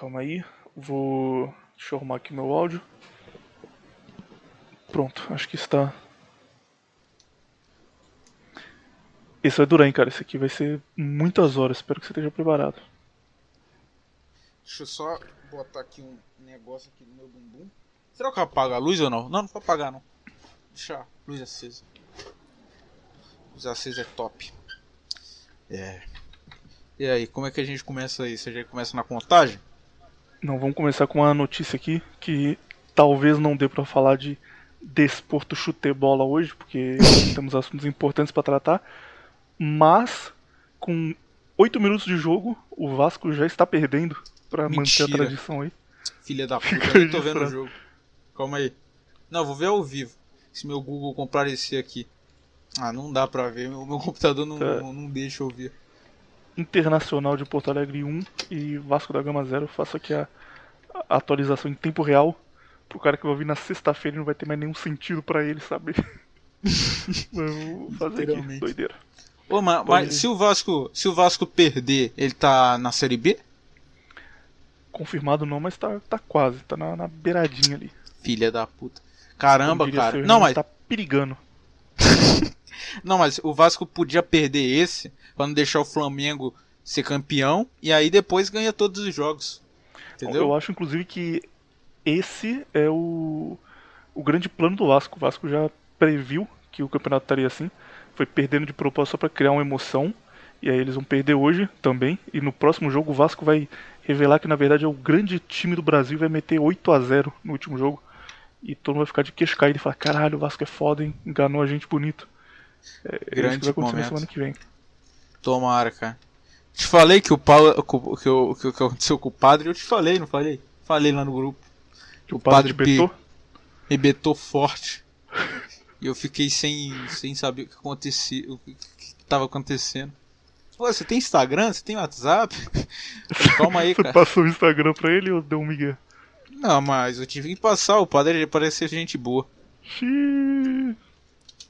Calma aí. Vou. Deixa eu arrumar aqui meu áudio. Pronto, acho que está. Esse vai durar, hein, cara. Esse aqui vai ser muitas horas. Espero que você esteja preparado. Deixa eu só botar aqui um negócio aqui no meu bumbum. Será que eu a luz ou não? Não, não vou apagar não. Deixa a luz acesa. Luz acesa é top. É. E aí, como é que a gente começa aí? Você já começa na contagem? Não, vamos começar com uma notícia aqui que talvez não dê pra falar de desporto chute bola hoje, porque temos assuntos importantes pra tratar. Mas, com 8 minutos de jogo, o Vasco já está perdendo pra manter a tradição aí. Filha da puta, eu nem tô vendo o jogo. Calma aí. Não, vou ver ao vivo. Se meu Google comparecer aqui. Ah, não dá pra ver. O meu computador não, Tá. não, não deixa eu ver. Internacional de Porto Alegre 1 e Vasco da Gama 0. Eu faço aqui a, a atualização em tempo real. Pro cara que vai ouvir na sexta-feira não vai ter mais nenhum sentido pra ele saber. Vou fazer aqui, doideira. Ô, mas, mas se o Vasco, se o Vasco perder, ele tá na série B? Confirmado não, mas tá, tá quase, tá na, na beiradinha ali. Filha da puta. Caramba, cara. Não, mas Tá perigando. não, mas o Vasco podia perder esse pra não deixar o Flamengo ser campeão e aí depois ganha todos os jogos. Entendeu? Eu acho, inclusive, que esse é o, o grande plano do Vasco. O Vasco já previu que o campeonato estaria assim. Foi perdendo de propósito só pra criar uma emoção. E aí eles vão perder hoje também. E no próximo jogo o Vasco vai revelar que na verdade é o grande time do Brasil vai meter 8 a 0 no último jogo. E todo mundo vai ficar de queixo caído e falar, caralho, o Vasco é foda, hein? Enganou a gente bonito. É, é isso que Grande vai acontecer na momento. semana que vem. Tomara, cara. Te falei que o Paulo que, o que, que aconteceu com o padre, eu te falei, não falei? Falei lá no grupo. Que o padre, padre betou. Me betou forte. E eu fiquei sem, sem saber o que acontecia, o que, que tava acontecendo. Pô, você tem Instagram? Você tem WhatsApp? Calma aí, Você cara. passou o Instagram pra ele ou deu um migué? Não, mas eu tive que passar. O padre ele parece ser gente boa. Xiii.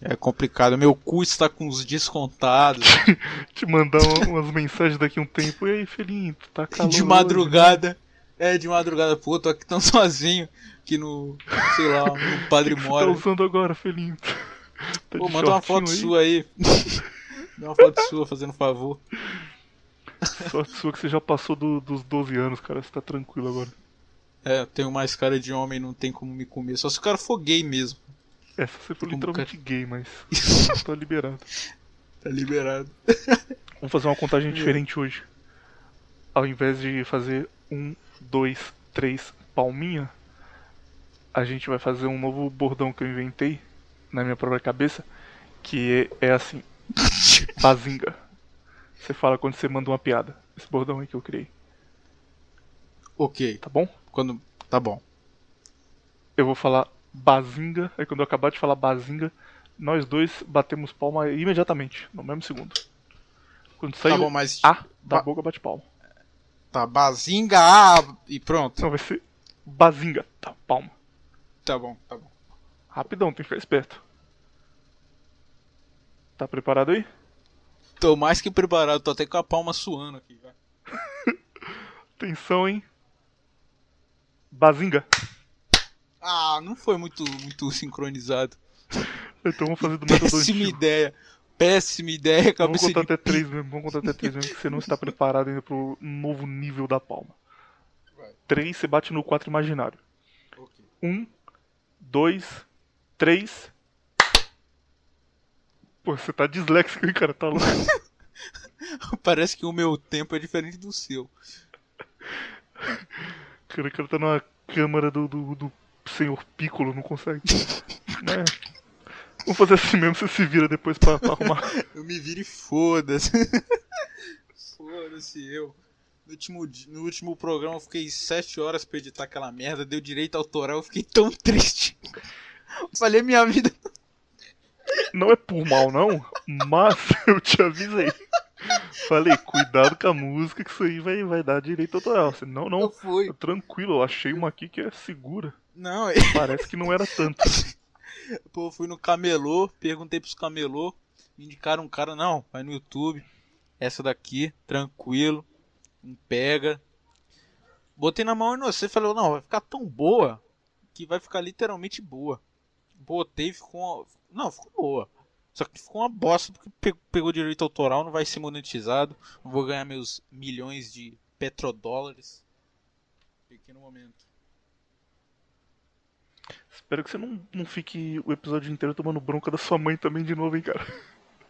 É complicado. Meu cu está com os descontados. te mandar uma- umas mensagens daqui a um tempo. E aí, filhinho, tu tá calor. de madrugada. É, de madrugada. Pô, tô aqui tão sozinho. Aqui no. Sei lá, no Padre O que você Mora. tá usando agora, filhinho? Tá Pô, manda uma foto aí? sua aí. Dá uma foto sua, fazendo favor. Sorte sua que você já passou do- dos 12 anos, cara. Você tá tranquilo agora. É, eu tenho mais cara de homem, não tem como me comer. Só se o cara for gay mesmo. Essa você foi literalmente gay, mas tá liberado. Tá liberado. Vamos fazer uma contagem diferente hoje. Ao invés de fazer um, dois, três, palminha, a gente vai fazer um novo bordão que eu inventei na minha própria cabeça, que é, é assim, bazinga. Você fala quando você manda uma piada. Esse bordão aí que eu criei, Ok. tá bom? Quando. Tá bom. Eu vou falar bazinga, aí quando eu acabar de falar bazinga, nós dois batemos palma imediatamente, no mesmo segundo. Quando sair Tá bom, mas. A da Ba- boca, bate palma. Tá, bazinga, ah, e pronto. Não, vai ser bazinga, tá, palma. Tá bom, tá bom. Rapidão, tem que ficar esperto. Tá preparado aí? Tô mais que preparado, tô até com a palma suando aqui, vai. Atenção, hein? Bazinga. Ah, não foi muito, muito sincronizado. Então vamos fazer do método Péssima antigo. ideia. Péssima ideia, Vamos cabeça contar de... até três mesmo, vamos contar até três mesmo, que você não está preparado ainda pro novo nível da palma. Vai. Três, você bate no quatro imaginário. Ok. Um, dois, três. Pô, você tá disléxico, hein, cara? Tá louco. Parece que o meu tempo é diferente do seu. Cara, o cara tá numa câmara do, do, do senhor Piccolo, não consegue. Né? Vamos fazer assim mesmo, você se vira depois pra, pra arrumar. Eu me viro e foda-se. foda-se eu. No último, no último programa eu fiquei 7 horas pra editar aquela merda, deu direito autoral, eu fiquei tão triste. Falei minha vida. Não é por mal, não, mas eu te avisei. Falei, cuidado com a música, que isso aí vai, vai dar direito autoral. Não, Não não, foi. tranquilo, eu achei uma aqui que é segura. Não, Parece que não era tanto. pô, eu fui no camelô, perguntei pros camelô, me indicaram um cara, não, vai no YouTube. Essa daqui, tranquilo, não pega. Botei na mão e você falou, não, vai ficar tão boa que vai ficar literalmente boa. Botei, ficou. Uma... Não, ficou boa. Só que ficou uma bosta porque pegou direito autoral, não vai ser monetizado. Não vou ganhar meus milhões de petrodólares. Pequeno momento. Espero que você não, não fique o episódio inteiro tomando bronca da sua mãe também de novo, hein, cara.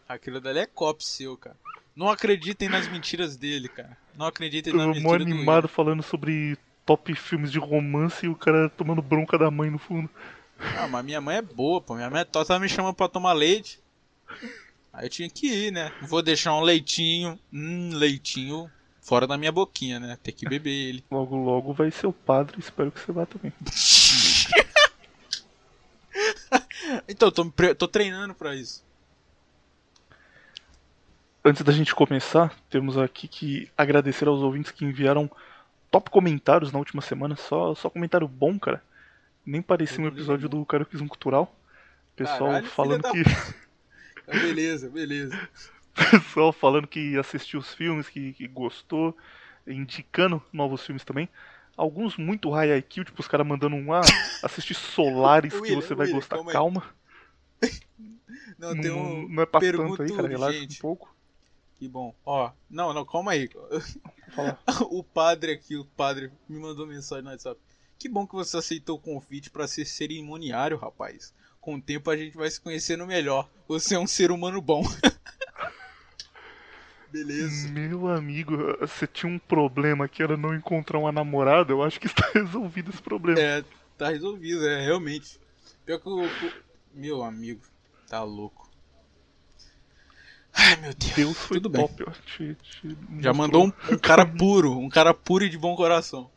Aquilo dali é cop seu, cara. Não acreditem nas mentiras dele, cara. Não acreditem nas mentiras dele. animado falando sobre top filmes de romance e o cara tomando bronca da mãe no fundo. Ah, mas minha mãe é boa, pô. Minha mãe é top, ela me chama pra tomar leite. Aí eu tinha que ir, né? Vou deixar um leitinho, hum, leitinho fora da minha boquinha, né? Ter que beber ele. Logo, logo vai ser o padre, espero que você vá também. então, tô, tô treinando pra isso. Antes da gente começar, temos aqui que agradecer aos ouvintes que enviaram top comentários na última semana. Só, só comentário bom, cara. Nem parecia um episódio do Caroquismo Cultural. Pessoal Caralho, falando que. Da... beleza, beleza. Pessoal falando que assistiu os filmes, que, que gostou, indicando novos filmes também. Alguns muito high IQ, tipo os caras mandando um ah, assistir Solares que você vai William, gostar. Calma. Não, não, tem um não é pra tanto aí, cara. Relaxa um pouco. Que bom. Ó, não, não, calma aí. o padre aqui, o padre, me mandou mensagem no WhatsApp. Que bom que você aceitou o convite para ser cerimoniário, rapaz. Com o tempo a gente vai se conhecendo melhor. Você é um ser humano bom. Beleza. Meu amigo, você tinha um problema que era não encontrar uma namorada. Eu acho que está resolvido esse problema. É, tá resolvido, é, realmente. Pior que o. Meu amigo, tá louco. Ai meu Deus. Deus foi Tudo top, bem. Te, te Já mandou um, um, cara puro, um cara puro e de bom coração.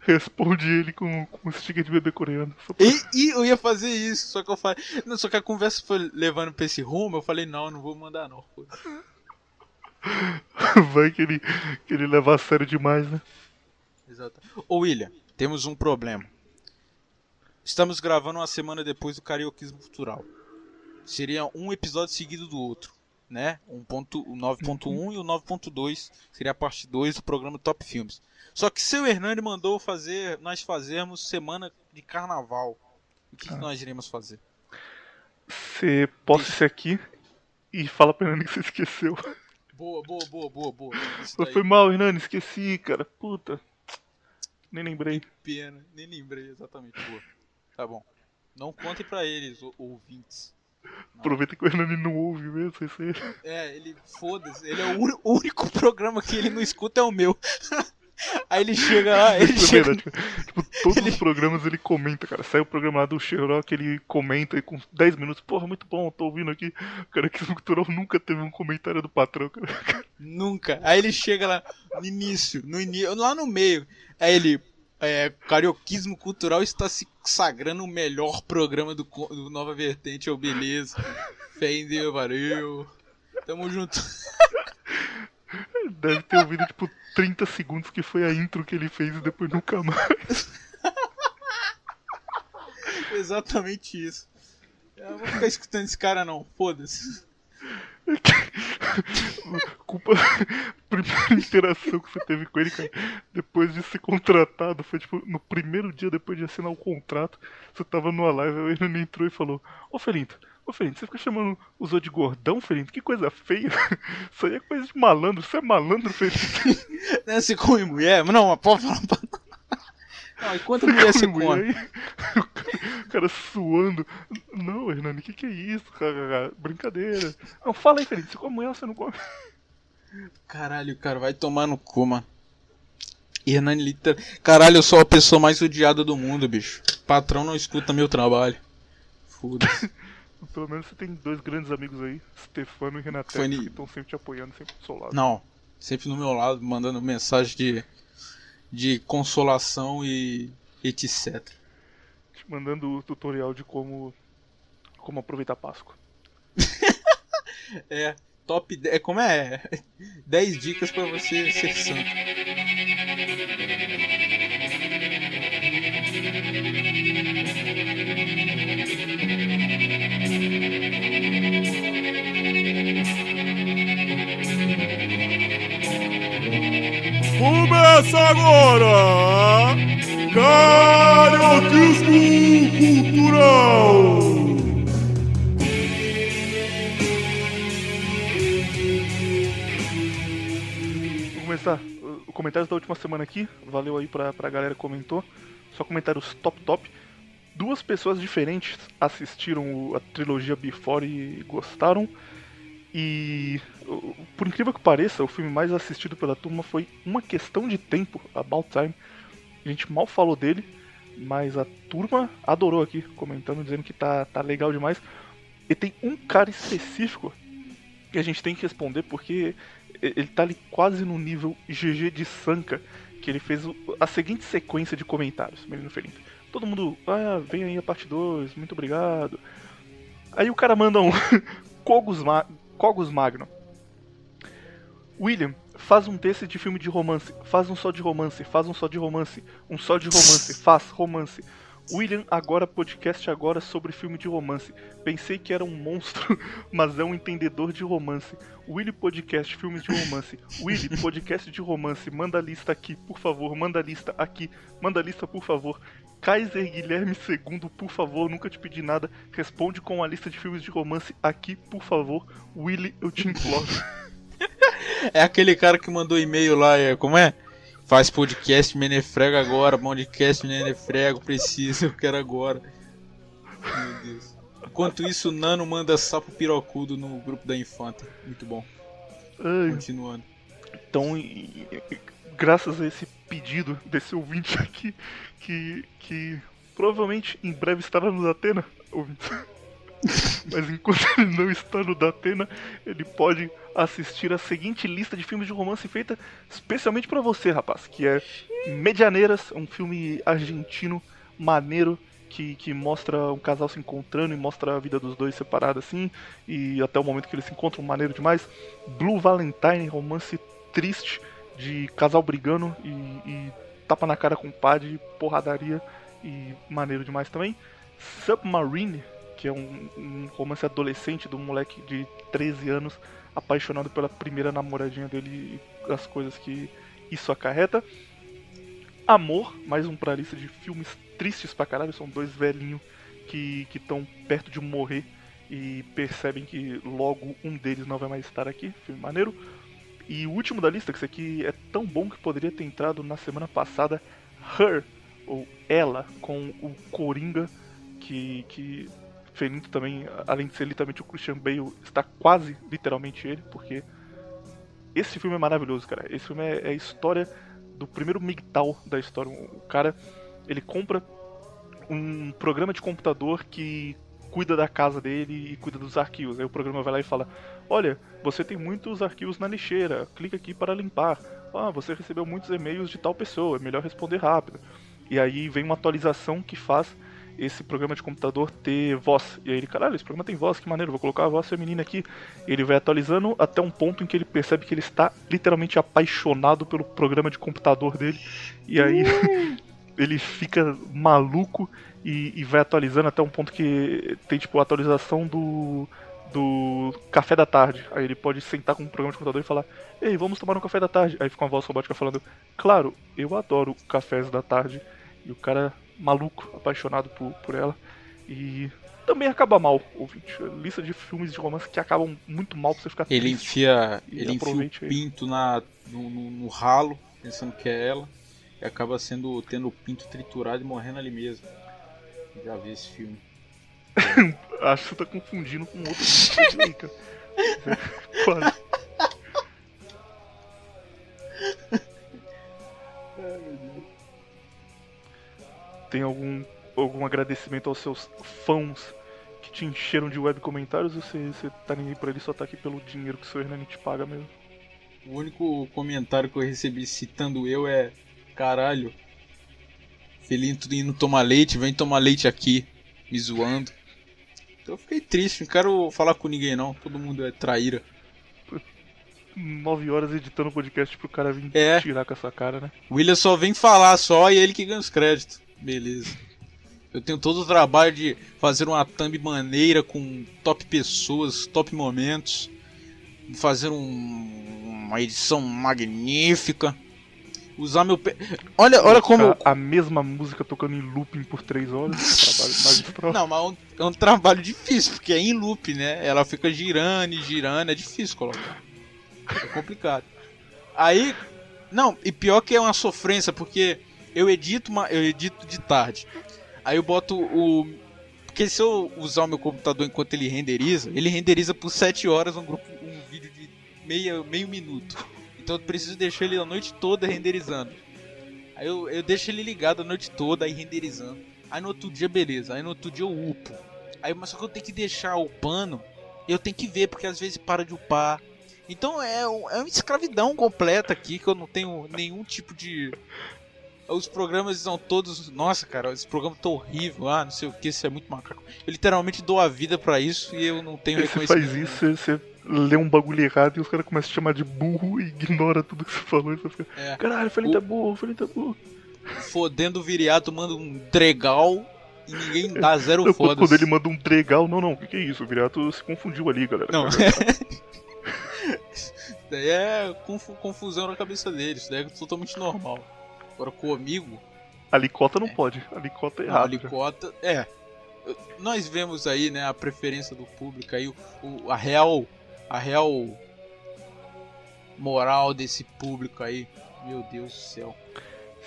Responde ele com, com sticker de bebê coreano. Pra... E, e, eu ia fazer isso, só que eu falei. Não, só que a conversa foi levando pra esse rumo, eu falei, não, não vou mandar não. Vai que ele, que ele leva a sério demais, né? Exato. Ô William, temos um problema. Estamos gravando uma semana depois do Carioquismo Cultural. Seria um episódio seguido do outro né? Um ponto, o 9.1 uhum. e o 9.2 seria a parte 2 do programa Top Filmes. Só que seu Hernani mandou fazer, nós fazermos semana de carnaval. O que, ah. que nós iremos fazer? Você posta isso aqui e fala pra Hernani que você esqueceu. Boa, boa, boa, boa, boa. Foi mal, Hernani, esqueci, cara. Puta. Nem lembrei. Que pena, nem lembrei exatamente. Boa. Tá bom. Não conte pra eles, ouvintes. Aproveita que o Hernani não ouve mesmo, isso aí. É, ele foda-se, ele é o único programa que ele não escuta é o meu. Aí ele chega lá, ele Isso chega... É tipo, todos ele... os programas ele comenta, cara. Sai o programa lá do Sherlock, ele comenta e com 10 minutos, porra, muito bom, tô ouvindo aqui. Cara que cultural nunca teve um comentário do patrão, cara. Nunca. Aí ele chega lá no início, no início, lá no meio. Aí ele, é, Carioquismo Cultural está se sagrando o melhor programa do, do Nova Vertente, ô beleza. Fé em Deus, valeu. Tamo junto. Deve ter ouvido tipo 30 segundos que foi a intro que ele fez e depois nunca mais. Exatamente isso. Eu não vou ficar escutando esse cara não, foda-se. Culpa. Primeira interação que você teve com ele, cara, depois de ser contratado, foi tipo, no primeiro dia depois de assinar o contrato, você tava numa live, ele entrou e falou: Ô Felinto, ô Felinto, você fica chamando os outros de gordão, Felinto? Que coisa feia. Isso aí é coisa de malandro, você é malandro, Felinto. Não é assim come mulher? Não, mas pode falar pra. Não, enquanto mulher você come. O cara suando. Não, Hernani, o que, que é isso? Cara? Brincadeira. Não, fala aí, Felipe. Você come mulher ou você não come? Caralho, cara, vai tomar no cu, mano. Hernani Liter. Caralho, eu sou a pessoa mais odiada do mundo, bicho. Patrão não escuta meu trabalho. Foda-se. Pelo menos você tem dois grandes amigos aí, Stefano e Renato, Fani... que estão sempre te apoiando, sempre do seu lado. Não, sempre no meu lado, mandando mensagem de de consolação e etc. Te mandando o tutorial de como como aproveitar a Páscoa. é, top é como é 10 dicas para você ser santo. Começa agora! Carioquismo Cultural. Vou começar. O comentários da última semana aqui, valeu aí pra, pra galera que comentou. Só comentários top top. Duas pessoas diferentes assistiram a trilogia Before e gostaram. E por incrível que pareça, o filme mais assistido pela turma foi Uma Questão de Tempo, About Time. A gente mal falou dele, mas a turma adorou aqui, comentando, dizendo que tá, tá legal demais. E tem um cara específico que a gente tem que responder porque ele tá ali quase no nível GG de Sanka, que ele fez a seguinte sequência de comentários, Menino Felipe. Todo mundo, ah, vem aí a parte 2, muito obrigado. Aí o cara manda um Cogos, Cogos Magno. William, faz um desse de filme de romance, faz um só de romance, faz um só de romance, um só de romance, faz romance. William, agora podcast agora sobre filme de romance. Pensei que era um monstro, mas é um entendedor de romance. Willy Podcast, filmes de romance. Willy, podcast de romance. Manda a lista aqui, por favor. Manda a lista aqui. Manda a lista, por favor. Kaiser Guilherme II, por favor. Nunca te pedi nada. Responde com a lista de filmes de romance aqui, por favor. Willy, eu te imploro. É aquele cara que mandou e-mail lá, é, como é? Faz podcast Menefrego agora, podcast Menefrego, preciso, eu quero agora. Meu Deus. Enquanto isso, o Nano manda sapo pirocudo no grupo da Infanta. Muito bom. Ai, Continuando. Então, graças a esse pedido desse ouvinte aqui, que, que provavelmente em breve estará no Datena, ouvinte. Mas enquanto ele não está no Datena, ele pode assistir a seguinte lista de filmes de romance feita especialmente pra você, rapaz, que é Medianeiras, um filme argentino maneiro que, que mostra um casal se encontrando e mostra a vida dos dois separada assim, e até o momento que eles se encontram maneiro demais. Blue Valentine, romance triste de casal brigando e, e tapa na cara com o padre, porradaria e maneiro demais também. Submarine, que é um, um romance adolescente do moleque de 13 anos apaixonado pela primeira namoradinha dele e as coisas que isso acarreta. Amor, mais um pra lista de filmes tristes pra caralho, são dois velhinhos que estão perto de morrer e percebem que logo um deles não vai mais estar aqui, filme maneiro. E o último da lista, que esse aqui é tão bom que poderia ter entrado na semana passada, Her, ou Ela, com o Coringa, que, que Felinto também, além de ser literalmente o Christian Bale, está quase literalmente ele, porque esse filme é maravilhoso, cara. Esse filme é, é a história do primeiro MGTOW da história. O cara, ele compra um programa de computador que cuida da casa dele e cuida dos arquivos. Aí o programa vai lá e fala: Olha, você tem muitos arquivos na lixeira, clica aqui para limpar. Ah, você recebeu muitos e-mails de tal pessoa, é melhor responder rápido. E aí vem uma atualização que faz esse programa de computador ter voz. E aí ele, caralho, esse programa tem voz, que maneiro, vou colocar a voz feminina aqui. Ele vai atualizando até um ponto em que ele percebe que ele está literalmente apaixonado pelo programa de computador dele. E aí ele fica maluco e, e vai atualizando até um ponto que tem tipo a atualização do do café da tarde. Aí ele pode sentar com um programa de computador e falar: "Ei, vamos tomar um café da tarde". Aí fica uma voz robótica falando: "Claro, eu adoro cafés da tarde". E o cara maluco, apaixonado por, por ela. E também acaba mal, ouvinte. Lista de filmes de romance que acabam muito mal pra você ficar Ele triste. enfia, ele enfia o pinto na, no, no- no ralo, pensando que é ela, e acaba sendo tendo o pinto triturado e morrendo ali mesmo. Já vi esse filme. Acho que você tá confundindo com outro filme aí, cara. Quase. Tem algum, algum agradecimento aos seus fãs que te encheram de web comentários ou você, você tá nem aí pra ele só tá aqui pelo dinheiro que o seu Hernani te paga mesmo? O único comentário que eu recebi citando eu é: caralho, Felinto indo tomar leite, vem tomar leite aqui, me zoando. Então eu fiquei triste, não quero falar com ninguém não, todo mundo é traíra. Nove horas editando o podcast pro cara vir É. tirar com essa cara, né? O William só vem falar só e é ele que ganha os créditos. Beleza. Eu tenho todo o trabalho de fazer uma thumb maneira com top pessoas, top momentos, fazer um- uma edição magnífica, Usar meu pé. Olha, olha como. eu- A, mesma música tocando em looping por três horas. trabalho magistral. Não, mas é um, é um trabalho difícil, porque é em loop, né? Ela fica girando e girando, é difícil colocar. É complicado. Aí. Não, e pior que é uma sofrência, porque eu edito, eu edito de tarde. Aí eu boto o. Porque se eu usar o meu computador enquanto ele renderiza, ele renderiza por 7 horas um grupo, um vídeo de meia, meio minuto. Então eu preciso deixar ele a noite toda renderizando. Aí eu, eu deixo ele ligado a noite toda, aí renderizando. Aí no outro dia, beleza. Aí no outro dia eu upo. Aí, mas só que eu tenho que deixar upando. Eu tenho que ver, porque às vezes para de upar. Então é, é uma escravidão completa aqui, que eu não tenho nenhum tipo de. Os programas são todos. Nossa, cara, esse programa tá horrível. Ah, não sei o que, isso é muito macaco. Eu literalmente dou a vida pra isso e eu não tenho você reconhecimento. faz isso, você, você lê um bagulho errado e os caras começam a te chamar de burro e ignora tudo que você falou. E você fica, É. caralho, Felita é burro, Felita é burro. Fodendo o viriato, manda um dregal e ninguém dá zero Não, foda quando ele manda um dregal, não, não, o que, que é isso? O Viriato se confundiu ali, galera. Não. Isso daí é confu- confusão na cabeça dele, isso daí é totalmente normal. Agora comigo, Alicota não pode, alicota é errado. alicota. É. eu- Nós vemos aí, né, a preferência do público aí, o, o- a real. A real moral desse público aí. Meu Deus do céu.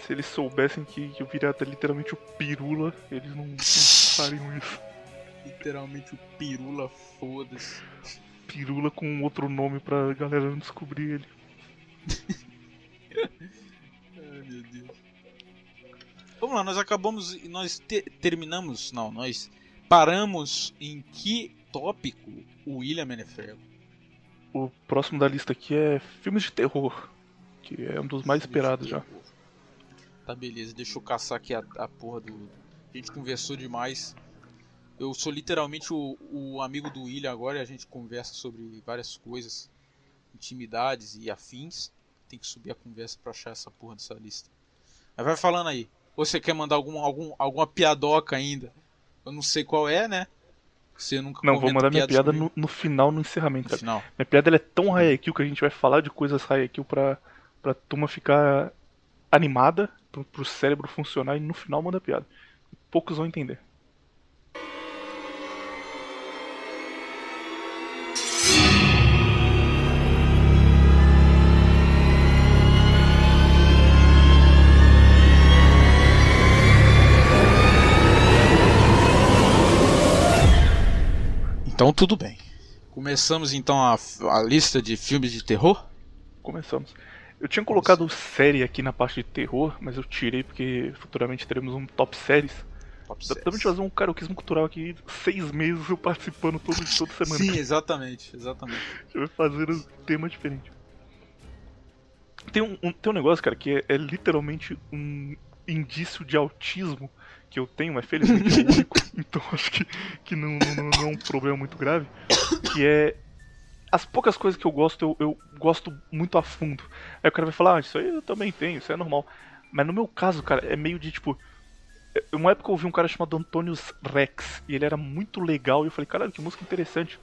Se eles soubessem que, que o Viriato é literalmente o pirula, eles não, não fariam isso. Literalmente o pirula, foda-se. Pirula com outro nome pra galera não descobrir ele. Vamos lá, nós acabamos. e Nós te- terminamos. Não, nós paramos em que tópico o William Menefrego? O próximo da lista aqui é filmes de terror, que é um dos mais esperados já. Tá beleza, deixa eu caçar aqui a, a porra do. A gente conversou demais. Eu sou literalmente o, o amigo do William agora e a gente conversa sobre várias coisas, intimidades e afins. Tem que subir a conversa pra achar essa porra dessa lista. Mas vai falando aí. Ou você quer mandar algum, algum, alguma piadoca ainda? Eu não sei qual é, né? Você nunca Não, vou mandar minha piada no, no final, no encerramento, No final. Minha piada é tão Hayekil que a gente vai falar de coisas Hayekil pra, pra turma ficar animada, pro, pro cérebro funcionar e no final manda piada. Poucos vão entender. Então tudo bem. Começamos então a, a lista de filmes de terror? Começamos. Eu tinha colocado série aqui na parte de terror, mas eu tirei porque futuramente teremos um top séries. Top Dá pra gente fazer um karaokismo cultural aqui, seis meses eu participando todo, toda semana. Sim, exatamente, exatamente. A gente vai fazer um tema diferente. Tem um, um- tem um negócio, cara, que é, é literalmente um indício de autismo que eu tenho, mas felizmente é único, então acho que, que não, não, não é um problema muito grave. Que é. As poucas coisas que eu gosto, eu, eu gosto muito a fundo. Aí o cara vai falar, ah, isso aí eu também tenho, isso é normal. Mas no meu caso, cara, é meio de tipo. é- Uma época eu ouvi um cara chamado Antonius Rex, e ele era muito legal, e eu falei, caralho, que música interessante.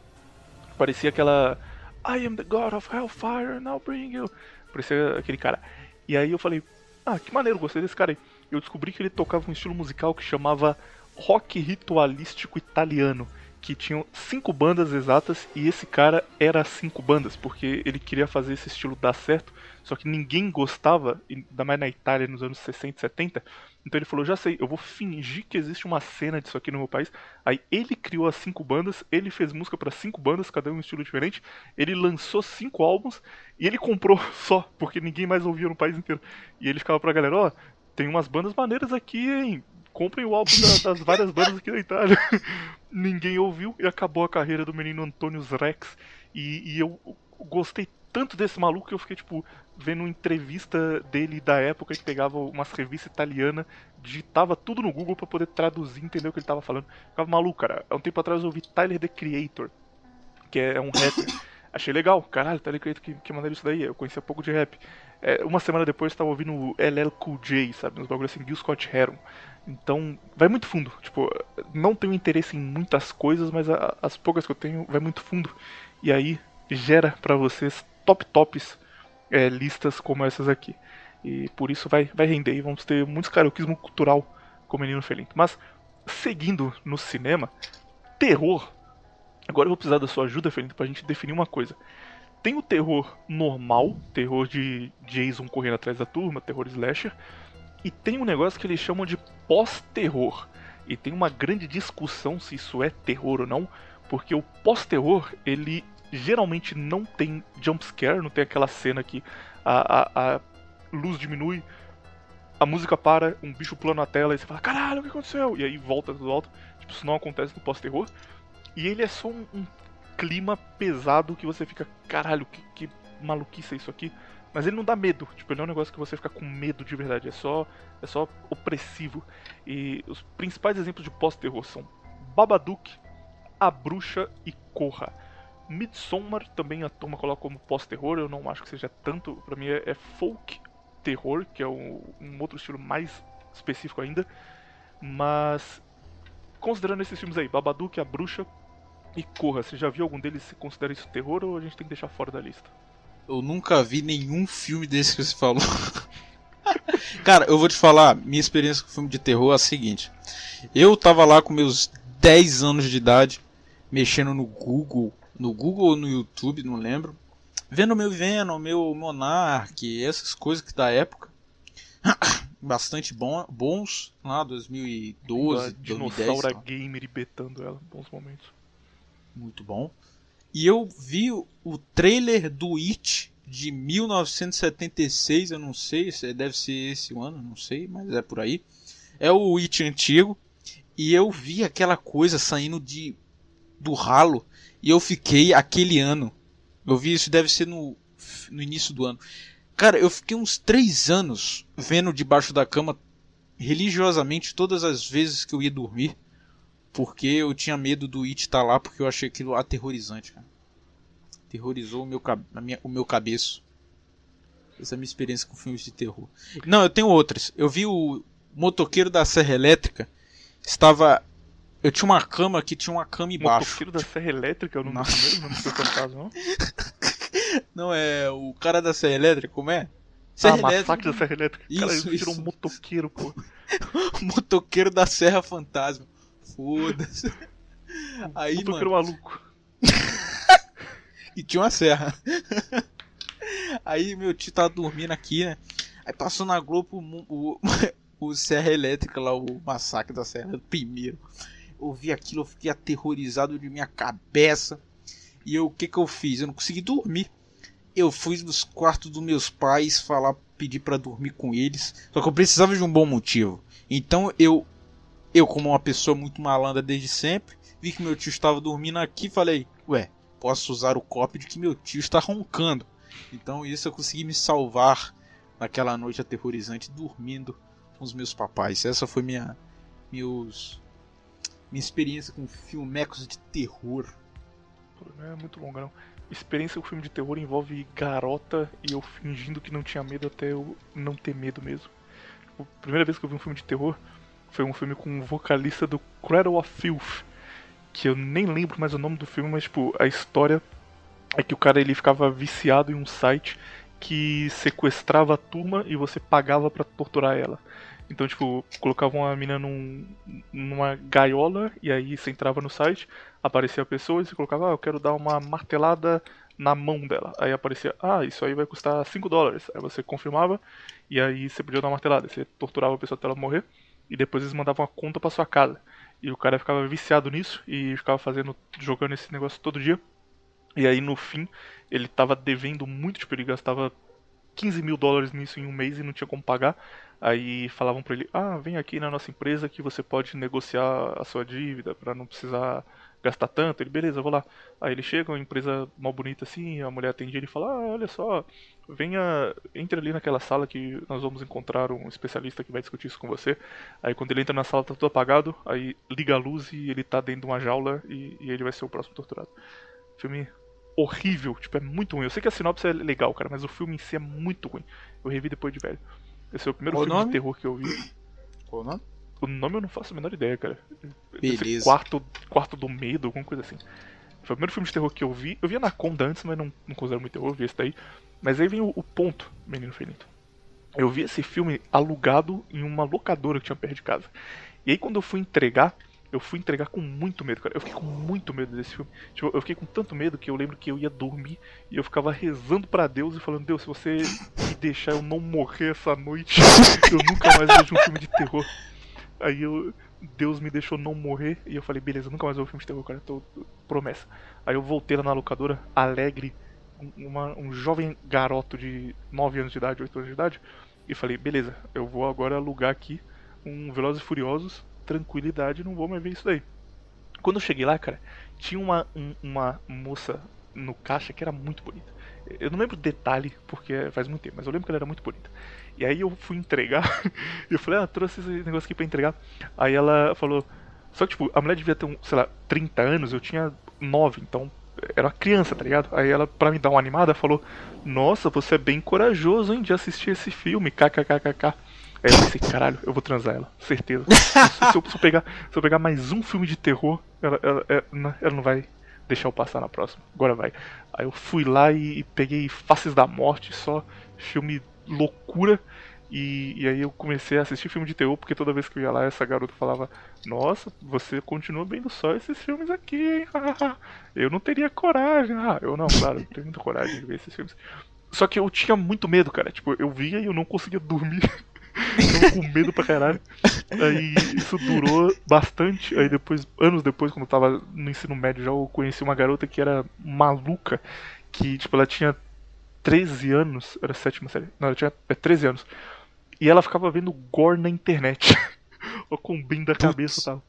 Parecia aquela. I am the God of Hellfire, I'll bring you. Parecia aquele cara. E aí eu falei, ah, que maneiro, gostei desse cara aí. Eu descobri que ele tocava um estilo musical que chamava rock ritualístico italiano. Que tinham cinco bandas exatas e esse cara era cinco bandas, porque ele queria fazer esse estilo dar certo, só que ninguém gostava, ainda mais na Itália nos anos 60 e 70. Então ele falou: já sei, eu vou fingir que existe uma cena disso aqui no meu país. Aí ele criou as cinco bandas, ele fez música para cinco bandas, cada um um estilo diferente. Ele lançou cinco álbuns e ele comprou só, porque ninguém mais ouvia no país inteiro. E ele ficava pra galera: ó, tem umas bandas maneiras aqui, hein? Comprem o álbum da- das várias bandas aqui da Itália. ninguém ouviu e acabou a carreira do menino Antônio Rex. E, e eu gostei tanto desse maluco que eu fiquei, tipo, vendo uma entrevista dele da época que pegava umas revistas italianas, digitava tudo no Google pra poder traduzir e entender o que ele tava falando. Ficava maluco, cara. Há um tempo atrás eu ouvi Tyler the Creator, que é um rapper. Achei legal, caralho, Tyler the Creator, que, que maneiro isso daí. Eu conhecia pouco de rap. É, uma semana depois eu tava ouvindo o LL Cool J, sabe? Uns bagulhos assim, Gil Scott Heron. Então, vai muito fundo. Tipo, não tenho interesse em muitas coisas, mas a- as poucas que eu tenho vai muito fundo. E aí gera pra vocês top tops é, listas como essas aqui. E por isso vai, vai render e vamos ter muitos karaokismo cultural com o Menino Felino. Mas, seguindo no cinema, terror. Agora eu vou precisar da sua ajuda, Felino, pra gente definir uma coisa. Tem o terror normal, terror de Jason correndo atrás da turma, terror slasher, e tem um negócio que eles chamam de pós-terror. E tem uma grande discussão se isso é terror ou não, porque o pós-terror, ele geralmente não tem jumpscare, não tem aquela cena que a, a, a luz diminui, a música para, um bicho plano na tela e você fala, caralho, o que aconteceu? E aí volta tudo alto. Tipo, isso não acontece no pós-terror. E ele é só um, um, clima pesado que você fica, caralho, que, que maluquice é isso aqui. Mas ele não dá medo, tipo, ele é um negócio que você fica com medo de verdade, é só, é só opressivo. E os principais exemplos de pós-terror são Babadook, A Bruxa e Corra. Midsommar também a turma coloca como pós-terror, eu não acho que seja tanto, pra mim é, é folk terror, que é um, um, outro estilo mais específico ainda. Mas considerando esses filmes aí, Babadook, A Bruxa e Corra, você já viu algum deles se considera isso terror ou a gente tem que deixar fora da lista? Eu nunca vi nenhum filme desse que você falou. Cara, eu vou te falar, minha experiência com filme de terror é a seguinte. Eu tava lá com meus 10 anos de idade, mexendo no Google no Google ou no YouTube, não lembro. Vendo meu Venom, meu Monarch, essas coisas que da época. Bastante bom, bons, lá 2012, 2010. Dinossauro gamer e betando ela, bons momentos. Muito bom. E eu vi o trailer do It de 1976, eu não sei, deve ser esse ano, não sei, mas é por aí. É o It antigo. E eu vi aquela coisa saindo de do ralo e eu fiquei aquele ano. Eu vi isso, deve ser no, no início do ano. Cara, eu fiquei uns três anos vendo debaixo da cama religiosamente todas as vezes que eu ia dormir. Porque eu tinha medo do It estar tá lá, porque eu achei aquilo aterrorizante, cara. Aterrorizou o meu, a minha, o meu cabeço. Essa é a minha experiência com filmes de terror. Não, eu tenho outras. Eu vi o motoqueiro da Serra Elétrica. Estava eu tinha uma cama que tinha uma cama embaixo. Motoqueiro da Serra Elétrica, é o nome do primeiro, não fantasma, não? Não, é o cara da Serra Elétrica, como é? Serra ah, Elétrica. massacre da Serra Elétrica. Isso, cara, ele tirou um motoqueiro, pô. motoqueiro da Serra Fantasma. Foda-se. Aí, motoqueiro mano... maluco. e tinha uma serra. Aí meu tio tava dormindo aqui, né? Aí passou na Globo o, o, o Serra Elétrica lá, o massacre da Serra primeiro ouvi aquilo, eu fiquei aterrorizado de minha cabeça. E eu, o que que eu fiz? Eu não consegui dormir. Eu fui nos quartos dos meus pais falar, pedir para dormir com eles. Só que eu precisava de um bom motivo. Então eu, eu como uma pessoa muito malandra desde sempre, vi que meu tio estava dormindo aqui, falei, ué, posso usar o copo de que meu tio está roncando. Então isso eu consegui me salvar naquela noite aterrorizante dormindo com os meus papais. Essa foi minha meus minha experiência com filmecos de terror. Não é muito longa, não. Experiência com filme de terror envolve garota e eu fingindo que não tinha medo até eu não ter medo mesmo. A primeira vez que eu vi um filme de terror foi um filme com um vocalista do Cradle of Filth, que eu nem lembro mais o nome do filme, mas tipo, a história é que o cara ele ficava viciado em um site que sequestrava a turma e você pagava para torturar ela. Então, tipo, colocavam a mina num, numa gaiola e aí você entrava no site, aparecia a pessoa e você colocava, ah, eu quero dar uma martelada na mão dela. Aí aparecia, ah, isso aí vai custar 5 dólares. Aí você confirmava e aí você podia dar uma martelada. Você torturava a pessoa até ela morrer e depois eles mandavam a conta para sua casa. E o cara ficava viciado nisso e ficava fazendo, jogando esse negócio todo dia. E aí no fim ele tava devendo muito, tipo, ele gastava 15 mil dólares nisso em um mês e não tinha como pagar. Aí falavam para ele: Ah, vem aqui na nossa empresa que você pode negociar a sua dívida para não precisar gastar tanto. Ele, beleza, vou lá. Aí ele chega, uma empresa mal bonita assim, a mulher atende ele e fala: Ah, olha só, venha, entre ali naquela sala que nós vamos encontrar um especialista que vai discutir isso com você. Aí quando ele entra na sala tá tudo apagado, aí liga a luz e ele tá dentro de uma jaula e, e ele vai ser o próximo torturado. Filme horrível, tipo, é muito ruim. Eu sei que a sinopse é legal, cara, mas o filme em si é muito ruim. Eu revi depois de velho. Esse é o primeiro Qual filme nome? de terror que eu vi. Qual o nome? O nome eu não faço a menor ideia, cara. Beleza. Quarto, quarto do medo, alguma coisa assim. Foi o primeiro filme de terror que eu vi. Eu vi Anaconda antes, mas não, não considero muito terror, eu vi esse daí. Mas aí vem o, o ponto, Menino Finito. Eu vi esse filme alugado em uma locadora que tinha perto de casa. E aí quando eu fui entregar, eu fui entregar com muito medo, cara. Eu fiquei com muito medo desse filme. Tipo, eu fiquei com tanto medo que eu lembro que eu ia dormir e eu ficava rezando para Deus e falando: Deus, se você me deixar eu não morrer essa noite, eu nunca mais vejo um filme de terror. Aí eu, Deus me deixou não morrer e eu falei: beleza, nunca mais vou ver filme de terror, cara. Tô, promessa. Aí eu voltei lá na locadora, alegre, uma, um jovem garoto de 9 anos de idade, 8 anos de idade, e falei: beleza, eu vou agora alugar aqui um Velozes e Furiosos tranquilidade, não vou mais ver isso daí. Quando eu cheguei lá, cara, tinha uma, um, uma moça no caixa que era muito bonita. Eu não lembro detalhe, porque faz muito tempo, mas eu lembro que ela era muito bonita. E aí eu fui entregar, e eu falei, ah, trouxe esse negócio aqui pra entregar. Aí ela falou, só que tipo, a mulher devia ter, um, sei lá, 30 anos, eu tinha 9, então era uma criança, tá ligado? Aí ela, pra me dar uma animada, falou, nossa, você é bem corajoso, hein, de assistir esse filme, kkkk. Aí eu pensei, caralho, eu vou transar ela, certeza. se, eu, se, eu, pegar, se eu pegar mais um filme de terror, ela, ela, ela, ela não vai deixar eu passar na próxima. Agora vai. Aí eu fui lá e, e peguei Faces da Morte, só filme loucura. E, e, aí eu comecei a assistir filme de terror, porque toda vez que eu ia lá, essa garota falava: Nossa, você continua vendo só esses filmes aqui, hein? eu não teria coragem. Ah, eu não, claro, eu tenho muita coragem de ver esses filmes. Só que eu tinha muito medo, cara. Tipo, eu via e eu não conseguia dormir. Tava com medo pra caralho. Aí isso durou bastante. Aí depois, anos depois, quando eu tava no ensino médio, já eu conheci uma garota que era maluca. Que, tipo, ela tinha 13 anos. Era sétima série. Não, ela tinha é, 13 anos. E ela ficava vendo gore na internet. Olha com bem da cabeça e tal.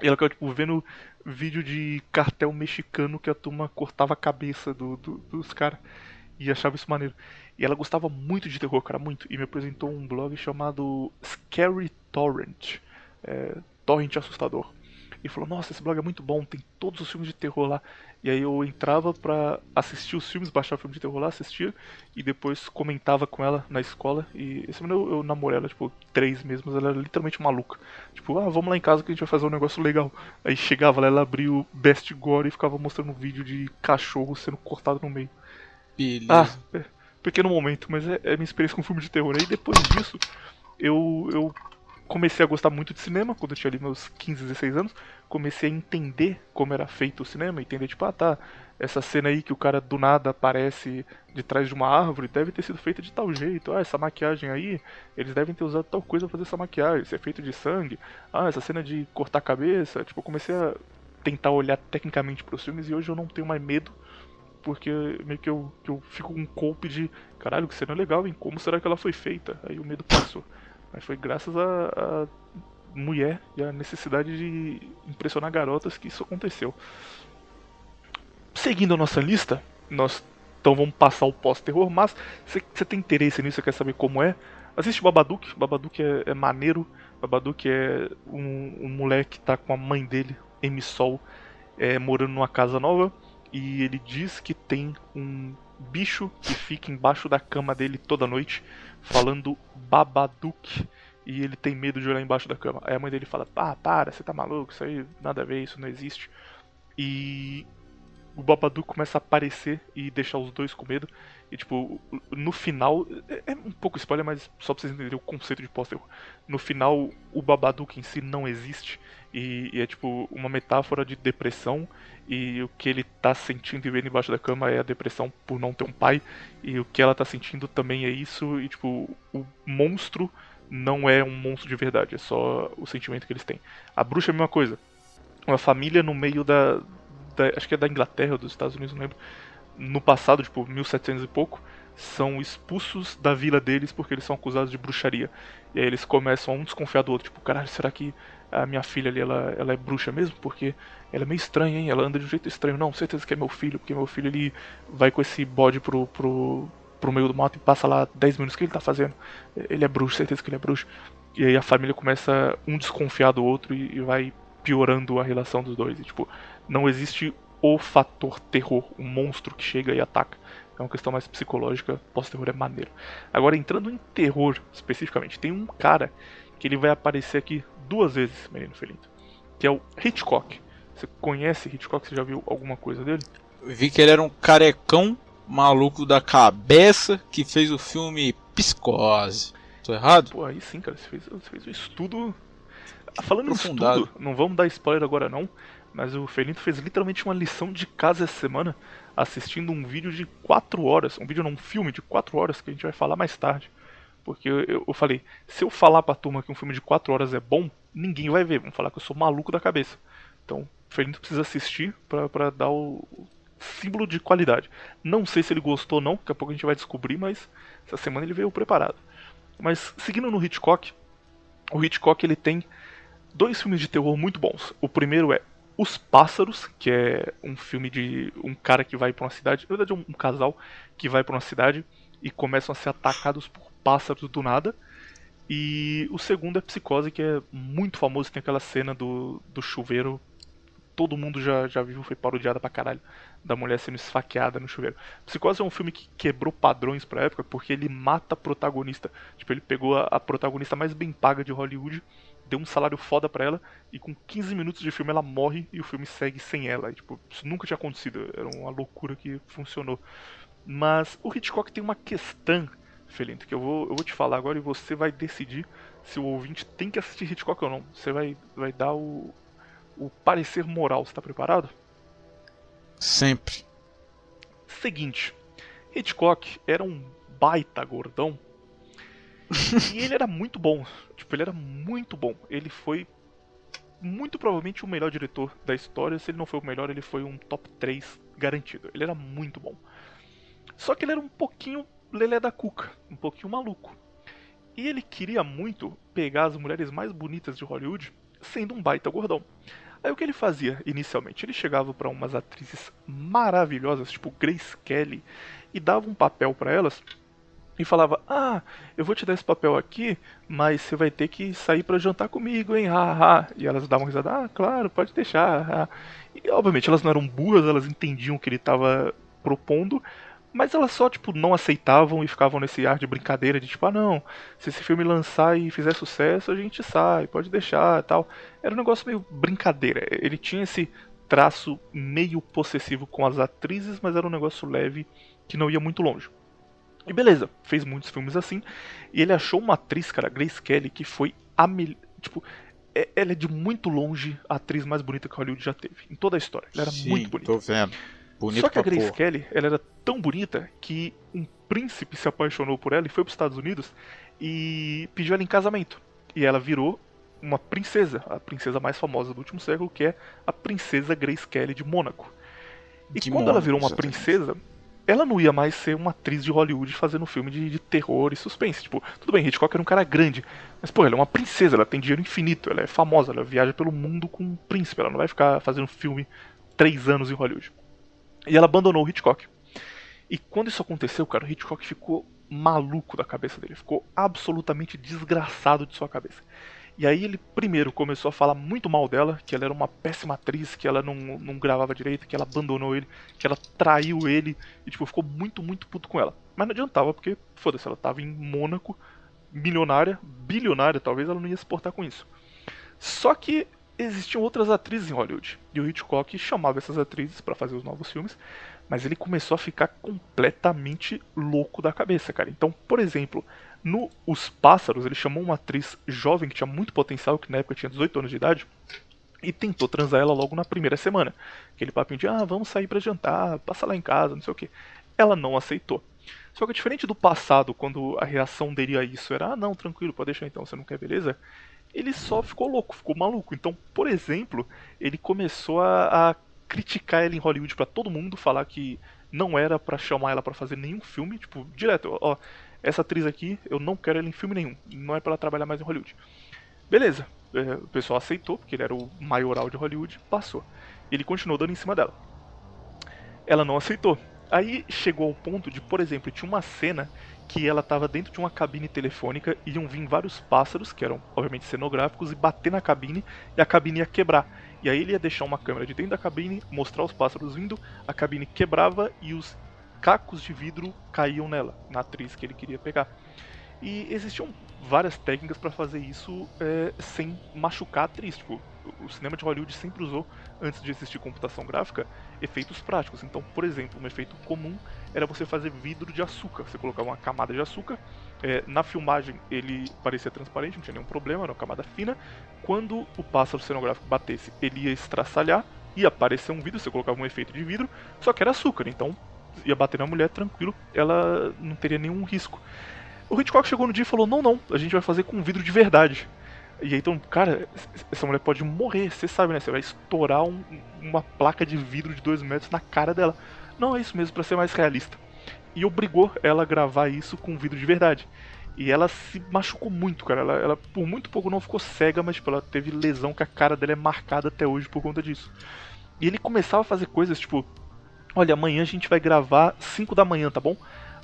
E ela ficava, tipo, vendo vídeo de cartel mexicano que a turma cortava a cabeça do, do dos caras. E achava isso maneiro. E ela gostava muito de terror, cara, muito. E me apresentou um blog chamado Scary Torrent. É, Torrent Assustador. E falou, nossa, esse blog é muito bom, tem todos os filmes de terror lá. E aí eu entrava pra assistir os filmes, baixar o filme de terror lá, assistir, e depois comentava com ela na escola. E esse ano eu, eu namorei ela, tipo, três meses, mas ela era literalmente maluca. Tipo, ah, vamos lá em casa que a gente vai fazer um negócio legal. Aí chegava lá, ela abria o Best Gore e ficava mostrando um vídeo de cachorro sendo cortado no meio. Beleza. Ah, é pequeno momento, mas é, é minha experiência com filme de terror. Aí depois disso, eu, eu comecei a gostar muito de cinema, quando eu tinha ali meus 15, 16 anos. Comecei a entender como era feito o cinema, entender, tipo, ah tá, essa cena aí que o cara do nada aparece de trás de uma árvore deve ter sido feita de tal jeito. Ah, essa maquiagem aí, eles devem ter usado tal coisa pra fazer essa maquiagem, isso é feito de sangue. Ah, essa cena de cortar a cabeça. Tipo, comecei a tentar olhar tecnicamente pros filmes e hoje eu não tenho mais medo porque meio que eu, que eu fico com um golpe de caralho, que cena legal, hein? Como será que ela foi feita? Aí o medo passou. Mas foi graças a mulher e a necessidade de impressionar garotas que isso aconteceu. Seguindo a nossa lista, nós então vamos passar o pós-terror, mas se você tem interesse nisso, quer saber como é, assiste Babadook. Babadook é, é maneiro. Babadook é um, um moleque que tá com a mãe dele, Amy Sol, é, morando numa casa nova e ele diz que tem um bicho que fica embaixo da cama dele toda noite, falando Babadook. E ele tem medo de olhar embaixo da cama. Aí a mãe dele fala: Ah, para, você tá maluco, isso aí nada a ver, isso não existe. E o Babadook começa a aparecer e deixar os dois com medo. E tipo, no final, é, é um pouco spoiler, mas só pra vocês entenderem o conceito de pós No final, o Babadook em si não existe. E, e, é tipo uma metáfora de depressão e o que ele tá sentindo e vendo embaixo da cama é a depressão por não ter um pai e o que ela tá sentindo também é isso e tipo o monstro não é um monstro de verdade, é só o sentimento que eles têm. A bruxa é a mesma coisa. Uma família no meio da, da acho que é da Inglaterra ou dos Estados Unidos, não lembro. No passado, tipo 1700 e pouco, são expulsos da vila deles porque eles são acusados de bruxaria. E aí eles começam a um desconfiar do outro, tipo, caralho, será que a minha filha ali ela, ela é bruxa mesmo? Porque ela é meio estranha, hein? Ela anda de um jeito estranho. Não, certeza que é meu filho, porque meu filho ele vai com esse bode pro, pro, pro meio do mato e passa lá 10 minutos. O que ele tá fazendo? Ele é bruxo, certeza que ele é bruxo. E aí a família começa um desconfiar do outro e, e vai piorando a relação dos dois. E, tipo, não existe o fator terror, um monstro que chega e ataca. É uma questão mais psicológica, pós-terror é maneiro. Agora, entrando em terror especificamente, tem um cara que ele vai aparecer aqui duas vezes, menino Felinto, que é o Hitchcock. Você conhece Hitchcock? Você já viu alguma coisa dele? Eu vi que ele era um carecão maluco da cabeça que fez o filme Psicose. Tô errado? Pô, aí sim, cara, você fez, você fez um estudo. Falando em estudo, não vamos dar spoiler agora não, mas o Felito fez literalmente uma lição de casa essa semana assistindo um vídeo de 4 horas, um vídeo não, um filme de 4 horas que a gente vai falar mais tarde. Porque eu, eu, falei, se eu falar pra turma que um filme de 4 horas é bom, ninguém vai ver, vão falar que eu sou maluco da cabeça. Então, o Felito precisa assistir pra dar o o símbolo de qualidade. Não sei se ele gostou ou não, daqui a pouco a gente vai descobrir, mas essa semana ele veio preparado. Mas seguindo no Hitchcock, o Hitchcock ele tem dois filmes de terror muito bons. O primeiro é Os Pássaros, que é um filme de um cara que vai para uma cidade, na verdade é um, um casal que vai para uma cidade e começam a ser atacados por pássaros do nada. E o segundo é Psicose, que é muito famoso, tem aquela cena do, do chuveiro. Todo mundo já, já viu, foi parodiada pra caralho, da mulher sendo esfaqueada no chuveiro. Psicose é um filme que quebrou padrões pra época, porque ele mata a protagonista. Tipo, ele pegou a, a protagonista mais bem paga de Hollywood, deu um salário foda pra ela, e com 15 minutos de filme ela morre e o filme segue sem ela. E, tipo, isso nunca tinha acontecido, era uma loucura que funcionou. Mas o Hitchcock tem uma questão, Felinto, que eu vou, eu vou te falar agora e você vai decidir se o ouvinte tem que assistir Hitchcock ou não. Você vai, vai dar o, o parecer moral. Você tá preparado? Sempre. Seguinte, Hitchcock era um baita gordão e ele era muito bom. Tipo, ele era muito bom. Ele foi muito provavelmente o melhor diretor da história. Se ele não foi o melhor, ele foi um top 3 garantido. Ele era muito bom. Só que ele era um pouquinho lelé da cuca, um pouquinho maluco. E ele queria muito pegar as mulheres mais bonitas de Hollywood sendo um baita gordão. Aí o que ele fazia inicialmente? Ele chegava para umas atrizes maravilhosas, tipo Grace Kelly, e dava um papel para elas e falava: "Ah, eu vou te dar esse papel aqui, mas você vai ter que sair para jantar comigo, hein? Ha, ha. E elas davam risada: "Ah, claro, pode deixar". ha." E obviamente elas não eram burras, elas entendiam o que ele estava propondo, mas elas só tipo não aceitavam e ficavam nesse ar de brincadeira de tipo: "Ah, não, se esse filme lançar e fizer sucesso, a gente sai, pode deixar", tal. Era um negócio meio brincadeira. Ele tinha esse traço meio possessivo com as atrizes, mas era um negócio leve que não ia muito longe. E beleza, fez muitos filmes assim. E ele achou uma atriz, cara, Grace Kelly, que foi a melhor. Tipo, é- ela é de muito longe a atriz mais bonita que Hollywood já teve. Em toda a história. Ela era Sim, muito bonita. Tô vendo. Bonito Só que a Grace porra. Kelly, ela era tão bonita que um príncipe se apaixonou por ela e foi para os Estados Unidos e pediu ela em casamento. E ela virou uma princesa, a princesa mais famosa do último século, que é a princesa Grace Kelly de Mônaco. E De quando ela Mônaco, virou uma princesa, ela não ia mais ser uma atriz de Hollywood fazendo filme de, de terror e suspense. Tipo, tudo bem, Hitchcock era um cara grande, mas pô, ela é uma princesa, ela tem dinheiro infinito, ela é famosa, ela viaja pelo mundo com um príncipe, ela não vai ficar fazendo filme três anos em Hollywood. E ela abandonou o Hitchcock. E quando isso aconteceu, cara, o Hitchcock ficou maluco da cabeça dele, ficou absolutamente desgraçado de sua cabeça. E aí ele primeiro começou a falar muito mal dela, que ela era uma péssima atriz, que ela não, não gravava direito, que ela abandonou ele, que ela traiu ele, e tipo, ficou muito, muito puto com ela. Mas não adiantava, porque, foda-se, ela tava em Mônaco, milionária, bilionária, talvez ela não ia se portar com isso. Só que existiam outras atrizes em Hollywood, e o Hitchcock chamava essas atrizes para fazer os novos filmes, mas ele começou a ficar completamente louco da cabeça, cara. Então, por exemplo, no Os Pássaros, ele chamou uma atriz jovem que tinha muito potencial, que na época tinha 18 anos de idade, e tentou transar ela logo na primeira semana. Aquele papinho de, ah, vamos sair pra jantar, passa lá em casa, não sei o que. Ela não aceitou. Só que diferente do passado, quando a reação dele a isso era, ah, não, tranquilo, pode deixar então, você não quer, beleza? Ele só ficou louco, ficou maluco. Então, por exemplo, ele começou a, a criticar ela em Hollywood pra todo mundo, falar que não era pra chamar ela pra fazer nenhum filme, tipo, direto, ó, essa atriz aqui, eu não quero ela em filme nenhum, não é pra ela trabalhar mais em Hollywood. Beleza, é, o pessoal aceitou, porque ele era o maioral de Hollywood, passou. Ele continuou dando em cima dela. Ela não aceitou. Aí chegou ao ponto de, por exemplo, tinha uma cena que ela estava dentro de uma cabine telefônica e iam vir vários pássaros, que eram obviamente cenográficos, e bater na cabine e a cabine ia quebrar. E aí ele ia deixar uma câmera de dentro da cabine, mostrar os pássaros vindo, a cabine quebrava e os cacos de vidro caíam nela, na atriz que ele queria pegar. E existiam várias técnicas para fazer isso é, sem machucar a atriz. Tipo, o cinema de Hollywood sempre usou, antes de existir computação gráfica, efeitos práticos. Então, por exemplo, um efeito comum era você fazer vidro de açúcar. Você colocava uma camada de açúcar, é, na filmagem ele parecia transparente, não tinha nenhum problema, era uma camada fina. Quando o pássaro cenográfico batesse, ele ia estraçalhar, ia aparecer um vidro, você colocava um efeito de vidro, só que era açúcar, então ia bater na mulher tranquilo, ela não teria nenhum risco. O Hitchcock chegou no dia e falou: Não, não, a gente vai fazer com vidro de verdade. E aí, então, cara, essa mulher pode morrer, você sabe, né? Você vai estourar um, uma placa de vidro de 2 metros na cara dela. Não, é isso mesmo, para ser mais realista. E obrigou ela a gravar isso com vidro de verdade. E ela se machucou muito, cara. Ela, ela, por muito pouco não ficou cega, mas tipo, ela teve lesão que a cara dela é marcada até hoje por conta disso. E ele começava a fazer coisas tipo: Olha, amanhã a gente vai gravar 5 da manhã, tá bom?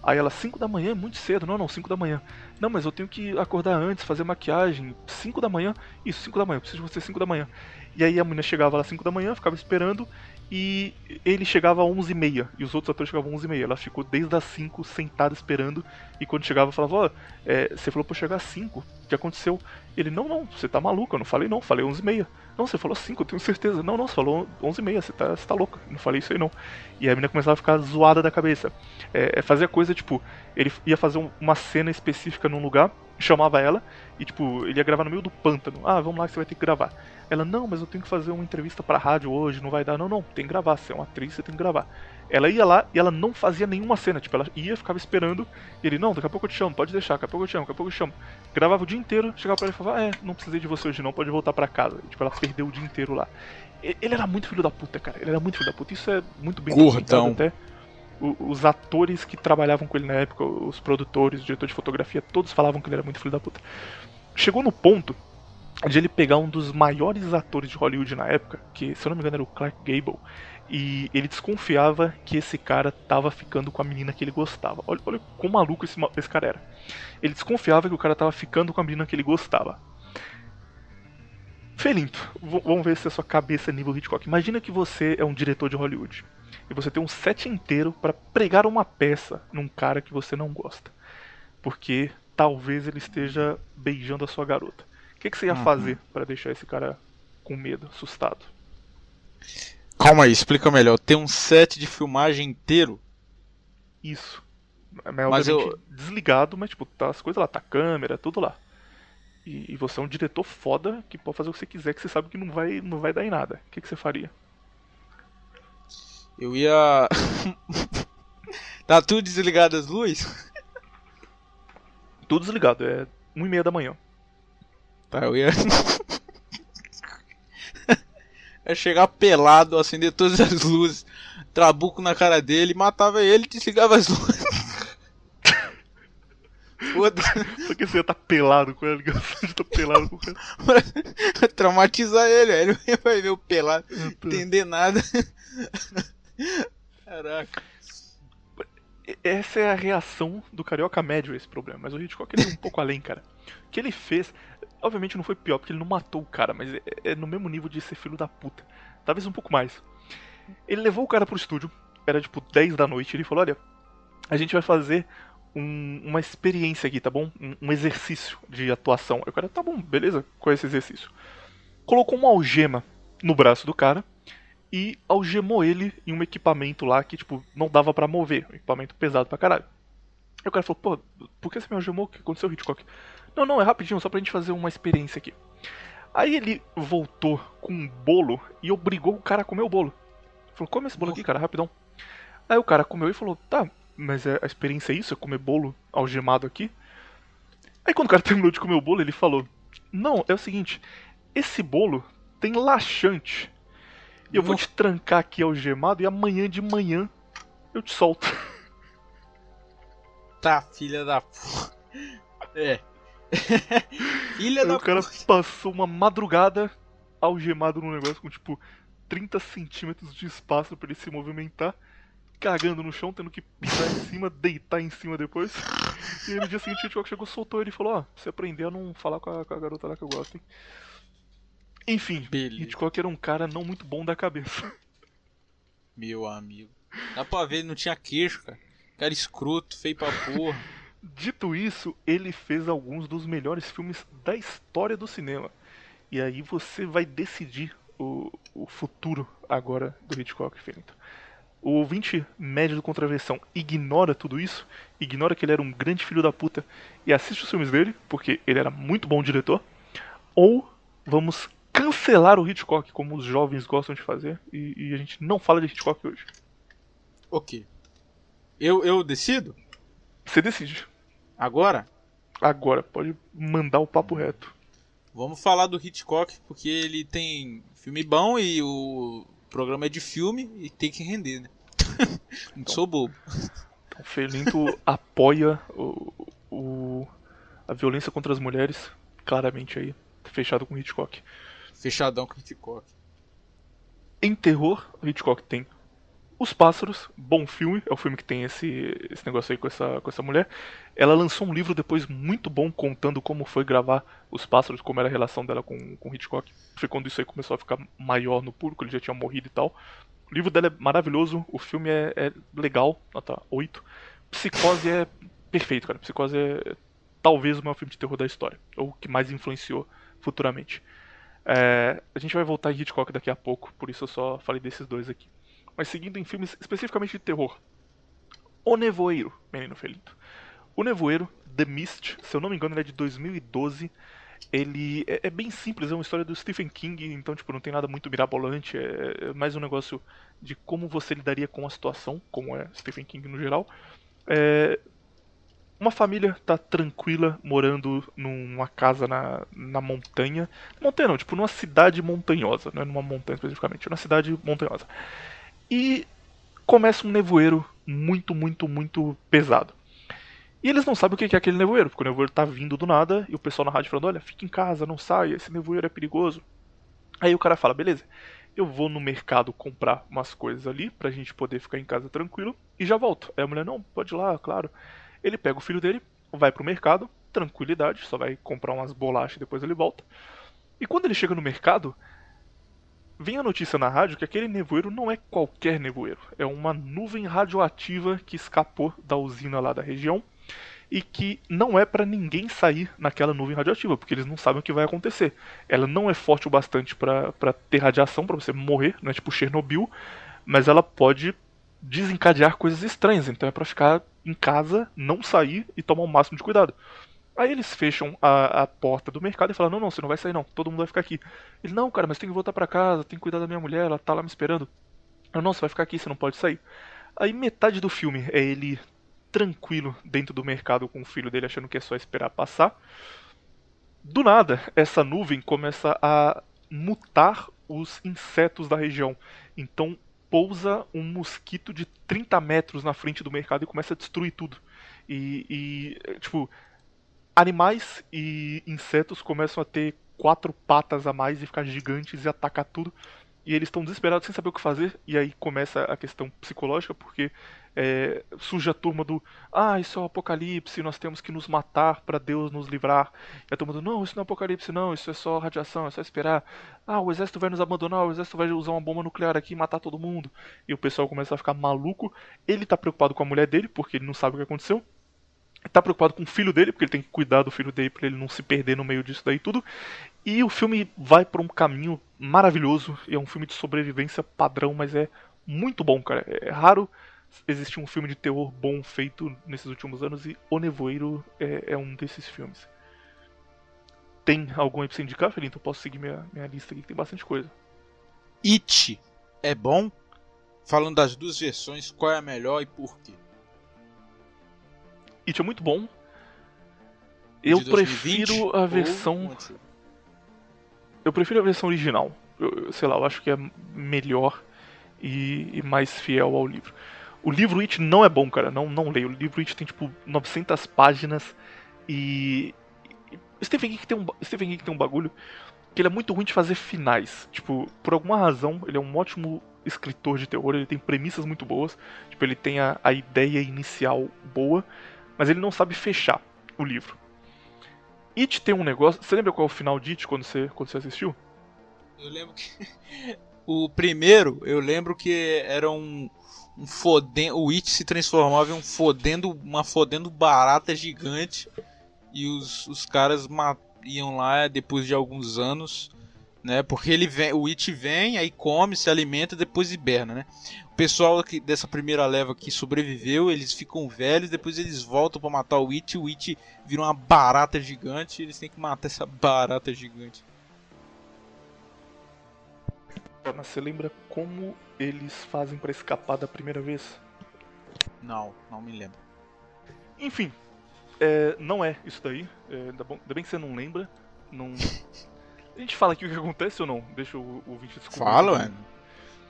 Aí ela, 5 da manhã é muito cedo. Não, não, 5 da manhã. Não, mas eu tenho que acordar antes, fazer maquiagem. 5 da manhã? Isso, 5 da manhã, eu preciso de você 5 da manhã. E aí a menina chegava lá 5 da manhã, ficava esperando, e ele chegava às 11h30, e os outros atores chegavam às 11h30. Ela ficou desde as 5 sentada esperando, e quando chegava falava, ó, oh, é, você falou pra eu chegar às 5, o que aconteceu? Ele, não, não, você tá maluco, eu não falei não, falei 11h30. Não, você falou 5, eu tenho certeza. Não, não, você falou 11h30, você tá, você tá louca, não falei isso aí não. E a menina começava a ficar zoada da cabeça. É, é fazia coisa, tipo, ele ia fazer uma cena específica num lugar, chamava ela, e tipo, ele ia gravar no meio do pântano. Ah, vamos lá que você vai ter que gravar. Ela, não, mas eu tenho que fazer uma entrevista pra rádio hoje, não vai dar. Não, não, tem que gravar. Você é uma atriz, você tem que gravar. Ela ia lá e ela não fazia nenhuma cena. Tipo, ela ia, ficava esperando. E ele, não, daqui a pouco eu te chamo, pode deixar, daqui a pouco eu te chamo, daqui a pouco eu te chamo. Gravava o dia inteiro, chegava pra ele e falava, ah, é, não precisei de você hoje não, pode voltar pra casa. E, tipo, ela perdeu o dia inteiro lá. Ele era muito filho da puta, cara. Ele era muito filho da puta. Isso é muito bem Gordão. até. Os atores que trabalhavam com ele na época, os produtores, o diretor de fotografia, todos falavam que ele era muito filho da puta. Chegou no ponto de ele pegar um dos maiores atores de Hollywood na época, que se eu não me engano era o Clark Gable, e ele desconfiava que esse cara tava ficando com a menina que ele gostava. Olha, olha quão maluco esse, esse cara era. Ele desconfiava que o cara tava ficando com a menina que ele gostava. Felinto, vamos ver se a sua cabeça é nível Hitchcock. Imagina que você é um diretor de Hollywood e você tem um set inteiro para pregar uma peça num cara que você não gosta, porque talvez ele esteja beijando a sua garota que, que você ia uhum. fazer para deixar esse cara com medo, assustado? Calma aí, explica melhor. Tem um set de filmagem inteiro? Isso. É, mas eu... desligado, mas tipo, tá as coisas lá, tá a câmera, tudo lá. E, e, você é um diretor foda que pode fazer o que você quiser, que você sabe que não vai, não vai dar em nada. O que, que você faria? Eu ia. tá tudo desligado as luzes? Tudo desligado, é 1 e meia da manhã. Tá, eu ia. é chegar pelado, acender todas as luzes, trabuco na cara dele, matava ele e desligava as luzes. Foda-se. Por que você ia estar tá pelado com ele? Você tá pelado com ele. Pra traumatizar ele, ele vai ver o pelado, entender nada. Caraca. Essa é a reação do Carioca Médio a esse problema, mas o Hitchcock ele é um pouco além, cara. O que ele fez Obviamente não foi pior, porque ele não matou o cara, mas é, é no mesmo nível de ser filho da puta. Talvez um pouco mais. Ele levou o cara pro estúdio, era tipo 10 da noite, ele falou: Olha, a gente vai fazer um, uma experiência aqui, tá bom? Um, um, exercício de atuação. Aí o cara, tá bom, beleza, qual é esse exercício? Colocou uma algema no braço do cara e algemou ele em um equipamento lá que, tipo, não dava para mover. Um equipamento pesado pra caralho. Aí o cara falou, pô, por que você me algemou? O que aconteceu, Hitchcock? Não, não, é rapidinho, só pra gente fazer uma experiência aqui. Aí ele voltou com um bolo e obrigou o cara a comer o bolo. Falou, come esse bolo aqui, cara, rapidão. Aí o cara comeu e falou, tá, mas é, a experiência é isso? É comer bolo algemado aqui? Aí quando o cara terminou de comer o bolo, ele falou, não, é o seguinte, esse bolo tem laxante. E eu vou te trancar aqui algemado e amanhã de manhã eu te solto. Tá, filha da. É. Filha da. O cara passou uma madrugada algemado num negócio com tipo 30 centímetros de espaço para ele se movimentar, cagando no chão, tendo que pisar em cima, deitar em cima depois. E aí, no dia seguinte o Hitchcock chegou, soltou ele e falou: Ó, oh, você aprendeu a não falar com a, com a, garota lá que eu gosto, hein? Enfim, Beleza. Hitchcock era um cara não muito bom da cabeça. Meu amigo. Dá pra ver, ele não tinha queixo, cara. Cara escroto, feio pra porra. Dito isso, ele fez alguns dos melhores filmes da história do cinema. E aí você vai decidir o, o futuro agora do Hitchcock, Felipe. O ouvinte médio do Contraversão ignora tudo isso, ignora que ele era um grande filho da puta e assiste os filmes dele, porque ele era muito bom diretor, ou vamos cancelar o Hitchcock, como os jovens gostam de fazer, e, e a gente não fala de Hitchcock hoje. Ok. Eu, eu decido? Você decide. Agora? Agora, pode mandar o papo reto. Vamos falar do Hitchcock, porque ele tem filme bom e o programa é de filme e tem que render, né? Não sou bobo. Então, Felinto apoia o, o, a violência contra as mulheres, claramente aí, fechado com Hitchcock. Fechadão com Hitchcock. Em terror, Hitchcock tem Os Pássaros, bom filme, é o filme que tem esse, esse negócio aí com essa, com essa mulher. Ela lançou um livro depois muito bom contando como foi gravar Os Pássaros, como era a relação dela com, com Hitchcock. Foi quando isso aí começou a ficar maior no público, ele já tinha morrido e tal. O livro dela é maravilhoso, o filme é, é legal, nota 8. Psicose é perfeito, cara. Psicose é talvez o maior filme de terror da história, ou o que mais influenciou futuramente. É, a gente vai voltar em Hitchcock daqui a pouco, por isso eu só falei desses dois aqui. Mas seguindo em filmes especificamente de terror. O Nevoeiro, Menino Felito. O Nevoeiro, The Mist, se eu não me engano, ele é de 2012. Ele é, é bem simples, é uma história do Stephen King, então tipo, não tem nada muito mirabolante, é, é mais um negócio de como você lidaria com a situação, como é Stephen King no geral. É, uma família tá tranquila morando numa casa na, na montanha. Montanha não, tipo numa cidade montanhosa, não é numa montanha especificamente, numa cidade montanhosa. E começa um nevoeiro muito, muito, muito pesado. E eles não sabem o que é aquele nevoeiro, porque o nevoeiro tá vindo do nada e o pessoal na rádio falando: olha, fica em casa, não saia, esse nevoeiro é perigoso. Aí o cara fala: beleza, eu vou no mercado comprar umas coisas ali pra gente poder ficar em casa tranquilo e já volto. Aí a mulher: não, pode ir lá, claro. Ele pega o filho dele, vai pro mercado, tranquilidade, só vai comprar umas bolachas e depois ele volta. E quando ele chega no mercado, vem a notícia na rádio que aquele nevoeiro não é qualquer nevoeiro, é uma nuvem radioativa que escapou da usina lá da região e que não é para ninguém sair naquela nuvem radioativa, porque eles não sabem o que vai acontecer. Ela não é forte o bastante para ter radiação para você morrer, não é tipo Chernobyl, mas ela pode desencadear coisas estranhas, então é para ficar em casa, não sair e tomar o máximo de cuidado. Aí eles fecham a, a, porta do mercado e falam: Não, não, você não vai sair, não. Todo mundo vai ficar aqui. Ele: Não, cara, mas tem que voltar para casa, tem que cuidar da minha mulher, ela tá lá me esperando. Eu: Não, você vai ficar aqui, você não pode sair. Aí metade do filme é ele tranquilo dentro do mercado com o filho dele, achando que é só esperar passar. Do nada, essa nuvem começa a mutar os insetos da região. Então pousa um mosquito de 30 metros na frente do mercado e começa a destruir tudo. E, e tipo, animais e insetos começam a ter quatro patas a mais e ficar gigantes e atacar tudo. E eles estão desesperados sem saber o que fazer. E aí começa a questão psicológica, porque é, surge a turma do Ah, isso é o apocalipse, nós temos que nos matar para Deus nos livrar. E a turma do Não, isso não é apocalipse, não, isso é só radiação, é só esperar. Ah, o exército vai nos abandonar, o exército vai usar uma bomba nuclear aqui e matar todo mundo. E o pessoal começa a ficar maluco. Ele tá preocupado com a mulher dele, porque ele não sabe o que aconteceu tá preocupado com o filho dele, porque ele tem que cuidar do filho dele para ele não se perder no meio disso daí tudo. E o filme vai por um caminho maravilhoso. É um filme de sobrevivência padrão, mas é muito bom, cara. É raro existir um filme de terror bom feito nesses últimos anos e O Nevoeiro é, é um desses filmes. Tem algum aí pra você indicar, Felipe? Então eu posso seguir minha, minha lista aqui, que tem bastante coisa. It é bom? Falando das duas versões, qual é a melhor e por quê? It é muito bom. Eu prefiro a versão. Eu prefiro a versão original. Eu, sei lá, eu acho que é melhor e, e, mais fiel ao livro. O livro It não é bom, cara. Não, não leio. O livro It tem tipo 900 páginas e. Stephen King tem um, Stephen King tem um bagulho que ele é muito ruim de fazer finais. Tipo, por alguma razão, ele é um ótimo escritor de terror, ele tem premissas muito boas. Tipo, ele tem a, a ideia inicial boa, mas ele não sabe fechar o livro. It tem um negócio. Você lembra qual é o final de It quando você, quando você assistiu? Eu lembro que O primeiro, eu lembro que era um, um fodendo. O It se transformava em um fodendo. Uma fodendo barata gigante. E os, os caras iam lá depois de alguns anos. Né, porque ele vem, o It vem, aí come, se alimenta, depois hiberna, né? O pessoal que, dessa primeira leva que sobreviveu, eles ficam velhos, depois eles voltam para matar o It, o It vira uma barata gigante, eles têm que matar essa barata gigante. Mas você lembra como eles fazem para escapar da primeira vez? Não, não me lembro. Enfim, é, não é isso daí. É, ainda, bom, ainda bem que você não lembra. Não... A gente fala aqui o que acontece ou não? Deixa o, o ouvinte descobrir. Fala, ué.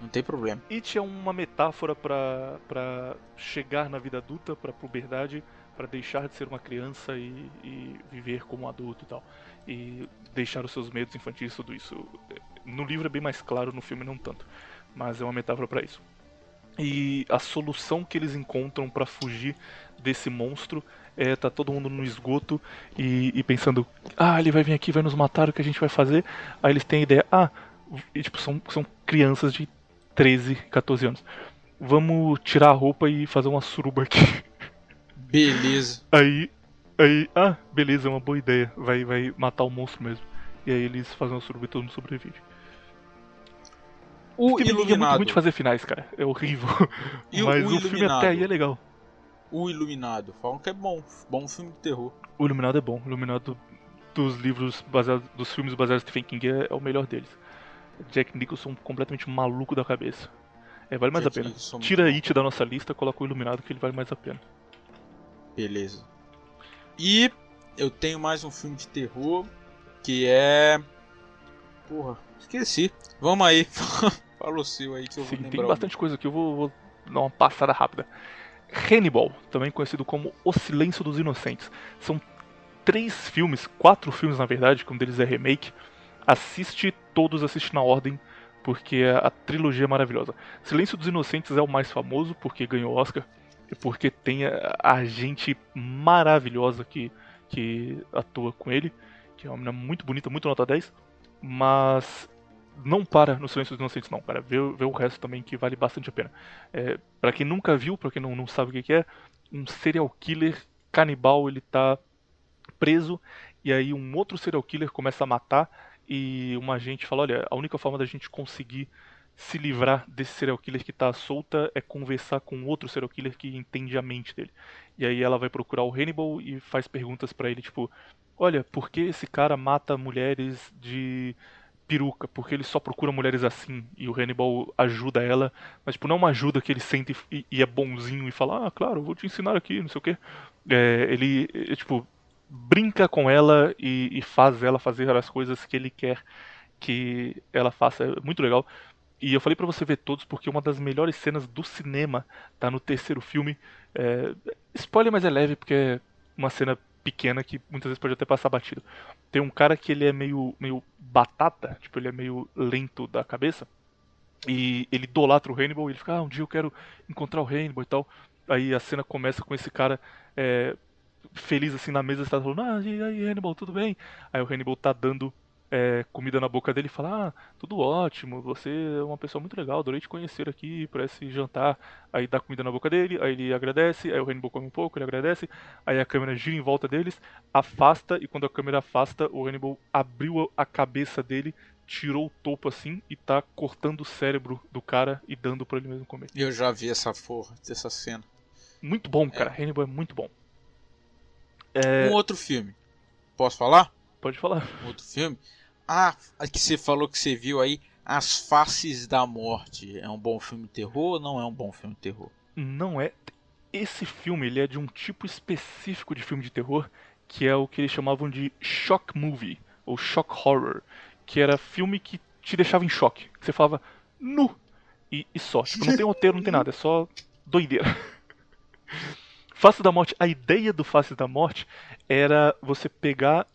Não tem problema. It é uma metáfora para chegar na vida adulta, para puberdade, para deixar de ser uma criança e, e, viver como um adulto e tal. E deixar os seus medos infantis tudo isso. No livro é bem mais claro, no filme não tanto. Mas é uma metáfora para isso. E a solução que eles encontram para fugir desse monstro é tá todo mundo no esgoto e, e, pensando, ah, ele vai vir aqui, vai nos matar, o que a gente vai fazer? Aí eles têm a ideia, ah, e, tipo, são, são crianças de 13, 14 anos. Vamos tirar a roupa e fazer uma suruba aqui. Beleza. Aí, aí, ah, beleza, é uma boa ideia. Vai, vai matar o monstro mesmo. E aí eles fazem uma suruba e todo mundo sobrevive. O filme Iluminado. É muito ruim de fazer finais, cara. É horrível. E Mas o, o filme até aí é legal. O Iluminado. Falam que é bom. Bom filme de terror. O Iluminado é bom. O Iluminado dos livros baseados, dos filmes baseados em Stephen King é, é o melhor deles. Jack Nicholson completamente maluco da cabeça. É, vale mais Jack a pena. Nicholson Tira It da nossa lista, coloca o Iluminado que ele vale mais a pena. Beleza. E eu tenho mais um filme de terror que é. Porra, esqueci. Vamos aí. Fala o seu aí que eu Sim, vou lembrar. Tem bastante coisa aqui, eu vou, vou dar uma passada rápida. Hannibal, também conhecido como O Silêncio dos Inocentes. São três filmes, quatro filmes na verdade, que um deles é remake. Assiste todos, assiste na ordem, porque a, a trilogia é maravilhosa. Silêncio dos Inocentes é o mais famoso, porque ganhou Oscar, porque tem a, a gente maravilhosa que, que atua com ele, que é uma menina muito bonita, muito nota 10. Mas não para no Silêncio dos Inocentes, não, cara. Vê, vê o resto também que vale bastante a pena. É, para quem nunca viu, para quem não, não sabe o que, é, um serial killer canibal ele tá preso e aí um outro serial killer começa a matar e uma agente fala: olha, a única forma da gente conseguir se livrar desse serial killer que tá solta é conversar com outro serial killer que entende a mente dele. E aí ela vai procurar o Hannibal e faz perguntas para ele, tipo: olha, por que esse cara mata mulheres de peruca, porque ele só procura mulheres assim e o Hannibal ajuda ela, mas tipo, não é uma ajuda que ele sente e, e é bonzinho e fala, ah, claro, vou te ensinar aqui, não sei o que. É, ele, é, tipo, brinca com ela e, e, faz ela fazer as coisas que ele quer que ela faça. É muito legal. E eu falei para você ver todos porque uma das melhores cenas do cinema tá no terceiro filme. É, spoiler, mas é leve porque é uma cena pequena que muitas vezes pode até passar batido. Tem um cara que ele é meio, meio batata, tipo, ele é meio lento da cabeça. E ele idolatra o Hannibal e ele fica, ah, um dia eu quero encontrar o Hannibal e tal. Aí a cena começa com esse cara é, feliz assim na mesa, está falando, ah, e aí Hannibal, tudo bem? Aí o Hannibal tá dando é, comida na boca dele e fala: Ah, tudo ótimo, você é uma pessoa muito legal, adorei te conhecer aqui para esse jantar. Aí dá comida na boca dele, aí ele agradece, aí o Hannibal come um pouco, ele agradece, aí a câmera gira em volta deles, afasta, e quando a câmera afasta, o Hannibal abriu a cabeça dele, tirou o topo assim e tá cortando o cérebro do cara e dando para ele mesmo comer. Eu já vi essa porra, essa cena. Muito bom, cara. É. Hannibal é muito bom. É... Um outro filme. Posso falar? Pode falar. Um outro filme ah, que você falou que você viu aí, As Faces da Morte. É um bom filme de terror ou não é um bom filme de terror? Não é. Esse filme ele é de um tipo específico de filme de terror que é o que eles chamavam de shock movie ou shock horror, que era filme que te deixava em choque. Que você falava nu e, e só. Tipo, não tem roteiro, não tem nada, é só doideira. Face da Morte, a ideia do Face da Morte era você pegar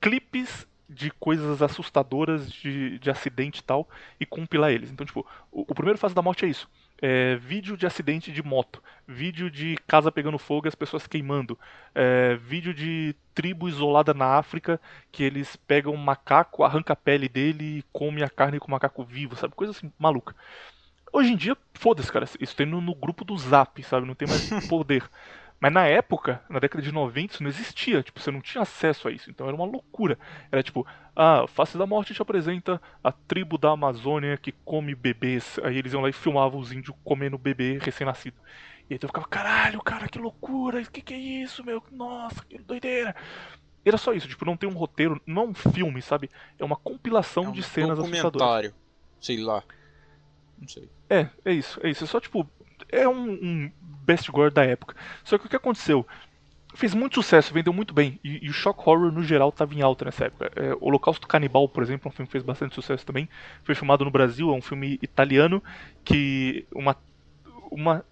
clipes de coisas assustadoras de, de acidente e tal e compilar eles. Então, tipo, o, o primeiro fase da morte é isso. é, vídeo de acidente de moto, vídeo de casa pegando fogo e as pessoas queimando, é, vídeo de tribo isolada na África que eles pegam um macaco, arranca a pele dele e come a carne com o macaco vivo, sabe? Coisa assim, maluca. Hoje em dia, foda-se, cara, isso tem no, no, grupo do Zap, sabe? Não tem mais poder. Mas na época, na década de 90, isso não existia. Tipo, você não tinha acesso a isso. Então era uma loucura. Era tipo, ah, Face da Morte te apresenta a tribo da Amazônia que come bebês. Aí eles iam lá e filmavam os índios comendo bebê recém-nascido. E aí tu ficava, caralho, cara, que loucura, que que é isso, meu? Nossa, que doideira. Era só isso, tipo, não tem um roteiro, não é um filme, sabe? É uma compilação é um de cenas assustadoras. sei lá. Não sei. É, é isso, é isso. É só, tipo, é um, um best gore da época. Só que o que aconteceu? Fez muito sucesso, vendeu muito bem. E, e o shock horror no geral estava em alta nessa época. É, Holocausto Canibal, por exemplo, é um filme que fez bastante sucesso também. Foi filmado no Brasil, é um filme italiano que uma, uma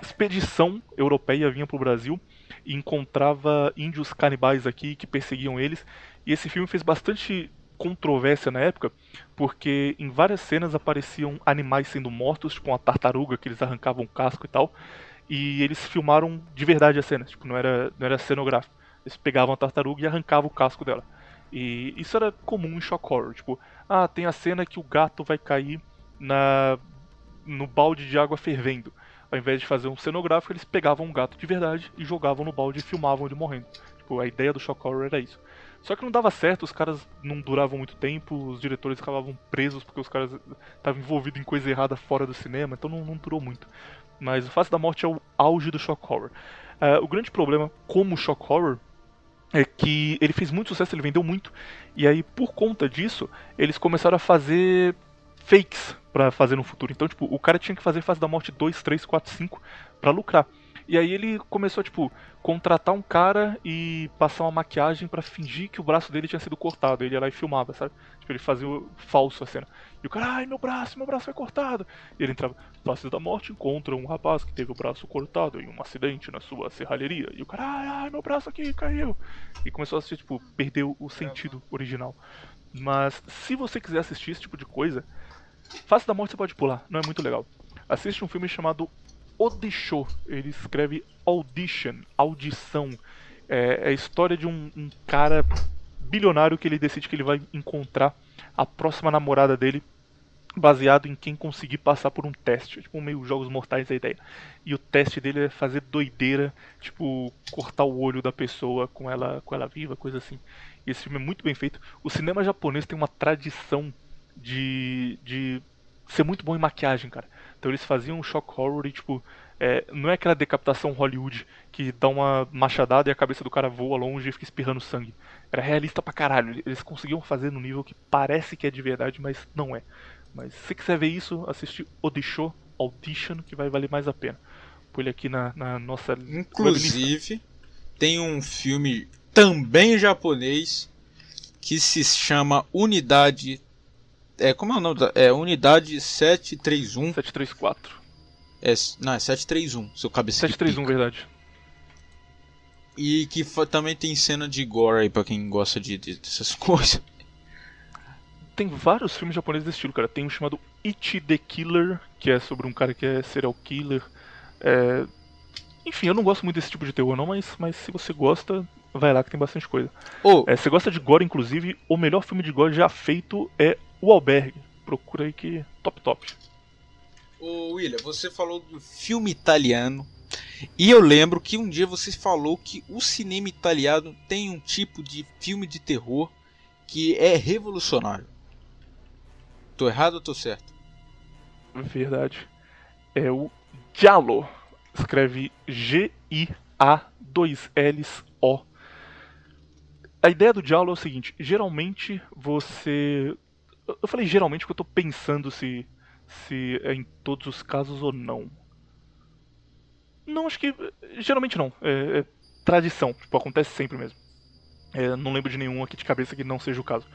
expedição europeia vinha para o Brasil e encontrava índios canibais aqui que perseguiam eles. E esse filme fez bastante controvérsia na época, porque em várias cenas apareciam animais sendo mortos, tipo uma tartaruga que eles arrancavam o casco e tal, e eles filmaram de verdade as cenas, tipo, não era, não era cenográfico. Eles pegavam a tartaruga e arrancavam o casco dela. E isso era comum em shock horror, tipo, ah, tem a cena que o gato vai cair na no balde de água fervendo. Ao invés de fazer um cenográfico, eles pegavam um gato de verdade e jogavam no balde e filmavam ele morrendo. Tipo, a ideia do shock horror era isso. Só que não dava certo, os caras não duravam muito tempo, os diretores acabavam presos porque os caras estavam envolvidos em coisa errada fora do cinema, então não, não durou muito. Mas o Face da Morte é o auge do shock horror. Uh, o grande problema como shock horror é que ele fez muito sucesso, ele vendeu muito, e aí por conta disso, eles começaram a fazer fakes para fazer no futuro. Então, tipo, o cara tinha que fazer Face da Morte 2, 3, 4, 5 para lucrar. E aí ele começou, tipo, contratar um cara e passar uma maquiagem para fingir que o braço dele tinha sido cortado. Ele ia lá e filmava, sabe? Tipo, ele fazia o falso a cena. E o cara, ai meu braço, meu braço foi cortado. E ele entrava, Face da Morte encontra um rapaz que teve o braço cortado em um acidente na sua serralheria. E o cara, ai, ai meu braço aqui caiu. E começou a assistir, tipo, perdeu o sentido original. Mas se você quiser assistir esse tipo de coisa, Face da Morte você pode pular, não é muito legal. Assiste um filme chamado Odisho. Ele escreve audition, audição. É, é a história de um, um cara bilionário que ele decide que ele vai encontrar a próxima namorada dele baseado em quem conseguir passar por um teste, tipo meio jogos mortais a ideia. E o teste dele é fazer doideira, tipo cortar o olho da pessoa com ela, com ela viva, coisa assim. E esse filme é muito bem feito. O cinema japonês tem uma tradição de, de ser muito bom em maquiagem, cara. Então eles faziam um shock horror e, tipo, é, não é aquela decapitação Hollywood que dá uma machadada e a cabeça do cara voa longe e fica espirrando sangue. Era realista pra caralho. Eles conseguiam fazer no nível que parece que é de verdade, mas não é. Mas se quiser ver isso, assiste Odisho Audition, que vai valer mais a pena. Põe ele aqui na, na nossa. Inclusive, tem um filme também japonês que se chama Unidade é, como é o nome da. É Unidade 731. 734. É, não, é 731, seu cabeça 731, verdade. E que também tem cena de gore aí pra quem gosta de, de, dessas coisas. Tem vários filmes japoneses desse estilo, cara. Tem um chamado Ichi the Killer, que é sobre um cara que é serial killer. É... Enfim, eu não gosto muito desse tipo de terror, não, mas, mas se você gosta, vai lá que tem bastante coisa. Oh. É, você gosta de gore, inclusive, o melhor filme de gore já feito é O Albergue. Procura aí que top top. Ô William, você falou do filme italiano. E eu lembro que um dia você falou que o cinema italiano tem um tipo de filme de terror que é revolucionário. Tô errado ou tô certo? Verdade. É o Giallo. Escreve G-I-A-2-L-O a ideia do diálogo é o seguinte: geralmente você. Eu falei geralmente porque eu tô pensando se, se é em todos os casos ou não. Não, acho que. Geralmente não. É, é tradição. Tipo, acontece sempre mesmo. É, não lembro de nenhum aqui de cabeça que não seja o caso.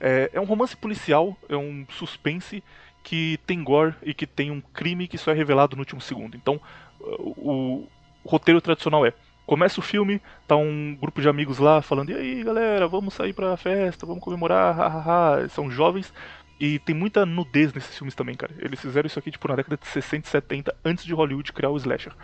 É, é um romance policial, é um suspense que tem gore e que tem um crime que só é revelado no último segundo. Então, o, o roteiro tradicional é Começa o filme, tá um grupo de amigos lá falando: e aí galera, vamos sair pra festa, vamos comemorar, hahaha. São jovens. E tem muita nudez nesses filmes também, cara. Eles fizeram isso aqui, tipo, na década de 60 e 70, antes de Hollywood criar o slasher.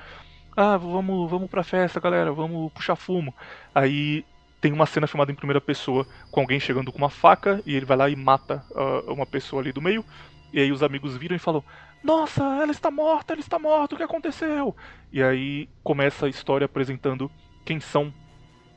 Ah, vamos, vamos pra festa, galera, vamos puxar fumo. Aí tem uma cena filmada em primeira pessoa com alguém chegando com uma faca e ele vai lá e mata uh, uma pessoa ali do meio. E aí os amigos viram e falam: Nossa, ela está morta, ela está morta, o que aconteceu? E aí começa a história apresentando quem são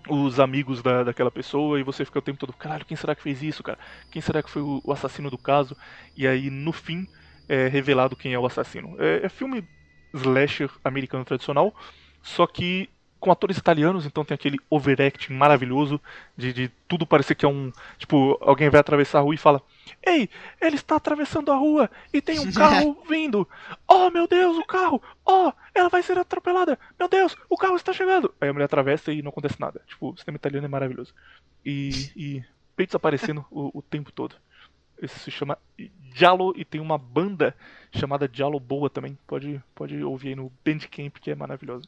os amigos da, daquela pessoa e você fica o tempo todo, caralho, quem será que fez isso, cara? Quem será que foi o, o assassino do caso? E aí, no fim, é revelado quem é o assassino. É, é filme slasher americano tradicional, só que com atores italianos, então tem aquele overacting maravilhoso de, de tudo parecer que é um. Tipo, alguém vai atravessar a rua e fala: Ei, ele está atravessando a rua e tem um carro vindo. Oh, meu Deus, o carro! Oh, ela vai ser atropelada! Meu Deus, o carro está chegando! Aí a mulher atravessa e não acontece nada. Tipo, o sistema italiano é maravilhoso. E, e peitos aparecendo o, o tempo todo. Esse se chama Giallo e tem uma banda chamada Giallo Boa também. Pode, pode ouvir aí no Bandcamp que é maravilhoso.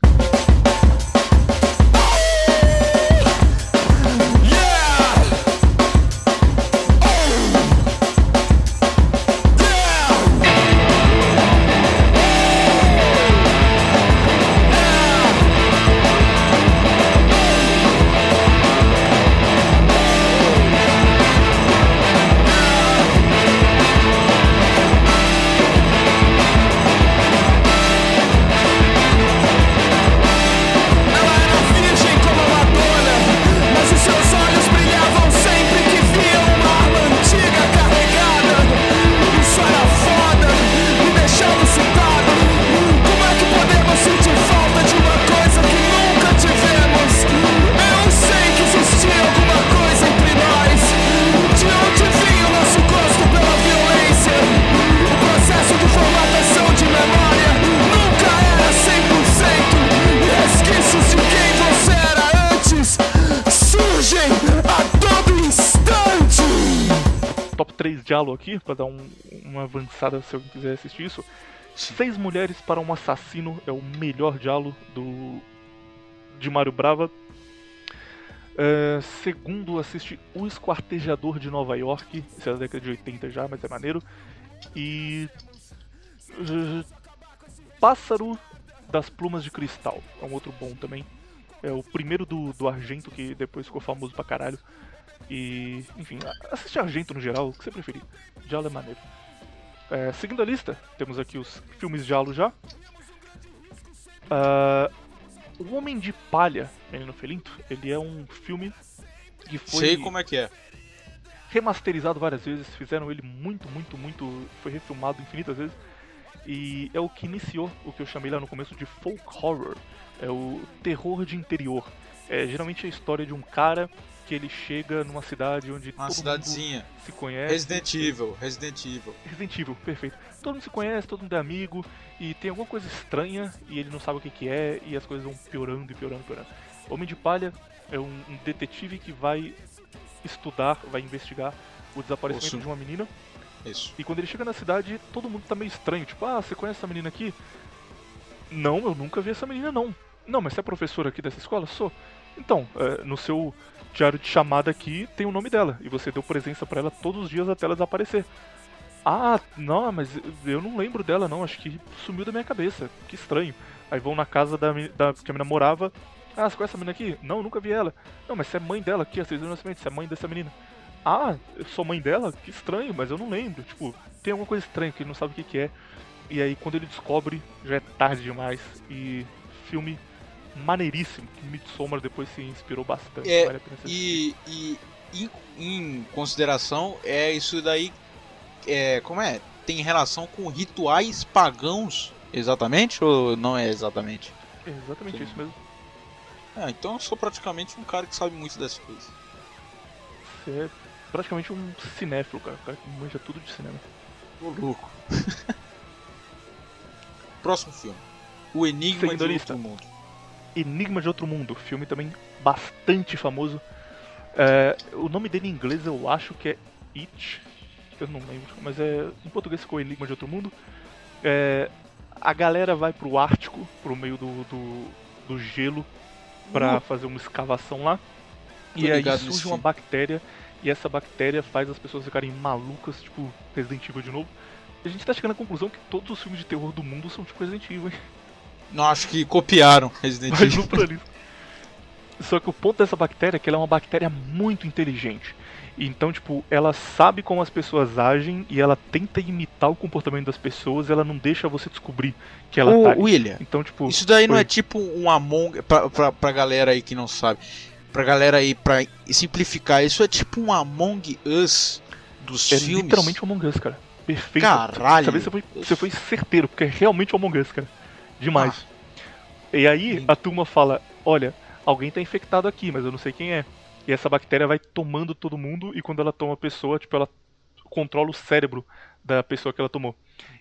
Aqui, para dar um, uma avançada se alguém quiser assistir isso. Seis Mulheres para um Assassino é o melhor diálogo do de Mario Brava. É, segundo, assiste O Esquartejador de Nova York. Isso é da década de 80 já, mas é maneiro. E. Uh, Pássaro das Plumas de Cristal. É um outro bom também. É o primeiro do, do Argento, que depois ficou famoso pra caralho. E, enfim, assiste Argento no geral, o que você preferir. Diallo é maneiro. É, seguindo a lista, temos aqui os filmes Diallo já. Uh, o Homem de Palha, Menino Felinto, ele é um filme que foi. Sei como é que é. Remasterizado várias vezes, fizeram ele muito, muito, muito. Foi refilmado infinitas vezes. E é o que iniciou o que eu chamei lá no começo de folk horror. É o terror de interior. É geralmente a história de um cara que ele chega numa cidade onde uma cidadezinha se conhece. Resident Evil, Resident Evil. Resident Evil, perfeito. Todo mundo se conhece, todo mundo é amigo e tem alguma coisa estranha e ele não sabe o que, que é e as coisas vão piorando e piorando, e piorando. Homem de Palha é um, um, detetive que vai estudar, vai investigar o desaparecimento Osso. de uma menina. Isso. E quando ele chega na cidade, todo mundo tá meio estranho, tipo, ah, você conhece essa menina aqui? Não, eu nunca vi essa menina não. Não, mas você é professor aqui dessa escola? Sou. Então, é, no seu diário de chamada aqui tem o nome dela e você deu presença para ela todos os dias até ela desaparecer. Ah, não, mas eu não lembro dela não, acho que sumiu da minha cabeça. Que estranho. Aí vão na casa da, da que a menina morava. Ah, você conhece essa menina aqui? Não, nunca vi ela. Não, mas você é mãe dela aqui, a anos nascimento, você é mãe dessa menina. Ah, eu sou mãe dela? Que estranho, mas eu não lembro. Tipo, tem alguma coisa estranha que ele não sabe o que, que é. E aí quando ele descobre, já é tarde demais. E filme maneiríssimo, que Midsommar depois se inspirou bastante. É, vale e, e em, em, consideração, é isso daí. É, como é? Tem relação com rituais pagãos, exatamente? Ou não é exatamente? É exatamente Sim. isso mesmo. Então eu sou praticamente um cara que sabe muito dessas coisas. Você é praticamente um cinéfilo, cara. Um cara que manja tudo de cinema. Ô louco. Próximo filme. O Enigma Outro Mundo. Enigma de Outro Mundo, filme também bastante famoso. É, o nome dele em inglês eu acho que é It, eu não lembro, mas é em português ficou Enigma de Outro Mundo. É, a galera vai pro Ártico, pro meio do, do, do gelo, pra uh. fazer uma escavação lá. Tô e aí surge uma bactéria e essa bactéria faz as pessoas ficarem malucas, tipo Resident Evil de novo. A gente tá chegando à conclusão que todos os filmes de terror do mundo são tipo Resident Evil, hein? Não, acho que copiaram Resident Mas Evil. no plano. Só que o ponto dessa bactéria é que ela é uma bactéria muito inteligente. Então, tipo, ela sabe como as pessoas agem e ela tenta imitar o comportamento das pessoas e ela não deixa você descobrir que ela Ô, tá. William, Então, tipo, isso daí não Oi. é tipo um Among... Pra, pra, pra galera aí que não sabe. Pra galera aí, pra simplificar, isso é tipo um Among Us dos é filmes. literalmente o Among Us, cara. Perfeito. Caralho. Você foi, você foi certeiro, porque é realmente o Among Us, cara. Demais. E aí a turma fala: olha, alguém tá infectado aqui, mas eu não sei quem é. E essa bactéria vai tomando todo mundo e quando ela toma a pessoa, tipo, ela controla o cérebro da pessoa que ela tomou.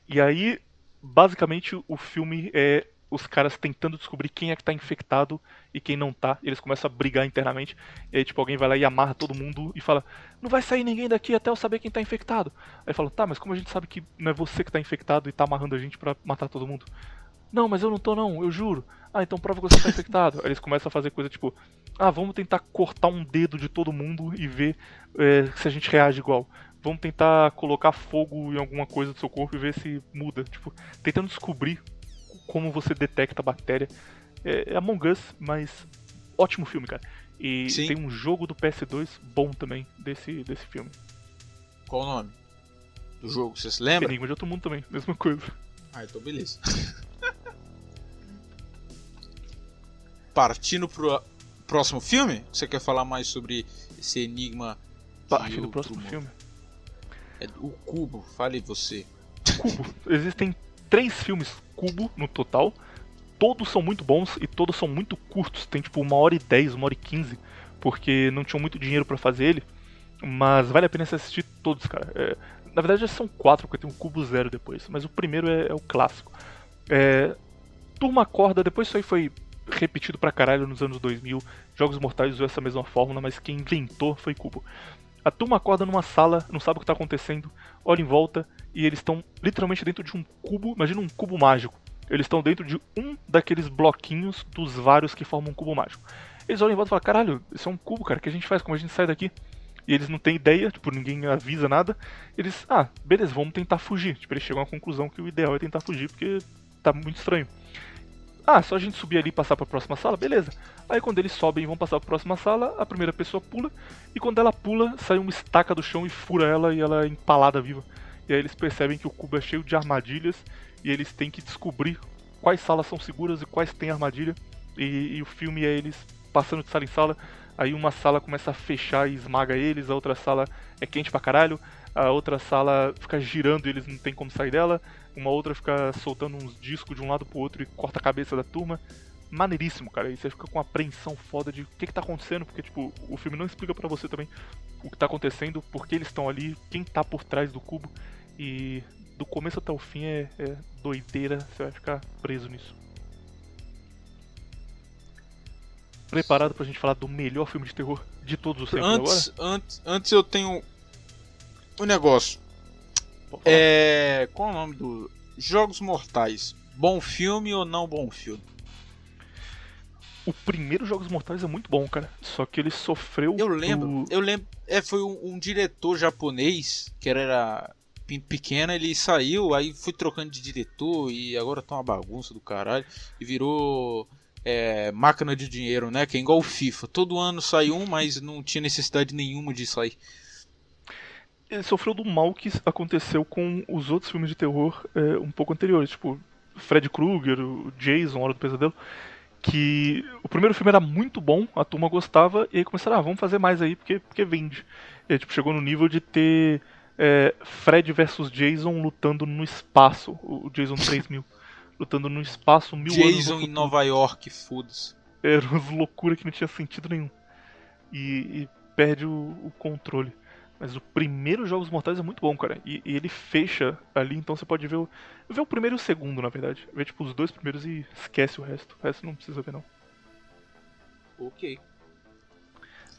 E aí, basicamente, o filme é os caras tentando descobrir quem é que tá infectado e quem não tá. Eles começam a brigar internamente. E aí, tipo, alguém vai lá e amarra todo mundo e fala: Não vai sair ninguém daqui até eu saber quem tá infectado. Aí falam: Tá, mas como a gente sabe que não é você que tá infectado e tá amarrando a gente pra matar todo mundo? Não, mas eu não tô não, eu juro. Ah, então prova que você tá infectado. Aí eles começam a fazer coisa tipo, ah, vamos tentar cortar um dedo de todo mundo e ver é, se a gente reage igual. Vamos tentar colocar fogo em alguma coisa do seu corpo e ver se muda. Tipo, tentando descobrir como você detecta a bactéria. É, é Among Us, mas ótimo filme, cara. E Sim. tem um jogo do PS2 bom também desse, desse filme. Qual o nome do jogo? Você se lembra? Enigma de Outro Mundo também, mesma coisa. Ah, então beleza. Partindo pro próximo filme, você quer falar mais sobre esse enigma Parte do próximo mundo? filme. É o cubo, fale você. Cubo. Existem três filmes Cubo no total. Todos são muito bons e todos são muito curtos. Tem tipo uma hora e dez, uma hora e quinze. Porque não tinham muito dinheiro pra fazer ele. Mas vale a pena você assistir todos, cara. É, na verdade já são quatro, porque tem um Cubo Zero depois. Mas o primeiro é, é o clássico. É, Turma Acorda, depois isso aí foi repetido pra caralho nos anos 2000. Jogos Mortais usou essa mesma fórmula, mas quem inventou foi Cubo. A turma acorda numa sala, não sabe o que está acontecendo, olha em volta e eles estão literalmente dentro de um cubo. Imagina um cubo mágico. Eles estão dentro de um daqueles bloquinhos dos vários que formam um cubo mágico. Eles olham em volta e falam: caralho, isso é um cubo, cara, o que a gente faz? Como a gente sai daqui? E eles não têm ideia, tipo, ninguém avisa nada. Eles, ah, beleza, vamos tentar fugir. Tipo, eles chegam à conclusão que o ideal é tentar fugir porque tá muito estranho. Ah, só a gente subir ali e passar pra próxima sala? Beleza. Aí quando eles sobem e vão passar pra próxima sala, a primeira pessoa pula. E quando ela pula, sai uma estaca do chão e fura ela e ela é empalada viva. E aí eles percebem que o cubo é cheio de armadilhas e eles têm que descobrir quais salas são seguras e quais têm armadilha. E, e o filme é eles passando de sala em sala. Aí uma sala começa a fechar e esmaga eles, a outra sala é quente pra caralho, a outra sala fica girando e eles não tem como sair dela, uma outra fica soltando uns discos de um lado pro outro e corta a cabeça da turma. Maneiríssimo, cara. E você fica com apreensão foda de o que, que tá acontecendo, porque tipo, o filme não explica pra você também o que tá acontecendo, por que eles estão ali, quem tá por trás do cubo. E do começo até o fim é, é doideira, você vai ficar preso nisso. Preparado pra gente falar do melhor filme de terror de todos os tempos Antes, antes, antes eu tenho um negócio. É. Qual é o nome do. Jogos Mortais. Bom filme ou não bom filme? O primeiro Jogos Mortais é muito bom, cara. Só que ele sofreu. Eu lembro, do- eu lembro. É, foi um, um diretor japonês que era pe- pequeno, ele saiu, aí foi trocando de diretor e agora tá uma bagunça do caralho. E virou é, máquina de dinheiro, né? Que é igual o FIFA. Todo ano sai um, mas não tinha necessidade nenhuma de sair. Ele sofreu do mal que aconteceu com os outros filmes de terror é, um pouco anteriores, tipo Fred Krueger, o Jason, Hora do Pesadelo. Que o primeiro filme era muito bom, a turma gostava, e aí começaram, ah, vamos fazer mais aí porque, porque vende. E aí, tipo, chegou no nível de ter é, Fred versus Jason lutando no espaço, o Jason 3000. lutando no espaço mil anos. no Jason em. Nova York, foda-se. Era umas loucuras que não tinha sentido nenhum. E, e perde o, o controle. Mas o primeiro Jogos Mortais é muito bom, cara. E, e ele fecha ali, então você pode ver o, ver o primeiro e o segundo, na verdade. Ver tipo os dois primeiros e esquece o resto. O resto não precisa ver, não. Ok.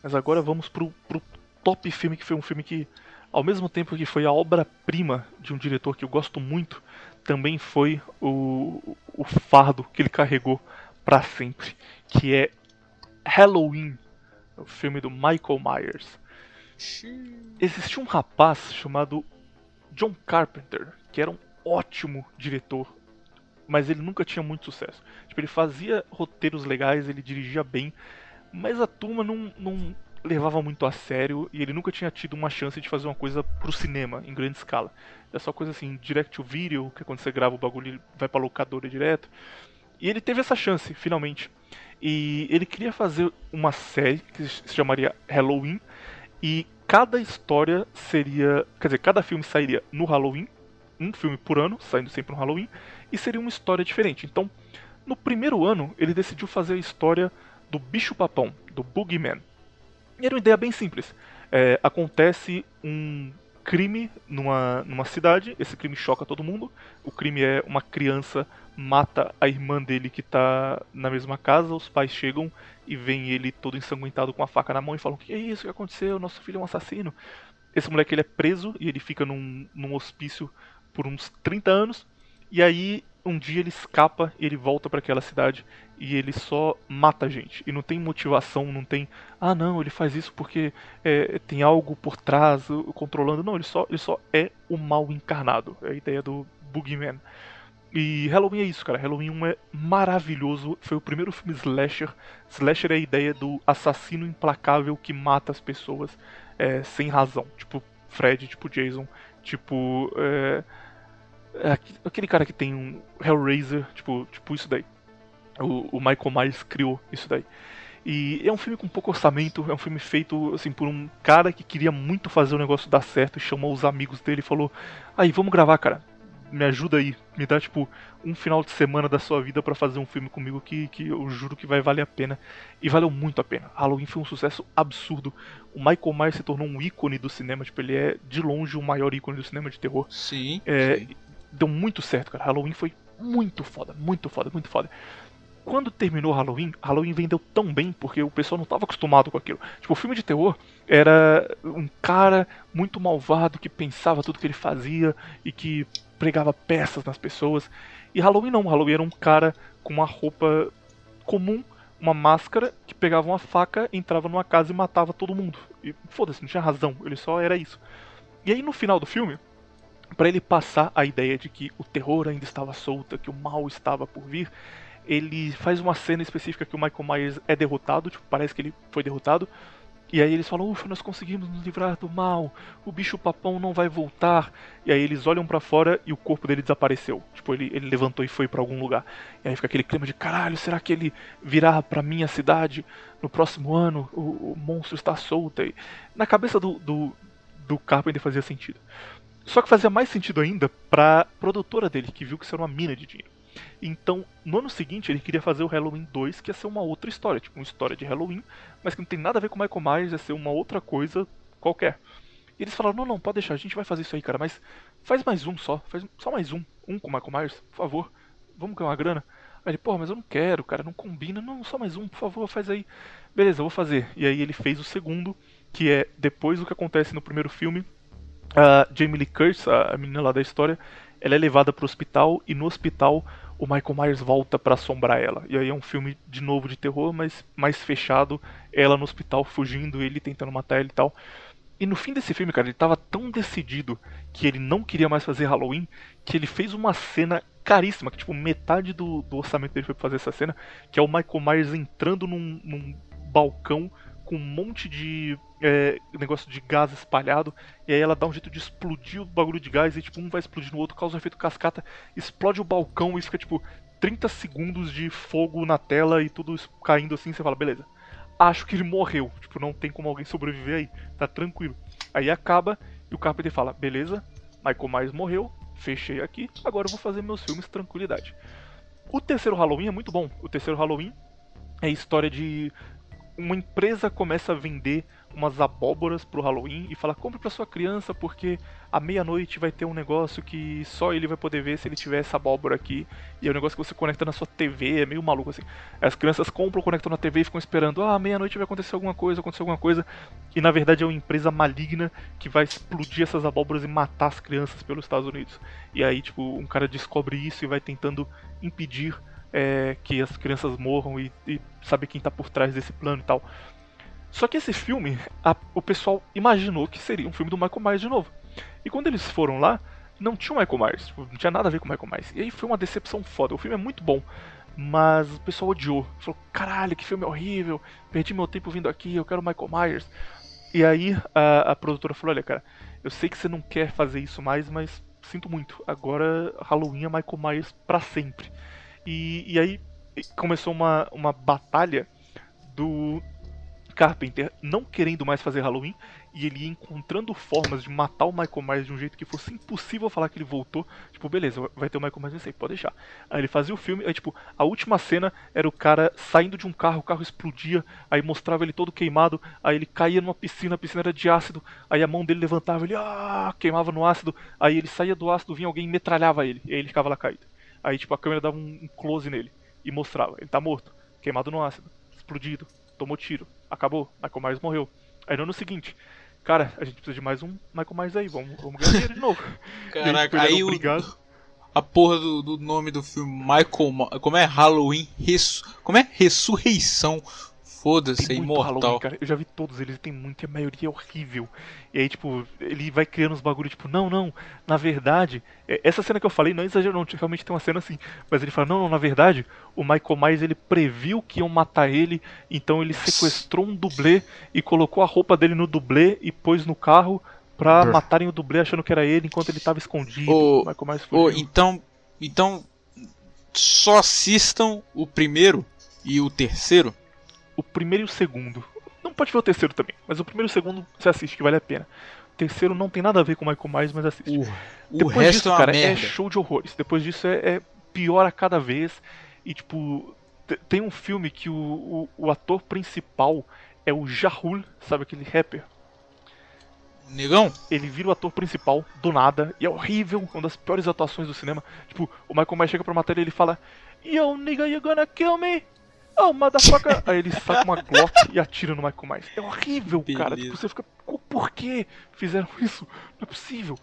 Mas agora vamos pro, pro top filme, que foi um filme que, ao mesmo tempo que foi a obra-prima de um diretor que eu gosto muito, também foi o, o fardo que ele carregou pra sempre, que é Halloween, o filme do Michael Myers. Existia um rapaz chamado John Carpenter, que era um ótimo diretor, mas ele nunca tinha muito sucesso. Tipo, ele fazia roteiros legais, ele dirigia bem, mas a turma não, não levava muito a sério e ele nunca tinha tido uma chance de fazer uma coisa pro cinema em grande escala. É só coisa assim, direct to video, que é quando você grava o bagulho vai pra locadora direto. E ele teve essa chance, finalmente. E ele queria fazer uma série que se chamaria Halloween e cada história seria, quer dizer, cada filme sairia no Halloween, um filme por ano, saindo sempre no Halloween, e seria uma história diferente. Então, no primeiro ano, ele decidiu fazer a história do bicho papão, do Boogeyman. E era uma ideia bem simples. É, acontece um crime numa, numa cidade, esse crime choca todo mundo. O crime é uma criança mata a irmã dele que tá na mesma casa, os pais chegam e veem ele todo ensanguentado com a faca na mão e falam: O que é isso que aconteceu? Nosso filho é um assassino. Esse moleque ele é preso e ele fica num, num hospício por uns 30 anos. E aí um dia ele escapa, ele volta para aquela cidade e ele só mata gente. E não tem motivação, não tem. Ah, não, ele faz isso porque é, tem algo por trás controlando. Não, ele só, ele só é o mal encarnado. É a ideia do Boogeyman. E Halloween é isso, cara. Halloween 1 é maravilhoso. Foi o primeiro filme slasher. Slasher é a ideia do assassino implacável que mata as pessoas é, sem razão. Tipo Fred, tipo Jason, tipo. É é aquele cara que tem um Hellraiser, tipo, tipo isso daí. O, o Michael Myers criou isso daí. E é um filme com pouco orçamento, é um filme feito assim por um cara que queria muito fazer o negócio dar certo e chamou os amigos dele e falou: "Aí, vamos gravar, cara. Me ajuda aí, me dá tipo um final de semana da sua vida para fazer um filme comigo que, que eu juro que vai valer a pena". E valeu muito a pena. Halloween foi um sucesso absurdo. O Michael Myers se tornou um ícone do cinema, tipo, ele é de longe o maior ícone do cinema de terror. Sim. É, sim deu muito certo, cara. Halloween foi muito foda, muito foda, muito foda. Quando terminou Halloween, Halloween vendeu tão bem porque o pessoal não estava acostumado com aquilo. Tipo, o filme de terror era um cara muito malvado que pensava tudo que ele fazia e que pregava peças nas pessoas. E Halloween não, Halloween era um cara com uma roupa comum, uma máscara, que pegava uma faca, entrava numa casa e matava todo mundo. E foda-se, não tinha razão, ele só era isso. E aí no final do filme, para ele passar a ideia de que o terror ainda estava solto, que o mal estava por vir, ele faz uma cena específica que o Michael Myers é derrotado, tipo, parece que ele foi derrotado. E aí eles falam, ufa, nós conseguimos nos livrar do mal, o bicho papão não vai voltar. E aí eles olham para fora e o corpo dele desapareceu. Tipo, ele, ele levantou e foi para algum lugar. E aí fica aquele clima de caralho, será que ele virá pra minha cidade no próximo ano? O, o monstro está solto. E na cabeça do, do, do Carpenter fazia sentido. Só que fazia mais sentido ainda pra produtora dele, que viu que isso era uma mina de dinheiro. Então, no ano seguinte, ele queria fazer o Halloween 2, que ia ser uma outra história, tipo uma história de Halloween, mas que não tem nada a ver com o Michael Myers, ia ser uma outra coisa qualquer. E eles falaram: não, não, pode deixar, a gente vai fazer isso aí, cara, mas faz mais um só, faz só mais um, um com o Michael Myers, por favor, vamos ganhar uma grana. Aí ele, porra, mas eu não quero, cara, não combina, não, só mais um, por favor, faz aí. Beleza, eu vou fazer. E aí ele fez o segundo, que é depois do que acontece no primeiro filme, a Jamie Lee Curtis, a menina lá da história, ela é levada para o hospital e no hospital o Michael Myers volta para assombrar ela. E aí é um filme de novo de terror, mas mais fechado, ela no hospital fugindo, ele tentando matar ele e tal. E no fim desse filme, cara, ele tava tão decidido que ele não queria mais fazer Halloween, que ele fez uma cena caríssima, que tipo, metade do, do orçamento dele foi pra fazer essa cena, que é o Michael Myers entrando num, num balcão com um monte de é, negócio de gás espalhado, e aí ela dá um jeito de explodir o bagulho de gás, e tipo, um vai explodir no outro, causa um efeito cascata, explode o balcão e fica tipo 30 segundos de fogo na tela e tudo caindo assim, você fala, beleza. Acho que ele morreu, tipo, não tem como alguém sobreviver aí, tá tranquilo. Aí acaba e o Carpenter fala, beleza, Michael Myers morreu, fechei aqui, agora eu vou fazer meus filmes tranquilidade. O terceiro Halloween é muito bom. O terceiro Halloween é história de uma empresa começa a vender umas abóboras pro Halloween e fala: compre pra sua criança porque à meia-noite vai ter um negócio que só ele vai poder ver se ele tiver essa abóbora aqui. E é um negócio que você conecta na sua TV, é meio maluco assim. As crianças compram, conectam na TV e ficam esperando: ah, meia-noite vai acontecer alguma coisa, acontecer alguma coisa. E na verdade é uma empresa maligna que vai explodir essas abóboras e matar as crianças pelos Estados Unidos. E aí, tipo, um cara descobre isso e vai tentando impedir é, que as crianças morram e, e saber quem está por trás desse plano e tal. Só que esse filme, a, o pessoal imaginou que seria um filme do Michael Myers de novo. E quando eles foram lá, não tinha o Michael Myers, tipo, não tinha nada a ver com o Michael Myers. E aí foi uma decepção foda. O filme é muito bom, mas o pessoal odiou. Falou, caralho, que filme horrível, perdi meu tempo vindo aqui, eu quero o Michael Myers. E aí a, a produtora falou, olha cara, eu sei que você não quer fazer isso mais, mas sinto muito. Agora Halloween é Michael Myers para sempre. E, e aí começou uma, uma batalha do Carpenter não querendo mais fazer Halloween e ele ia encontrando formas de matar o Michael Myers de um jeito que fosse impossível falar que ele voltou. Tipo, beleza, vai ter o Michael Myers nesse aí, pode deixar. Aí ele fazia o filme, aí tipo, a última cena era o cara saindo de um carro, o carro explodia, aí mostrava ele todo queimado, aí ele caía numa piscina, a piscina era de ácido, aí a mão dele levantava, ele ah, queimava no ácido, aí ele saía do ácido, vinha alguém e metralhava ele, e aí ele ficava lá caído. Aí tipo, a câmera dava um close nele e mostrava, ele tá morto, queimado no ácido, explodido, tomou tiro, acabou, Michael Myers morreu. Aí no ano seguinte, cara, a gente precisa de mais um Michael Myers aí, vamos, vamos ganhar dinheiro de novo. Caraca, aí o, a porra do, do, nome do filme, Michael, como é? Halloween, Res, como é? Ressurreição, Foda-se, é imortal. Halloween, cara. Eu já vi todos eles, tem muito, e a maioria é horrível. E aí, tipo, ele vai criando uns bagulho, tipo, não, não, na verdade, é, essa cena que eu falei, não é exagero não, realmente tem uma cena assim. Mas ele fala, não, não, na verdade, o Michael Myers, ele previu que iam matar ele, então ele sequestrou um dublê e colocou a roupa dele no dublê e pôs no carro pra Brr. matarem o dublê achando que era ele enquanto ele tava escondido. O Michael Myers fugiu. então, então, só assistam o primeiro e o terceiro o primeiro e o segundo. Não pode ver o terceiro também, mas o primeiro e o segundo você assiste, que vale a pena. O terceiro não tem nada a ver com o Michael Myers, mas assiste. Uh, o Depois resto disso, é cara, é show de horrores. Depois disso é, é pior a cada vez. E tipo, tem um filme que o, o, o, ator principal é o Jahul, sabe aquele rapper? Negão? Ele vira o ator principal do nada e é horrível, uma das piores atuações do cinema. Tipo, o Michael Myers chega pra matar ele e ele fala: Yo, nigga, you gonna kill me? Oh, motherfucker! Aí ele saca uma Glock e atira no Michael Myers. É horrível, Beleza. cara. Tipo, você fica. Por que fizeram isso? Não é possível.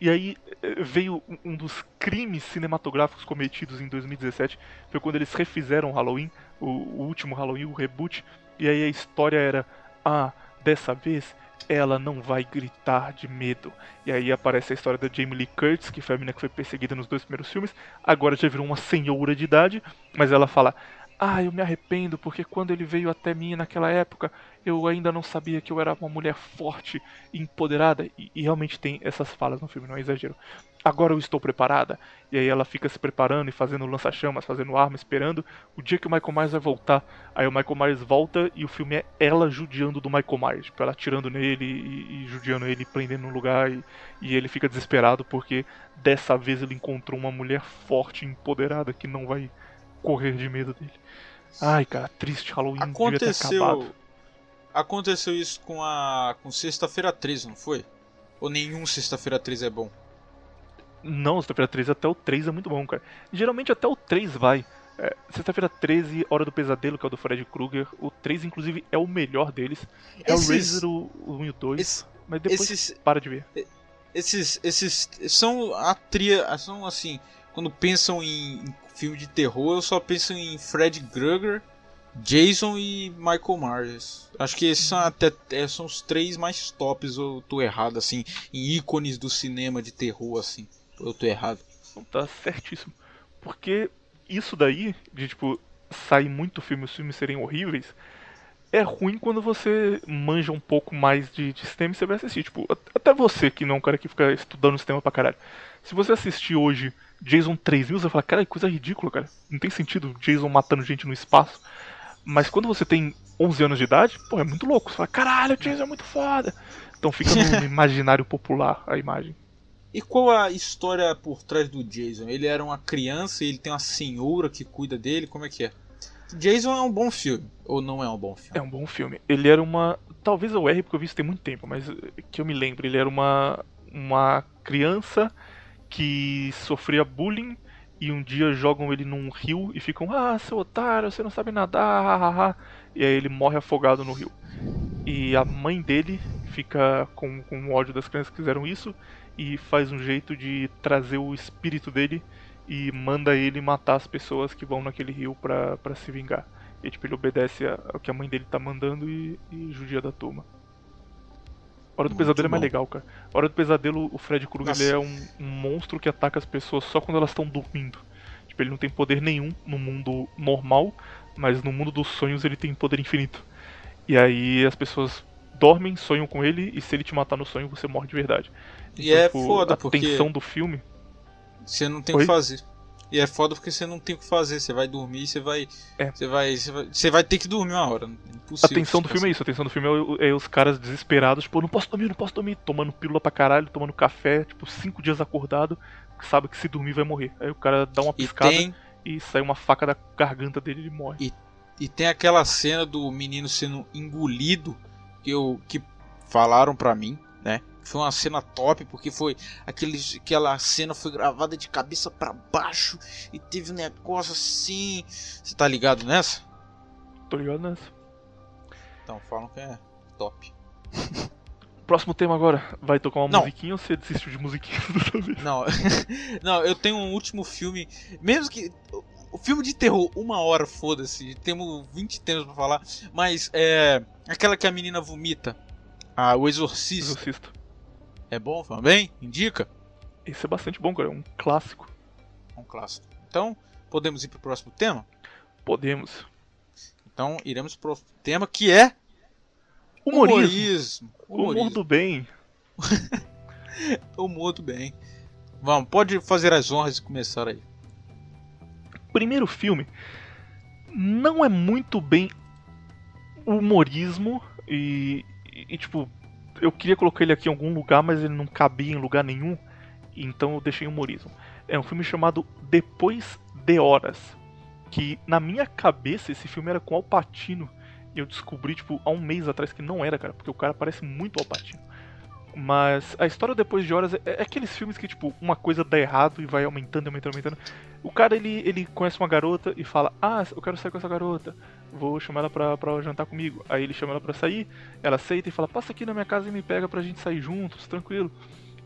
E aí eh, veio um dos crimes cinematográficos cometidos em 2017. Foi quando eles refizeram Halloween, o, o último Halloween, o reboot. E aí a história era: ah, dessa vez ela não vai gritar de medo. E aí aparece a história da Jamie Lee Curtis, que foi a menina que foi perseguida nos dois primeiros filmes. Agora já virou uma senhora de idade, mas ela fala: ah, eu me arrependo porque quando ele veio até mim naquela época, eu ainda não sabia que eu era uma mulher forte e empoderada. E, e, realmente tem essas falas no filme, não é exagero. Agora eu estou preparada. E aí ela fica se preparando e fazendo lança-chamas, fazendo arma, esperando o dia que o Michael Myers vai voltar. Aí o Michael Myers volta e o filme é ela judiando do Michael Myers. Tipo, ela atirando nele e, e judiando ele, prendendo no lugar. E, e ele fica desesperado porque dessa vez ele encontrou uma mulher forte e empoderada que não vai correr de medo dele. Ai, cara, triste Halloween aconteceu Aconteceu isso com a com Sexta-feira 13, não foi? Ou nenhum Sexta-feira 13 é bom? Não, Sexta-feira 13 até o 3 é muito bom, cara. Geralmente até o 3 vai. É, Sexta-feira 13, Hora do Pesadelo, que é o do Fred Krueger. O 3, inclusive, é o melhor deles. É esses, o Razor, o, 1 e o 2. Esse, mas depois esses, para de ver. Esses, esses são a tria. São assim. Quando pensam em, em filme de terror, eu só penso em Fred Krueger, Jason e Michael Myers. Acho que esses são até é, são os três mais tops, eu tô errado, assim, em ícones do cinema de terror, assim. Eu tô errado. Tá certíssimo. Porque isso daí, de tipo, sair muito filme, os filmes serem horríveis, é ruim quando você manja um pouco mais de, de cinema e você vai assistir. Tipo, até você que não é um cara que fica estudando cinema pra caralho. Se você assistir hoje Jason 3000, você fala, cara, que coisa ridícula, cara. Não tem sentido Jason matando gente no espaço. Mas quando você tem 11 anos de idade, pô, é muito louco. Você fala, caralho, Jason é muito foda. Então fica no imaginário popular a imagem. E qual a história por trás do Jason? Ele era uma criança e ele tem uma senhora que cuida dele? Como é que é? Jason é um bom filme, ou não é um bom filme? É um bom filme. Ele era uma. Talvez eu erre porque eu vi isso tem muito tempo, mas que eu me lembro, ele era uma. Uma criança que sofria bullying e um dia jogam ele num rio e ficam, ah, seu otário, você não sabe nadar, hahaha. E aí ele morre afogado no rio. E a mãe dele fica com, com ódio das crianças que fizeram isso e faz um jeito de trazer o espírito dele e manda ele matar as pessoas que vão naquele rio pra se vingar. E tipo, ele obedece ao que a mãe dele tá mandando e, e judia da turma. Hora do Muito Pesadelo é mais bom. legal, cara. Hora do Pesadelo, o Fred Krueger ele é um, um monstro que ataca as pessoas só quando elas estão dormindo. Tipo, ele não tem poder nenhum no mundo normal, mas no mundo dos sonhos ele tem poder infinito. E aí as pessoas dormem, sonham com ele, e se ele te matar no sonho, você morre de verdade. E é tipo, foda, a porque- tensão do filme. Você não tem o que fazer. E é foda porque você não tem o que fazer. Você vai dormir, você vai. É. Você vai. Você vai, você vai ter que dormir uma hora. A Impossível. tensão do filme é isso, a tensão do filme é, é os caras desesperados, tipo, não posso dormir, não posso dormir, tomando pílula pra caralho, tomando café, tipo, cinco dias acordado, sabe que se dormir vai morrer. Aí o cara dá uma E piscada tem, e sai uma faca da garganta dele e ele morre. e tem aquela cena do menino sendo engolido que, eu, que falaram pra mim, né? Foi uma cena top, porque foi aquele, aquela cena foi gravada de cabeça pra baixo e teve um negócio assim. Você tá ligado nessa? Tô ligado nessa. Então falam que é top. Próximo tema agora, vai tocar uma Não. musiquinha ou você desistiu de musiquinha dessa vez? Não, não, eu tenho um último filme. Mesmo que. O filme de terror, uma hora, foda-se. Temos 20 temas pra falar. Mas é. Aquela que a menina vomita. Ah, o Exorcista. Exorcista. É bom também? Indica? Esse é bastante bom, cara, é um clássico. Um clássico. Então, podemos ir pro próximo tema? Podemos. Então, iremos pro tema que é. Humorismo. Humor Humorismo. do bem. Humor do bem. Vamos, pode fazer as honras e começar aí. primeiro filme não é muito bem humorismo e, e, e, tipo eu queria colocar ele aqui em algum lugar mas ele não cabia em lugar nenhum então eu deixei humorismo. É um filme chamado Depois de Horas que na minha cabeça esse filme era com Al Pacino e eu descobri tipo há um mês atrás que não era cara porque o cara parece muito Al Pacino. Mas a história depois de horas é, é aqueles filmes que, tipo, uma coisa dá errado e vai aumentando, aumentando, aumentando. O cara, ele, ele conhece uma garota e fala, ah, eu quero sair com essa garota, vou chamar ela pra, pra jantar comigo. Aí ele chama ela pra sair, ela aceita e fala, passa aqui na minha casa e me pega pra gente sair juntos, tranquilo.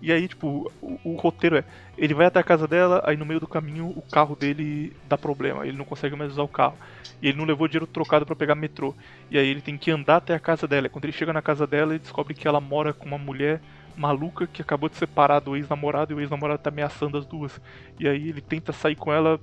E aí, tipo, o, o roteiro é, ele vai até a casa dela, aí no meio do caminho o carro dele dá problema, ele não consegue mais usar o carro. E ele não levou dinheiro trocado pra pegar metrô. E aí ele tem que andar até a casa dela. E Quando ele chega na casa dela, ele descobre que ela mora com uma mulher maluca que acabou de separar do ex-namorado e o ex-namorado tá ameaçando as duas. E aí ele tenta sair com ela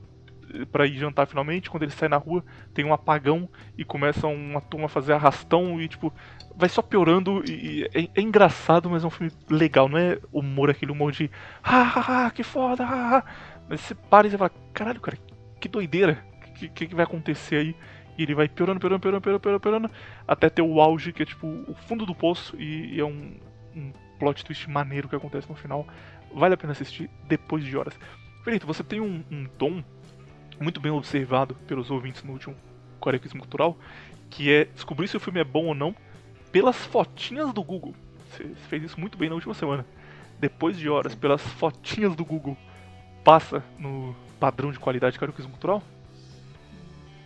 pra ir jantar finalmente. Quando ele sai na rua, tem um apagão e começa uma turma a fazer arrastão e tipo, vai só piorando e, é, é engraçado, mas é um filme legal, não é humor aquele humor de ah, ah, ah, que foda, ah, ah." Mas você para e você fala, caralho, cara, que doideira, o que, que, que vai acontecer aí? E ele vai piorando, piorando, piorando, piorando, piorando, até ter o auge, que é tipo o fundo do poço, e, e é um, um plot twist maneiro que acontece no final. Vale a pena assistir depois de horas. Felipe, você tem um, um muito bem observado pelos ouvintes no último Corequismo Cultural, que é descobrir se o filme é bom ou não pelas fotinhas do Google. Você fez isso muito bem na última semana. Depois de horas, pelas fotinhas do Google, passa no padrão de qualidade de Cultural?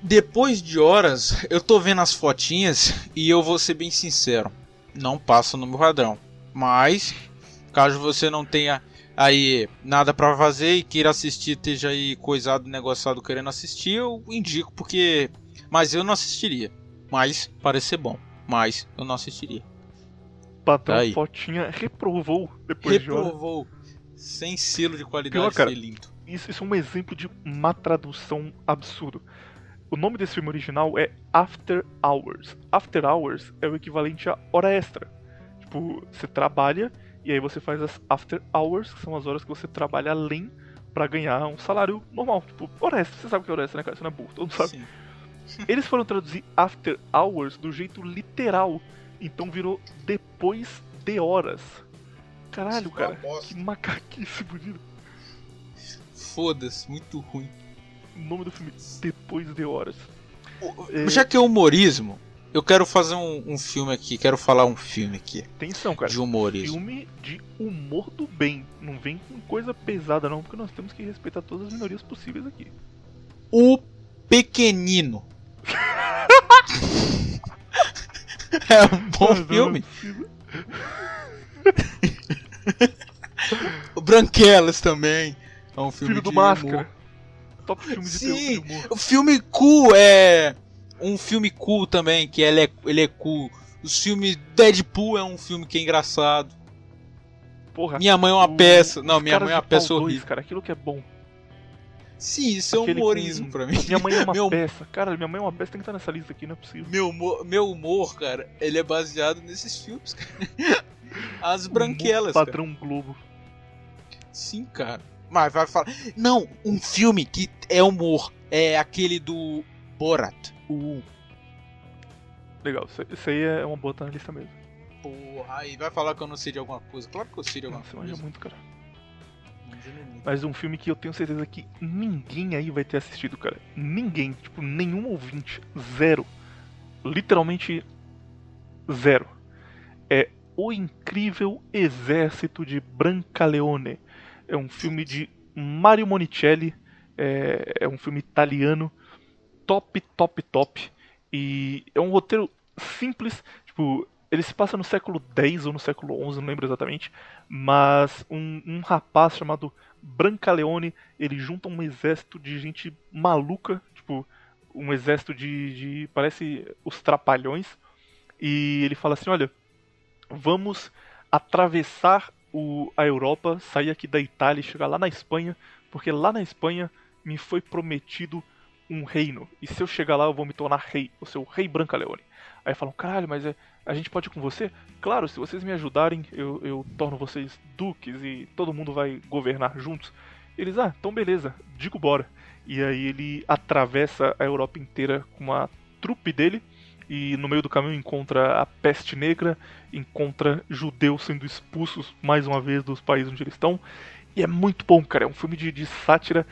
Depois de horas, eu tô vendo as fotinhas e eu vou ser bem sincero. Não passa no meu padrão. Mas, caso você não tenha aí nada pra fazer e queira assistir, esteja aí coisado, negociado querendo assistir, eu indico porque. Mas eu não assistiria. Mas parece ser bom. Mas eu não assistiria. Padrão Tá aí. fotinha reprovou depois de horas. Reprovou. Sem selo de qualidade Pior, cara. felinto. Isso, isso é um exemplo de má tradução absurdo. O nome desse filme original é After Hours. After Hours é o equivalente a hora extra. Tipo, você trabalha e aí você faz as After Hours, que são as horas que você trabalha além pra ganhar um salário normal. Tipo, hora extra. Você sabe o que é hora extra, né, cara? Você não é burro, todo mundo sabe. Sim. Eles foram traduzir After Hours do jeito literal. Então virou depois de horas. Caralho, Isso cara. Que macaquice bonito. Foda-se, muito ruim. O nome do filme Depois de Horas. É. Já que é humorismo, eu quero fazer um, um filme aqui, quero falar um filme aqui Atenção, cara. de humorismo. Filme de humor do bem. Não vem com coisa pesada, não, porque nós temos que respeitar todas as minorias possíveis aqui. O Pequenino. é um bom não filme. O Branquelas também. É um filme Filho do de Máscara. humor. Top filme de Sim. terror de humor. O filme cool é. Um filme cool também, que ele é, ele é cool. Os filmes Deadpool é um filme que é engraçado. Porra, Minha mãe é uma o- peça. Não, minha mãe é uma peça dois, horrível. cara, aquilo que é bom. Sim, isso é Aquele humorismo com- pra mim. Minha mãe é uma Meu- peça. Cara, minha mãe é uma peça, tem que estar nessa lista aqui, não é possível. Meu humor, meu humor, cara, ele é baseado nesses filmes, cara. As Humor branquelas, cara. Padrão Globo. Sim, cara. Mas vai falar. Não, um filme que é humor. É aquele do Borat. O. Legal, isso, aí é uma boa lista mesmo. Porra, aí vai falar que eu não sei de alguma coisa. Claro que eu sei de alguma Nossa, manja coisa. muito, cara. Mas um filme que eu tenho certeza que ninguém aí vai ter assistido, cara. Ninguém, tipo, nenhum ouvinte. Zero. Literalmente zero. É O Incrível Exército de Brancaleone. É um filme de Mario Monicelli. É, é um filme italiano. Top, top, top. E é um roteiro simples. Tipo, ele se passa no século X ou no século XI, não lembro exatamente. Mas um, um rapaz chamado Brancaleone, ele junta um exército de gente maluca, tipo, um exército de, de parece os trapalhões, e ele fala assim, olha, vamos atravessar o, a Europa, sair aqui da Itália e chegar lá na Espanha, porque lá na Espanha me foi prometido um reino, e se eu chegar lá eu vou me tornar rei, o rei Brancaleone. Aí falam, caralho, mas é, a gente pode ir com você? Claro, se vocês me ajudarem, eu, eu torno vocês duques e todo mundo vai governar juntos. Eles, ah, então beleza, digo bora. E aí ele atravessa a Europa inteira com a trupe dele e no meio do caminho encontra a peste negra, encontra judeus sendo expulsos mais uma vez dos países onde eles estão. E é muito bom, cara. É um filme de, de sátira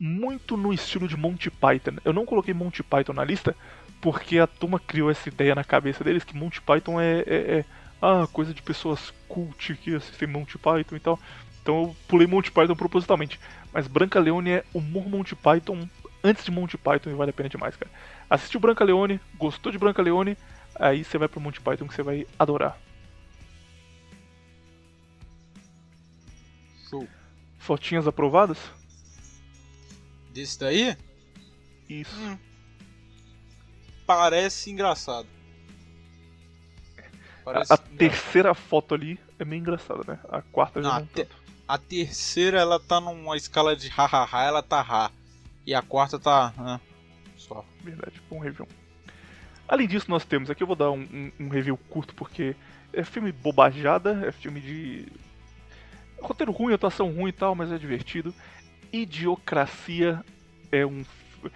muito no estilo de Monty Python. Eu não coloquei Monty Python na lista porque a turma criou essa ideia na cabeça deles que Monty Python é, é, é ah, coisa de pessoas cult que assistem Monty Python e tal. Então eu pulei Monty Python propositalmente. Mas Branca Leone é humor Monty Python antes de Monty Python e vale a pena demais, cara. Assistiu Branca Leone, gostou de Branca Leone, aí você vai pro Monty Python que você vai adorar. Show. Fotinhas aprovadas? Desse daí? Isso. Hum. Parece engraçado. A, Parece a engraçado. terceira foto ali é meio engraçada, né? A quarta já Não, não, a te- tanto. A terceira ela tá numa escala de hahaha, ela tá ha. E a quarta tá. ah, só. Verdade, bom review. Além disso, nós temos aqui, eu vou dar um, um- um review curto porque é filme bobajada, é filme de. roteiro ruim, atuação ruim e tal, mas é divertido. Idiocracia é um. f-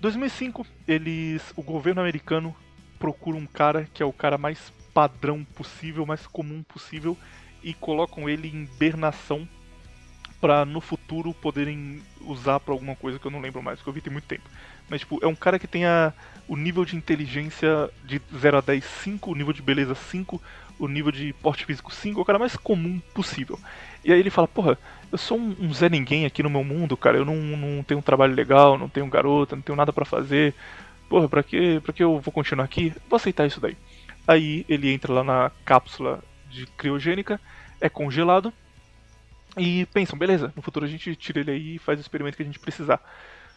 2005, eles. o governo americano procura um cara que é o cara mais padrão possível, mais comum possível, e colocam ele em hibernação pra no futuro poderem usar pra alguma coisa que eu não lembro mais, que eu vi tem muito tempo. Mas, tipo, é um cara que tem a, o nível de inteligência de 0 a 10, 5, o nível de beleza 5, o nível de porte físico 5, é o cara mais comum possível. E aí ele fala, porra, eu sou um, um Zé Ninguém aqui no meu mundo, cara, eu não, não tenho um trabalho legal, não tenho garota, não tenho nada pra fazer. Porra, pra que, pra que eu vou continuar aqui? Vou aceitar isso daí. Aí ele entra lá na cápsula de criogênica, é congelado, e pensam, beleza, no futuro a gente tira ele aí e faz o experimento que a gente precisar.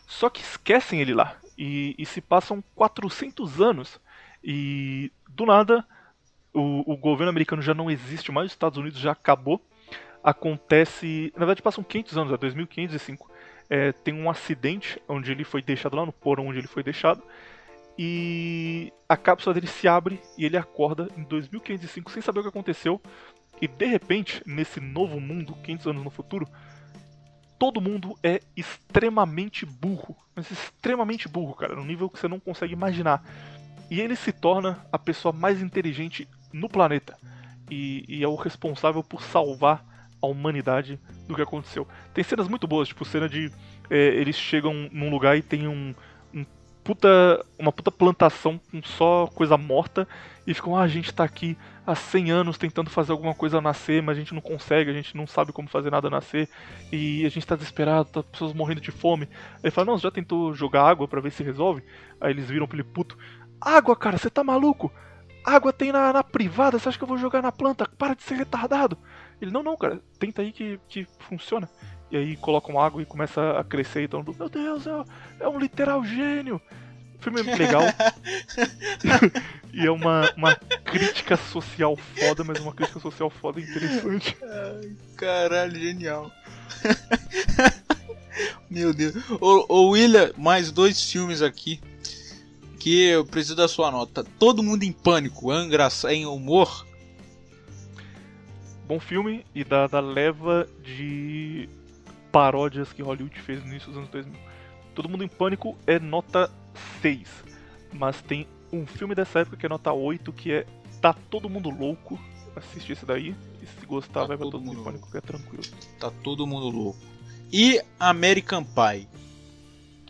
Só que esquecem ele lá. E, e se passam 400 anos. E do nada, o, o governo americano já não existe mais, os Estados Unidos já acabou. Acontece. Na verdade, passam 500 anos, é 2505. É, tem um acidente onde ele foi deixado lá no porão onde ele foi deixado. E a cápsula dele se abre e ele acorda em 2505 sem saber o que aconteceu. E de repente, nesse novo mundo, 500 anos no futuro, todo mundo é extremamente burro. Mas extremamente burro, cara, num nível que você não consegue imaginar. E ele se torna a pessoa mais inteligente no planeta. E, e é o responsável por salvar a humanidade do que aconteceu. Tem cenas muito boas, tipo cena de. é, eles chegam num lugar e tem um, um puta, uma puta plantação com só coisa morta e ficam, ah, a gente tá aqui há 100 anos tentando fazer alguma coisa nascer, mas a gente não consegue, a gente não sabe como fazer nada nascer e a gente tá desesperado, tá pessoas morrendo de fome. Aí ele fala, não, você já tentou jogar água pra ver se resolve? Aí eles viram pra ele, puto, água, cara, você tá maluco? Água tem na, na privada, você acha que eu vou jogar na planta? Para de ser retardado. Ele, não, não, cara, tenta aí que, que funciona. E aí colocam água e começa a crescer e mundo, meu Deus, é, é um literal gênio. filme é legal. e é uma, uma crítica social foda, mas uma crítica social foda interessante. Ai, caralho, genial. Meu Deus. Ô, ô William, mais dois filmes aqui que eu preciso da sua nota. Todo mundo em pânico, engraçado, em humor. Bom filme e da, da leva de paródias que Hollywood fez no início dos anos 2000. Todo mundo em pânico é nota 6, mas tem um filme dessa época que é nota 8 que é Tá Todo Mundo Louco. Assiste esse daí e se gostar tá vai pra Todo Mundo em Pânico que é tranquilo. Tá Todo Mundo Louco. E American Pie.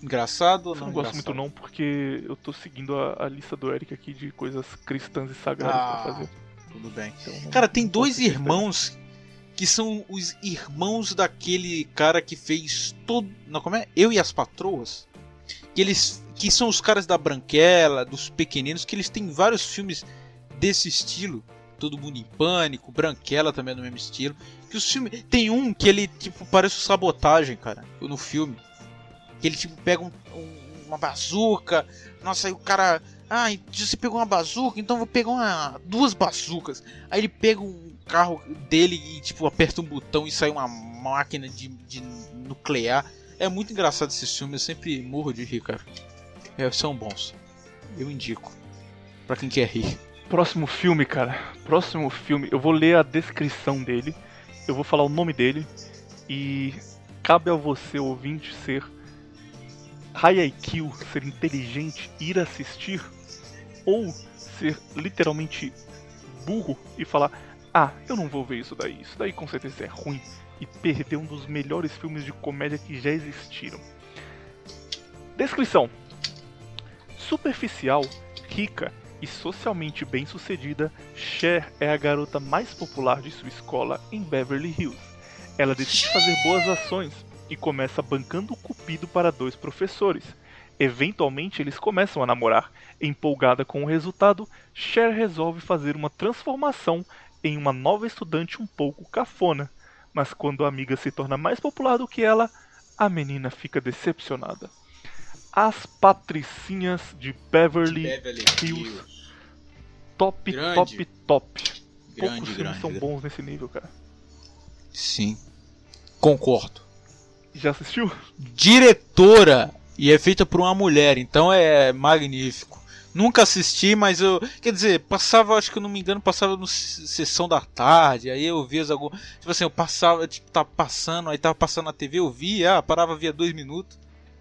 Engraçado ou não? Não gosto muito não, porque eu tô seguindo a, a, lista do Eric aqui de coisas cristãs e sagradas ah, pra fazer. Tudo bem. Então, cara, tem dois irmãos que são os irmãos daquele cara que fez todo. Não, como é? Eu e as Patroas. Que eles. Que são os caras da Branquela, dos pequeninos, que eles têm vários filmes desse estilo. Todo mundo em pânico, Branquela também é do mesmo estilo. Que os filmes. Tem um que ele, tipo, parece sabotagem, cara, no filme. Que ele, tipo, pega um, um, uma bazuca. Nossa, aí o cara. Ah, você pegou uma bazuca, então vou pegar uma, duas bazucas. Aí ele pega um carro dele e, tipo, aperta um botão e sai uma máquina de, de nuclear. É muito engraçado esses filmes, eu sempre morro de rir, cara. É, são bons. Eu indico. Pra quem quer rir. Próximo filme, cara. Próximo filme. Eu vou ler a descrição dele. Eu vou falar o nome dele. E cabe a você, ouvinte, ser high IQ, ser inteligente, ir assistir. Ou ser literalmente burro e falar: ah, eu não vou ver isso daí. Isso daí com certeza é ruim e perder um dos melhores filmes de comédia que já existiram. Descrição: Superficial, rica e socialmente bem-sucedida, Cher é a garota mais popular de sua escola em Beverly Hills. Ela decide fazer boas ações e começa bancando o cupido para dois professores. Eventualmente eles começam a namorar. Empolgada com o resultado, Cher resolve fazer uma transformação em uma nova estudante um pouco cafona, mas quando a amiga se torna mais popular do que ela, a menina fica decepcionada. As Patricinhas de Beverly, de Beverly Hills. Hills. Top, grande. top, top. Grande, Poucos filmes grande, são bons nesse nível, cara. Sim. Concordo. Já assistiu? Diretora e é feita por uma mulher, então é magnífico. Nunca assisti, mas eu. Quer dizer, passava, acho que eu não me engano, passava no sessão da tarde. Aí eu via algum. Tipo assim, eu passava, tipo, tá passando, aí tava passando na TV, eu via, ah, parava, via dois minutos.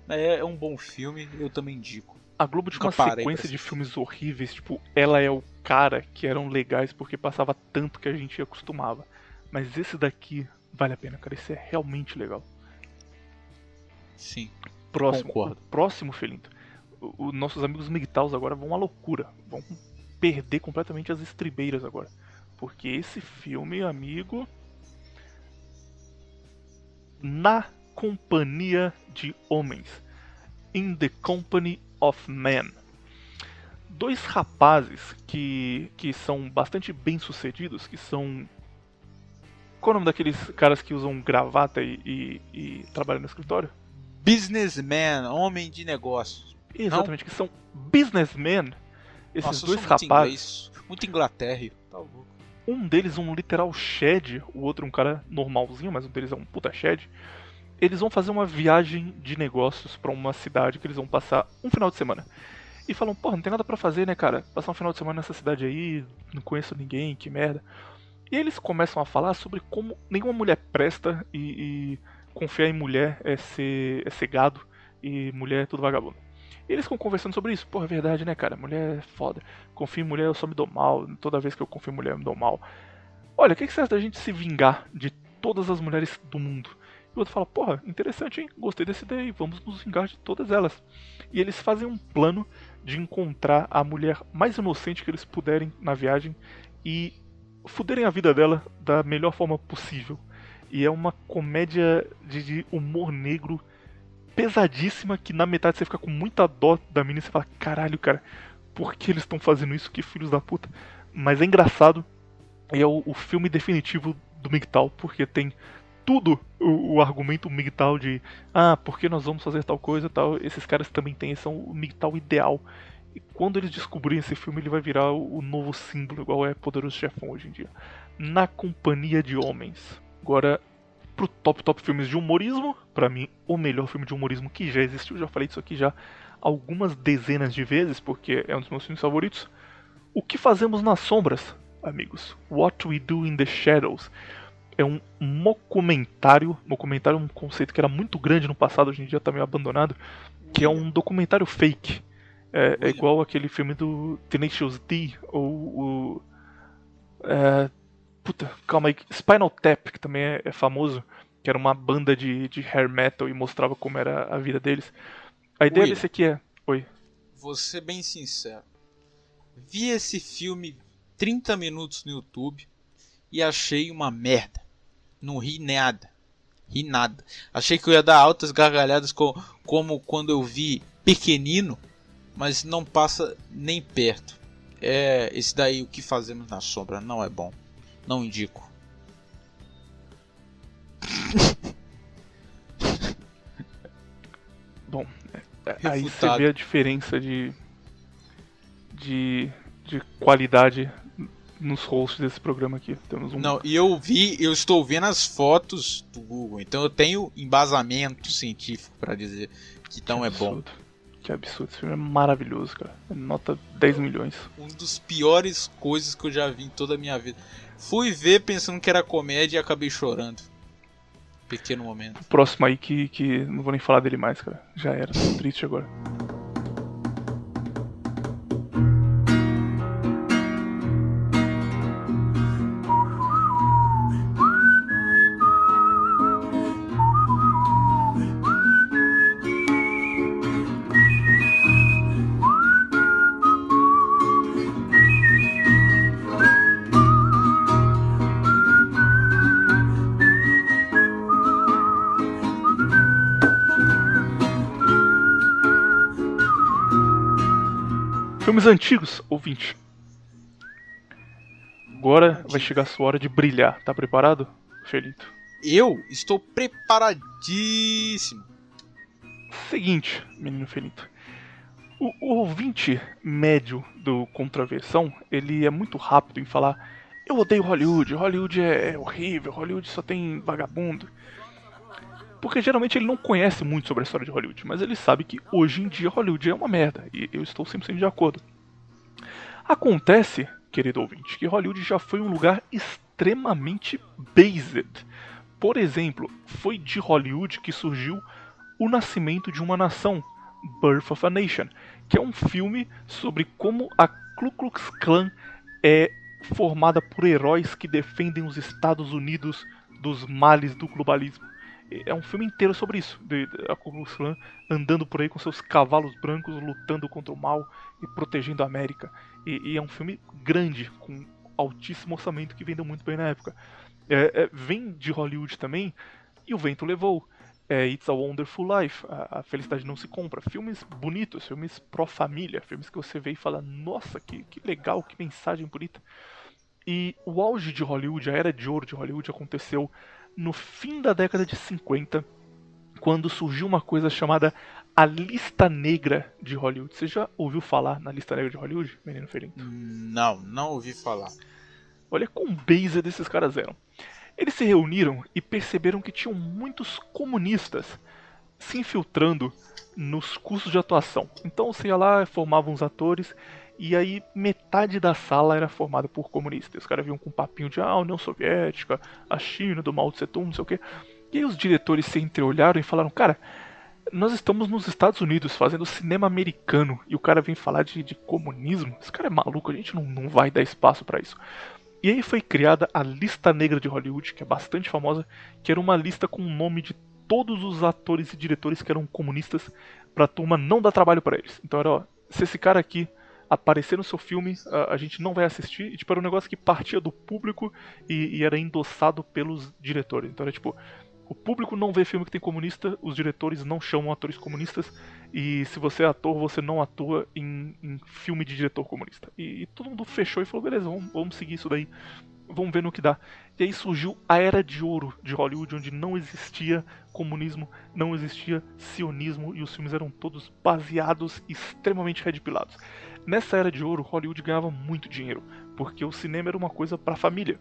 É, é um bom filme, eu também indico. A Globo tinha uma sequência de filmes horríveis, tipo, ela é o cara que eram legais porque passava tanto que a gente acostumava. Mas esse daqui vale a pena, cara. Esse é realmente legal. Sim. Próximo, concordo. próximo, Felinto os nossos amigos MGTOWs agora vão à loucura. Vão perder completamente as estribeiras agora. Porque esse filme, amigo. Na companhia de homens. In the Company of Men. Dois rapazes que, que são bastante bem sucedidos, que são. Qual é o nome daqueles caras que usam gravata e, e, e trabalham no escritório? Businessman, homem de negócios. Exatamente, não? que são businessmen. Esses Nossa, dois rapazes. Inglês, muito Inglaterra. Tá um deles um literal shed, o outro um cara normalzinho, mas um deles é um puta shed. Eles vão fazer uma viagem de negócios para uma cidade que eles vão passar um final de semana. E falam, porra, não tem nada para fazer, né, cara? Passar um final de semana nessa cidade aí, não conheço ninguém, que merda. E eles começam a falar sobre como nenhuma mulher presta e, e confiar em mulher é ser, é ser gado e mulher é tudo vagabundo. Eles ficam conversando sobre isso. Pô, é verdade, né, cara? Mulher é foda. Confio em mulher, eu só me dou mal. Toda vez que eu confio em mulher, eu me dou mal. Olha, o que, que você acha da gente se vingar de todas as mulheres do mundo? E o outro fala, porra, interessante, hein? Gostei dessa ideia, vamos nos vingar de todas elas. E eles fazem um plano de encontrar a mulher mais inocente que eles puderem na viagem e fuderem a vida dela da melhor forma possível. E é uma comédia de humor negro pesadíssima que na metade você fica com muita dó da menina e você fala, caralho, cara, por que eles estão fazendo isso? Que filhos da puta. Mas é engraçado. É o, o filme definitivo do MGTOW, porque tem tudo o, o argumento MGTOW de ah, porque nós vamos fazer tal coisa tal. Esses caras também têm, são o MGTOW ideal. E quando eles descobrirem esse filme, ele vai virar o, o novo símbolo, igual é Poderoso Chefão hoje em dia. Na Companhia de Homens. Agora, pro top top filmes de humorismo, para mim, o melhor filme de humorismo que já existiu. Já falei disso aqui já algumas dezenas de vezes, porque é um dos meus filmes favoritos. O que fazemos nas sombras, amigos? What We Do in the Shadows é um documentário. Documentário é um conceito que era muito grande no passado, hoje em dia está meio abandonado. Que é um documentário fake. É, é igual aquele filme do Tenacious D ou o. É, puta, calma aí. Spinal Tap, que também é, é, famoso. Que era uma banda de, de hair metal e mostrava como era a vida deles. A ideia Will, desse aqui é. Oi. Vou ser bem sincero. Vi esse filme 30 minutos no YouTube e achei uma merda. Não ri nada. Ri nada. Achei que eu ia dar altas gargalhadas co como quando eu vi Pequenino, mas não passa nem perto. É esse daí o que fazemos na sombra não é bom. Não indico. bom, é, aí você vê a diferença de de, de qualidade nos hosts desse programa aqui. Temos um... Não, e eu vi, eu estou vendo as fotos do Google, então eu tenho embasamento científico para dizer que então é bom. Que absurdo, esse filme é maravilhoso, cara. Nota 10 milhões. Um dos piores coisas que eu já vi em toda a minha vida. Fui ver pensando que era comédia e acabei chorando. Pequeno momento. Próximo aí que, que não vou nem falar dele mais, cara. Já era, tô triste agora. Filmes antigos, ouvinte. Agora vai chegar a sua hora de brilhar. Tá preparado, Felito? Eu estou preparadíssimo. Seguinte, menino Felito. O, o ouvinte médio do Contraversão, ele é muito rápido em falar eu odeio Hollywood, Hollywood é, é horrível, Hollywood só tem vagabundo. Porque geralmente ele não conhece muito sobre a história de Hollywood, mas ele sabe que hoje em dia Hollywood é uma merda, e eu estou 100% de acordo. Acontece, querido ouvinte, que Hollywood já foi um lugar extremamente based. Por exemplo, foi de Hollywood que surgiu O Nascimento de uma Nação, Birth of a Nation, que é um filme sobre como a Ku Klux Klan é formada por heróis que defendem os Estados Unidos dos males do globalismo é um filme inteiro sobre isso, de, de a Ku Klux Klan andando por aí com seus cavalos brancos lutando contra o mal e protegendo a América. E, e é um filme grande, com altíssimo orçamento que vendeu muito bem na época. É, é, vem de Hollywood também, e o vento levou. É, It's a Wonderful Life, a, a, Felicidade Não Se Compra. Filmes bonitos, filmes pró-família, filmes que você vê e fala, nossa, que, que legal, que mensagem bonita. E o auge de Hollywood, a era de ouro de Hollywood aconteceu no fim da década de 50, quando surgiu uma coisa chamada a Lista Negra de Hollywood. Você já ouviu falar na Lista Negra de Hollywood, menino Felinto? Não, não ouvi falar. Olha quão base desses caras eram. Eles se reuniram e perceberam que tinham muitos comunistas se infiltrando nos cursos de atuação. Então você ia lá, formava uns atores e aí metade da sala era formada por comunistas. Os caras vinham com um papinho de ah, União Soviética, a China, do Mao Tse Tung, não sei o quê. E aí os diretores se entreolharam e falaram, cara, nós estamos nos Estados Unidos fazendo cinema americano e o cara vem falar de, de comunismo. Esse cara é maluco, a gente não, não vai dar espaço para isso. E aí foi criada a Lista Negra de Hollywood, que é bastante famosa, que era uma lista com o nome de todos os atores e diretores que eram comunistas, pra turma não dar trabalho para eles. Então era, ó, se esse cara aqui aparecer no seu filme, a, a, gente não vai assistir. E, tipo, era um negócio que partia do público e, e, era endossado pelos diretores. Então era tipo, o público não vê filme que tem comunista, os diretores não chamam atores comunistas, e se você é ator, você não atua em, em filme de diretor comunista. E, e, todo mundo fechou e falou, beleza, vamos, vamos seguir isso daí. vamos ver no que dá. E aí surgiu a era de ouro de Hollywood, onde não existia comunismo, não existia sionismo e os filmes eram todos baseados extremamente redpilados. Nessa era de ouro, Hollywood ganhava muito dinheiro, porque o cinema era uma coisa para a família.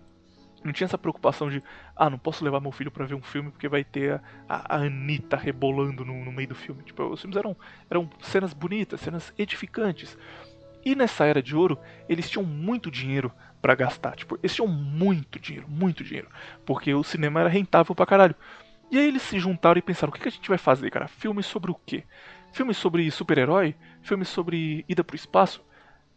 Não tinha essa preocupação de, ah, não posso levar meu filho para ver um filme porque vai ter a, a, Anitta rebolando no, no, meio do filme. Tipo, os filmes eram, eram cenas bonitas, cenas edificantes. E nessa era de ouro, eles tinham muito dinheiro para gastar. Tipo, eles tinham muito dinheiro, muito dinheiro. Porque o cinema era rentável pra caralho. E aí eles se juntaram e pensaram: o que, que a gente vai fazer, cara? Filmes sobre o quê? Filmes sobre super-herói? Filmes sobre ida pro espaço?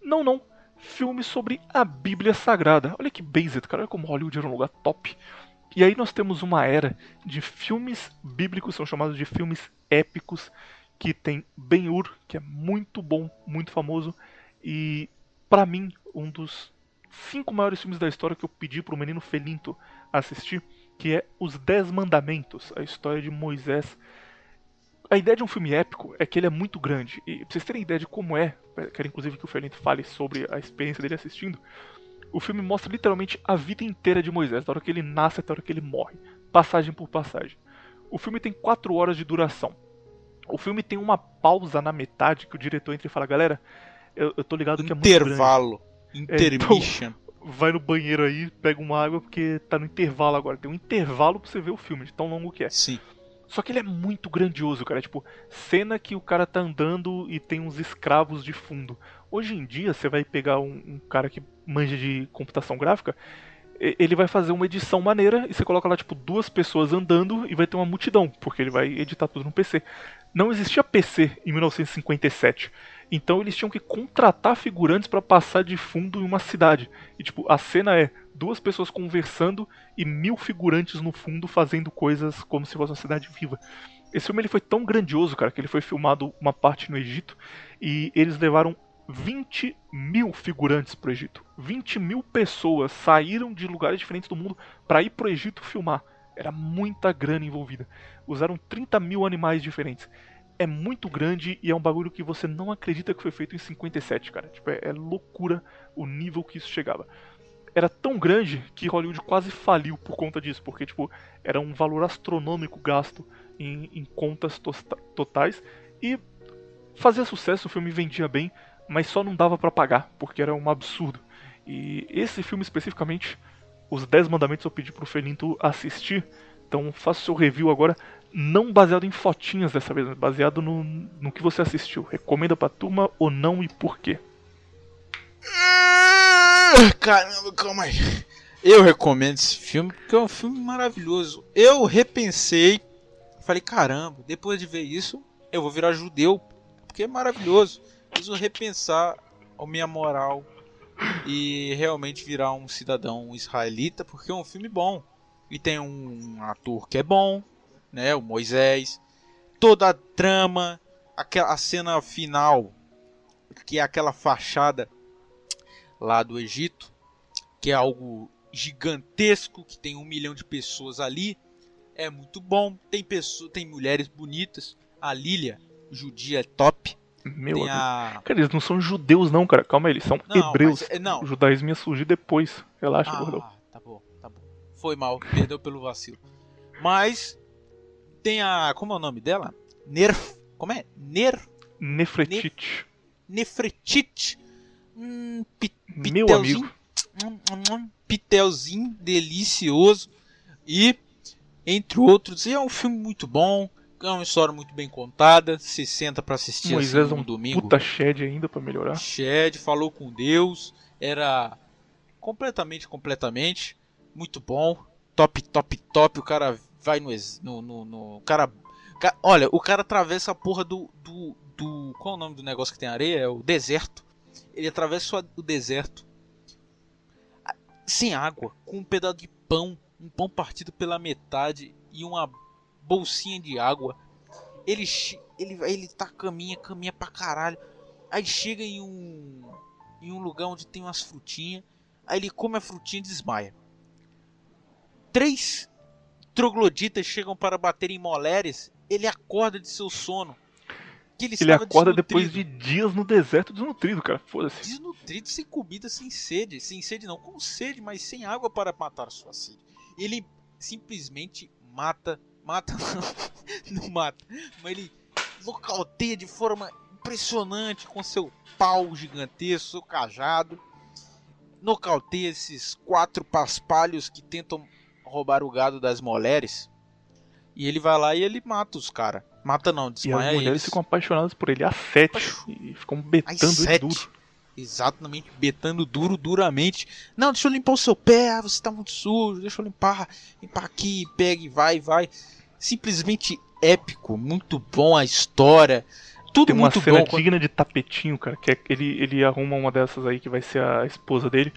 Não, não filme sobre a Bíblia Sagrada. Olha que based, cara, olha como Hollywood era um lugar top. E aí nós temos uma era de filmes bíblicos, são chamados de filmes épicos, que tem Ben-Hur, que é muito bom, muito famoso, e para mim, um dos cinco maiores filmes da história que eu pedi pro menino Felinto assistir, que é Os Dez Mandamentos, a história de Moisés a ideia de um filme épico é que ele é muito grande. E pra vocês terem ideia de como é, quero inclusive que o Fernando fale sobre a experiência dele assistindo. O filme mostra literalmente a vida inteira de Moisés, da hora que ele nasce até a hora que ele morre, passagem por passagem. O filme tem 4 horas de duração. O filme tem uma pausa na metade que o diretor entra e fala: Galera, eu, eu tô ligado que é muito Intervalo. Intermission. É, então, vai no banheiro aí, pega uma água porque tá no intervalo agora. Tem um intervalo pra você ver o filme, de tão longo que é. Sim. Só que ele é muito grandioso, cara. Tipo, cena que o cara tá andando e tem uns escravos de fundo. Hoje em dia, você vai pegar um, um cara que manja de computação gráfica, ele vai fazer uma edição maneira e você coloca lá, tipo, duas pessoas andando e vai ter uma multidão, porque ele vai editar tudo no PC. Não existia PC em 1957. Então eles tinham que contratar figurantes para passar de fundo em uma cidade. E tipo, a cena é duas pessoas conversando e mil figurantes no fundo fazendo coisas como se fosse uma cidade viva. Esse filme ele foi tão grandioso, cara, que ele foi filmado uma parte no Egito e eles levaram 20 mil figurantes pro Egito. 20 mil pessoas saíram de lugares diferentes do mundo para ir pro Egito filmar. Era muita grana envolvida. Usaram 30 mil animais diferentes é muito grande e é um bagulho que você não acredita que foi feito em 57, cara. Tipo, é, é loucura o nível que isso chegava. Era tão grande que Hollywood quase faliu por conta disso, porque tipo, era um valor astronômico gasto em, em contas totais e fazia sucesso, o filme vendia bem, mas só não dava para pagar, porque era um absurdo. E esse filme especificamente, Os Dez Mandamentos eu pedi pro Felinto assistir, então faça seu review agora não baseado em fotinhas dessa vez, mas baseado no, no que você assistiu. Recomenda pra turma ou não e por quê? Ah, caramba, calma aí. Eu recomendo esse filme porque é um filme maravilhoso. Eu repensei, falei, caramba, depois de ver isso, eu vou virar judeu, porque é maravilhoso. Preciso repensar a minha moral e realmente virar um cidadão israelita, porque é um filme bom. E tem um ator que é bom, né, o Moisés, toda a trama, aquela a cena final, que é aquela fachada lá do Egito, que é algo gigantesco, que tem um milhão de pessoas ali, é muito bom. Tem pessoas, tem mulheres bonitas. A Lília, judia, é top. Meu tem a... Cara, eles não são judeus, não, cara. Calma aí, eles são não, hebreus. Mas, é, não. O judaísmo ia surgir depois. Relaxa, ah, gordão. Tá bom, tá bom. Foi mal, perdeu pelo vacilo. Mas tem a. Como é o nome dela? Nerf. Como é? Ner. Nefretite. Nefretite. Hum, Meu amigo. Hum, hum, hum, pitelzinho delicioso. E, entre outros, é um filme muito bom. É uma história muito bem contada. Se senta para assistir Moisés assim, um domingo. Puta Shed ainda para melhorar. Shed falou com Deus. Era completamente, completamente muito bom. Top, top, top. O cara vai no. no, no, no cara, cara, Olha, o cara atravessa a porra do, do, do. Qual é o nome do negócio que tem areia? É o deserto. Ele atravessa o deserto sem água, com um pedaço de pão, um pão partido pela metade e uma bolsinha de água. Ele ele ele tá caminha, caminha pra caralho. Aí chega em um em um lugar onde tem umas frutinhas, aí ele come a frutinha e desmaia. Três trogloditas chegam para bater em mulheres, ele acorda de seu sono. Que ele, Ele acorda depois de dias no deserto desnutrido, cara. Foda-se. Desnutrido, sem comida, sem sede. Sem sede não, com sede, mas sem água para matar sua sede. Ele simplesmente mata. Mata não, não mata. Mas ele nocauteia de forma impressionante com seu pau gigantesco, seu cajado. Nocauteia esses quatro paspalhos que tentam roubar o gado das mulheres. E ele vai lá e ele mata os caras. Mata não, E desmaia as mulheres eles. ficam apaixonadas por ele, a sete. Apaixo- E ficam betando ele duro. Exatamente, betando duro, duramente. Não, deixa eu limpar o seu pé, ah, você tá muito sujo, deixa eu limpar, limpar aqui, pega e vai, vai. Simplesmente épico, muito bom a história. Tudo Tem uma muito cena bom. digna de tapetinho, cara, que é ele, ele arruma uma dessas aí que vai ser a esposa dele.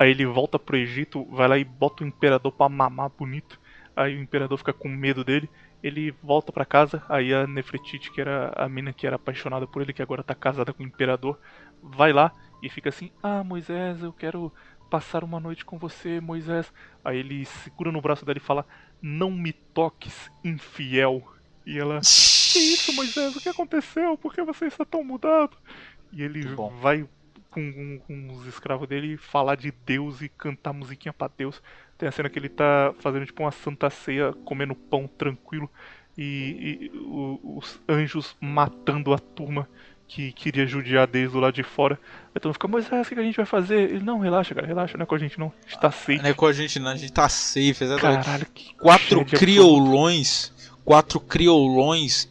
Aí ele volta pro Egito, vai lá e bota o imperador pra mamar bonito. Aí o imperador fica com medo dele. Ele volta pra casa, aí a Nefertiti, que era a mina que era apaixonada por ele, que agora tá casada com o imperador, vai lá e fica assim: Ah, Moisés, eu quero passar uma noite com você, Moisés. Aí ele segura no braço dela e fala: Não me toques, infiel. E ela: Que isso, Moisés? O que aconteceu? Por que você está tão mudado? E ele vai com, com- com os escravos dele falar de Deus e cantar musiquinha pra Deus. Tem a cena que ele tá fazendo tipo uma santa ceia, comendo pão tranquilo e, e o- os anjos matando a turma que queria judiar deles do lado de fora. Mundo fica, Moisés, o que que a gente vai fazer? Ele, não, relaxa, cara, relaxa, não é com a gente não. A gente tá safe. Não é com a gente, não, a gente tá safe, exatamente. Caralho, que Quatro criolões. Quatro criolões.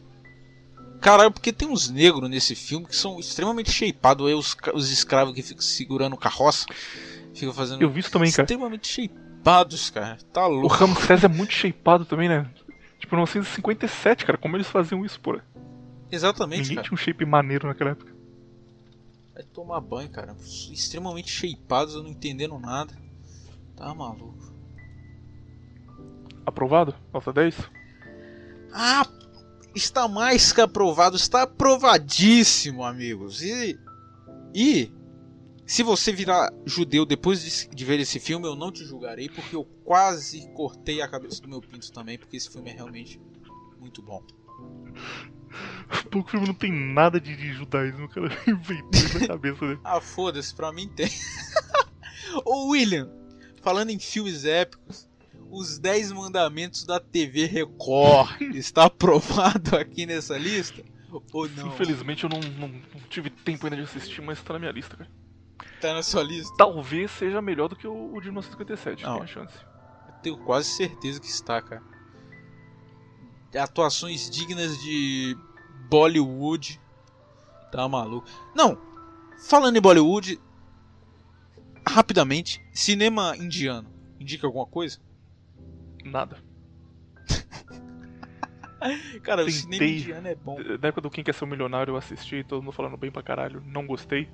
Caralho, porque tem uns negros nesse filme que são extremamente shapeados. Aí os, ca- os escravos que ficam segurando carroça. Ficam fazendo. Eu vi isso também, cara. Extremamente shapeados, cara. Tá O louco. Ramsés é muito shapeado também, né? Tipo, 1957, cara, como eles faziam isso, porra? Exatamente, Ninguém cara. tinha um shape maneiro naquela época. Vai tomar banho, cara. Extremamente shapeados, eu não entendendo nada. Tá maluco. Aprovado? Nota 10? Ah, está mais que aprovado, está aprovadíssimo, amigos. E, e se você virar judeu depois de, de ver esse filme, eu não te julgarei, porque eu quase cortei a cabeça do meu pinto também, porque esse filme é realmente muito bom. O filme não tem nada de, de judaísmo, o cara inventou na cabeça dele. Ah, foda-se, pra mim tem. Ô William, falando em filmes épicos, os 10 mandamentos da TV Record está aprovado aqui nessa lista? Ou não? Infelizmente eu não, não- não tive tempo ainda de assistir, mas tá na minha lista, cara. Tá na sua lista? Talvez seja melhor do que o, o de 1957, Não. tem a chance. Eu tenho quase certeza que está, cara. Atuações dignas de Bollywood. Tá maluco. Não, falando em Bollywood, rapidamente, cinema indiano. Indica alguma coisa? Nada. Cara, o Tentei. cinema indiano é bom. Na época do Quem Quer Ser um Milionário eu assisti, todo mundo falando bem pra caralho, não gostei.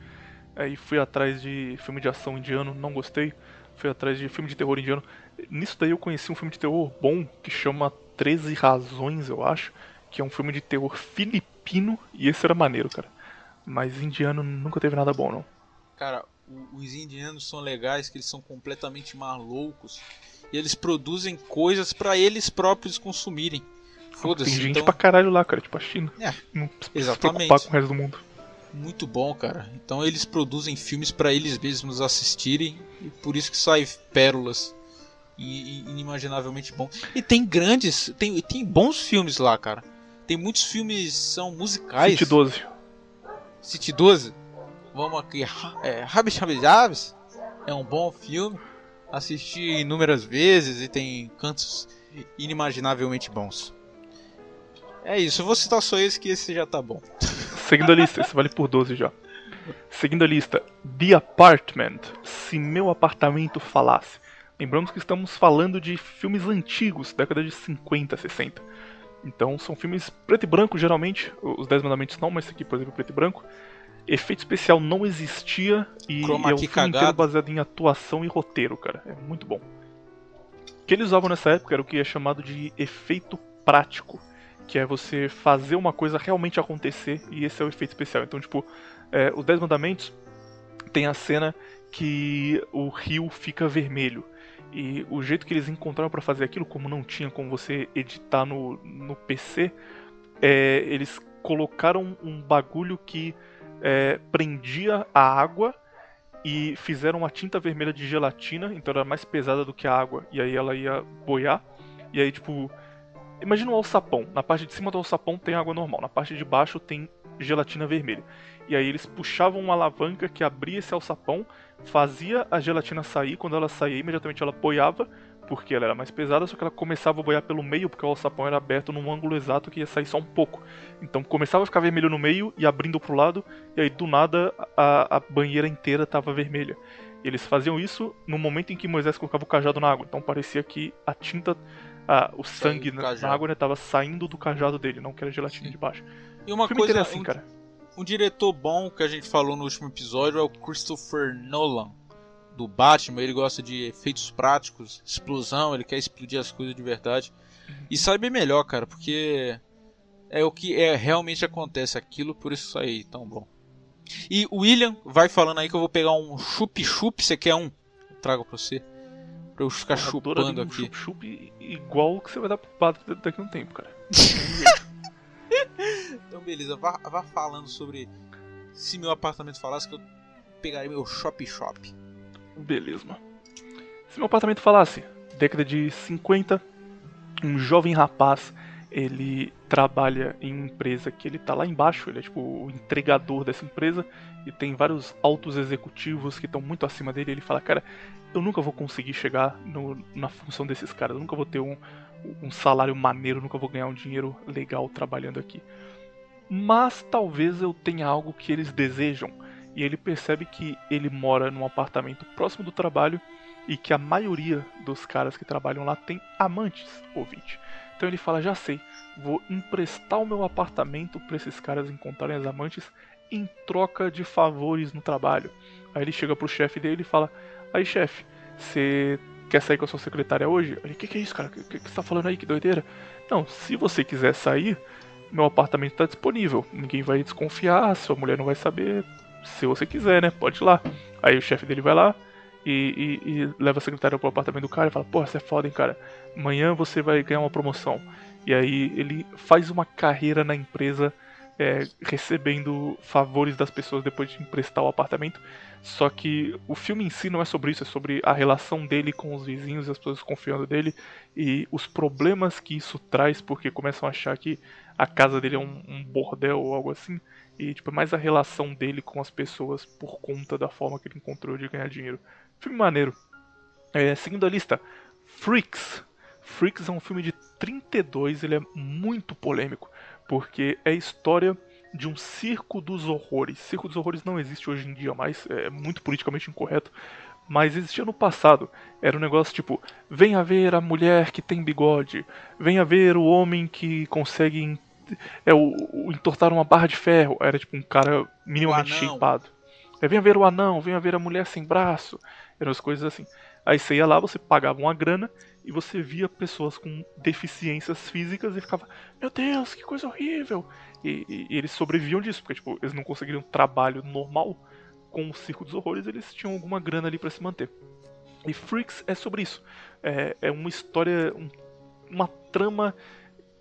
Aí fui atrás de filme de ação indiano, não gostei. Fui atrás de filme de terror indiano. Nisso daí eu conheci um filme de terror bom que chama 13 Razões, eu acho. Que é um filme de terror filipino e esse era maneiro, cara. Mas indiano nunca teve nada bom, não. Cara, o- os indianos são legais, que eles são completamente malucos. E eles produzem coisas pra eles próprios consumirem. Tem Foda-se, gente então... pra caralho lá, cara, tipo a China. É, não precisa se preocupar com o resto do mundo. Muito bom, cara. Então eles produzem filmes pra eles mesmos assistirem e por isso que saem pérolas e, e inimaginavelmente bom. E tem grandes, tem, tem bons filmes lá, cara. Tem muitos filmes são musicais. City 12. City 12. Vamos aqui, é, Rabis Rabis Rabis. É um bom filme. Assisti inúmeras vezes e tem cantos inimaginavelmente bons. É isso, vou citar só esse que esse já tá bom. Seguindo a lista, esse vale por 12 já. Seguindo a lista, The Apartment, Se Meu Apartamento Falasse. Lembramos que estamos falando de filmes antigos, década de 50, 60. Então são filmes preto e branco, geralmente. Os 10 mandamentos não, mas esse aqui, por exemplo, é preto e branco. Efeito especial não existia e Chroma é o key filme inteiro cagado. baseado em atuação e roteiro, cara. É muito bom. O que eles usavam nessa época era o que é chamado de efeito prático, que é você fazer uma coisa realmente acontecer e esse é o efeito especial. Então, tipo, é, os Dez Mandamentos tem a cena que o rio fica vermelho. E o jeito que eles encontraram pra fazer aquilo, como não tinha como você editar no, no PC, é, eles colocaram um bagulho que é, prendia a água e fizeram uma tinta vermelha de gelatina, então era mais pesada do que a água, e aí ela ia boiar. E aí, tipo, imagina um alçapão. Na parte de cima do alçapão tem água normal, na parte de baixo tem gelatina vermelha. E aí eles puxavam uma alavanca que abria esse alçapão, fazia a gelatina sair, quando ela saía, imediatamente ela boiava, porque ela era mais pesada, só que ela começava a boiar pelo meio, porque o alçapão era aberto num ângulo exato que ia sair só um pouco. Então começava a ficar vermelho no meio e abrindo pro lado, e aí do nada a, a banheira inteira estava vermelha. E eles faziam isso no momento em que Moisés colocava o cajado na água, então parecia que a tinta, a, o sangue na, na, água estava né, saindo do cajado dele, não que era gelatina Sim. de baixo. E uma coisa assim, um, cara. Um diretor bom que a gente falou no último episódio é o Christopher Nolan do Batman, ele gosta de efeitos práticos, explosão, ele quer explodir as coisas de verdade. E sai bem melhor, cara, porque é o que é realmente acontece aquilo, por isso sai tão bom. E o William vai falando aí que eu vou pegar um chup-chup, você quer um? Eu trago pra você. Pra eu ficar eu chupando aqui. Um chup-chup igual que você vai dar pro padre daqui a um tempo, cara. então beleza, vá, vá falando sobre se meu apartamento falasse que eu pegaria meu shop-shop. Beleza, mano. Se meu apartamento falasse, década de 50, um jovem rapaz, ele trabalha em uma empresa que ele tá lá embaixo, ele é tipo o entregador dessa empresa e tem vários altos executivos que estão muito acima dele. Ele fala, cara, eu nunca vou conseguir chegar no, na função desses caras, eu nunca vou ter um, um salário maneiro, nunca vou ganhar um dinheiro legal trabalhando aqui. Mas talvez eu tenha algo que eles desejam e ele percebe que ele mora num apartamento próximo do trabalho e que a maioria dos caras que trabalham lá tem amantes, ouvinte. Então ele fala: já sei, vou emprestar o meu apartamento para esses caras encontrarem as amantes em troca de favores no trabalho. Aí ele chega pro chefe dele e fala: aí chefe, você quer sair com a sua secretária hoje? Ele: que que é isso, cara? O que, que, que você tá falando aí? Que doideira? Não, se você quiser sair, meu apartamento está disponível. Ninguém vai desconfiar, sua mulher não vai saber, se você quiser, né? Pode ir lá. Aí o chefe dele vai lá e, e, e leva a secretária pro apartamento do cara e fala: Porra, você é foda, hein, cara. Amanhã você vai ganhar uma promoção. E aí ele faz uma carreira na empresa. É, recebendo favores das pessoas depois de emprestar o apartamento. Só que o filme em si não é sobre isso, é sobre a relação dele com os vizinhos, as pessoas confiando dele e os problemas que isso traz, porque começam a achar que a casa dele é um, um bordel ou algo assim. E tipo, é mais a relação dele com as pessoas por conta da forma que ele encontrou de ganhar dinheiro. Filme maneiro. É, seguindo a lista, Freaks. Freaks é um filme de 32, ele é muito polêmico, porque é a história de um circo dos horrores. Circo dos horrores não existe hoje em dia mais, é muito politicamente incorreto, mas existia no passado. Era um negócio tipo: venha ver a mulher que tem bigode, venha ver o homem que consegue é o, o, entortar uma barra de ferro. Era tipo um cara minimamente shapeado. É, venha ver o anão, venha ver a mulher sem braço. Eram as coisas assim. Aí você ia lá, você pagava uma grana e você via pessoas com deficiências físicas e ficava, meu Deus, que coisa horrível. E, e, e eles sobreviviam disso, porque tipo, eles não conseguiriam trabalho normal com o Circo dos Horrores, eles tinham alguma grana ali para se manter. E Freaks é sobre isso. É, é uma história, um, uma trama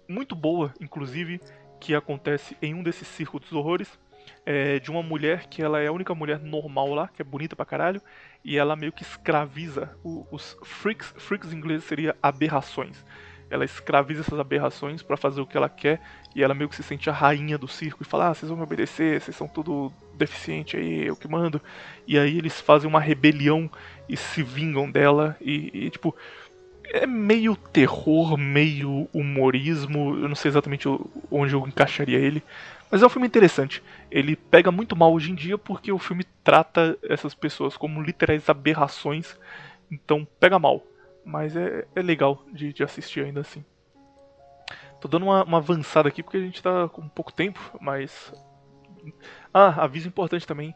muito boa, inclusive, que acontece em um desses circos dos horrores. É, de uma mulher que ela é a única mulher normal lá, que é bonita pra caralho, e ela meio que escraviza o, os freaks, freaks em inglês seria aberrações. Ela escraviza essas aberrações para fazer o que ela quer, e ela meio que se sente a rainha do circo e fala: Ah, vocês vão me obedecer, vocês são tudo deficiente aí, eu que mando. E aí eles fazem uma rebelião e se vingam dela, e, e tipo, é meio terror, meio humorismo. Eu não sei exatamente onde eu encaixaria ele. Mas é um filme interessante. Ele pega muito mal hoje em dia porque o filme trata essas pessoas como literais aberrações. Então pega mal. Mas é, é legal de, de assistir ainda assim. Tô dando uma, uma, avançada aqui porque a gente tá com pouco tempo, mas. Ah, aviso importante também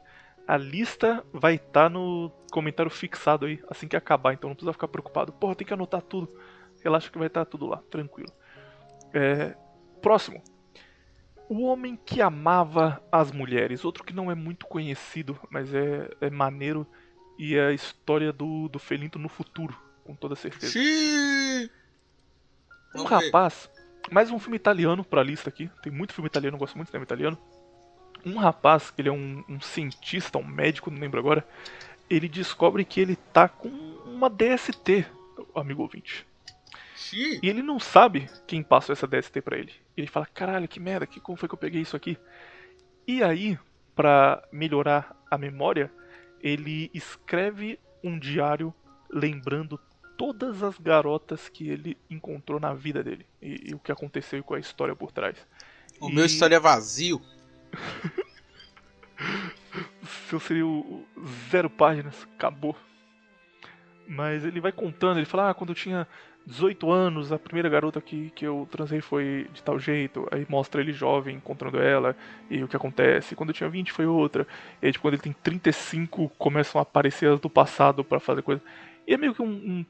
a lista vai estar tá no comentário fixado aí assim que acabar, então não precisa ficar preocupado. Porra, tem que anotar tudo. Relaxa que vai estar tá tudo lá, tranquilo. É... Próximo. O Homem que Amava as Mulheres. Outro que não é muito conhecido, mas é, é maneiro. E é a história do, do Felinto no futuro, com toda certeza. Xiii! Um rapaz, Mais um filme italiano pra lista aqui. Tem muito filme italiano, gosto muito de cinema italiano. Um rapaz, que ele é um, um cientista, um médico, não lembro agora, ele descobre que ele tá com uma DST, amigo ouvinte. Xiii. E ele não sabe quem passou essa DST pra ele. Ele fala, caralho, que merda, que, como foi que eu peguei isso aqui? E aí, pra melhorar a memória, ele escreve um diário lembrando todas as garotas que ele encontrou na vida dele. E, e o que aconteceu e qual é a história por trás. O E- meu estaria vazio. seu seria o zero páginas, acabou. Mas ele vai contando, ele fala, ah, quando eu tinha 18 anos, a primeira garota que, que eu transei foi de tal jeito. Aí mostra ele jovem encontrando ela e o que acontece. Quando eu tinha 20 foi outra. E aí, tipo, quando ele tem 35, começam a aparecer as do passado pra fazer coisa. E é meio que um, um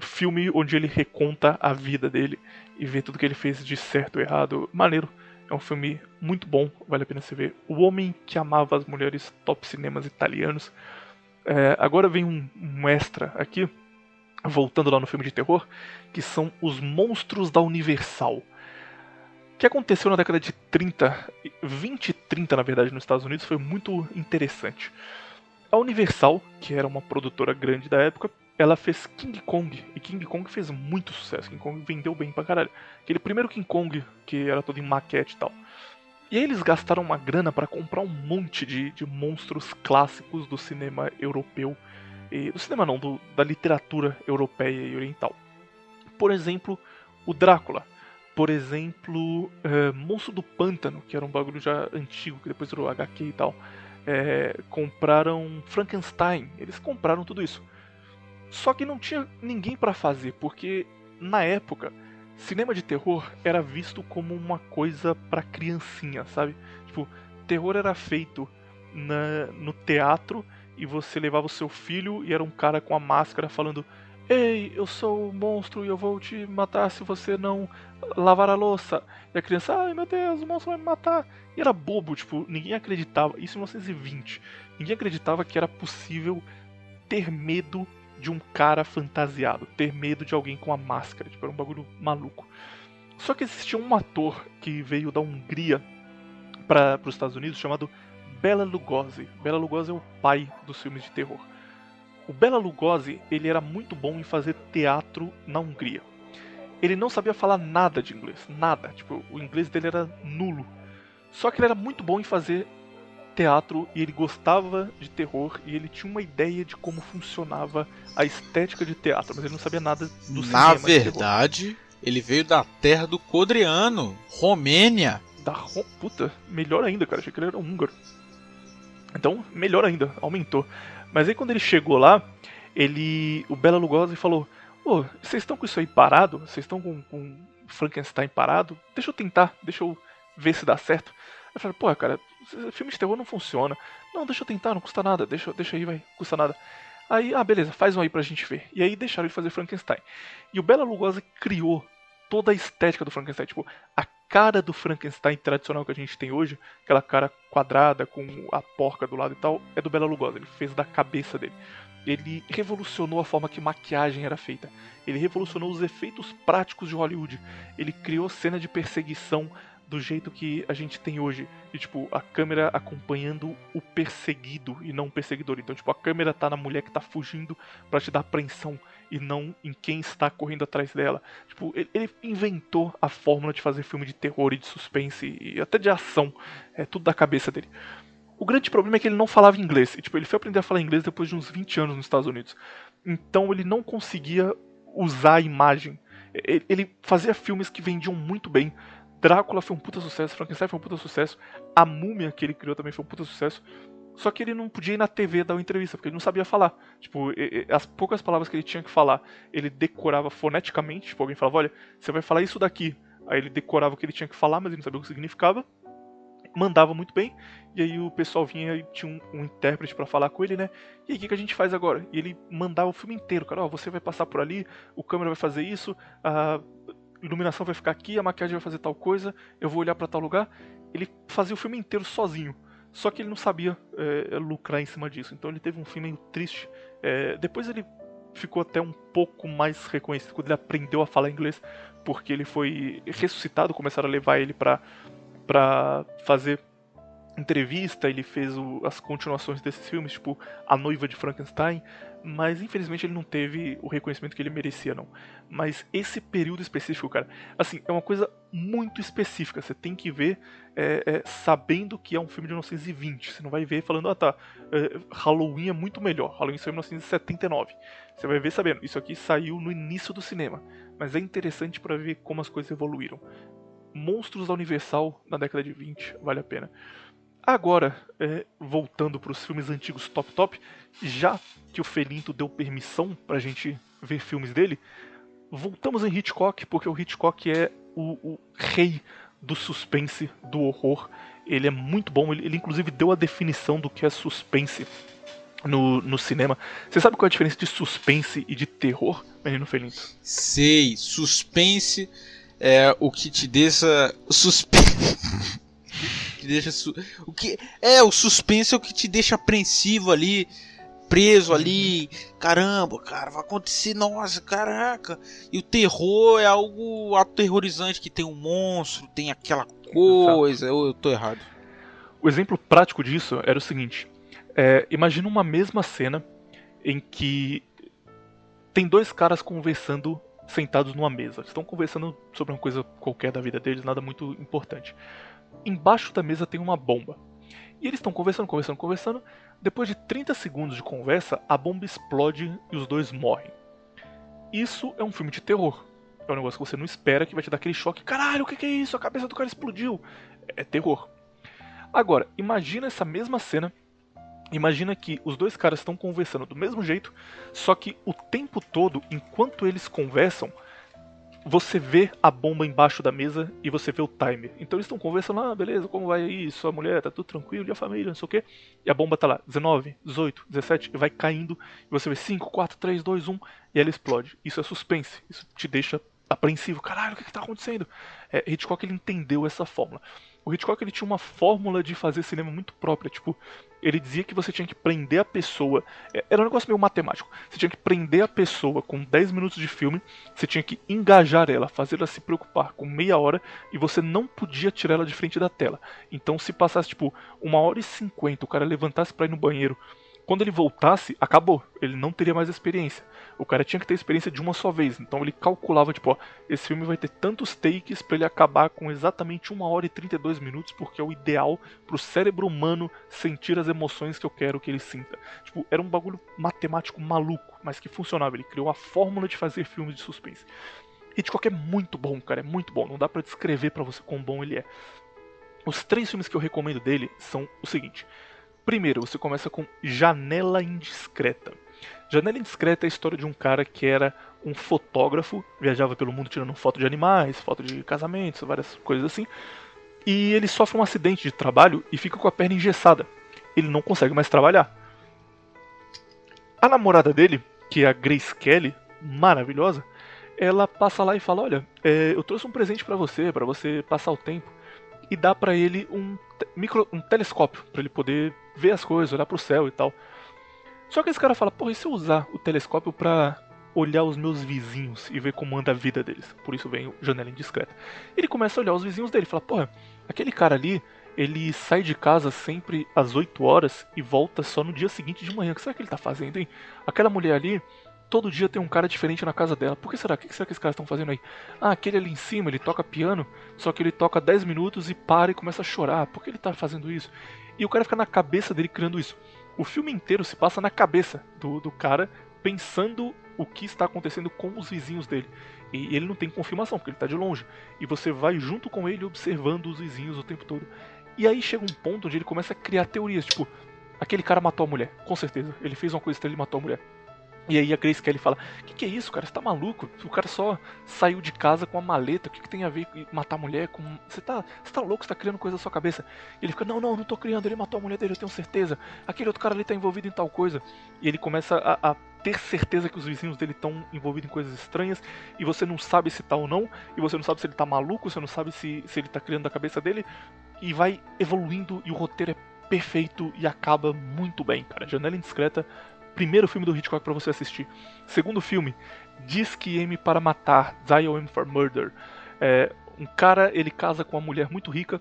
filme onde ele reconta a vida dele e vê tudo que ele fez de certo e errado. Maneiro. É um filme muito bom, vale a pena você ver. O Homem que Amava as Mulheres, top cinemas italianos. É, agora vem um, um extra aqui, voltando lá no filme de terror, que são os monstros da Universal. O que aconteceu na década de 30, 20 e 30 na verdade, nos Estados Unidos foi muito interessante. A Universal, que era uma produtora grande da época, ela fez King Kong, e King Kong fez muito sucesso. King Kong vendeu bem pra caralho. Aquele primeiro King Kong, que era todo em maquete e tal. E aí eles gastaram uma grana para comprar um monte de, de monstros clássicos do cinema europeu. E, do cinema não, do- da literatura europeia e oriental. Por exemplo, o Drácula. Por exemplo, eh, Monstro do Pântano, que era um bagulho já antigo, que depois virou HQ e tal. Eh, compraram Frankenstein, eles compraram tudo isso. Só que não tinha ninguém pra fazer, porque na época, cinema de terror era visto como uma coisa pra criancinha, sabe? Tipo, terror era feito na- no teatro e você levava o seu filho e era um cara com a máscara falando: Ei, eu sou o monstro e eu vou te matar se você não lavar a louça. E a criança, ai meu Deus, o monstro vai me matar. E era bobo, tipo, ninguém acreditava, isso em 1920, ninguém acreditava que era possível ter medo de um cara fantasiado, ter medo de alguém com a máscara, tipo, era um bagulho maluco. Só que existia um ator que veio da Hungria para os Estados Unidos chamado Bela Lugosi. Bela Lugosi é o pai dos filmes de terror. O Bela Lugosi, ele era muito bom em fazer teatro na Hungria. Ele não sabia falar nada de inglês, nada. Tipo, o inglês dele era nulo. Só que ele era muito bom em fazer teatro e ele gostava de terror e ele tinha uma ideia de como funcionava a estética de teatro, mas ele não sabia nada do Na cinema. de terror. verdade, ele veio da terra do Codriano, Romênia. Da Ro... Puta, melhor ainda, cara. Achei que ele era húngaro. Então, melhor ainda, aumentou. Mas aí quando ele chegou lá, ele. O Bela Lugosi falou: Ô, vocês estão com isso aí parado? Vocês estão com, com Frankenstein parado? Deixa eu tentar, deixa eu ver se dá certo. Eu falei, pô, cara, filme de terror não funciona. Não, deixa eu tentar, não custa nada, deixa, deixa aí, vai, custa nada. Aí, ah, beleza, faz um aí pra gente ver. E aí deixaram ele fazer Frankenstein. E o Bela Lugosi criou toda a estética do Frankenstein, tipo, a cara do Frankenstein tradicional que a gente tem hoje, aquela cara quadrada com a porca do lado e tal, é do Bela Lugosi, ele fez da cabeça dele. Ele revolucionou a forma que maquiagem era feita. Ele revolucionou os efeitos práticos de Hollywood. Ele criou cena de perseguição do jeito que a gente tem hoje. E, tipo, a câmera acompanhando o perseguido e não o perseguidor. Então, tipo, a câmera tá na mulher que tá fugindo pra te dar apreensão e não em quem está correndo atrás dela. Tipo, ele, inventou a fórmula de fazer filme de terror e de suspense e até de ação. É tudo da cabeça dele. O grande problema é que ele não falava inglês. E, tipo, ele foi aprender a falar inglês depois de uns 20 anos nos Estados Unidos. Então ele não conseguia usar a imagem. Ele fazia filmes que vendiam muito bem. Drácula foi um puta sucesso, Frankenstein foi um puta sucesso, a múmia que ele criou também foi um puta sucesso. Só que ele não podia ir na TV dar uma entrevista, porque ele não sabia falar. Tipo, as poucas palavras que ele tinha que falar, ele decorava foneticamente. Tipo, alguém falava, olha, você vai falar isso daqui. Aí ele decorava o que ele tinha que falar, mas ele não sabia o que significava. Mandava muito bem. E aí o pessoal vinha e tinha um, um intérprete pra falar com ele, né? E aí, o que, a gente faz agora? E ele mandava o filme inteiro, cara, ó, você vai passar por ali, o câmera vai fazer isso, a iluminação vai ficar aqui, a maquiagem vai fazer tal coisa, eu vou olhar pra tal lugar. Ele fazia o filme inteiro sozinho. Só que ele não sabia é, lucrar em cima disso. Então ele teve um fim meio triste. É, depois ele ficou até um pouco mais reconhecido quando ele aprendeu a falar inglês, porque ele foi ressuscitado, começaram a levar ele para para fazer entrevista, ele fez o, as continuações desses filmes, tipo A Noiva de Frankenstein, mas infelizmente ele não teve o reconhecimento que ele merecia, não. Mas esse período específico, cara, assim, é uma coisa muito específica. Você tem que ver é, é, sabendo que é um filme de 1920. Você não vai ver falando, ah tá, é, Halloween é muito melhor. Halloween saiu em 1979. Você vai ver sabendo, isso aqui saiu no início do cinema. Mas é interessante para ver como as coisas evoluíram. Monstros da Universal na década de 20, vale a pena. Agora, é, voltando para os filmes antigos top top, já que o Felinto deu permissão para a gente ver filmes dele, voltamos em Hitchcock, porque o Hitchcock é o, o rei do suspense, do horror. Ele é muito bom, ele, ele, inclusive deu a definição do que é suspense no, no cinema. Você sabe qual é a diferença de suspense e de terror, menino Felinto? Sei, suspense é o que te deixa. Suspense. te deixa o que é o suspense é o que te deixa apreensivo ali preso ali caramba cara vai acontecer nossa caraca. E o terror é algo aterrorizante que tem um monstro tem aquela coisa eu, eu tô errado. O exemplo prático disso era o seguinte é, imagina uma mesma cena em que tem dois caras conversando sentados numa mesa. Estão conversando sobre uma coisa qualquer da vida deles, nada muito importante embaixo da mesa tem uma bomba. E eles estão conversando, conversando, conversando. Depois de 30 segundos de conversa, a bomba explode e os dois morrem. Isso é um filme de terror. É um negócio que você não espera, que vai te dar aquele choque. Caralho, o que é isso? A cabeça do cara explodiu. É terror. Agora, imagina essa mesma cena. Imagina que os dois caras estão conversando do mesmo jeito, só que o tempo todo, enquanto eles conversam, você vê a bomba embaixo da mesa e você vê o timer. Então eles estão conversando, ah, beleza, como vai aí, sua mulher, tá tudo tranquilo, e a família, não sei o quê. E a bomba tá lá, 19, 18, 17, e vai caindo, e você vê 5, 4, 3, 2, 1, e ela explode. Isso é suspense, isso te deixa apreensivo. Caralho, o que, que tá acontecendo? É, Hitchcock ele entendeu essa fórmula. O Hitchcock ele tinha uma fórmula de fazer cinema muito própria. Tipo, ele dizia que você tinha que prender a pessoa. É, era um negócio meio matemático. Você tinha que prender a pessoa com 10 minutos de filme. Você tinha que engajar ela, fazer ela se preocupar com meia hora. E você não podia tirar ela de frente da tela. Então, se passasse, tipo, uma hora e cinquenta, o cara levantasse para ir no banheiro quando ele voltasse, acabou. Ele não teria mais experiência. O cara tinha que ter experiência de uma só vez. Então ele calculava, tipo, ó, esse filme vai ter tantos takes para ele acabar com exatamente 1 hora e 32 minutos, porque é o ideal pro cérebro humano sentir as emoções que eu quero que ele sinta. Tipo, era um bagulho matemático maluco, mas que funcionava. Ele criou a fórmula de fazer filmes de suspense. Hitchcock é muito bom, cara, é muito bom. Não dá para descrever para você quão bom ele é. Os três filmes que eu recomendo dele são o seguinte: Primeiro, você começa com Janela Indiscreta. Janela Indiscreta é a história de um cara que era um fotógrafo, viajava pelo mundo tirando foto de animais, foto de casamentos, várias coisas assim. E ele sofre um acidente de trabalho e fica com a perna engessada. Ele não consegue mais trabalhar. A namorada dele, que é a Grace Kelly, maravilhosa, ela passa lá e fala: Olha, é, eu trouxe um presente para você, para você passar o tempo. E dá para ele um, micro, um telescópio, para ele poder ver as coisas, olhar pro céu e tal. Só que esse cara fala, porra, e se eu usar o telescópio pra olhar os meus vizinhos e ver como anda a vida deles? Por isso vem o janela indiscreta. Ele começa a olhar os vizinhos dele e fala, porra, aquele cara ali, ele sai de casa sempre às 8 horas e volta só no dia seguinte de manhã. O que será que ele tá fazendo, hein? Aquela mulher ali, todo dia tem um cara diferente na casa dela. Por que será? O que será que esses caras estão fazendo aí? Ah, aquele ali em cima, ele toca piano, só que ele toca 10 minutos e para e começa a chorar. Por que ele tá fazendo isso? E o cara fica na cabeça dele criando isso. O filme inteiro se passa na cabeça do, do cara, pensando o que está acontecendo com os vizinhos dele. E ele não tem confirmação, porque ele está de longe. E você vai junto com ele observando os vizinhos o tempo todo. E aí chega um ponto onde ele começa a criar teorias, tipo, aquele cara matou a mulher, com certeza. Ele fez uma coisa estranha, ele matou a mulher. E aí a Grace Kelly fala: Que que é isso, cara? Você tá maluco? O cara só saiu de casa com a maleta. O que, que tem a ver com matar mulher? Com... Você, tá, você tá louco? Você tá criando coisa na sua cabeça? E ele fica: Não, não, não tô criando. Ele matou a mulher dele, eu tenho certeza. Aquele outro cara ali tá envolvido em tal coisa. E ele começa a, a ter certeza que os vizinhos dele estão envolvidos em coisas estranhas. E você não sabe se tá ou não. E você não sabe se ele tá maluco. Você não sabe se, se ele tá criando da cabeça dele. E vai evoluindo. E o roteiro é perfeito e acaba muito bem, cara. Janela Indiscreta primeiro filme do Hitchcock para você assistir. Segundo filme, Diz que M para matar, Dial M for Murder. É, um cara ele casa com uma mulher muito rica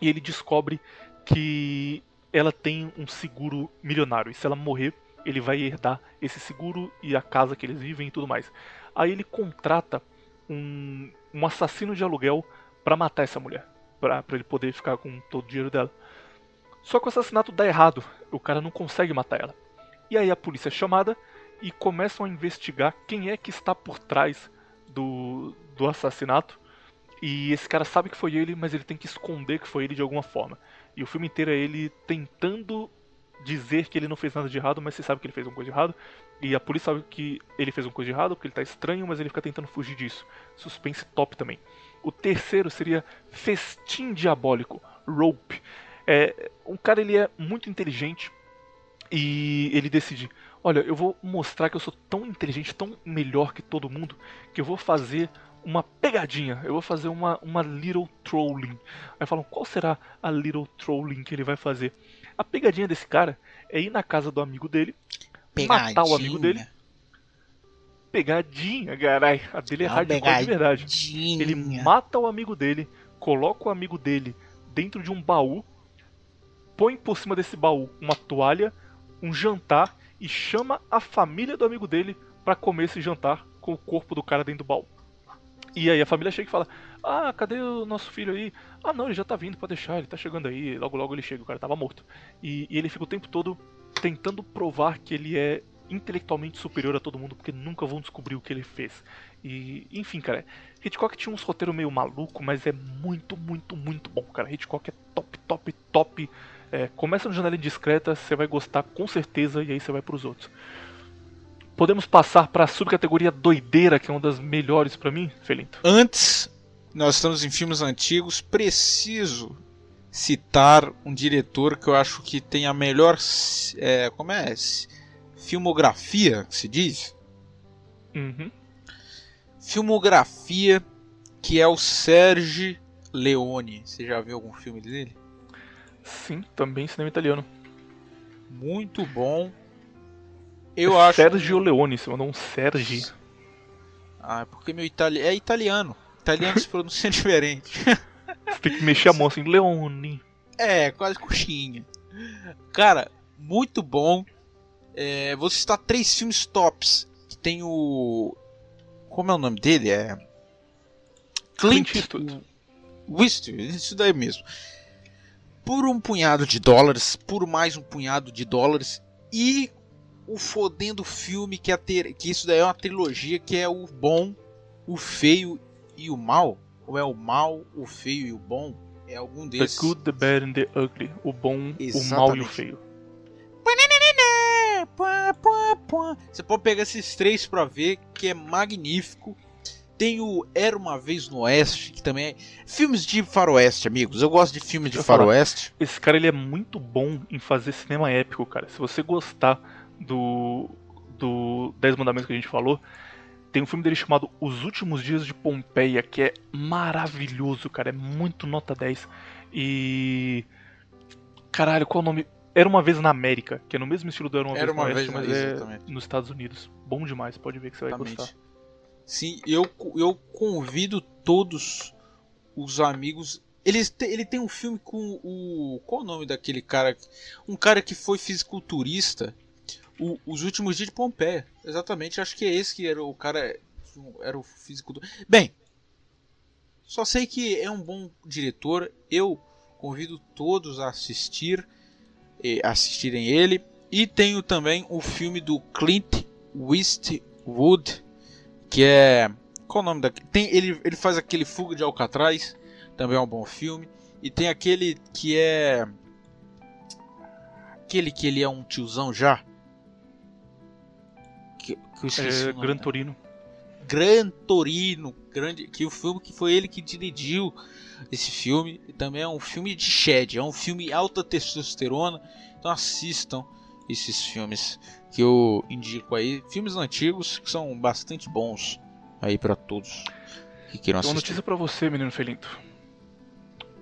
e ele descobre que ela tem um seguro milionário e se ela morrer ele vai herdar esse seguro e a casa que eles vivem e tudo mais. Aí ele contrata um, um assassino de aluguel para matar essa mulher, para ele poder ficar com todo o dinheiro dela. Só que o assassinato dá errado, o cara não consegue matar ela. E aí a polícia é chamada e começam a investigar quem é que está por trás do, do assassinato. E esse cara sabe que foi ele, mas ele tem que esconder que foi ele de alguma forma. E o filme inteiro é ele tentando dizer que ele não fez nada de errado, mas você sabe que ele fez uma coisa de errado. E a polícia sabe que ele fez uma coisa de errado, porque ele tá estranho, mas ele fica tentando fugir disso. Suspense top também. O terceiro seria Festim Diabólico, Rope. É, um cara ele é muito inteligente e ele decide, olha, eu vou mostrar que eu sou tão inteligente, tão melhor que todo mundo, que eu vou fazer uma pegadinha, eu vou fazer uma, uma little trolling. Aí falam, qual será a little trolling que ele vai fazer? A pegadinha desse cara é ir na casa do amigo dele, pegadinha. matar o amigo dele. Pegadinha, carai. A dele é hardcore de verdade. Ele mata o amigo dele, coloca o amigo dele dentro de um baú, põe por cima desse baú uma toalha, um jantar e chama a família do amigo dele para comer esse jantar com o corpo do cara dentro do baú. E aí a família chega e fala: Ah, cadê o nosso filho aí? Ah, não, ele já tá vindo, pode deixar, ele tá chegando aí, logo logo ele chega, o cara tava morto. E, e ele fica o tempo todo tentando provar que ele é intelectualmente superior a todo mundo, porque nunca vão descobrir o que ele fez. E, enfim, cara, Hitchcock tinha uns roteiros meio maluco, mas é muito, muito, muito bom, cara. Hitchcock é top, top, top. É, começa no Janela Indiscreta, você vai gostar com certeza, e aí você vai pros outros. Podemos passar para a subcategoria doideira, que é uma das melhores para mim, Felinto? Antes, nós estamos em filmes antigos, preciso citar um diretor que eu acho que tem a melhor. É, como é? Filmografia, se diz? Uhum. Filmografia que é o Sergio Leone. Você já viu algum filme dele? Sim, também cinema italiano. Muito bom. Eu é acho. Sergio Leone, você mandou um Sergi. Ah, é porque meu itali... é italiano. Italiano se pronuncia diferente. Você tem que mexer a mão assim, Leone. É, quase coxinha. Cara, muito bom. É, vou citar três filmes tops. Que tem o. Como é o nome dele? É. Clint, Clint Eastwood. Eastwood, isso daí mesmo. Por um punhado de dólares, por mais um punhado de dólares. E o fodendo filme que, é ter, que isso daí é uma trilogia que é o bom, o feio e o mal. Ou é o mal, o feio e o bom? É algum desses. The Good, The Bad and The Ugly. O bom, Exatamente. o mal e o feio. Você pode pegar esses três pra ver, que é magnífico. Tem o Era Uma Vez no Oeste, que também é... Filmes de faroeste, amigos. Eu gosto de filmes de faroeste. Esse cara, ele é muito bom em fazer cinema épico, cara. Se você gostar do... do Dez Mandamentos que a gente falou, tem um filme dele chamado Os Últimos Dias de Pompeia, que é maravilhoso, cara. É muito nota 10. E. Caralho, qual é o nome? Era uma vez na América, que é no mesmo estilo do Era uma, Era vez, uma Oeste, vez, mas é nos Estados Unidos. Bom demais, pode ver que você vai exatamente. gostar. Sim, eu, eu convido todos os amigos. Ele, ele tem um filme com o. Qual o nome daquele cara? Um cara que foi fisiculturista o, os últimos dias de Pompeia. Exatamente, acho que é esse que era o cara. Era o do. Bem, só sei que é um bom diretor. Eu convido todos a assistir, assistirem ele. E tenho também o filme do Clint Eastwood, que é qual o nome daquele? Tem ele ele faz aquele Fuga de Alcatraz, também é um bom filme. E tem aquele que é aquele que ele é um tiozão já, que eu esqueci é, Gran Torino. Gran Torino, grande, que o filme que foi ele que dirigiu esse filme, também é um filme de shed, é um filme alta testosterona. Então assistam esses filmes que eu indico aí, filmes antigos que são bastante bons aí para todos que queiram assistir. Uma notícia para você, menino Felinto.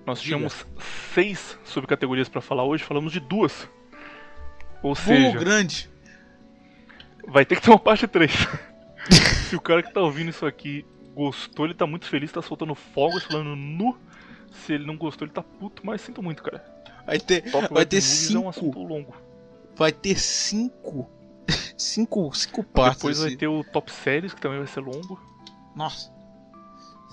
Nós Diga. tínhamos seis subcategorias para falar hoje, falamos de duas. Ou seja, grande vai ter que ter uma parte 3. Se o cara que tá ouvindo isso aqui gostou, ele tá muito feliz, tá soltando fogos, falando nu. Se ele não gostou, ele tá puto, mas sinto muito, cara. Vai ter, Top vai ter Movies é um cinco. assunto longo. Vai ter cinco. Cinco, cinco partes. Depois vai esse- ter o Top Séries, que também vai ser longo. Nossa.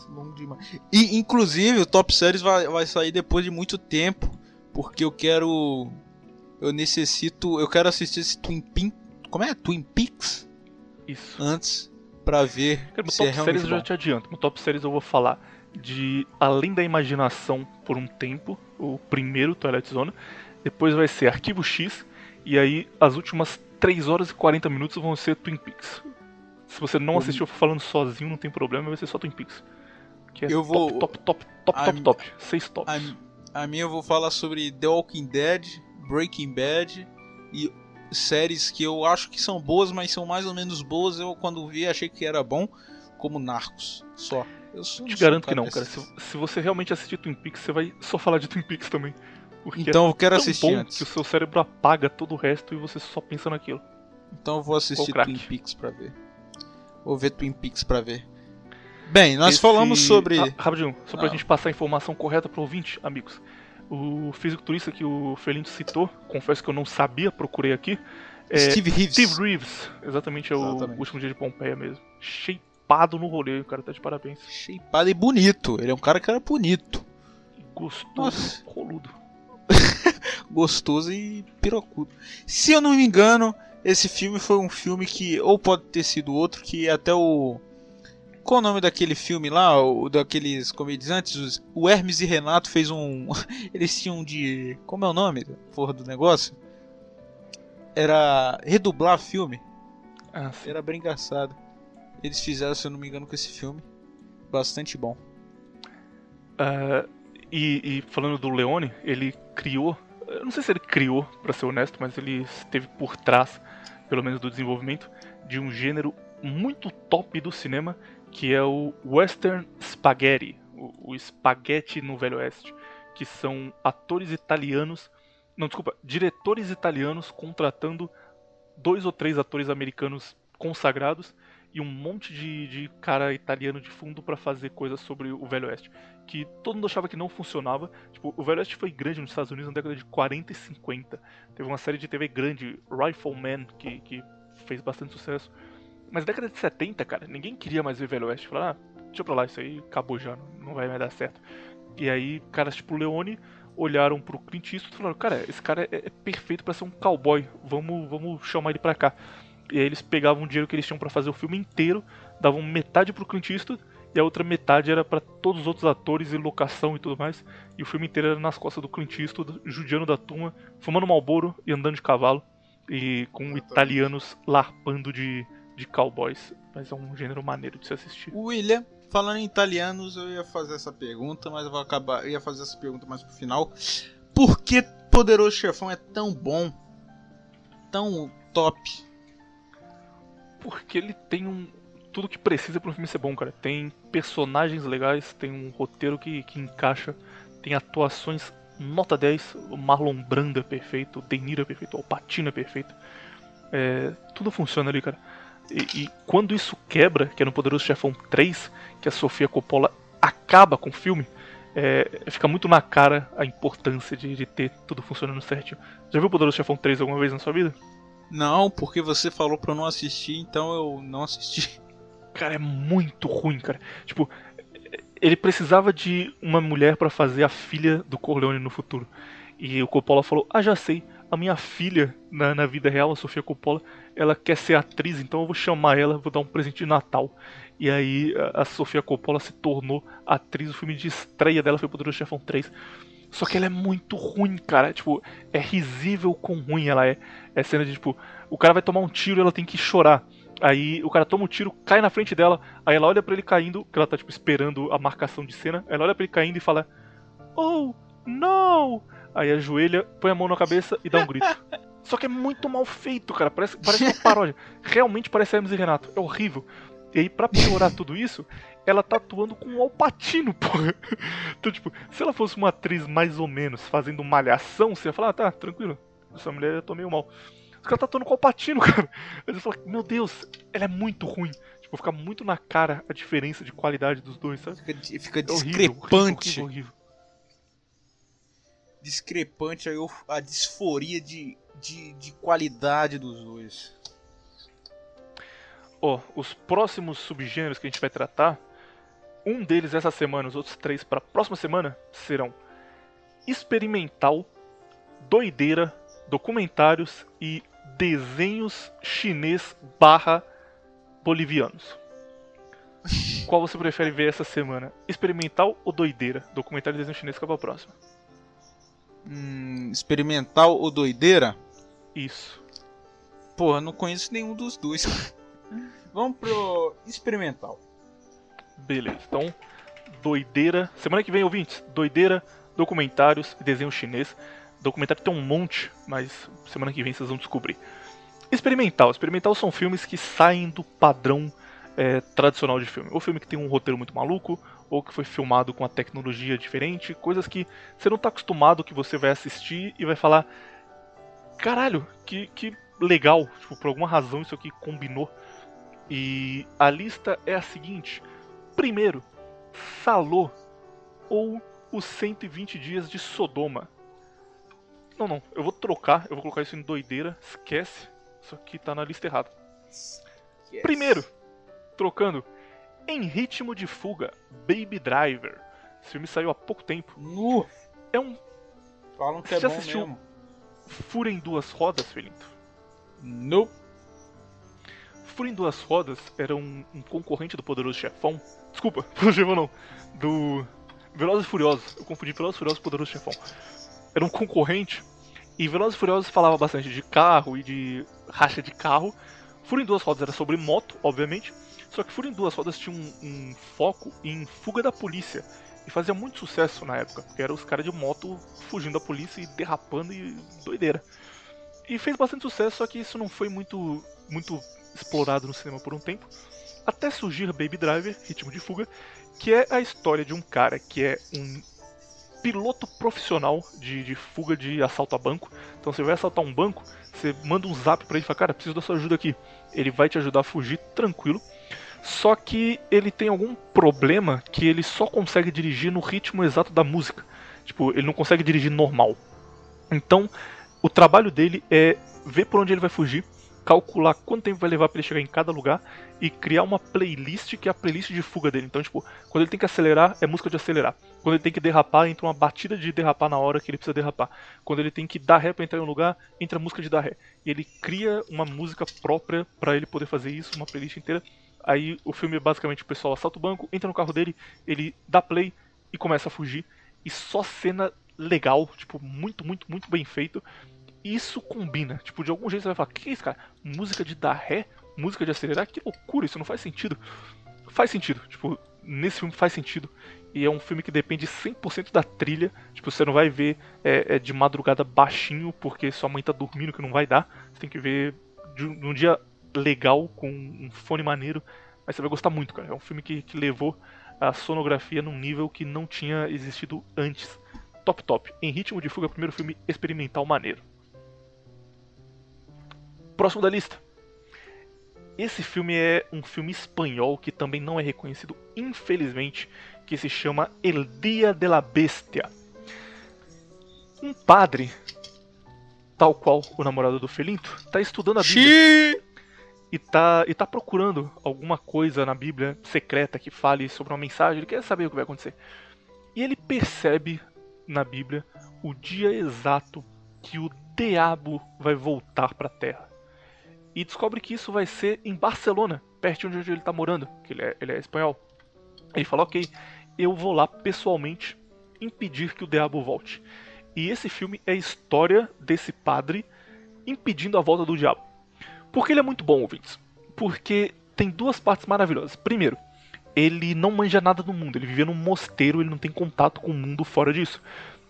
É longo demais. E, inclusive, o Top Series vai, vai sair depois de muito tempo. Porque eu quero. Eu necessito. Eu quero assistir esse Twin Peaks. Como é? Twin Peaks? Isso. Antes. Pra ver Cara, no se é Top Séries realmente eu já te adianto. No Top Séries eu vou falar de Além da Imaginação por um tempo, o primeiro Twilight Zone. Depois vai ser Arquivo X. E aí as últimas 3 horas e 40 minutos vão ser Twin Peaks. Se você não Pô, assistiu falando sozinho, não tem problema, vai ser só Twin Peaks. Que é Eu vou- top, top, top, top, top, top. Seis tops. A, a minha eu vou falar sobre The Walking Dead, Breaking Bad e séries que eu acho que são boas, mas são mais ou menos boas. Eu quando vi achei que era bom, como Narcos. Só. Eu sou, Te garanto que não, cara. Se, se você realmente assistir Twin Peaks, você vai só falar de Twin Peaks também. Porque Então eu é quero tão assistir bom antes. que o seu cérebro apaga todo o resto e você só pensa naquilo. Então eu vou assistir. Twin Peaks pra ver. Vou ver Twin Peaks pra ver. Bem, nós Esse- falamos sobre. Ah, rapidinho, só pra Ah. gente passar a informação correta pro ouvinte, amigos. O fisiculturista que o Felinto citou, confesso que eu não sabia, procurei aqui. É Steve Reeves. Steve Reeves, exatamente, é o Exatamente. último dia de Pompeia mesmo. Shapeado no rolê, o cara tá de parabéns. Shapeado e bonito. Ele é um cara que era bonito. Gostoso, Nossa. roludo. gostoso e pirocudo. Se eu não me engano, esse filme foi um filme que, ou pode ter sido outro, que até o. Qual o nome daquele filme lá? O daqueles comediantes? O Hermes e Renato fez um. Eles tinham de. Como é o nome? Porra do negócio? Era. Redublar filme. Ah. Era bem engraçado. Eles fizeram, se eu não me engano, com esse filme. Bastante bom. Ah, e, e falando do Leone, ele criou. Eu não sei se ele criou, pra ser honesto, mas ele esteve por trás, pelo menos do desenvolvimento, de um gênero muito top do cinema, que é o Western Spaghetti, o, o espaguete no Velho Oeste, que são atores italianos, não, desculpa, diretores italianos contratando dois ou três atores americanos consagrados e um monte de, de cara italiano de fundo pra fazer coisas sobre o Velho Oeste. Que todo mundo achava que não funcionava. Tipo, o Velho Oeste foi grande nos Estados Unidos na década de 40 e 50. Teve uma série de TV grande, Rifleman, que, que fez bastante sucesso. Mas na década de 70, cara, ninguém queria mais ver Velho Oeste. Falar, ah, deixa pra lá, isso aí acabou já, não- vai mais dar certo. E aí, caras tipo Leone olharam pro Clint Eastwood e falaram, cara, esse cara é, é perfeito pra ser um cowboy, vamos, vamos chamar ele pra cá. E aí eles pegavam o dinheiro que eles tinham pra fazer o filme inteiro, davam metade pro Clint Eastwood e a outra metade era pra todos os outros atores e locação e tudo mais. E o filme inteiro era nas costas do Clint Eastwood, judiando da turma, fumando Malboro e andando de cavalo e com Exatamente. italianos larpando de, de cowboys. Mas é um gênero maneiro de se assistir. William, falando em italianos, eu ia fazer essa pergunta, mas eu vou acabar. Eu ia fazer essa pergunta mais pro final. Por que Poderoso Chefão é tão bom? Tão top? Porque ele tem um. Tudo que precisa para um filme ser bom, cara. Tem personagens legais, tem um roteiro que, que encaixa, tem atuações nota 10. O Marlon Brando é perfeito, o De Niro é perfeito, o Al Pacino é perfeito. É, tudo funciona ali, cara. E, e quando isso quebra, que é no Poderoso Chefão 3, que a Sofia Coppola acaba com o filme, é, fica muito na cara a importância de, de ter tudo funcionando certinho. Já viu o Poderoso Chefão 3 alguma vez na sua vida? Não, porque você falou pra eu não assistir, então eu não assisti. Cara, é muito ruim, cara. Tipo, ele precisava de uma mulher pra fazer a filha do Corleone no futuro. E o Coppola falou: Ah, já sei, a minha filha na, na vida real, a Sofia Coppola, ela quer ser atriz, então eu vou chamar ela, vou dar um presente de Natal. E aí a, a Sofia Coppola se tornou atriz, o filme de estreia dela foi Poderoso Chefão 3. Só que ela é muito ruim, cara. Tipo, é risível quão ruim ela é. É cena de tipo, o cara vai tomar um tiro e ela tem que chorar. Aí o cara toma um tiro, cai na frente dela, aí ela olha pra ele caindo, que ela tá tipo esperando a marcação de cena, ela olha pra ele caindo e fala: Oh, no! Aí ajoelha, põe a mão na cabeça e dá um grito. Só que é muito mal feito, cara. Parece, parece uma paródia. Realmente parece Hermes e Renato. É horrível. E aí, pra piorar tudo isso, ela tá atuando com o Alpatino, porra. Então, tipo, se ela fosse uma atriz mais ou menos fazendo malhação, você ia falar, ah, tá, tranquilo. Essa mulher eu tô meio mal. caras tá atuando com o Patino, cara. Meu Deus, ela é muito ruim. Tipo, fica muito na cara a diferença de qualidade dos dois, sabe? Fica, fica É discrepante. horrível, horrível, horrível. Discrepante a disforia de, de, de qualidade dos dois. Ó, os próximos subgêneros que a gente vai tratar, um deles essa semana, os outros três para próxima semana serão experimental, doideira, documentários e desenhos chinês barra bolivianos. Qual você prefere ver essa semana? Experimental ou doideira? Documentário e desenho chinês, qual é o próximo? Hum, experimental ou doideira? Isso. Porra, não conheço nenhum dos dois. Vamos pro experimental. Beleza, então, doideira. Semana que vem, ouvintes, doideira, documentários e desenho chinês. Documentário tem um monte, mas semana que vem vocês vão descobrir. Experimental. Experimental são filmes que saem do padrão é, tradicional de filme. Ou filme que tem um roteiro muito maluco, ou que foi filmado com uma tecnologia diferente, coisas que você não está acostumado, que você vai assistir e vai falar: caralho, que, que legal, tipo, por alguma razão isso aqui combinou. E a lista é a seguinte: primeiro, Salô ou os 120 dias de Sodoma. Não, não, eu vou trocar, eu vou colocar isso em doideira, esquece, isso aqui tá na lista errada. Yes. Primeiro, trocando, Em Ritmo de Fuga, Baby Driver. Esse filme saiu há pouco tempo. Nu. É um Falam que Você é já bom assistiu? mesmo. furo em duas rodas, Felinto. Nope. Furo em Duas Rodas era um, um concorrente do Poderoso Chefão. Desculpa, Poderoso Chefão não. Do Velozes e Furiosos. Eu confundi Velozes e Furiosos e Poderoso Chefão. Era um concorrente. E Velozes e Furiosos falava bastante de carro e de racha de carro. Furo em Duas Rodas era sobre moto, obviamente. Só que Furo em Duas Rodas tinha um, um foco em fuga da polícia. E fazia muito sucesso na época. Porque eram os caras de moto fugindo da polícia e derrapando e doideira. E fez bastante sucesso, só que isso não foi muito, muito explorado no cinema por um tempo, até surgir Baby Driver, Ritmo de Fuga, que é a história de um cara que é um piloto profissional de, de fuga de assalto a banco. Então você vai assaltar um banco, você manda um zap pra ele e fala, cara, preciso da sua ajuda aqui. Ele vai te ajudar a fugir tranquilo. Só que ele tem algum problema que ele só consegue dirigir no ritmo exato da música. Tipo, ele não consegue dirigir normal. Então, o trabalho dele é ver por onde ele vai fugir, calcular quanto tempo vai levar para ele chegar em cada lugar e criar uma playlist que é a playlist de fuga dele. Então, tipo, quando ele tem que acelerar, é música de acelerar. Quando ele tem que derrapar, entra uma batida de derrapar na hora que ele precisa derrapar. Quando ele tem que dar ré para entrar em um lugar, entra música de dar ré. E ele cria uma música própria para ele poder fazer isso, uma playlist inteira. Aí o filme é basicamente o pessoal assalta o banco, entra no carro dele, ele dá play e começa a fugir. E só cena legal, tipo, muito, muito, muito bem feito. Isso combina. Tipo, de algum jeito você vai falar, que é isso, cara? Música de dar ré? Música de acelerar? Que loucura, isso não faz sentido. Faz sentido. Tipo, nesse filme faz sentido. E é um filme que depende 100% da trilha. Tipo, você não vai ver é, é, de madrugada baixinho porque sua mãe tá dormindo que não vai dar. Você tem que ver de um, de um dia legal, com um fone maneiro. Mas você vai gostar muito, cara. É um filme que, que levou a sonografia num nível que não tinha existido antes. Top, top. Em Ritmo de Fuga, primeiro filme experimental maneiro. Próximo da lista. Esse filme é um filme espanhol que também não é reconhecido, infelizmente, que se chama El Dia de la Bestia. Um padre, tal qual o namorado do Felinto, está estudando a Bíblia e tá, e tá procurando alguma coisa na Bíblia secreta que fale sobre uma mensagem, ele quer saber o que vai acontecer. E ele percebe na Bíblia o dia exato que o diabo vai voltar para a Terra. E descobre que isso vai ser em Barcelona, perto de onde ele está morando, que ele é, ele é espanhol. Ele fala, ok, eu vou lá pessoalmente impedir que o diabo volte. E esse filme é a história desse padre impedindo a volta do diabo. Por que ele é muito bom, ouvintes? Porque tem duas partes maravilhosas. Primeiro, ele não manja nada do mundo, ele vive num mosteiro, ele não tem contato com o mundo fora disso.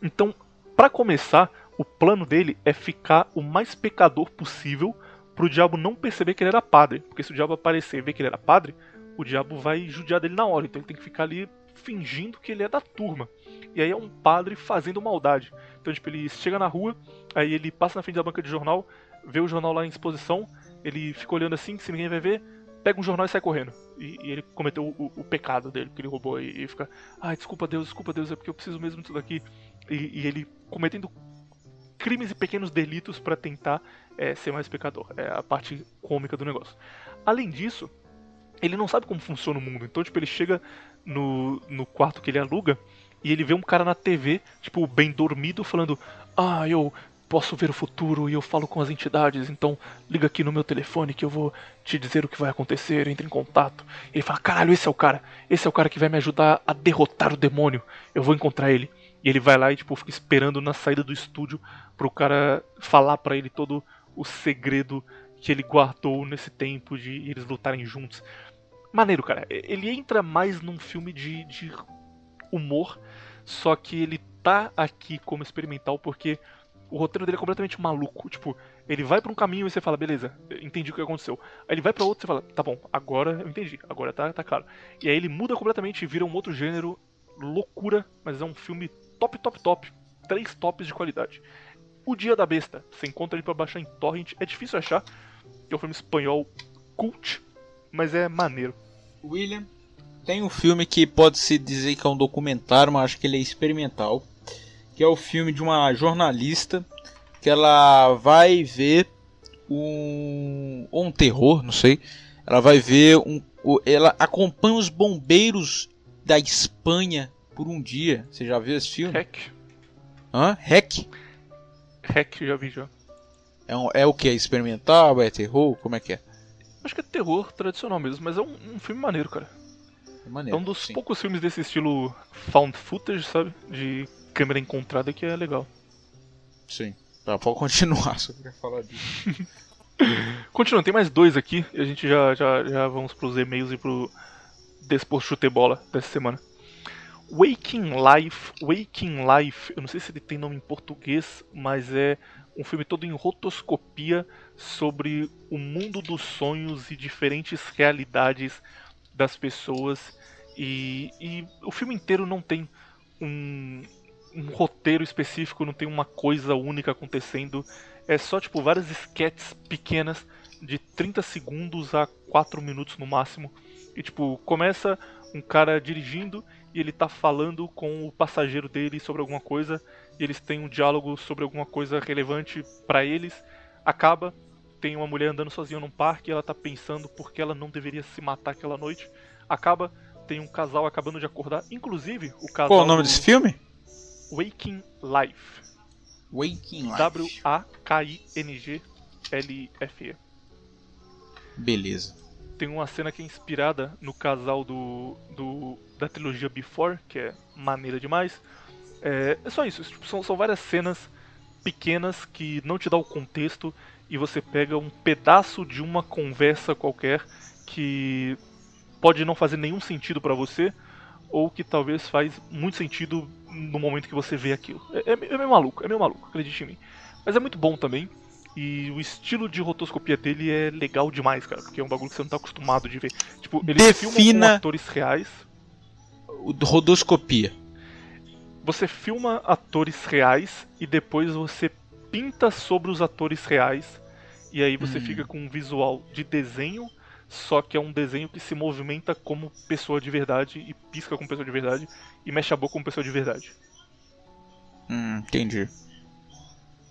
Então, para começar, o plano dele é ficar o mais pecador possível pro diabo não perceber que ele era padre. Porque se o diabo aparecer e ver que ele era padre, o diabo vai judiar dele na hora. Então ele tem que ficar ali fingindo que ele é da turma. E aí é um padre fazendo maldade. Então, tipo, ele chega na rua, aí ele passa na frente da banca de jornal, vê o jornal lá em exposição, ele fica olhando assim, se ninguém vai ver, pega um jornal e sai correndo. E, e ele cometeu o, o, pecado dele, que ele roubou, e, e fica, ai, ah, desculpa Deus, desculpa Deus, é porque eu preciso mesmo disso daqui. E, e ele cometendo crimes e pequenos delitos para tentar é, ser mais pecador. É a parte cômica do negócio. Além disso, ele não sabe como funciona o mundo. Então, tipo, ele chega no, no quarto que ele aluga e ele vê um cara na TV, tipo, bem dormido, falando: Ah, eu posso ver o futuro e eu falo com as entidades, então liga aqui no meu telefone que eu vou te dizer o que vai acontecer, entre em contato. Ele fala: Caralho, esse é o cara, esse é o cara que vai me ajudar a derrotar o demônio, eu vou encontrar ele. E ele vai lá e, tipo, fica esperando na saída do estúdio pro cara falar para ele todo o segredo que ele guardou nesse tempo de eles lutarem juntos. Maneiro, cara. Ele entra mais num filme de, de humor, só que ele tá aqui como experimental porque o roteiro dele é completamente maluco. Tipo, ele vai para um caminho e você fala, beleza, entendi o que aconteceu. Aí ele vai para outro e você fala, tá bom, agora eu entendi, agora tá, tá claro. E aí ele muda completamente e vira um outro gênero, loucura, mas é um filme top, top, top. Três tops de qualidade. O Dia da Besta, você encontra ele pra baixar em torrent, é difícil achar, é um filme espanhol cult, mas é maneiro. William, tem um filme que pode se dizer que é um documentário, mas acho que ele é experimental, que é o filme de uma jornalista que ela vai ver um ou um terror, não sei. Ela vai ver um ela acompanha os bombeiros da Espanha por um dia. Você já viu esse filme? Hack. Hã? Hack? Hack, já vi já. É, um, é o que? É experimental? É terror? Como é que é? Acho que é terror tradicional mesmo, mas é um, um filme maneiro, cara. É, maneiro, é um dos sim. poucos filmes desse estilo found footage, sabe? De câmera encontrada que é legal. Sim. Tá, pode continuar, só queria falar disso. Continuando, tem mais dois aqui e a gente já, já, já vamos pros e-mails e pro Desposto Chute Bola dessa semana. Waking Life, Waking Life, eu não sei se ele tem nome em português, mas é um filme todo em rotoscopia sobre o mundo dos sonhos e diferentes realidades das pessoas. E, e o filme inteiro não tem um, um, roteiro específico, não tem uma coisa única acontecendo. É só tipo várias sketches pequenas de 30 segundos a 4 minutos no máximo. E tipo, começa um cara dirigindo e ele tá falando com o passageiro dele sobre alguma coisa e eles têm um diálogo sobre alguma coisa relevante para eles. Acaba, tem uma mulher andando sozinha num parque, e ela tá pensando por que ela não deveria se matar aquela noite. Acaba, tem um casal acabando de acordar, inclusive o casal. Qual o nome desse filme? Waking Life. Waking Life. W-A-K-I-N-G-L-F-E. Beleza. Tem uma cena que é inspirada no casal do, do da trilogia Before, que é maneira demais. É, é só isso, tipo, são, são várias cenas pequenas que não te dá o contexto e você pega um pedaço de uma conversa qualquer que pode não fazer nenhum sentido para você ou que talvez faz muito sentido no momento que você vê aquilo. É, é, é meio maluco, é meio maluco, acredite em mim. Mas é muito bom também. E o estilo de rotoscopia dele é legal demais, cara, porque é um bagulho que você não tá acostumado de ver. Tipo, eles Defina filmam com atores reais. O rotoscopia você filma atores reais e depois você pinta sobre os atores reais. E aí você hum. fica com um visual de desenho, só que é um desenho que se movimenta como pessoa de verdade e pisca como pessoa de verdade e mexe a boca como pessoa de verdade. Hum, entendi.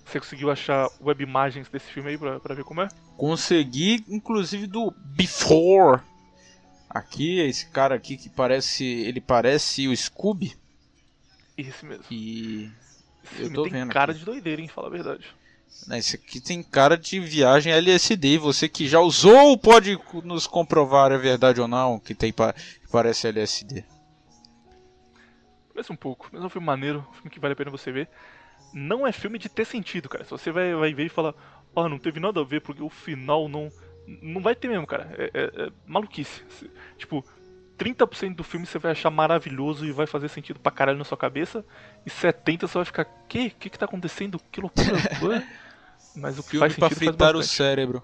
Você conseguiu achar web imagens desse filme aí pra, pra ver como é? Consegui, inclusive do Before. Aqui, esse cara aqui que parece. Ele parece o Scooby. Esse mesmo. E. Esse eu tô tem vendo. cara aqui. de doideira, hein? Fala a verdade. Esse aqui tem cara de viagem LSD. Você que já usou pode nos comprovar é verdade ou não que tem que parece LSD. Parece um pouco, mas é um filme maneiro, um filme que vale a pena você ver. Não é filme de ter sentido, cara. Se você vai, vai ver e falar, ah, oh, não teve nada a ver porque o final não. Não vai ter mesmo, cara. É, é, é maluquice. Tipo, 30% do filme você vai achar maravilhoso e vai fazer sentido pra caralho na sua cabeça, e 70% você vai ficar, que? O que que tá acontecendo? Que loucura! Mas o que filme faz sentido pra fritar o cérebro.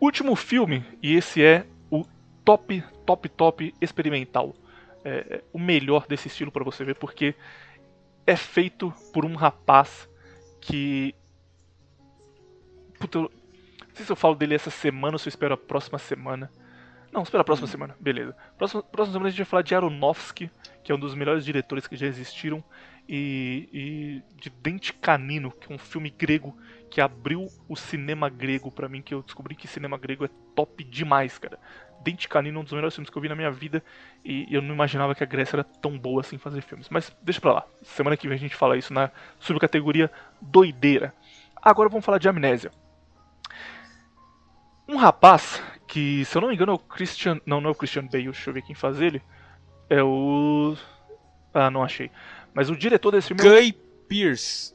Último filme, e esse é o top, top, top experimental. É, é o melhor desse estilo para você ver, porque é feito por um rapaz que Puta, eu... não sei se eu falo dele essa semana ou se eu espero a próxima semana. Não, espera a próxima hum. semana, beleza. Próxima, próxima semana a gente vai falar de Aronofsky, que é um dos melhores diretores que já existiram, e, e de Dente Canino, que é um filme grego que abriu o cinema grego para mim, que eu descobri que cinema grego é top demais, cara. Dente Canino é um dos melhores filmes que eu vi na minha vida e eu não imaginava que a Grécia era tão boa assim fazer filmes. Mas deixa pra lá. Semana que vem a gente fala isso na subcategoria doideira. Agora vamos falar de amnésia. Um rapaz que, se eu não me engano, é o Christian. Não, não é o Christian Bale, deixa eu ver quem faz ele. É o. Ah, não achei. Mas o diretor desse filme. Guy Pearce.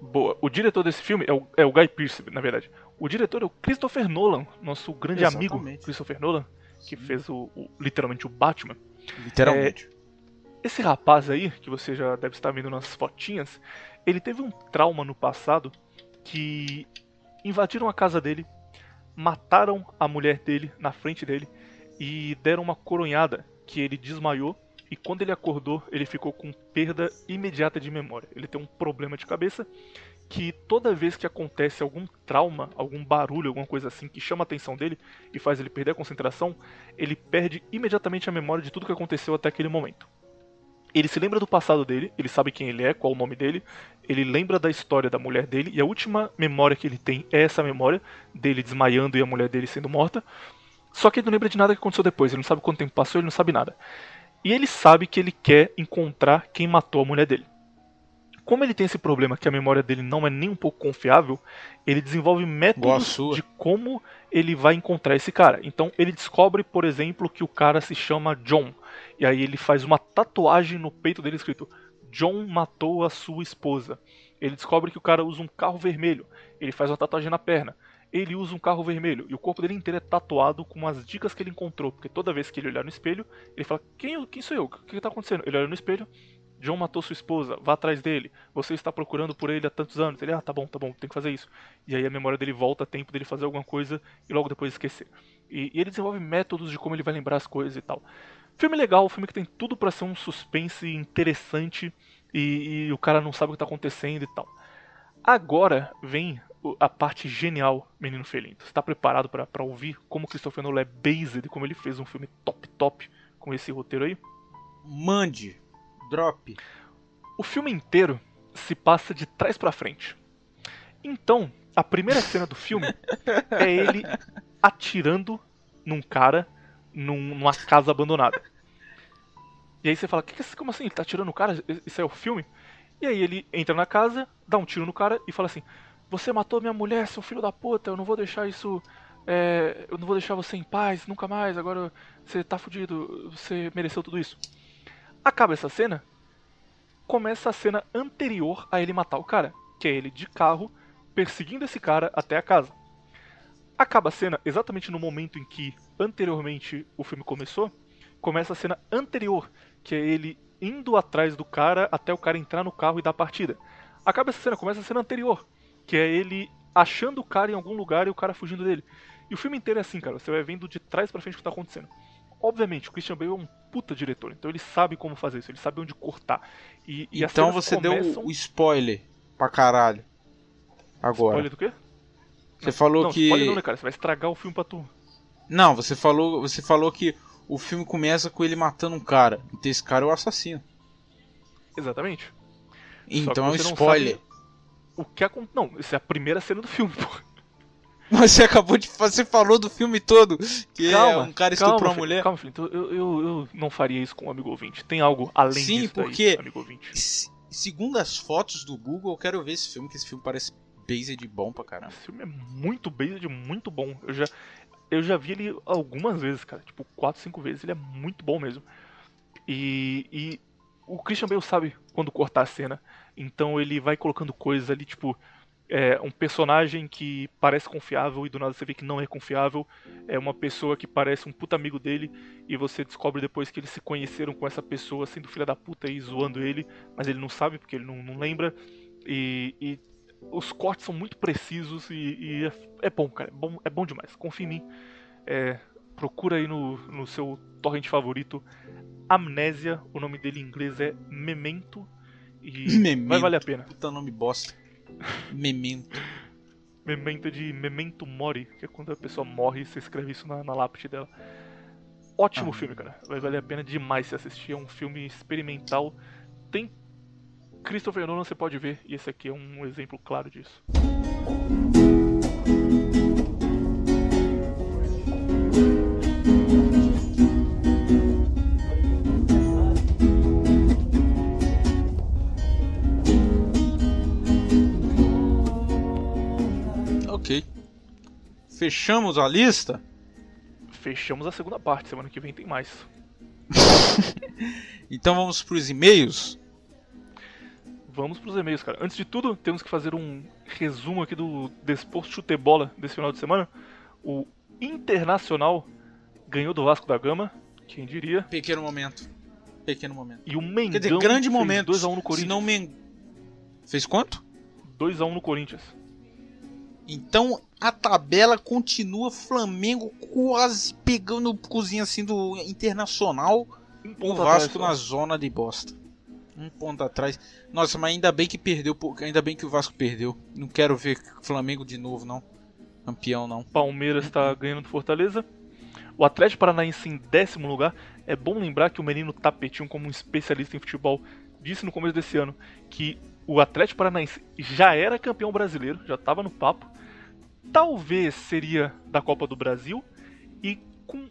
Boa. O diretor desse filme é o, é o Guy Pearce, na verdade. O diretor é o Christopher Nolan, nosso grande Exatamente. amigo Christopher Nolan, que Sim. fez o, o, literalmente o Batman. Literalmente. É, esse rapaz aí, que você já deve estar vendo nas fotinhas, ele teve um trauma no passado que invadiram a casa dele, mataram a mulher dele na frente dele e deram uma coronhada que ele desmaiou e quando ele acordou, ele ficou com perda imediata de memória. Ele tem um problema de cabeça que toda vez que acontece algum trauma, algum barulho, alguma coisa assim que chama a atenção dele e faz ele perder a concentração, ele perde imediatamente a memória de tudo que aconteceu até aquele momento. Ele se lembra do passado dele, ele sabe quem ele é, qual o nome dele, ele lembra da história da mulher dele e a última memória que ele tem é essa memória dele desmaiando e a mulher dele sendo morta. Só que ele não lembra de nada que aconteceu depois, ele não sabe quanto tempo passou, ele não sabe nada. E ele sabe que ele quer encontrar quem matou a mulher dele. Como ele tem esse problema que a memória dele não é nem um pouco confiável, ele desenvolve métodos de como ele vai encontrar esse cara. Então ele descobre, por exemplo, que o cara se chama John. E aí ele faz uma tatuagem no peito dele escrito John matou a sua esposa. Ele descobre que o cara usa um carro vermelho. Ele faz uma tatuagem na perna ele usa um carro vermelho e o corpo dele inteiro é tatuado com as dicas que ele encontrou, porque toda vez que ele olhar no espelho, ele fala: Quem, quem sou eu? O que está acontecendo? Ele olha no espelho, John matou sua esposa, vá atrás dele. Você está procurando por ele há tantos anos. Ele, ah, tá bom, tá bom, tem que fazer isso. E aí a memória dele volta a tempo dele fazer alguma coisa e logo depois esquecer. E, e ele desenvolve métodos de como ele vai lembrar as coisas e tal. Filme legal, filme que tem tudo para ser um suspense interessante e, e, o cara não sabe o que está acontecendo e tal. Agora vem a parte genial, Menino Felinto. Você tá preparado para ouvir como Christopher Nolan é based, como ele fez um filme top top com esse roteiro aí? Mande, drop. O filme inteiro se passa de trás para frente. Então, a primeira cena do filme é ele atirando num cara num, numa casa abandonada. E aí você fala, que, como assim? Ele tá atirando no cara? Isso é o filme? E aí ele entra na casa, dá um tiro no cara e fala assim: você matou minha mulher, seu filho da puta, eu não vou deixar isso. É, eu não vou deixar você em paz, nunca mais, agora você tá fudido, você mereceu tudo isso. Acaba essa cena, começa a cena anterior a ele matar o cara, que é ele de carro perseguindo esse cara até a casa. Acaba a cena exatamente no momento em que anteriormente o filme começou, começa a cena anterior, que é ele indo atrás do cara até o cara entrar no carro e dar a partida. Acaba essa cena, começa a cena anterior, que é ele achando o cara em algum lugar e o cara fugindo dele. E o filme inteiro é assim, cara. Você vai vendo de trás para frente o que tá acontecendo. Obviamente, o Christian Bale é um puta diretor, então ele sabe como fazer isso, ele sabe onde cortar. E, e então você começam... deu o spoiler pra caralho. Agora. Spoiler do quê? Você não, falou não, que. Spoiler não, né, cara? Você vai estragar o filme pra tu. Não, você falou, você falou que o filme começa com ele matando um cara. Então esse cara é o assassino. Exatamente. Então é um spoiler o que acontece. Não, isso é a primeira cena do filme, pô. Mas você acabou de. Você falou do filme todo. Que é calma, é um cara estuprou calma, uma mulher. Calma, filho. Eu, eu, eu, não faria isso com o amigo ouvinte. Tem algo além Sim, disso porque, aí, amigo ouvinte. Segundo as fotos do Google, eu quero ver esse filme, que esse filme parece based bom pra caramba. Esse filme é muito based, muito bom. Eu já, eu já vi ele algumas vezes, cara. Tipo, 4, 5 vezes. Ele é muito bom mesmo. E, e o Christian Bale sabe quando cortar a cena. Então ele vai colocando coisas ali, tipo, é, um personagem que parece confiável e do nada você vê que não é confiável. É uma pessoa que parece um puta amigo dele e você descobre depois que eles se conheceram com essa pessoa sendo filha da puta e zoando ele, mas ele não sabe porque ele não, não lembra. E, e, os cortes são muito precisos e, e é, é, bom, cara. É bom, é bom demais. Confia em mim. É, procura aí no, no seu torrent favorito Amnésia, o nome dele em inglês é Memento e Memento. vai valer a pena. Puta nome bosta. Memento. memento de Memento Mori, que é quando a pessoa morre e você escreve isso na, na lápide dela. Ótimo Ah. filme, cara. Vai valer a pena demais se assistir. É um filme experimental. Tem Christopher Nolan, você pode ver, e esse aqui é um exemplo claro disso. Ok. Fechamos a lista? Fechamos a segunda parte, semana que vem tem mais. Então vamos pros e-mails. Vamos pros e-mails, cara. Antes de tudo, temos que fazer um resumo aqui do Desporto Chutebola desse final de semana. O Internacional ganhou do Vasco da Gama, quem diria. Pequeno momento. Pequeno momento. E o Mengão Quer dizer, grande momento. 2x1 no Se Corinthians. não men... Fez quanto? 2x1 no Corinthians. Então a tabela continua Flamengo quase pegando o cozinho assim do Internacional. Um O ponto Vasco atrás, na zona de bosta. Um ponto atrás. Nossa, mas ainda bem que perdeu. Ainda bem que o Vasco perdeu. Não quero ver Flamengo de novo, não. Campeão, não. Palmeiras está ganhando do Fortaleza. O Atlético Paranaense em décimo lugar. É bom lembrar que o menino Tapetinho, como um especialista em futebol, disse no começo desse ano que o Atlético Paranaense já era campeão brasileiro, já estava no papo. Talvez seria da Copa do Brasil e com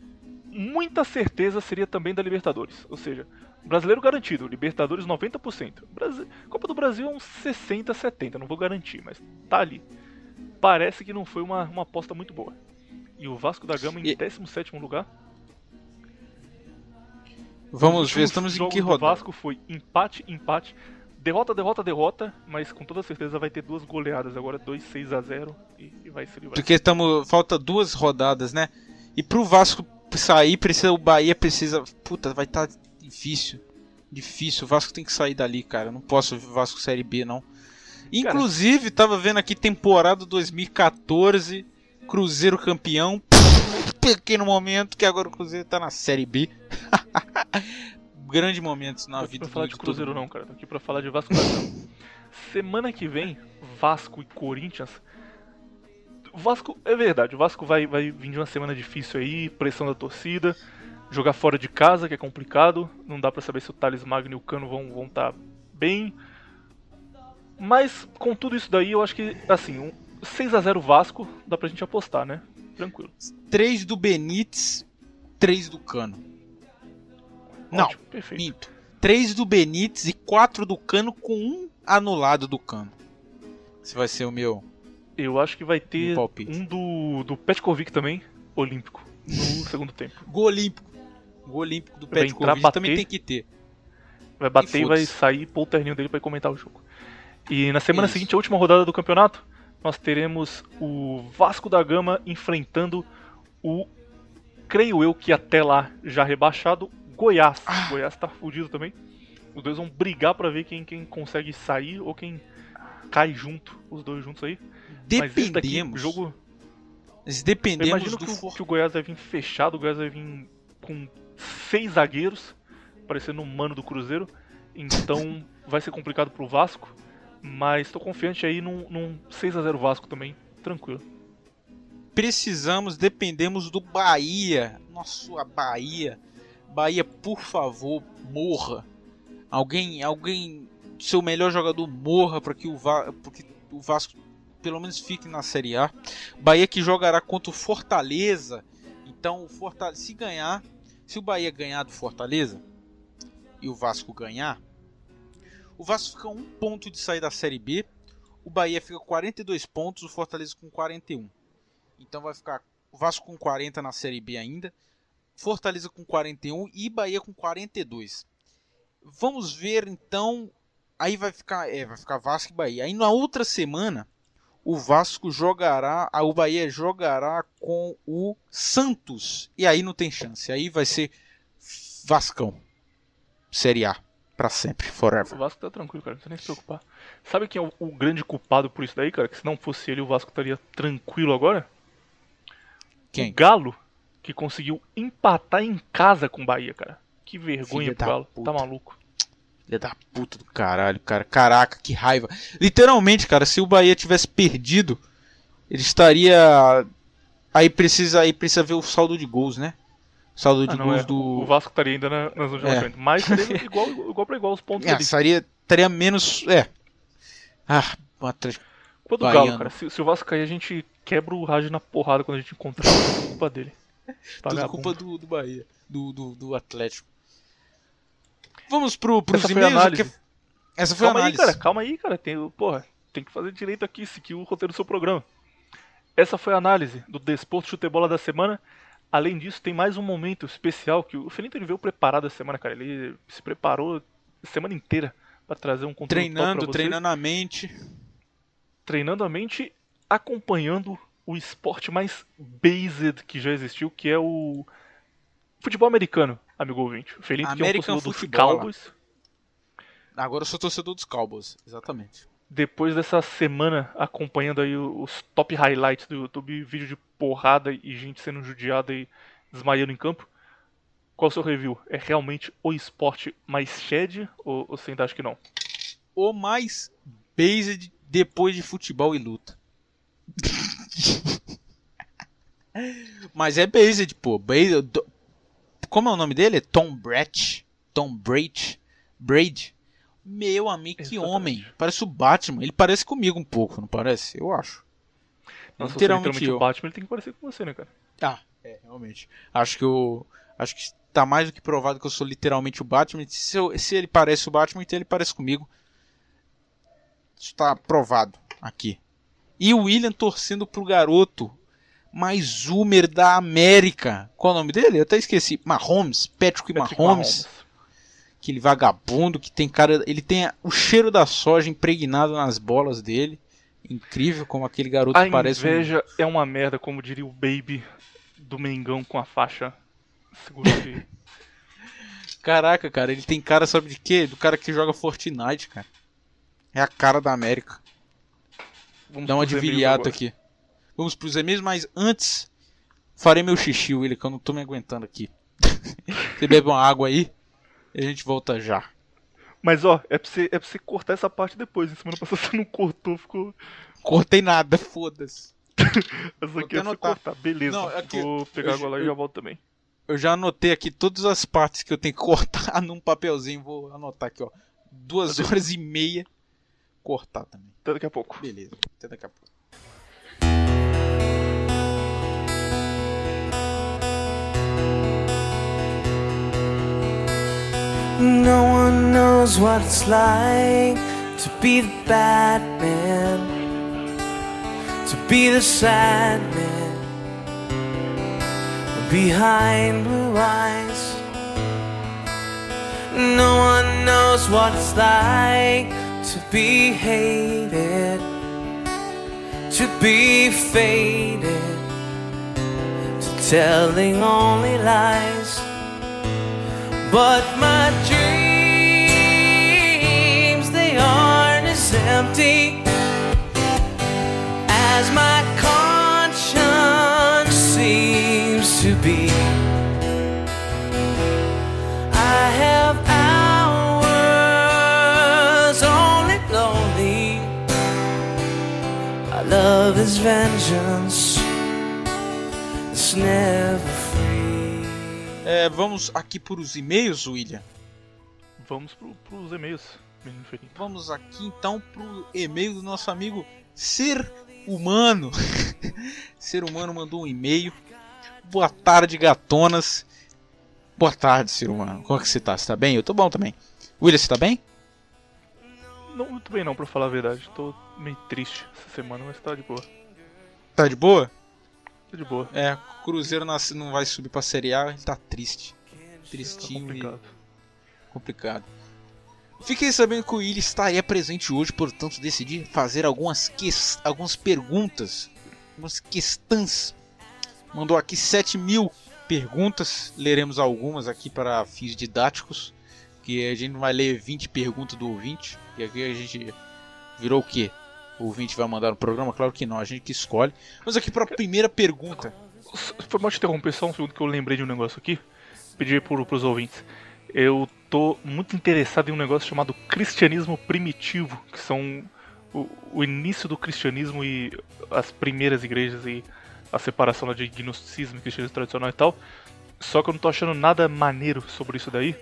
muita certeza seria também da Libertadores. Ou seja, brasileiro garantido, Libertadores 90%. Brasi- Copa do Brasil é uns 60, 70, não vou garantir, mas tá ali. Parece que não foi uma, uma aposta muito boa. E o Vasco da Gama em E- 17º lugar. Vamos Os ver, estamos em que rodada? Vasco foi empate, empate, derrota, derrota, derrota, mas com toda certeza vai ter duas goleadas agora, 2 6 a 0 e, e vai se livrar. Porque estamos. Falta duas rodadas, né? E pro Vasco sair, precisa. O Bahia precisa. Puta, vai estar difícil. Difícil. O Vasco tem que sair dali, cara. Não posso ver Vasco Série B, não. Inclusive, tava vendo aqui temporada 2014. Cruzeiro campeão. Pequeno momento que agora o Cruzeiro tá na Série B. Grande momento na Não tô aqui vida pra falar do- de Cruzeiro não, cara, tô aqui pra falar de Vasco. Semana que vem, Vasco e Corinthians. O Vasco, é verdade, o Vasco vai, vai vir de uma semana difícil aí, pressão da torcida, jogar fora de casa, que é complicado, não dá pra saber se o Thales Magno e o Cano vão estar vão tá bem. Mas com tudo isso daí, eu acho que, assim, um 6x0 Vasco dá pra gente apostar, né? Tranquilo. 3 do Benítez, 3 do Cano. Não, Ótimo, perfeito. Minto. 3 do Benítez e 4 do Cano com um anulado do Cano. Esse vai ser o meu. Eu acho que vai ter Um do, do Petkovic também, olímpico, no segundo tempo. Gol olímpico. Gol olímpico do Petkovic bater. também tem que ter. Vai bater E e, vai sair pôr o terninho dele pra ir comentar o jogo. E na semana Isso. seguinte, a última rodada do campeonato, nós teremos o Vasco da Gama enfrentando o, creio eu que até lá já rebaixado, Goiás. Ah. Goiás tá fudido também. Os dois vão brigar pra ver quem, quem consegue sair ou quem cai junto, os dois juntos aí. Mas esse daqui, Dependemos. jogo Mas Eu dependemos imagino do que o, que o Goiás vai vir fechado, o Goiás vai vir com seis zagueiros, parecendo um mano do Cruzeiro. Então vai ser complicado pro Vasco. Mas tô confiante aí num, num 6x0 Vasco também, tranquilo. Precisamos, dependemos do Bahia. Nossa, a Bahia. Bahia, por favor, morra. Alguém, alguém, seu melhor jogador morra para que o Vasco pelo menos fique na Série A. Bahia que jogará contra o Fortaleza. Então, Fortaleza, se ganhar, se o Bahia ganhar do Fortaleza e o Vasco ganhar, o Vasco fica um ponto de sair da Série B. O Bahia fica com 42 pontos, o Fortaleza com 41. Então vai ficar o Vasco com 40 na Série B ainda, Fortaleza com 41 e Bahia com 42. Vamos ver então, aí vai ficar, é, vai ficar Vasco e Bahia. Aí na outra semana o Vasco jogará, o Bahia jogará com o Santos e aí não tem chance. Aí vai ser Vascão. Série A para sempre, O forever. Vasco tá tranquilo, cara, não precisa nem se preocupar. Sabe quem é o, o grande culpado por isso daí, cara? Que se não fosse ele, o Vasco estaria tranquilo agora? Quem? O Galo, que conseguiu empatar em casa com o Bahia, cara. Que vergonha pro Galo. puta. Tá maluco. Filha da puta do caralho, cara. Caraca, que raiva. Literalmente, cara, se o Bahia tivesse perdido, Ele estaria. Aí precisa, aí precisa ver o saldo de gols, né? O saldo de Ah, não, gols é. do. O Vasco estaria ainda na, nas zona de É. Mas seria igual, igual pra igual os pontos É, ali. estaria, estaria menos. É. Ah, o Atlético. Quando o. Galo, cara, se, se o Vasco cair, a gente quebra o rádio na porrada quando a gente encontrar. É culpa dele. Tudo culpa do, do Bahia. Do, do, do Atlético. Vamos pro, pros Essa e-mails. análise. que- Essa foi Calma a aí, análise. cara, calma aí, cara. Tem, porra, tem que fazer direito aqui, seguir o roteiro do seu programa. Essa foi a análise do Desporto Chutebola da semana. Além disso, tem mais um momento especial que o Felipe ele veio preparado essa semana, cara. Ele se preparou a semana inteira pra trazer um conteúdo Treinando, treinando a mente. treinando a mente, acompanhando o esporte mais based que já existiu, que é o futebol americano, amigo ouvinte. O Felipe que é um torcedor dos. Cowboys. Agora eu sou torcedor dos Cowboys. Exatamente. Depois dessa semana acompanhando aí os top highlights do YouTube, vídeo de porrada e gente sendo judiada e desmaiando em campo. Qual o seu review? É realmente o esporte mais shed ou, ou você ainda acha que não? O mais based depois de futebol e luta. Mas é based, pô. Based, como é o nome dele? Tom Brett. Tom Brady. Braid. Meu amigo, que Exatamente. homem. Parece o Batman. Ele parece comigo um pouco, não parece? Eu acho. Nossa, literalmente eu. o Batman ele tem que parecer com você, né, cara? Ah, é, realmente. Acho que eu. Acho que tá mais do que provado que eu sou literalmente o Batman. Se, eu- se ele parece o Batman, então ele parece comigo. Isso tá provado aqui. E o William torcendo pro garoto mais zoomer da América. Qual é o nome dele? Eu até esqueci. Mahomes, Patrick, Patrick Mahomes. Aquele vagabundo que tem cara. Ele tem o cheiro da soja impregnado nas bolas dele. Incrível como aquele garoto A parece um- inveja é uma merda, como diria o Baby do Mengão com a faixa segurando Caraca, cara, ele tem cara, sabe de quê? Do cara que joga Fortnite, cara. É a cara da América. Vamos Dá uma de viriato aqui. Vamos pros e-mails, mas antes farei meu xixi, William, que eu não tô me aguentando aqui. você bebe uma água aí e a gente volta já. Mas ó, é pra, você, é pra você cortar essa parte depois. Em semana passada você não cortou, ficou. Cortei nada, foda-se. Essa aqui é pra cortar. Beleza. Não, é que Vou pegar eu- água lá e eu- já volto também. Eu já anotei aqui todas as partes que eu tenho que cortar num papelzinho. Vou anotar aqui, ó. Duas horas e meia. Cortar também. Até daqui a pouco. Beleza, até daqui a pouco. No one knows what it's like to be the bad man, to be the sad man behind blue eyes. No one knows what it's like to be hated, to be faded, to telling only lies. But my dreams, they aren't as empty as my conscience seems to be. Love is vengeance. It's never free. É, vamos aqui para os e-mails, William. Vamos pro, pros e-mails, menino Felipe. Vamos aqui então pro e-mail do nosso amigo Ser Humano. Ser Humano mandou um e-mail. Boa tarde, gatonas. Boa tarde, Ser Humano. Como é que você tá? Você tá bem? Eu tô bom também. William, você tá bem? Não muito bem não, pra falar a verdade. Tô meio triste essa semana, mas tá de boa. Tá de boa? Tá de boa. É, o Cruzeiro nas- não vai subir pra Série A, ele tá triste. Tá Tristinho e complicado. complicado. Fiquei sabendo que o Willi estaria presente hoje, portanto decidi fazer algumas, ques- algumas perguntas, algumas questões. Mandou aqui 7 mil perguntas, leremos algumas aqui para fins didáticos, que a gente não vai ler 20 perguntas do ouvinte, e aqui a gente virou o quê? O ouvinte vai mandar no programa? Claro que não, a gente que escolhe. Mas aqui para a primeira pergunta. Foi mal te interromper só um segundo que eu lembrei de um negócio aqui. Pedi pro, pros ouvintes. Eu tô muito interessado em um negócio chamado cristianismo primitivo, que são o, o início do cristianismo e as primeiras igrejas e a separação de gnosticismo, cristianismo tradicional e tal. Só que eu não tô achando nada maneiro sobre isso daí.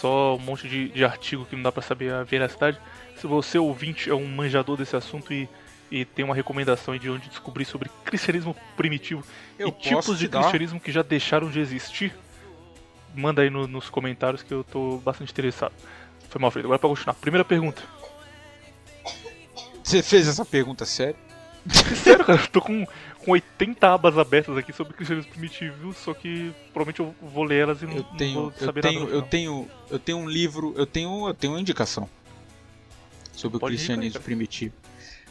Só um monte de, de artigo que não dá pra saber a veracidade. Se você ouvinte é um manjador desse assunto e, e tem uma recomendação de onde descobrir sobre cristianismo primitivo Eu e tipos de dar- cristianismo que já deixaram de existir, manda aí no- nos comentários que eu tô bastante interessado. Foi mal feito. Agora pra continuar. Primeira pergunta. Você fez essa pergunta sério? Sério, cara, eu tô com, com 80 abas abertas aqui sobre cristianismo primitivo, só que provavelmente eu vou ler elas e não, Eu não tenho, vou eu saber tenho, nada. eu tenho, eu tenho um livro, eu tenho, eu tenho uma indicação sobre o Pode ir, cristianismo cara. primitivo.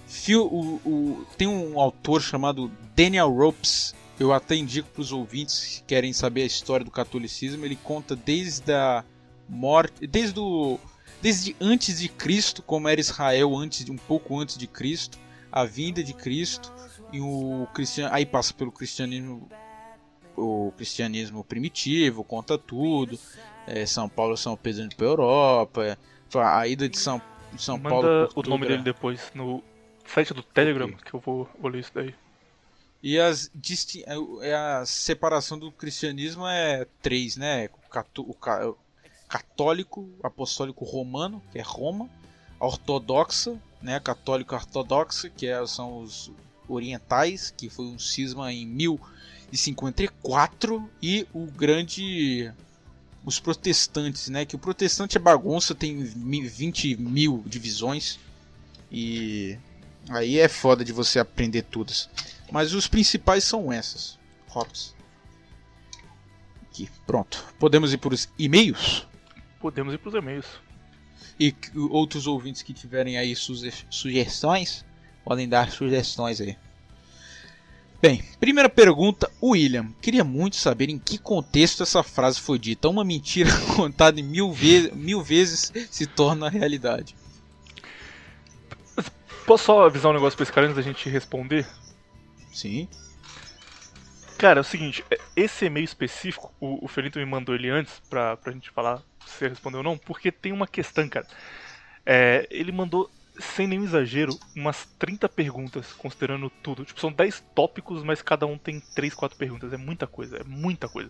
Fio, o, o- tem um autor chamado Daniel Ropes. Eu até indico para os ouvintes que querem saber a história do catolicismo. Ele conta desde a morte, desde o, desde antes de Cristo, como era Israel antes, de- um pouco antes de Cristo, a vinda de Cristo e o cristian, aí passa pelo cristianismo, o cristianismo primitivo, conta tudo. É, São Paulo, São Pedro indo pra Europa, é, a ida de São, de São Manda Paulo. o nome dele depois no site do Telegram, que eu vou, vou ler isso daí. E as é, é a separação do cristianismo é três, né? O, ca- católico, apostólico romano, que é Roma, ortodoxa, né? Católica ortodoxa, que é- são os orientais, que foi um cisma em 1054, e o grande os protestantes, né? Que o protestante é bagunça, tem mi- 20 mil divisões e aí é foda de você aprender todas. Mas os principais são essas. Hops. Aqui, pronto. Podemos ir para os e-mails? Podemos ir pros e-mails. E outros ouvintes que tiverem aí suge- sugestões, podem dar sugestões aí. Bem, primeira pergunta, William. Queria muito saber em que contexto essa frase foi dita. Uma mentira contada mil, ve mil vezes se torna realidade. Posso só avisar um negócio pra esse cara antes da gente responder? Sim. Cara, é o seguinte, é- esse e-mail específico, o, o Felito me mandou ele antes pra, pra gente falar se você respondeu ou não, porque tem uma questão, cara. É, ele mandou, sem nenhum exagero, umas 30 perguntas, considerando tudo. Tipo, são 10 tópicos, mas cada um tem 3, 4 perguntas. É muita coisa, é muita coisa.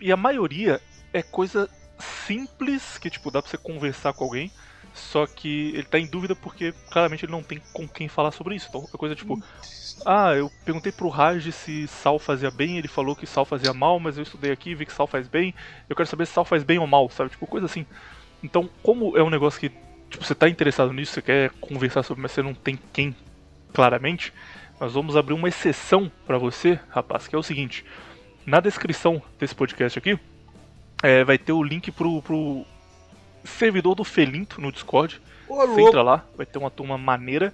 E a maioria é coisa simples, que tipo, dá pra você conversar com alguém. Só que ele tá em dúvida porque claramente ele não tem com quem falar sobre isso. Então é coisa tipo, ah, eu perguntei pro Raj se sal fazia bem, ele falou que sal fazia mal, mas eu estudei aqui e vi que sal faz bem. Eu quero saber se sal faz bem ou mal, sabe? Tipo, coisa assim. Então, como é um negócio que tipo, você tá interessado nisso, você quer conversar sobre, mas você não tem quem claramente, nós vamos abrir uma exceção pra você, rapaz, que é o seguinte. Na descrição desse podcast aqui, é, vai ter o link pro, pro servidor do Felinto no Discord. Ô, Você entra lá, vai ter uma turma maneira.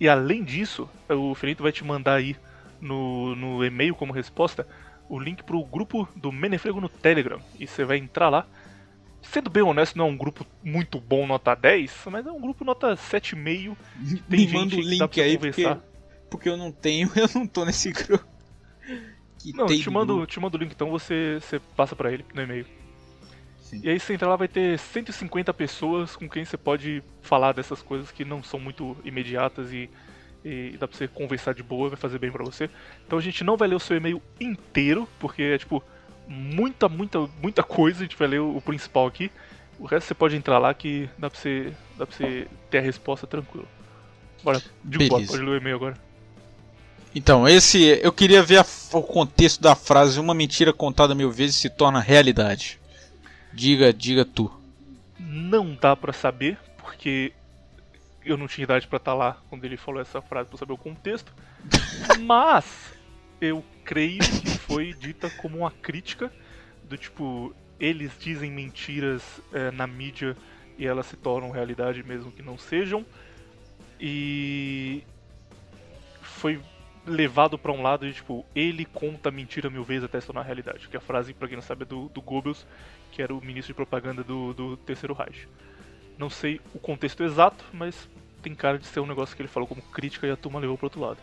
E além disso, o Felito vai te mandar aí no, no e-mail como resposta o link pro grupo do Menefrego no Telegram. E você vai entrar lá. Sendo bem honesto, não é um grupo muito bom nota 10, mas é um grupo nota 7,5. Tem Me gente manda o link aí, porque, conversar. porque eu não tenho, eu não tô nesse grupo. Que Não, te do mando, grupo. te mando o link então, você, você passa pra ele no e-mail. Sim. E aí você entra lá, vai ter 150 pessoas com quem você pode falar dessas coisas que não são muito imediatas e, e dá pra você conversar de boa, vai fazer bem pra você. Então a gente não vai ler o seu e-mail inteiro, porque é tipo muita, muita, muita coisa, a gente vai ler o, o principal aqui. O resto você pode entrar lá que dá pra você, dá pra você ter a resposta tranquilo. Bora, digo pode ler o e-mail agora. Então, esse. Eu queria ver a- o contexto da frase: Uma mentira contada mil vezes se torna realidade. Diga, diga tu. Não dá pra saber, porque eu não tinha idade pra estar lá quando ele falou essa frase pra saber o contexto. Mas eu creio que foi dita como uma crítica do tipo, eles dizem mentiras é, na mídia e elas se tornam realidade mesmo que não sejam. E foi levado pra um lado de tipo, ele conta mentira mil vezes até se tornar realidade. Que a frase, pra quem não sabe, é do, do Goebbels, que era o ministro de propaganda do, do Terceiro Reich. Não sei o contexto exato, mas tem cara de ser um negócio que ele falou como crítica e a turma levou pro outro lado.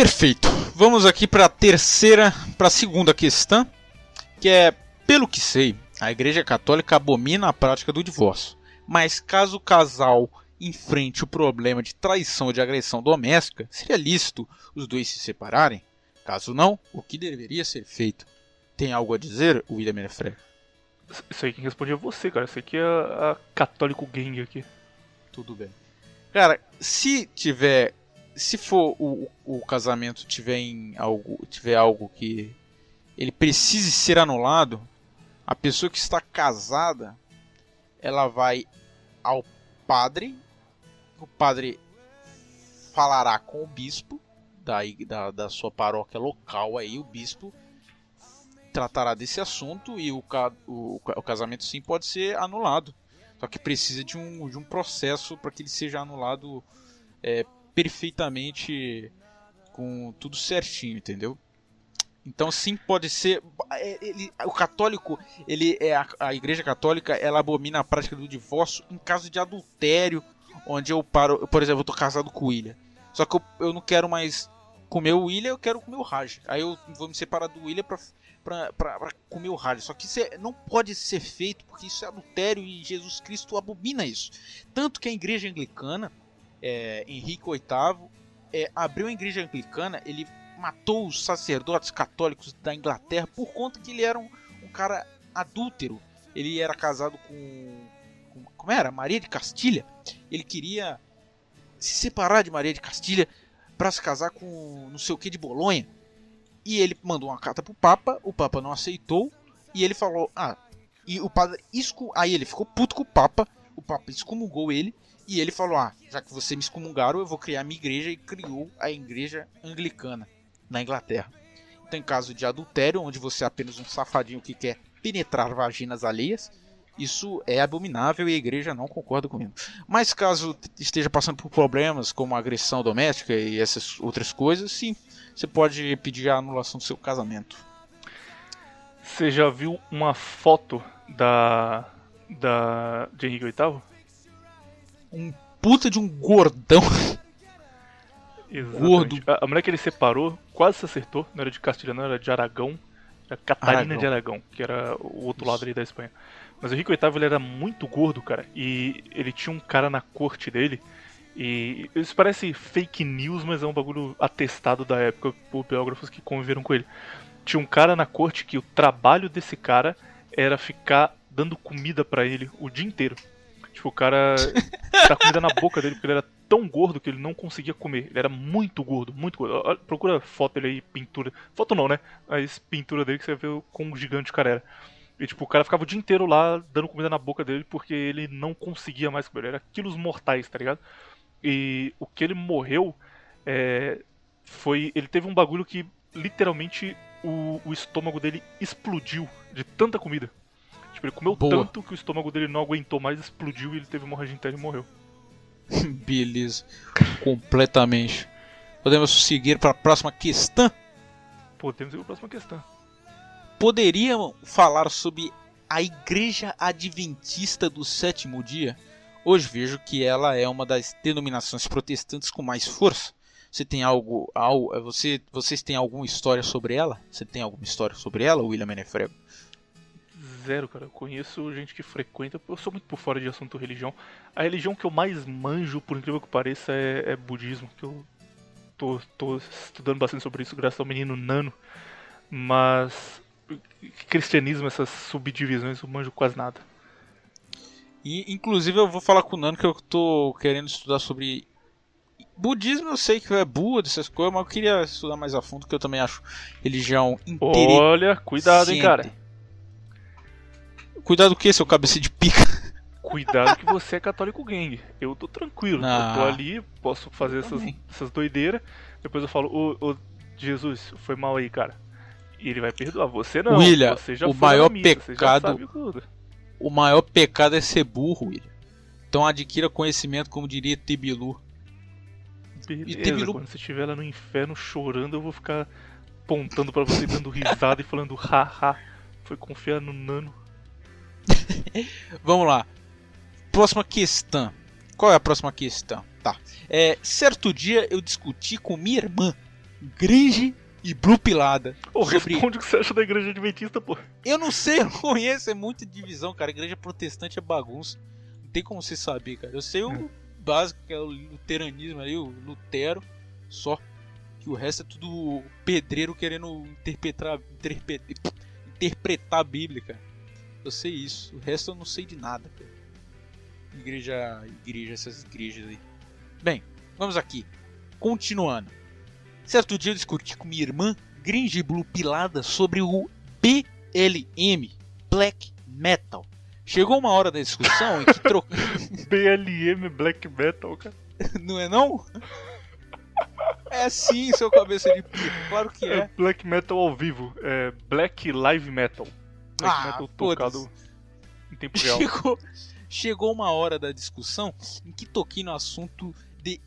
Perfeito. Vamos aqui para a terceira, para a segunda questão, que é, pelo que sei, a Igreja Católica abomina a prática do divórcio, Mas caso o casal enfrente o problema de traição ou de agressão doméstica, seria lícito os dois se separarem? Caso não, o que deveria ser feito? Tem algo a dizer, William Menefre? Isso aí quem responde é você, cara. Isso aqui é a católico gang aqui. Tudo bem. Cara, se tiver. Se for o, o casamento tiver em algo. tiver algo que ele precise ser anulado, a pessoa que está casada ela vai ao padre, o padre falará com o bispo da, da, da sua paróquia local aí, o bispo tratará desse assunto e o, o, o casamento sim pode ser anulado. Só que precisa de um, de um processo para que ele seja anulado é, perfeitamente com tudo certinho, entendeu? Então sim pode ser. É, ele, o católico, ele é a, a, igreja católica, ela abomina a prática do divórcio em caso de adultério, onde eu paro, por exemplo, eu tô casado com o William. Só que eu, eu não quero mais comer o William, eu quero comer o Raj. Aí eu vou me separar do William pra, pra, pra, pra comer o Raj. Só que isso é, não pode ser feito porque isso é adultério e Jesus Cristo abomina isso. Tanto que a igreja anglicana, é, Henrique VIII, é, abriu a igreja anglicana, ele matou os sacerdotes católicos da Inglaterra por conta que ele era um, um cara adúltero. Ele era casado com, com, Como era? Maria de Castilha. Ele queria se separar de Maria de Castilha para se casar com não sei o que de Bolonha. E ele mandou uma carta pro Papa, o Papa não aceitou. E ele falou: Ah, e o padre. Aí ele ficou puto com o Papa. O Papa excomungou ele. E ele falou: Ah, já que você me excomungaram, eu vou criar minha igreja. E criou a igreja anglicana na Inglaterra. Então, em caso de adultério, onde você é apenas um safadinho que quer penetrar vaginas alheias, isso é abominável e a igreja não concorda comigo. Mas caso esteja passando por problemas como agressão doméstica e essas outras coisas, sim, você pode pedir a anulação do seu casamento. Você já viu uma foto da da de Henrique VIII? Um puta de um gordão Exatamente. Gordo. A, a mulher que ele separou quase se acertou. Não era de Castilha, não, era de Aragão. Era Catarina Aragão. de Aragão, que era o outro Isso. lado ali da Espanha. Mas o Henrique VIII ele era muito gordo, cara. E ele tinha um cara na corte dele. E isso parece fake news, mas é um bagulho atestado da época por biógrafos que conviveram com ele. Tinha um cara na corte que o trabalho desse cara era ficar dando comida para ele o dia inteiro. Tipo, o cara dá comida na boca dele porque ele era tão gordo que ele não conseguia comer. Ele era muito gordo, muito gordo. Olha, procura foto dele aí, pintura. Foto não, né? Mas pintura dele que você vê como gigante o cara era. E tipo, o cara ficava o dia inteiro lá dando comida na boca dele porque ele não conseguia mais comer. Ele era quilos mortais, tá ligado? E o que ele morreu é, foi. Ele teve um bagulho que literalmente o, o estômago dele explodiu de tanta comida. Tipo, ele comeu Boa. tanto que o estômago dele não aguentou mais, explodiu e ele teve hemorragia interna e morreu. Beleza. Completamente. Podemos seguir para a próxima questão? Podemos ir para a próxima questão. Poderiam falar sobre a Igreja Adventista do Sétimo Dia? Hoje vejo que ela é uma das denominações protestantes com mais força. Você tem algo, algo você, vocês têm alguma história sobre ela? Você tem alguma história sobre ela, William Menefrego? Zero, cara. Eu conheço gente que frequenta, eu sou muito por fora de assunto religião. A religião que eu mais manjo, por incrível que pareça, é, é budismo, que eu tô, tô estudando bastante sobre isso graças ao menino Nano. Mas cristianismo, essas subdivisões, eu manjo quase nada. E inclusive eu vou falar com o Nano que eu tô querendo estudar sobre budismo eu sei que é Buda, essas coisas, mas eu queria estudar mais a fundo, que eu também acho religião interessante. Olha, cuidado, hein, cara. Cuidado que seu cabeça de pica. Cuidado que você é católico gang. Eu tô tranquilo. Ah, eu tô ali, posso fazer essas, essas doideiras. Depois eu falo, ô, Jesus, foi mal aí, cara. E ele vai perdoar. Você não. William, você já o maior missa, pecado. O maior pecado é ser burro, William. Então adquira conhecimento, como diria Tebilu. Beleza, e Tebilu... quando você estiver lá no inferno chorando, eu vou ficar apontando para você, dando risada e falando haha. Foi confiar no nano. Vamos lá. Próxima questão. Qual é a próxima questão? Tá. É, certo dia eu discuti com minha irmã, Gringe e Blue Pilada. Sobre... responde o que você acha da igreja adventista, pô. Eu não sei, eu não conheço, é muita divisão, cara. igreja protestante é bagunça. tem como você saber, cara. Eu sei o básico, que é o luteranismo ali, o Lutero, só. Que o resto é tudo pedreiro querendo interpretar, interpretar, interpretar a Bíblia, cara. Eu sei isso. O resto eu não sei de nada, cara. Igreja, igreja, essas igrejas aí. Bem, vamos aqui. Continuando. Certo dia eu discuti com minha irmã, Gringe Blue Pilada, sobre o BLM, Black Metal. Chegou uma hora da discussão em que trocou. BLM Black Metal, cara. não é não? É sim, seu cabeça de pico, claro que É é. Black Metal ao vivo. É Black Live Metal. Black Ah, Metal foda-se. tocado em tempo real. Chegou, chegou uma hora da discussão em que toquei no assunto de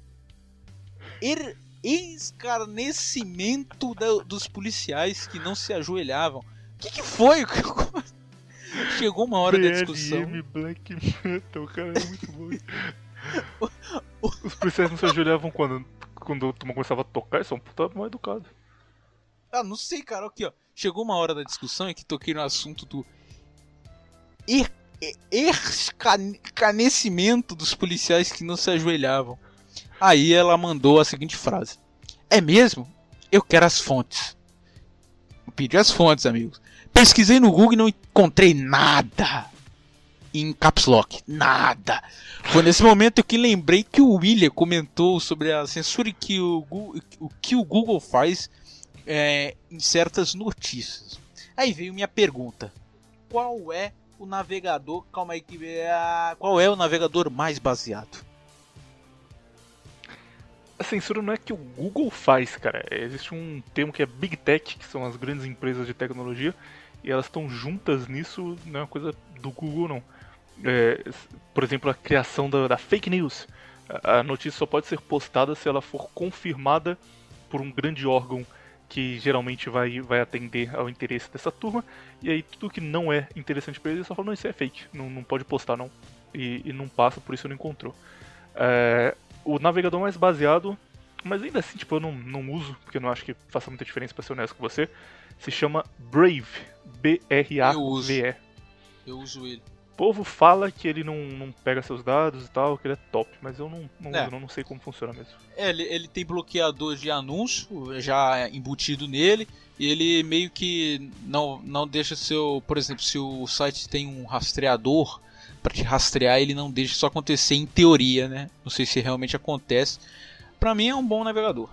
er, escarnecimento da- dos policiais que não se ajoelhavam. O que, que foi? Chegou uma hora da discussão. BLM Black Metal, cara, é muito bom. Os policiais não se ajoelhavam quando, quando o turma começava a tocar, eles são puta mal educados. Ah, não sei, cara. Aqui, ó. Chegou uma hora da discussão em que toquei no assunto do er, er- dos policiais que não se ajoelhavam. Aí ela mandou a seguinte frase: É mesmo? Eu quero as fontes. Pedi as fontes, amigos. Pesquisei no Google e não encontrei nada. Em caps lock, nada. Foi nesse momento que lembrei que o William comentou sobre a censura que o que o Google faz é, em certas notícias. Aí veio minha pergunta: qual é o navegador? Calma aí que é, qual é o navegador mais baseado? A censura não é que o Google faz, cara. Existe um termo que é Big Tech, que são as grandes empresas de tecnologia, e elas estão juntas nisso, não é uma coisa do Google, não. É, por exemplo, a criação da, da fake news. A notícia só pode ser postada se ela for confirmada por um grande órgão que geralmente vai, vai atender ao interesse dessa turma, e aí tudo que não é interessante pra eles, só falam, não, isso é fake, não, não pode postar não. E, e não passa, por isso não encontrou. É, o navegador mais baseado, mas ainda assim, tipo, eu não, não uso, porque eu não acho que faça muita diferença pra ser honesto com você, se chama Brave. B-R-A-V-E. Eu uso ele. O povo fala que ele não, não pega seus dados e tal, que ele é top, mas eu não, não É. uso, não, sei como funciona mesmo. É, ele, ele tem bloqueador de anúncio já embutido nele. E ele meio que não, não deixa seu. Por exemplo, se o site tem um rastreador para te rastrear, ele não deixa isso acontecer em teoria, né? Não sei se realmente acontece. Pra mim é um bom navegador.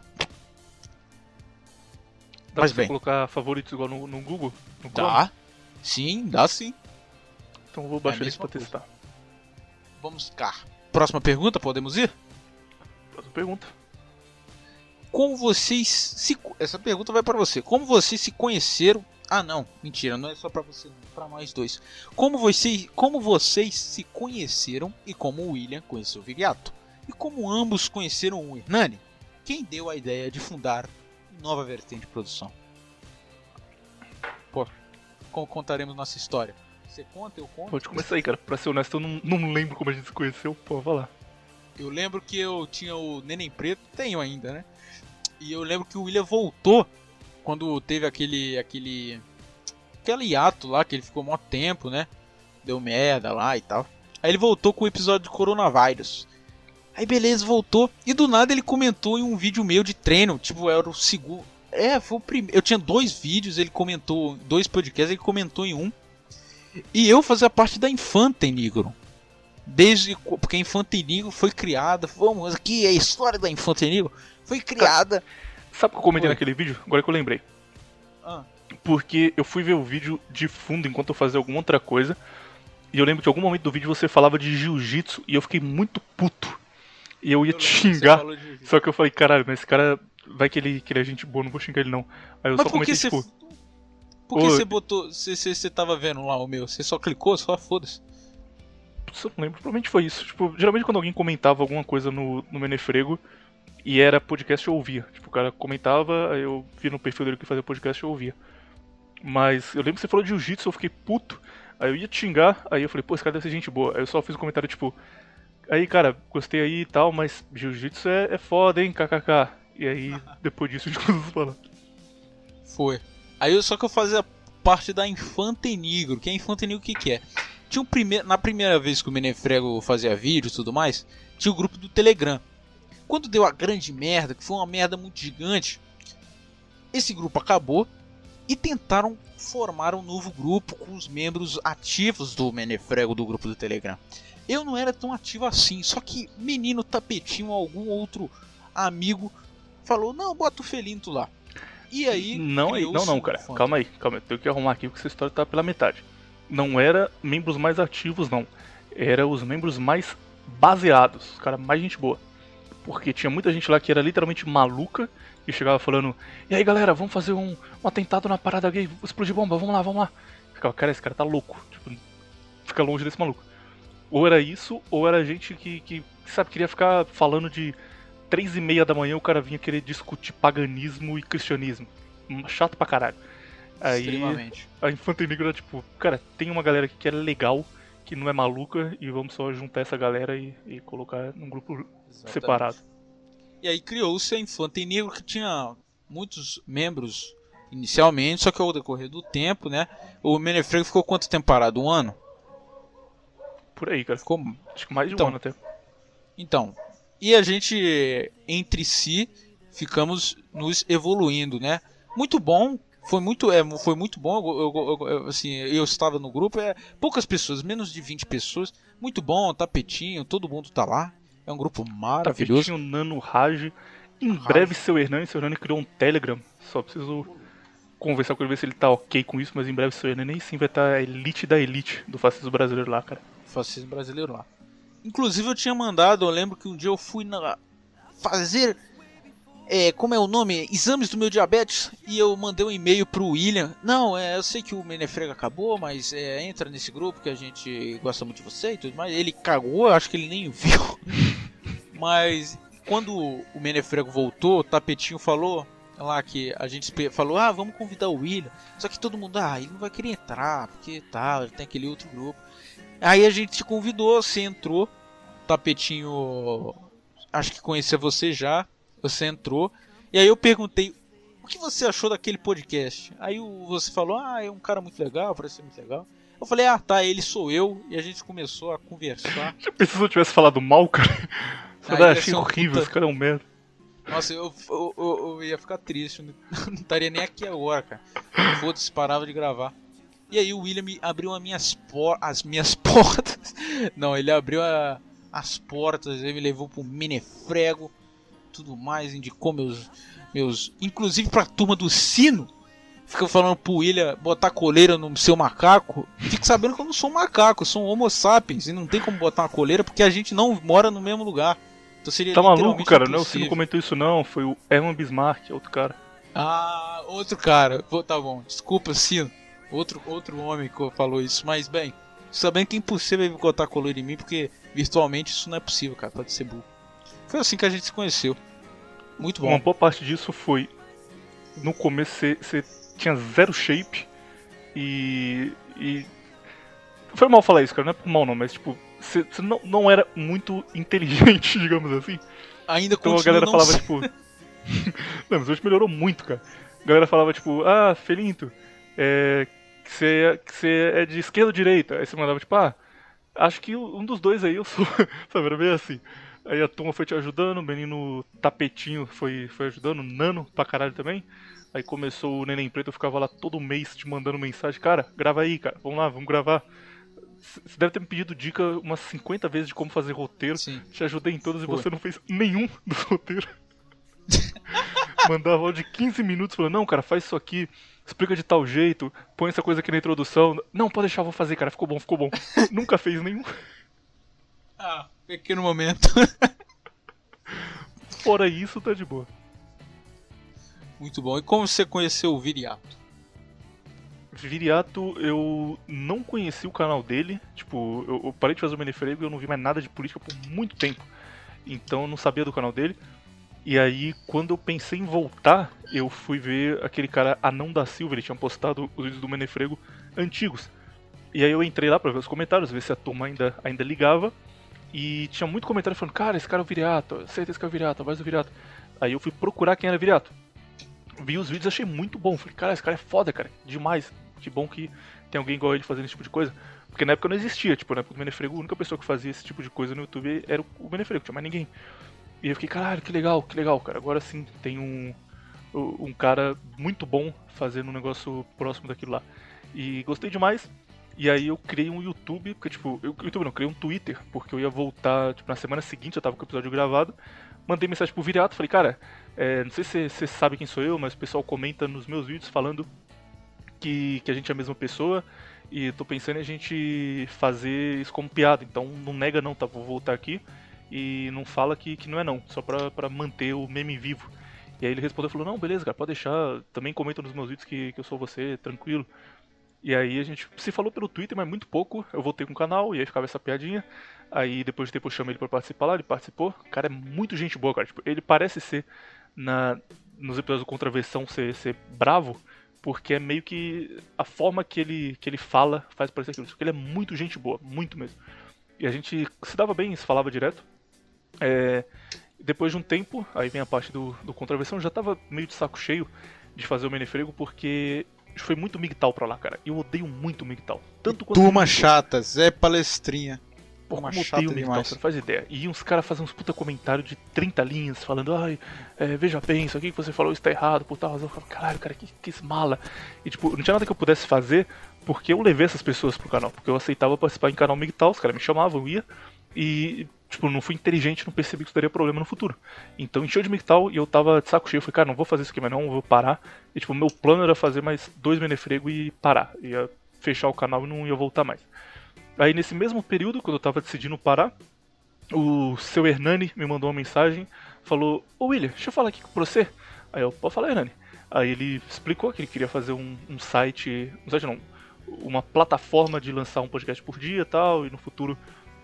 Dá Mas pra bem. colocar favoritos igual no, no Google? No? Dá? Sim, dá sim. Então vou É baixar isso mesma pra coisa. testar. Vamos cá. Próxima pergunta, podemos ir? Próxima pergunta. Como vocês se essa pergunta vai para você. Como vocês se conheceram? Ah, não, mentira, não é só para você, para nós dois. Como vocês, como vocês se conheceram e como o William conheceu o Viriato? E como ambos conheceram o Hernani? Quem deu a ideia de fundar Nova Vertente de Produção? Pô, como contaremos nossa história? Você conta, eu conto? Pode começar aí, cara. Pra ser honesto, eu não, não lembro como a gente se conheceu. Pô, vai lá. Eu lembro que eu tinha o Neném Preto, tenho ainda, né? E eu lembro que o William voltou quando teve aquele aquele aquele hiato lá que ele ficou mó tempo, né? Deu merda lá e tal. Aí ele voltou com o episódio do coronavírus. Aí beleza, voltou e do nada ele comentou em um vídeo meu de treino, tipo, era o segundo É, foi o primeiro. Eu tinha dois vídeos, ele comentou, dois podcasts, ele comentou em um. E eu fazia parte da Infante Negro desde porque a Infantenigro foi criada, vamos aqui é a história da Infantenigro foi criada. Sabe o que eu comentei Oi. naquele vídeo? Agora que eu lembrei. Ah, Porque eu fui ver o vídeo de fundo enquanto eu fazia alguma outra coisa. E eu lembro que em algum momento do vídeo você falava de jiu-jitsu e eu fiquei muito puto. E eu ia eu te você xingar. Só que eu falei, caralho, mas esse cara. Vai que ele, que ele é gente boa, não vou xingar ele não. Aí eu Mas só comentei, você tipo, por que você botou, você, tava vendo lá o meu, você só clicou, só foda-se. putz, eu não lembro, provavelmente foi isso. Tipo, geralmente quando alguém comentava alguma coisa no, no Menefrego e era podcast, eu ouvia. Tipo, o cara comentava, aí eu via no perfil dele que fazia podcast, eu ouvia. Mas eu lembro que você falou de jiu-jitsu, eu fiquei puto. Aí eu ia te xingar, aí eu falei, pô, esse cara deve ser gente boa. Aí eu só fiz um comentário tipo, aí cara, gostei aí e tal, mas jiu-jitsu é, é foda, hein, kkk. E aí, depois disso, a gente começou a falar. Foi. Aí só que eu fazia parte da Infantenigro, que a Infantenigro o que que é? tinha um prime... na primeira vez que o Menefrego fazia vídeo e tudo mais, tinha o grupo do Telegram. Quando deu a grande merda, que foi uma merda muito gigante, esse grupo acabou e tentaram formar um novo grupo com os membros ativos do Menefrego do grupo do Telegram. Eu não era tão ativo assim, só que menino tapetinho, algum outro amigo falou: "Não, bota o Felinto lá". E aí Não, aí, não, não, cara. Calma aí, calma aí. Tenho que arrumar aqui porque essa história tá pela metade. Não era membros mais ativos, não. Era os membros mais baseados, os cara mais gente boa. Porque tinha muita gente lá que era literalmente maluca e chegava falando: E aí galera, vamos fazer um, um atentado na parada gay, explodir bomba, vamos lá, vamos lá. Ficava, cara, esse cara tá louco. Tipo, fica longe desse maluco. Ou era isso, ou era gente que, que sabe, queria ficar falando de três e meia da manhã o cara vinha querer discutir paganismo e cristianismo. Hum, Chato pra caralho. Aí Extremamente. a Infanta Negra era tipo, cara, tem uma galera aqui que é legal, que não é maluca, e vamos só juntar essa galera e, e colocar num grupo Exatamente. separado. E aí criou-se a Infanta Negro que tinha muitos membros inicialmente, só que ao decorrer do tempo, né? O Menefrego ficou quanto tempo parado? Um ano? Por aí, cara. Ficou Acho que mais de Então, um ano até. Então, e a gente entre si ficamos nos evoluindo, né? Muito bom, foi muito, é, foi muito bom. Eu, eu- eu- assim, eu estava no grupo, é poucas pessoas, menos de 20 pessoas. Muito bom, tapetinho, todo mundo tá lá. É um grupo maravilhoso. Tapetinho, Nano, Raj. Em Raj. breve, seu Hernani. Seu Hernani criou um Telegram. Só preciso conversar com ele, ver se ele tá ok com isso. Mas em breve, seu Hernani sim vai estar a elite da elite do fascismo brasileiro lá, cara. fascismo brasileiro lá. Inclusive eu tinha mandado, eu lembro que um dia eu fui na fazer é, como é o nome? Exames do meu diabetes e eu mandei um e-mail pro William. Não, é, eu sei que o Menefrega acabou, mas é, entra nesse grupo que a gente gosta muito de você e tudo mais. Ele cagou, eu acho que ele nem viu. mas quando o Menefrego voltou, o Tapetinho falou lá que a gente falou: "Ah, vamos convidar o William". Só que todo mundo: "Ah, ele não vai querer entrar, porque tal, ele tem aquele outro grupo". Aí a gente te convidou, você entrou, tapetinho. Acho que conhecia você já. Você entrou. E aí eu perguntei o que você achou daquele podcast. Aí você falou, ah, é um cara muito legal, parece ser muito legal. Eu falei, ah tá, ele sou eu. E a gente começou a conversar. Já pensou se eu tivesse falado mal, cara? Só dá, ia achei horrível, puta- esse cara é um merda. Nossa, eu, eu, eu- eu ia ficar triste. Não, não estaria nem aqui agora, cara. Foda-se, parava de gravar. E aí o William abriu as minhas, por as minhas portas. Não, ele abriu a- as portas, ele me levou pro Menefrego, tudo mais, indicou meus. meus inclusive pra turma do sino. Fica falando pro William botar coleira no seu macaco. Fique sabendo que eu não sou um macaco, eu sou um homo sapiens. E não tem como botar uma coleira porque a gente não mora no mesmo lugar. Então seria Tá maluco, cara? Não, você não comentou isso não. Foi o Herman Bismarck, outro cara. Ah, outro cara. Pô, Tá bom, desculpa, Sino. Outro, outro homem que falou isso, mas bem, sabendo que é impossível ele botar color em mim, porque virtualmente isso não é possível, cara, pode ser burro. Foi assim que a gente se conheceu. Muito Uma bom. boa parte disso foi. No começo você- tinha zero shape e. e. Foi mal falar isso, cara, não é por mal não, mas tipo, você não, não era muito inteligente, digamos assim. Ainda Então a galera não falava, sendo- tipo. não, mas hoje melhorou muito, cara. A galera falava, tipo, ah, Felinto, é. Que você é- que você é de esquerda ou direita? Aí você mandava, tipo, ah, acho que um dos dois aí eu sou. Sabe, era meio assim. Aí a turma foi te ajudando, o menino tapetinho foi, foi ajudando, nano pra caralho também. Aí começou o Neném Preto, eu ficava lá todo mês te mandando mensagem, cara, grava aí, cara, vamos lá, vamos gravar. Você deve ter me pedido dica umas 50 vezes de como fazer roteiro. Sim. Te ajudei em todas e você não fez nenhum dos roteiros. Mandava de 15 minutos falando, não, cara, faz isso aqui, explica de tal jeito, põe essa coisa aqui na introdução. Não, pode deixar, eu vou fazer, cara, ficou bom, ficou bom. Nunca fez nenhum. Ah, pequeno momento. Fora isso, tá de boa. Muito bom. E como você conheceu o Viriato? Viriato, eu não conheci o canal dele. Tipo, eu, eu parei de fazer o Menefrego e eu não vi mais nada de política por muito tempo. Então eu não sabia do canal dele. E aí, quando eu pensei em voltar, eu fui ver aquele cara Anão da Silva. Ele tinha postado os vídeos do Menefrego antigos. E aí eu entrei lá pra ver os comentários, ver se a turma ainda, ainda ligava. E tinha muito comentário falando: Cara, esse cara é o Viriato, certeza que é o Viriato, a voz do Viriato. Aí eu fui procurar quem era Viriato vi os vídeos achei muito bom. Falei, cara, esse cara é foda, cara. Demais. Que bom que tem alguém igual ele fazendo esse tipo de coisa. Porque na época não existia, tipo, na época do Menefrego, a única pessoa que fazia esse tipo de coisa no YouTube era o Menefrego, tinha mais ninguém. E eu fiquei, caralho, que legal, que legal, cara. Agora sim tem um, um cara muito bom fazendo um negócio próximo daquilo lá. E gostei demais. E aí eu criei um YouTube, porque tipo, eu, YouTube não, criei um Twitter, porque eu ia voltar, tipo, na semana seguinte eu tava com o episódio gravado. Mandei mensagem pro Viriato, falei, cara, é, não sei se você sabe quem sou eu, mas o pessoal comenta nos meus vídeos falando que, que a gente é a mesma pessoa. E tô pensando em a gente fazer isso como piada. Então não nega não, tá? Vou voltar aqui e não fala que, que não é não, só pra, pra manter o meme vivo. E aí ele respondeu falou, não, beleza, cara, pode deixar, também comenta nos meus vídeos que, que eu sou você, tranquilo. E aí a gente se falou pelo Twitter, mas muito pouco. Eu voltei com o canal e aí ficava essa piadinha. Aí depois de tempo eu chamei ele para participar lá, ele participou. O cara é muito gente boa, cara. Tipo, ele parece ser na nos episódios do Contraversão ser, ser bravo, porque é meio que a forma que ele que ele fala faz parecer aquilo. Ele é muito gente boa, muito mesmo. E a gente se dava bem, se falava direto. É, depois de um tempo, aí vem a parte do, do Contraversão, eu já tava meio de saco cheio de fazer o Menefrego, porque foi muito migtal pra lá, cara. Eu odeio muito migtal. Tanto quanto. Turma chata, Zé Palestrinha. Porra, como odeio migtal, você não faz ideia. E uns caras fazem uns puta comentário de 30 linhas, falando, ai, é, veja bem, isso aqui que você falou está errado, por tal razão. Eu falo, caralho, cara, que, que esmala. E tipo, não tinha nada que eu pudesse fazer, porque eu levei essas pessoas pro canal. Porque eu aceitava participar em canal migtal, os caras me chamavam, eu ia. E tipo, não fui inteligente, não percebi que isso daria problema no futuro. Então encheu de mictal e eu tava de saco cheio. Eu falei, cara, não vou fazer isso aqui mais não, vou parar. E tipo, meu plano era fazer mais dois menefrego e parar. Ia fechar o canal e não ia voltar mais. Aí nesse mesmo período, quando eu tava decidindo parar, o seu Hernani me mandou uma mensagem, falou, ô William, deixa eu falar aqui com você. Aí eu, pode falar, Hernani. Aí ele explicou que ele queria fazer um, um site, um site não, uma plataforma de lançar um podcast por dia e tal, e no futuro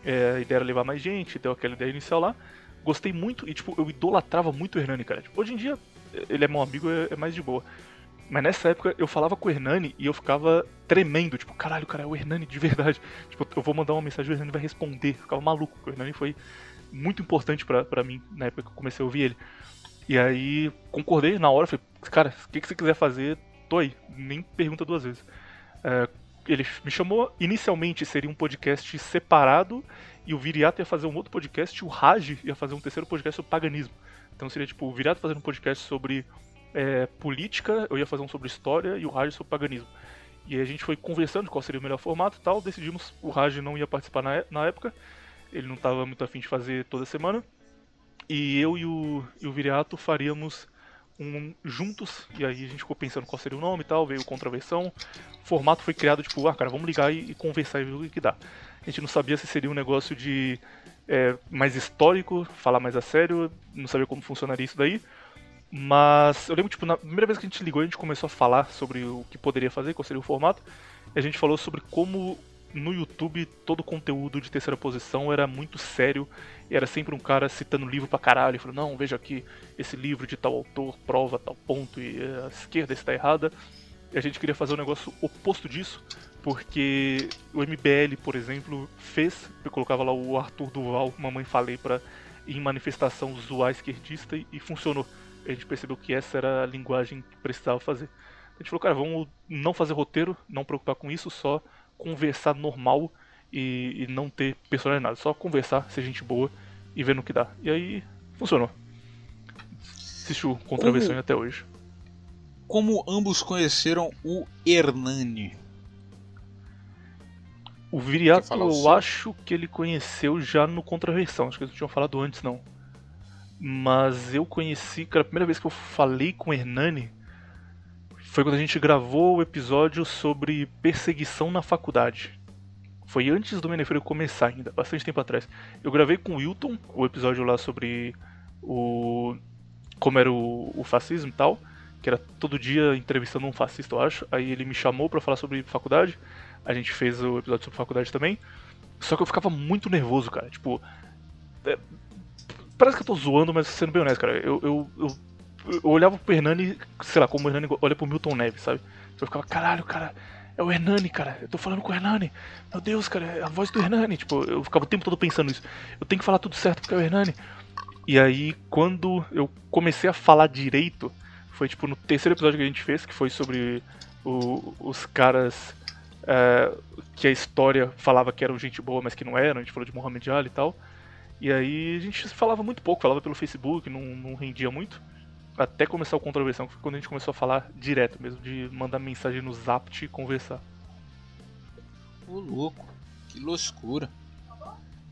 é, a ideia era levar mais gente, deu aquela ideia inicial lá. Gostei muito e, tipo, eu idolatrava muito o Hernani, cara. Tipo, hoje em dia, ele é meu amigo, é, é mais de boa. Mas nessa época eu falava com o Hernani e eu ficava tremendo, tipo, caralho, cara, é o Hernani de verdade. Tipo, eu vou mandar uma mensagem o Hernani vai responder. Eu ficava maluco, o Hernani foi muito importante pra mim na época que eu comecei a ouvir ele. E aí concordei na hora, falei, cara, o que, que você quiser fazer, tô aí, nem pergunta duas vezes. É, ele me chamou, inicialmente seria um podcast separado, e o Viriato ia fazer um outro podcast, o Raj ia fazer um terceiro podcast sobre paganismo. Então seria tipo, o Viriato fazendo um podcast sobre é, política, eu ia fazer um sobre história, e o Raj sobre paganismo. E a gente foi conversando qual seria o melhor formato e tal, decidimos, o Raj não ia participar na, na época, ele não estava muito afim de fazer toda semana, e eu e o, e o Viriato faríamos um, juntos, e aí a gente ficou pensando qual seria o nome e tal, veio contraversão. O formato foi criado tipo, ah, cara, vamos ligar e, e conversar e ver o que dá. A gente não sabia se seria um negócio de é, mais histórico, falar mais a sério, não sabia como funcionaria isso daí. Mas eu lembro, tipo, na primeira vez que a gente ligou, a gente começou a falar sobre o que poderia fazer, qual seria o formato. E a gente falou sobre como no YouTube todo o conteúdo de terceira posição era muito sério era sempre um cara citando livro pra caralho, falando, não, veja aqui, esse livro de tal autor prova tal ponto e a esquerda está errada. E a gente queria fazer um negócio oposto disso, porque o MBL, por exemplo, fez, eu colocava lá o Arthur Duval, mamãe falei pra em manifestação zoar esquerdista e, e funcionou. A gente percebeu que essa era a linguagem que precisava fazer. A gente falou, cara, vamos não fazer roteiro, não preocupar com isso, só conversar normal e, e não ter personagem nada. Só conversar, ser gente boa e ver no que dá. E aí funcionou. Assistiu Contravenção até hoje. Como ambos conheceram o Hernani? O Viriato, eu acho que ele conheceu já no Contraversão. Acho que eles não tinham falado antes, não. Mas eu conheci, cara, a primeira vez que eu falei com o Hernani foi quando a gente gravou o episódio sobre perseguição na faculdade. Foi antes do Menefreio começar ainda, bastante tempo atrás. Eu gravei com o Wilton o episódio lá sobre o como era o, o fascismo e tal, que era todo dia entrevistando um fascista, eu acho. Aí ele me chamou para falar sobre faculdade. A gente fez o episódio sobre faculdade também. Só que eu ficava muito nervoso, cara. Tipo, é, parece que eu tô zoando, mas sendo bem honesto, cara, eu, eu, eu eu olhava pro Hernani, sei lá, como o Hernani olha pro Milton Neves, sabe? Eu ficava, caralho, cara, é o Hernani, cara. Eu tô falando com o Hernani. Meu Deus, cara, é a voz do Hernani. Tipo, eu ficava o tempo todo pensando isso. Eu tenho que falar tudo certo porque é o Hernani. E aí, quando eu comecei a falar direito, foi tipo no terceiro episódio que a gente fez, que foi sobre o, os caras é, que a história falava que eram gente boa, mas que não eram. A gente falou de Mohamed Ali e tal. E aí a gente falava muito pouco, falava pelo Facebook, não, não rendia muito. Até começar o Controversão, que foi quando a gente começou a falar direto mesmo, de mandar mensagem no Zap e conversar. Ô louco, que loucura.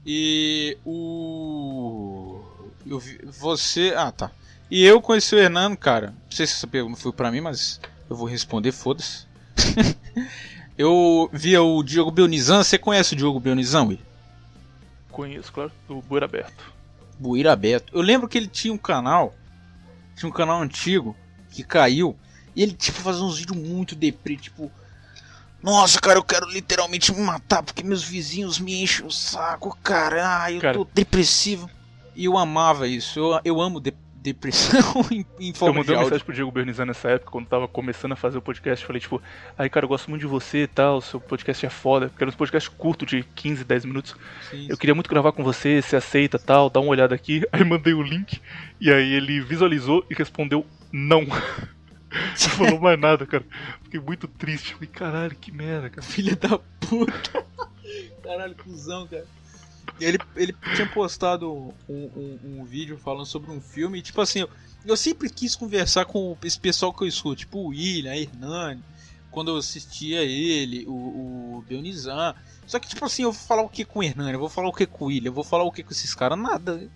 E o. Eu vi... Você. Ah, tá. E eu conheci o Hernando, cara. Não sei se essa pergunta foi pra mim, mas eu vou responder, foda-se. eu via o Diogo Belnizan. Você conhece o Diogo Belnizan, Will? Conheço, claro, do Bueira Aberto. Bueira Aberto. Eu lembro que ele tinha um canal. Tinha um canal antigo que caiu. E ele, tipo, fazia uns vídeos muito deprê, tipo. Nossa, cara, eu quero literalmente me matar porque meus vizinhos me enchem o saco, cara. Ai, eu Cara. tô depressivo. E eu amava isso. Eu, eu amo de- depressão em, em Eu forma de mandei uma mensagem pro Diego Bernizan nessa época, quando tava começando a fazer o podcast. Falei, tipo, aí, cara, eu gosto muito de você e tal, seu podcast é foda. Porque era um podcast curto de 15, 10 minutos. Sim, Eu queria muito gravar com você, você aceita tal, dá uma olhada aqui. Aí mandei o link, e aí ele visualizou e respondeu não. Não falou mais nada, cara. Fiquei muito triste. Falei, caralho, que merda, cara. Filha da puta. Caralho, cuzão, cara. Ele, ele tinha postado um, um- um vídeo falando sobre um filme. E, tipo assim, eu, eu sempre quis conversar com esse pessoal que eu escuto, tipo o William, a Hernani. Quando eu assistia ele, o, o Beonizan. Só que, tipo assim, eu vou falar o que com o Hernani? Eu vou falar o que com o William? Eu vou falar o que com esses caras? Nada.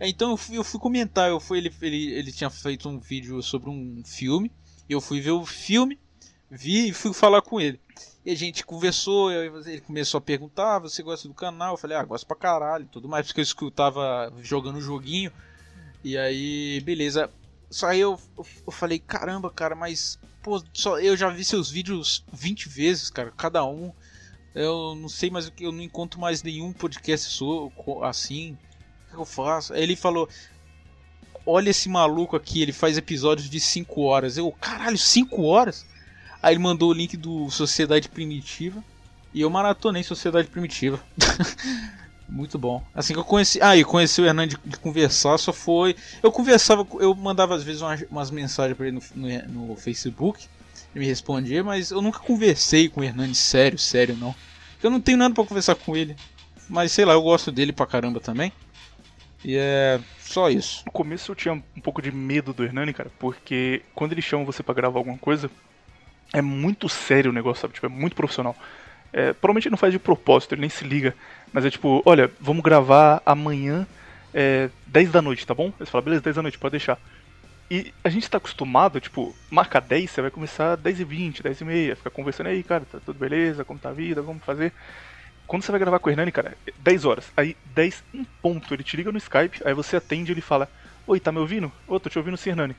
É, Então eu fui, eu fui comentar. Eu fui, ele, ele, ele tinha feito um vídeo sobre um filme. Eu fui ver o filme, vi e fui falar com ele. E a gente conversou, ele começou a perguntar, "Ah, você gosta do canal? Eu falei, ah, gosto pra caralho tudo mais, porque eu escutava jogando um joguinho. E aí, beleza. Só aí eu, eu, falei, caramba, cara, mas pô, só eu já vi seus vídeos 20 vezes, cara, cada um. Eu não sei mais o que, eu não encontro mais nenhum podcast assim. O que eu faço? Aí ele falou: Olha esse maluco aqui, ele faz episódios de 5 horas. Eu, caralho, 5 horas? Aí ele mandou o link do Sociedade Primitiva. E eu maratonei Sociedade Primitiva. Muito bom. Assim que eu conheci. Ah, e conheci o Hernani de, conversar, só foi. Eu conversava, eu mandava às vezes umas, umas mensagens pra ele no, no, no Facebook. Ele me respondia, mas eu nunca conversei com o Hernani sério, sério não. Eu não tenho nada pra conversar com ele. Mas sei lá, eu gosto dele pra caramba também. E é só isso. No começo eu tinha um pouco de medo do Hernani, cara, porque quando ele chama você pra gravar alguma coisa, é muito sério o negócio, sabe? Tipo, é muito profissional. É, provavelmente ele não faz de propósito, ele nem se liga. Mas é tipo, olha, vamos gravar amanhã, é, 10 da noite, tá bom? Aí Você fala, beleza, 10 da noite, pode deixar. E a gente tá acostumado, tipo, marca 10, você vai começar 10 e 20, 10 e meia, fica conversando aí, cara, tá tudo beleza, como tá a vida, vamos fazer. Quando você vai gravar com o Hernani, cara, é 10 horas. Aí, 10 em ponto, ele te liga no Skype, aí você atende e ele fala: Oi, tá me ouvindo? Ô, tô te ouvindo sim, Hernani.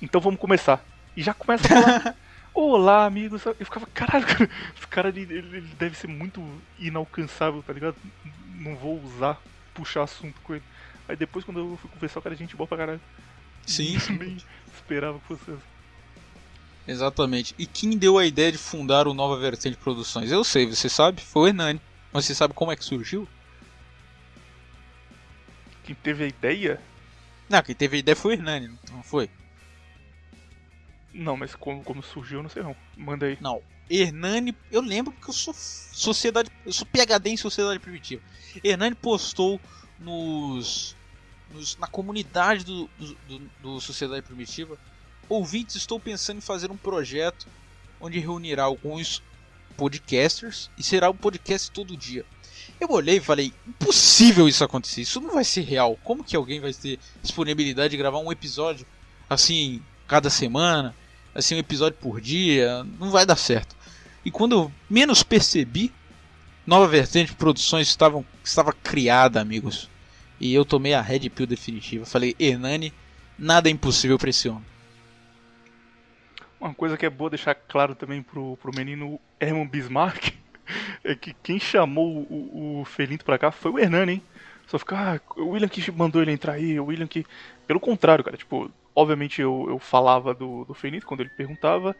Então vamos começar. E já começa a falar: Olá, amigos. Eu ficava, caralho, cara, esse cara ele, ele- deve ser muito inalcançável, tá ligado? Não vou usar, puxar assunto com ele. Aí depois, quando eu fui conversar, o cara é gente boa pra caralho. Sim, Nem esperava que fosse assim. Exatamente. E quem deu a ideia de fundar o Nova Vertente Produções? Eu sei, você sabe? Foi o Hernani. Mas você sabe como é que surgiu? Quem teve a ideia? Não, quem teve a ideia foi o Hernani, não foi? Não, mas como, como surgiu, não sei não. Manda aí. Não. Hernani, eu lembro porque eu sou sociedade, eu sou PhD em sociedade primitiva. Hernani postou nos, nos- na comunidade do, do, do- do Sociedade Primitiva, ouvintes, estou pensando em fazer um projeto onde reunirá alguns podcasters e será um podcast todo dia. Eu olhei e falei, impossível isso acontecer, isso não vai ser real. Como que alguém vai ter disponibilidade de gravar um episódio assim cada semana? Assim, um episódio por dia, não vai dar certo. E quando eu menos percebi, Nova Vertente de Produções estavam, estava criada, amigos. E eu tomei a Red Pill definitiva. Falei, Hernani, nada é impossível pra esse homem. Uma coisa que é boa deixar claro também pro, pro menino Herman Bismarck é que quem chamou o, o Felinto pra cá foi o Hernani, hein? Só ficar, ah, o William que mandou ele entrar aí, o William que. Pelo contrário, cara, tipo, obviamente eu, eu falava do, do Felinto quando ele perguntava,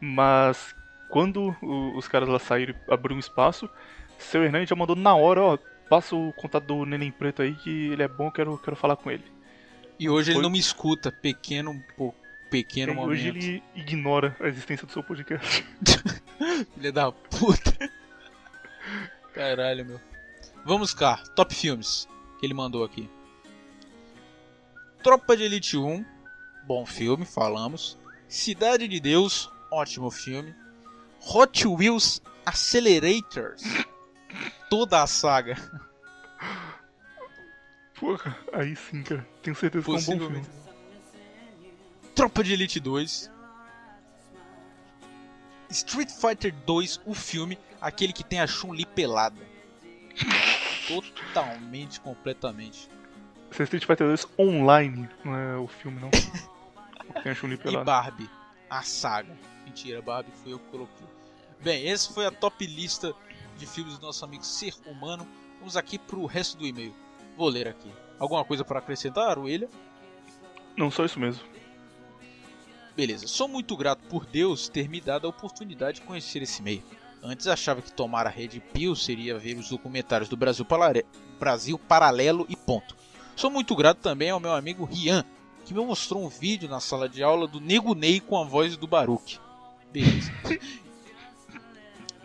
mas quando o- os caras lá saíram e abriram um espaço, seu Hernani já mandou na hora, ó, passa o contato do Neném Preto aí que ele é bom, quero, quero falar com ele. E hoje ele Foi- não me escuta, pequeno, pô, pequeno E momento. hoje ele ignora a existência do seu podcast. Filha da puta. Caralho, meu. Vamos cá, top filmes que ele mandou aqui. Tropa de Elite 1, bom filme, falamos. Cidade de Deus, ótimo filme. Hot Wheels Accelerators, toda a saga. Porra, aí sim, cara. Tenho certeza que é um bom filme. Tropa de Elite 2. Street Fighter 2, o filme, aquele que tem a Chun-Li pelada. Totalmente, completamente. Esse é Street Fighter 2 online, não é o filme, não. Tem a Chun-Li E pelada. Barbie, a saga. Mentira, Barbie foi eu que coloquei. Bem, esse foi a top lista de filmes do nosso amigo Ser Humano. Vamos aqui pro resto do e-mail. Vou ler aqui. Alguma coisa para acrescentar, William? Não, só isso mesmo. Beleza, sou muito grato por Deus ter me dado a oportunidade de conhecer esse meio. Antes achava que tomar a Red Pill seria ver os documentários do Brasil, Palare- Brasil Paralelo e ponto. Sou muito grato também ao meu amigo Rian, que me mostrou um vídeo na sala de aula do Nego Ney com a voz do Baruch. Beleza.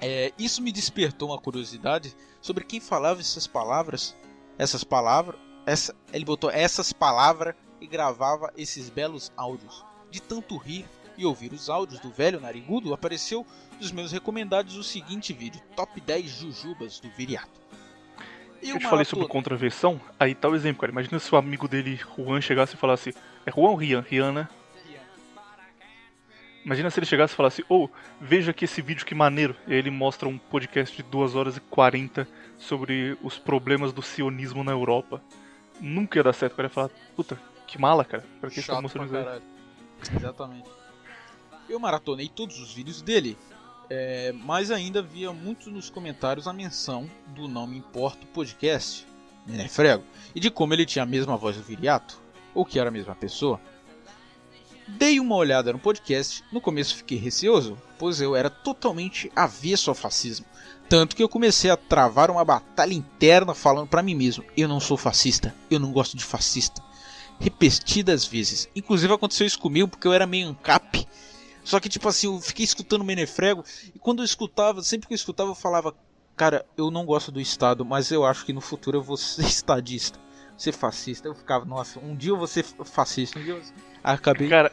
É, isso me despertou uma curiosidade sobre quem falava essas palavras. Essas palavras. Essa, ele botou essas palavras e gravava esses belos áudios. De tanto rir e ouvir os áudios do velho narigudo, apareceu nos meus recomendados o seguinte vídeo: Top 10 Jujubas do Viriato. Eu te falei sobre contraversão, aí tá o exemplo, cara. Imagina se o amigo dele, Juan, chegasse e falasse: É Juan ou Rian? Rian, né? Imagina se ele chegasse e falasse: Ô, veja aqui esse vídeo que maneiro. E aí ele mostra um podcast de 2 horas e 40 sobre os problemas do sionismo na Europa. Nunca ia dar certo, o cara ia falar: Puta, que mala, cara. Pra que você tá Chato mostrando pra isso aí? caralho. Exatamente. Eu maratonei todos os vídeos dele, é, mas ainda via muito nos comentários a menção do Não Me Importo podcast, né, Frego, e de como ele tinha a mesma voz do Viriato, ou que era a mesma pessoa. Dei uma olhada no podcast, no começo fiquei receoso, pois eu era totalmente avesso ao fascismo. Tanto que eu comecei a travar uma batalha interna falando pra mim mesmo: eu não sou fascista, eu não gosto de fascista repetidas vezes. Inclusive aconteceu isso comigo porque eu era meio ancap. Só que tipo assim, eu fiquei escutando o Menefrego e quando eu escutava, sempre que eu escutava eu falava, cara, eu não gosto do Estado, mas eu acho que no futuro eu vou ser estadista, ser fascista. Eu ficava, nossa, um dia eu vou ser fascista, um dia eu acabei. Cara,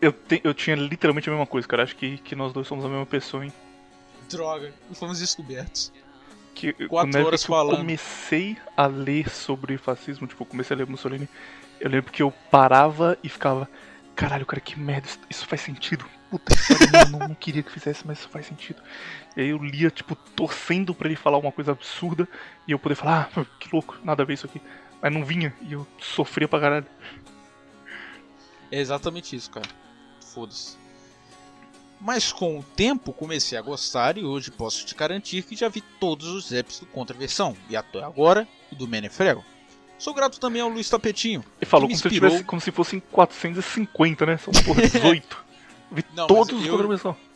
eu, te- eu tinha literalmente a mesma coisa, cara. Acho que, que nós dois somos a mesma pessoa, hein? Droga, e fomos descobertos. que Quatro horas que eu falando. comecei a ler sobre fascismo, tipo, eu comecei a ler Mussolini, eu lembro que eu parava e ficava, caralho, cara, que merda, isso, isso faz sentido. Puta que pariu, eu não, não queria que fizesse, mas isso faz sentido. E aí eu lia, tipo, torcendo pra ele falar uma coisa absurda e eu poder falar, ah, que louco, nada a ver isso aqui. Mas não vinha e eu sofria pra caralho. É exatamente isso, cara. Foda-se. Mas com o tempo comecei a gostar e hoje posso te garantir que já vi todos os apps do Contraversão e até agora o do Menefrego. Sou grato também ao Luiz Tapetinho. E falou que como se, tivesse, como se fossem 450, né? São porra, 18. Vi Não, todos os eu- contravenção.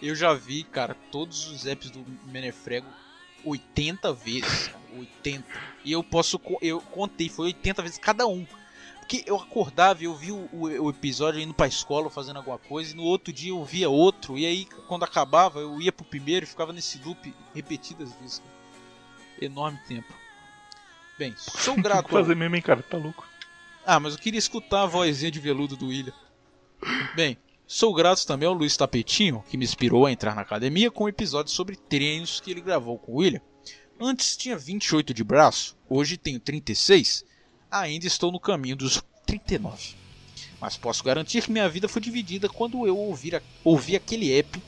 Eu já vi, cara, todos os apps do Menefrego 80 vezes, cara, 80. E eu posso eu contei, foi 80 vezes cada um. Porque eu acordava e eu vi o, o- episódio indo pra escola fazendo alguma coisa, e no outro dia eu via outro, e aí quando acabava eu ia pro primeiro e ficava nesse loop repetidas vezes. cara. Enorme tempo. Bem, sou grato. fazer mesmo, hein, cara? Tá louco. Ah, mas eu queria escutar a vozinha de veludo do William. Bem, sou grato também ao Luiz Tapetinho, que me inspirou a entrar na academia com um episódio sobre treinos que ele gravou com o William. Antes tinha 28 de braço, hoje tenho 36. Ainda estou no caminho dos 39. Mas posso garantir que minha vida foi dividida quando eu ouvir a- ouvi aquele app.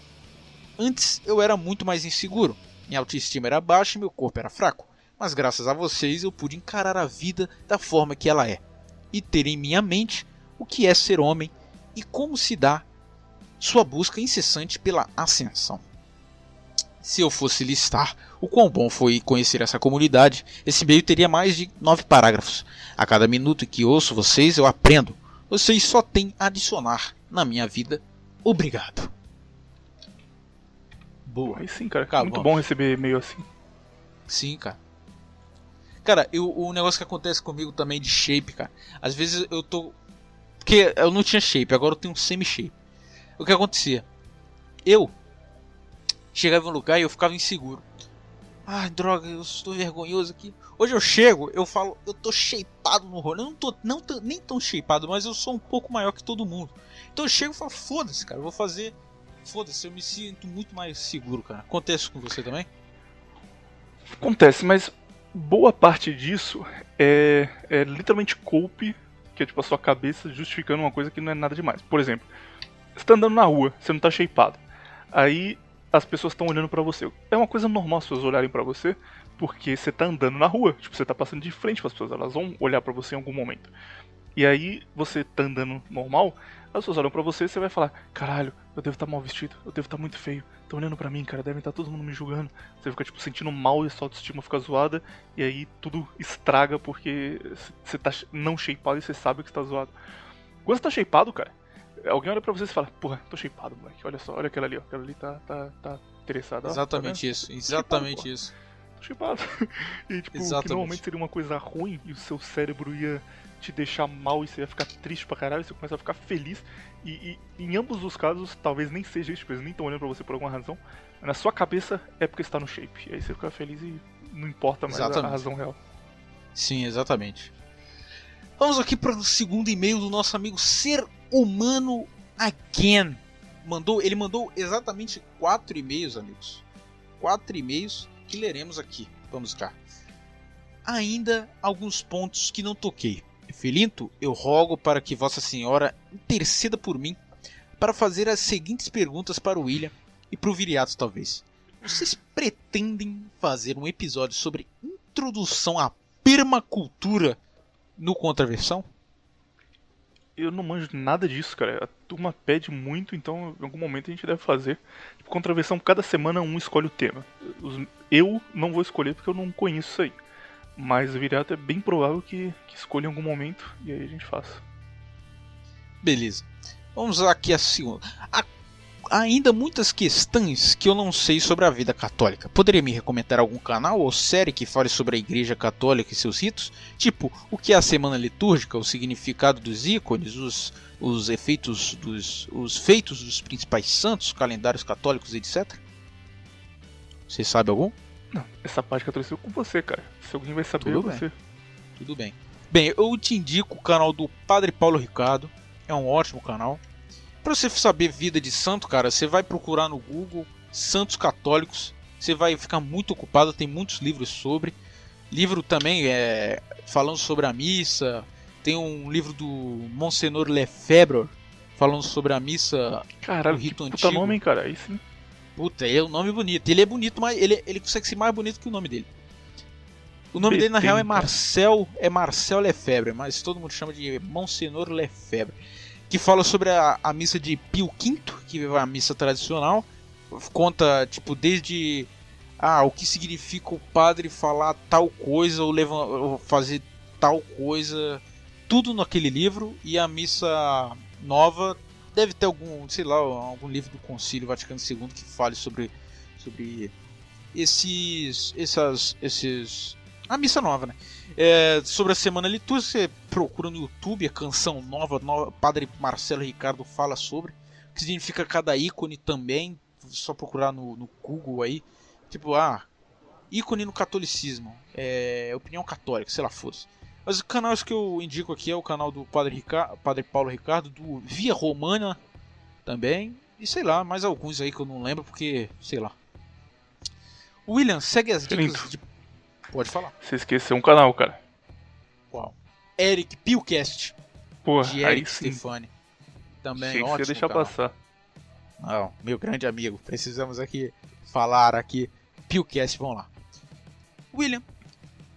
Antes eu era muito mais inseguro. Minha autoestima era baixa e meu corpo era fraco. Mas graças a vocês eu pude encarar a vida da forma que ela é e ter em minha mente o que é ser homem e como se dá sua busca incessante pela ascensão. Se eu fosse listar o quão bom foi conhecer essa comunidade, esse meio teria mais de nove parágrafos. A cada minuto que ouço vocês, eu aprendo. Vocês só têm a adicionar na minha vida. Obrigado. Boa. Aí sim, cara. Acabamos. Muito bom receber e-mail assim. Sim, cara. Cara, eu, o negócio que acontece comigo também de shape, cara. Às vezes eu tô. Porque eu não tinha shape, agora eu tenho um semi-shape. O que acontecia? Eu Chegava em um lugar e eu ficava inseguro. Ai, droga, eu estou vergonhoso aqui. Hoje eu chego, eu falo, eu tô shapeado no rolê. Eu não tô, não nem tão shapeado, mas eu sou um pouco maior que todo mundo. Então eu chego e falo, foda-se, cara, eu vou fazer. Foda-se, eu me sinto muito mais seguro, cara. Acontece com você também? Acontece, mas boa parte disso é, é literalmente cope, que é tipo a sua cabeça justificando uma coisa que não é nada demais. Por exemplo, você tá andando na rua, você não tá shapeado. Aí as pessoas estão olhando para você. É uma coisa normal as pessoas olharem para você, porque você tá andando na rua, tipo, você tá passando de frente para as pessoas, elas vão olhar para você em algum momento. E aí você tá andando normal, as pessoas olham pra você e você vai falar: Caralho, eu devo estar tá mal vestido, eu devo estar tá muito feio, estão olhando pra mim, cara, devem estar tá todo mundo me julgando. Você fica, tipo, sentindo mal e sua autoestima fica zoada, e aí tudo estraga porque você tá não shapeado e você sabe que está zoado. Quando você tá shapeado, cara, alguém olha pra você e fala: Porra, tô shapeado, moleque, olha só, olha aquela ali, ó, aquela ali tá, tá, tá interessada. Exatamente tá isso, exatamente isso. Tô shapeado. e, tipo, Exatamente. que normalmente seria uma coisa ruim e o seu cérebro ia te deixar mal e você ia ficar triste pra caralho, você começa a ficar feliz. E, e em ambos os casos, talvez nem seja isso, tipo, eles nem estão olhando pra você por alguma razão. Mas na sua cabeça é porque está no shape. E aí você fica feliz e não importa mais a, a razão real. Sim, exatamente. Vamos aqui para o segundo e-mail do nosso amigo Ser Humano Again. Mandou, ele mandou exatamente quatro e-mails, amigos. Quatro e-mails que leremos aqui. Vamos cá. Ainda alguns pontos que não toquei. Felinto, eu rogo para que Vossa Senhora interceda por mim para fazer as seguintes perguntas para o William e para o Viriato, talvez. Vocês pretendem fazer um episódio sobre introdução à permacultura no Contraversão? Eu não manjo nada disso, cara. A turma pede muito, então em algum momento a gente deve fazer. Tipo, Contraversão, cada semana um escolhe o tema. Eu não vou escolher porque eu não conheço isso aí. Mas o Viriato é bem provável que, que escolha em algum momento e aí a gente faça. Beleza. Vamos aqui a segunda. Há ainda muitas questões que eu não sei sobre a vida católica. Poderia me recomendar algum canal ou série que fale sobre a Igreja Católica e seus ritos? Tipo, o que é a semana litúrgica, o significado dos ícones, os, os efeitos dos os feitos dos principais santos, calendários católicos, etc. Você sabe algum? Não, essa parte que eu trouxe com você, cara. Se alguém vai saber, Tudo é você. Tudo bem. Bem, eu te indico o canal do Padre Paulo Ricardo. É um ótimo canal. Para você saber vida de santo, cara, você vai procurar no Google Santos Católicos. Você vai ficar muito ocupado, tem muitos livros sobre. Livro também é falando sobre a missa. Tem um livro do Monsenor Lefebvre falando sobre a missa Caralho, o rito que antigo. nome, cara. Aí sim. Puta, é um nome bonito. Ele é bonito, mas ele, ele consegue ser mais bonito que o nome dele. O nome dele na real é Marcel, é Marcel Lefebvre, mas todo mundo chama de Monsenor Lefebvre, que fala sobre a, a missa de Pio V, que é a missa tradicional, conta tipo desde ah, o que significa o padre falar tal coisa ou, levar, ou fazer tal coisa, tudo naquele livro. E a missa nova deve ter algum, sei lá, algum livro do Concílio Vaticano II que fale sobre sobre esses essas esses a missa nova, né? É, sobre a semana litúrgica, você procura no YouTube a canção nova, nova, Padre Marcelo Ricardo fala sobre, o que significa cada ícone também, só procurar no, no Google aí, tipo, ah, ícone no catolicismo, é, opinião católica, sei lá, fosse. Mas os canais que eu indico aqui é o canal do Padre, Ricardo, Padre Paulo Ricardo, do Via Romana também, e sei lá, mais alguns aí que eu não lembro porque, sei lá. William, segue as dicas de Pode falar. Você esqueceu um canal, cara. Qual? Eric Pilcast. Porra, de Eric Stefani. Também Tinha ótimo. Você deixar canal. passar. Não, meu grande amigo. Precisamos aqui falar aqui. Pilcast, vamos lá. William.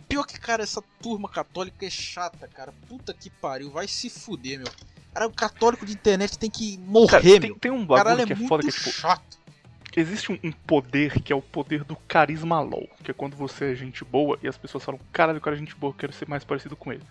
Pior que, cara, essa turma católica é chata, cara. Puta que pariu. Vai se fuder, meu. Cara, o católico de internet tem que morrer, cara, tem, meu. Tem um bagulho Caralho, que é, é foda que é tipo chato existe um, um, poder que é o poder do carisma LOL, que é quando você é gente boa e as pessoas falam, caralho, o cara é gente boa, eu quero ser mais parecido com ele.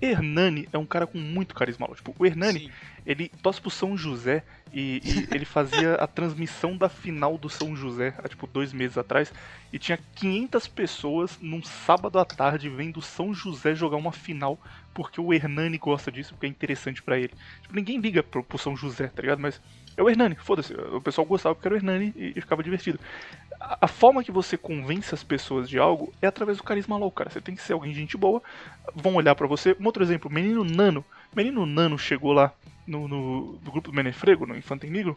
Hernani é um cara com muito carisma. Tipo, o Hernani, Sim. ele torce pro São José e, e ele fazia a transmissão da final do São José há tipo dois meses atrás e tinha 500 pessoas num sábado à tarde vendo o São José jogar uma final porque o Hernani gosta disso, porque é interessante pra ele. Tipo, ninguém liga pro, pro São José, tá ligado? Mas é o Hernani, foda-se. O pessoal gostava porque era o Hernani e, e ficava divertido. A, forma que você convence as pessoas de algo é através do carisma louco, cara. Você tem que ser alguém de gente boa, vão olhar pra você. Um outro exemplo, menino Nano. Menino Nano chegou lá no, no, no grupo do Menefrego, no Infanto Negro,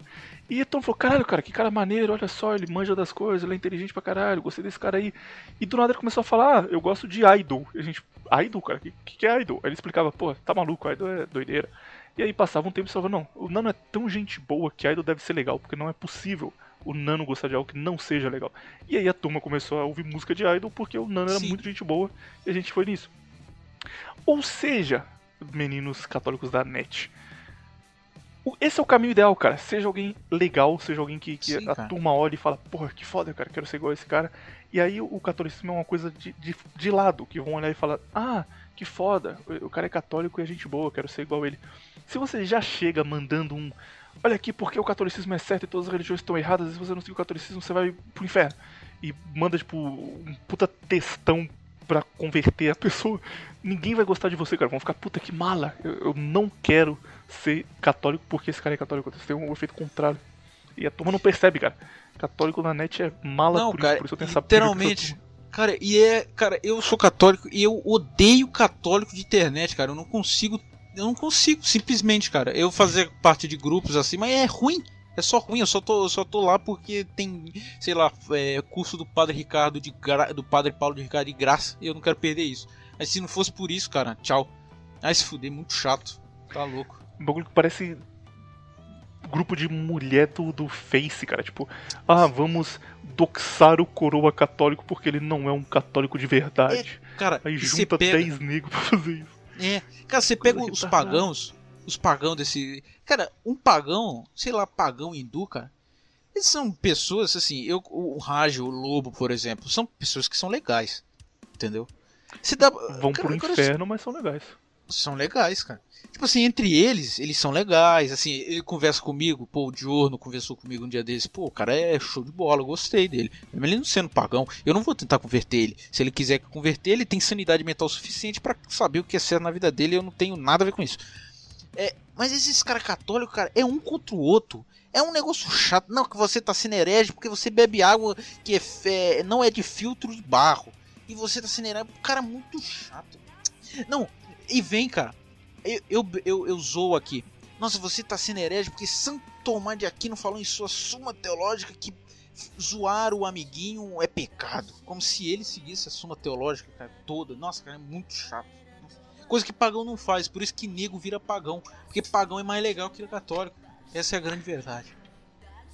e então falou, caralho, cara, que cara maneiro, olha só, ele manja das coisas, ele é inteligente pra caralho, gostei desse cara aí. E do nada ele começou a falar, ah, eu gosto de idol. E a gente, idol, cara, o que, que é idol? Aí ele explicava, pô, tá maluco, idol é doideira. E aí passava um tempo e falava, não, o Nano é tão gente boa que idol deve ser legal, porque não é possível o Nano gostar de algo que não seja legal. E aí a turma começou a ouvir música de idol porque o Nano era Sim. muito gente boa e a gente foi nisso. Ou seja, meninos católicos da net, esse é o caminho ideal, cara. Seja alguém legal, seja alguém que, que Sim, a turma olha e fala, porra, que foda, cara, quero ser igual a esse cara. E aí o, o catolicismo é uma coisa de, de, de lado, que vão olhar e falar, ah, que foda, o, cara é católico e é gente boa, quero ser igual a ele. Se você já chega mandando um, olha aqui, porque o catolicismo é certo e todas as religiões estão erradas, e se você não seguir o catolicismo, você vai pro inferno. E manda, tipo, um puta textão pra converter a pessoa, ninguém vai gostar de você, cara. Vão ficar, puta que mala. Eu, eu não quero ser católico porque esse cara é católico. Você tem um efeito contrário. E a turma não percebe, cara. Católico na net é mala Não, por, cara, isso, por isso eu tenho essa literalmente. Cara, e é. Cara, eu sou católico e eu odeio católico de internet, cara. Eu não consigo. Eu não consigo, simplesmente, cara. Eu fazer parte de grupos assim, mas é ruim. É só ruim, eu só tô, só tô lá porque tem, sei lá, é, curso do Padre Ricardo de gra... do Padre Paulo de Ricardo de graça e eu não quero perder isso. Mas se não fosse por isso, cara, tchau. Ai se fuder, muito chato. Tá louco. Um bagulho que parece grupo de mulher do, do Face, cara. Tipo, ah, vamos doxar o coroa católico porque ele não é um católico de verdade. Cara, Aí junta pega... 10 negros pra fazer isso. É, cara, você pega os retardada. pagãos, os pagãos desse. Cara, um pagão, sei lá, pagão hindu, cara. Eles são pessoas, assim, eu, o Raj, o Lobo, por exemplo, são pessoas que são legais. Entendeu? Você dá. Vão cara, pro agora, inferno, mas são legais. São legais, cara. Tipo assim, entre eles, eles são legais. Assim, ele conversa comigo, pô, o Diorno conversou comigo um dia desses. Pô, o cara é show de bola, gostei dele. Mesmo ele não sendo pagão, eu não vou tentar converter ele. Se ele quiser converter, ele tem sanidade mental suficiente pra saber o que é certo na vida dele. Eu não tenho nada a ver com isso. É, mas esses caras católicos, cara, é um contra o outro. É um negócio chato. Não, que você tá sendo herege porque você bebe água que é não é de filtro de barro. E você tá sendo herege. Cara, muito chato. Não, e vem, cara. Eu, eu, eu, eu zoo aqui. Nossa, você tá sendo herege porque Santo Tomás de Aquino falou em sua suma teológica que zoar o amiguinho é pecado. Como se ele seguisse a suma teológica cara, toda. Nossa, cara, é muito chato. Coisa que pagão não faz, por isso que nego vira pagão. Porque pagão é mais legal que católico. Essa é a grande verdade.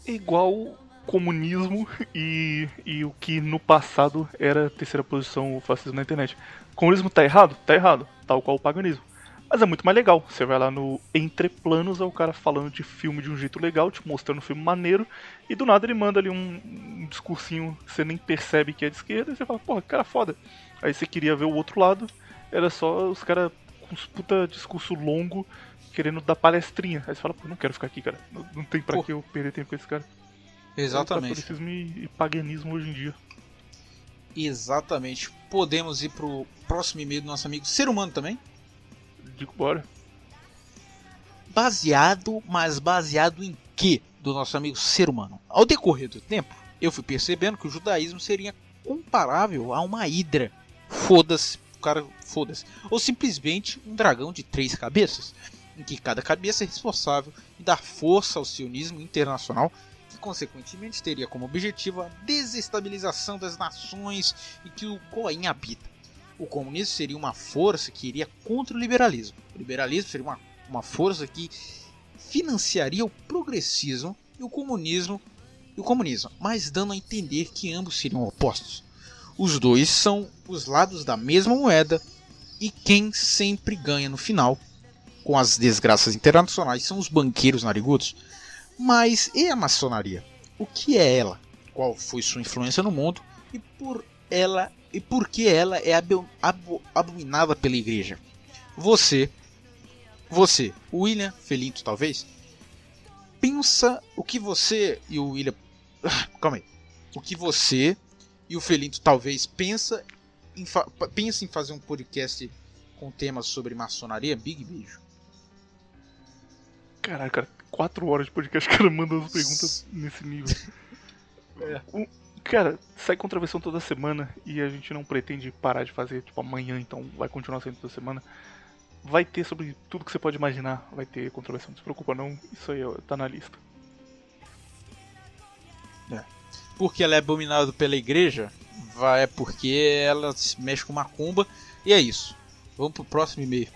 É igual comunismo e, e o que no passado era terceira posição o fascismo na internet. Comunismo tá errado? Tá errado, tal qual o paganismo. Mas é muito mais legal. Você vai lá no Entre Planos, é o cara falando de filme de um jeito legal, te mostrando um filme maneiro, e do nada ele manda ali um, um discursinho que você nem percebe que é de esquerda, e você fala, porra, que cara foda. Aí você queria ver o outro lado, era só os caras com uns puta discurso longo, querendo dar palestrinha. Aí você fala, pô, não quero ficar aqui, cara. Não, não tem pra Pô. que eu perder tempo com esse cara. Exatamente. Catolicismo e, e paganismo hoje em dia. Exatamente. Podemos ir pro próximo e-mail do nosso amigo ser humano também. Digo, bora. Baseado, mas baseado em que? Do nosso amigo ser humano. Ao decorrer do tempo, eu fui percebendo que o judaísmo seria comparável a uma hidra. Foda-se, cara, foda-se. Ou simplesmente um dragão de três cabeças, em que cada cabeça é responsável em dar força ao sionismo internacional, consequentemente teria como objetivo a desestabilização das nações em que o Goim habita. O comunismo seria uma força que iria contra o liberalismo. O liberalismo seria uma, uma força que financiaria o progressismo e o comunismo e o comunismo, mas dando a entender que ambos seriam opostos. Os dois são os lados da mesma moeda e quem sempre ganha no final com as desgraças internacionais são os banqueiros narigudos. Mas e a maçonaria? O que é ela? Qual foi sua influência no mundo e por ela e por que ela é abo- abo- abominada pela igreja? você, você, William Felinto talvez, pensa o que você e o William, calma aí, o que você e o Felinto talvez pensa em, pensa em fazer um podcast com temas sobre maçonaria, big beijo. Caraca, quatro horas de podcast, cara manda as perguntas nesse nível. É. O- cara, sai contravenção toda semana e a gente não pretende parar de fazer, tipo, amanhã, então vai continuar saindo toda semana. Vai ter sobre tudo que você pode imaginar, vai ter contravenção, não se preocupa não, isso aí tá na lista. Porque ela é abominada pela igreja, vai é porque ela se mexe com macumba e é isso. Vamos pro próximo e-mail.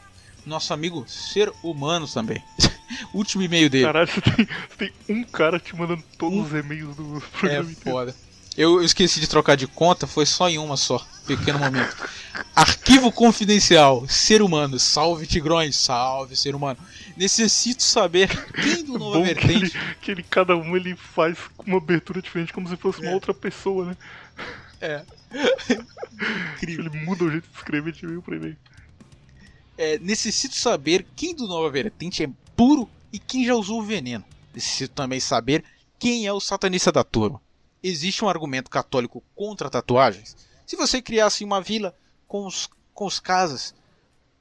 Nosso amigo Ser Humano também. Último e-mail dele. Caralho, você tem, você tem um cara te mandando todos os e-mails do É programa inteiro. foda. Eu eu esqueci de trocar de conta, foi só em uma só. Pequeno momento. Arquivo confidencial. Ser humano. Salve Tigrões. Salve, ser humano. Necessito saber quem do Nova Bom que ele, Vertente. que ele, cada um ele faz uma abertura diferente, como se fosse uma É. outra pessoa, né? É. Incrível. Ele muda o jeito de escrever de e-mail pra e-mail. É, necessito saber quem do Nova Vertente é puro e quem já usou o veneno. Necessito também saber quem é o satanista da turma. Existe um argumento católico contra tatuagens? Se você criasse uma vila com os, com os casas,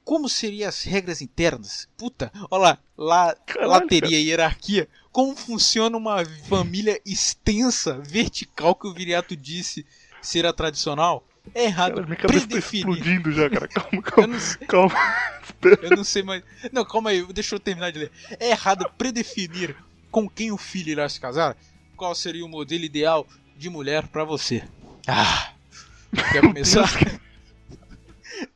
como seriam as regras internas? Puta, olha lá, lá, lá teria hierarquia. Como funciona uma família extensa, vertical, que o Viriato disse ser a tradicional? É errado Cara, minha cabeça tá explodindo já, cara. Calma, Eu calma, não sei- calma. Eu não sei mais. Não, calma aí, deixa eu terminar de ler. É errado predefinir com quem o filho irá se casar? Qual seria o modelo ideal de mulher pra você? Ah! Quer começar?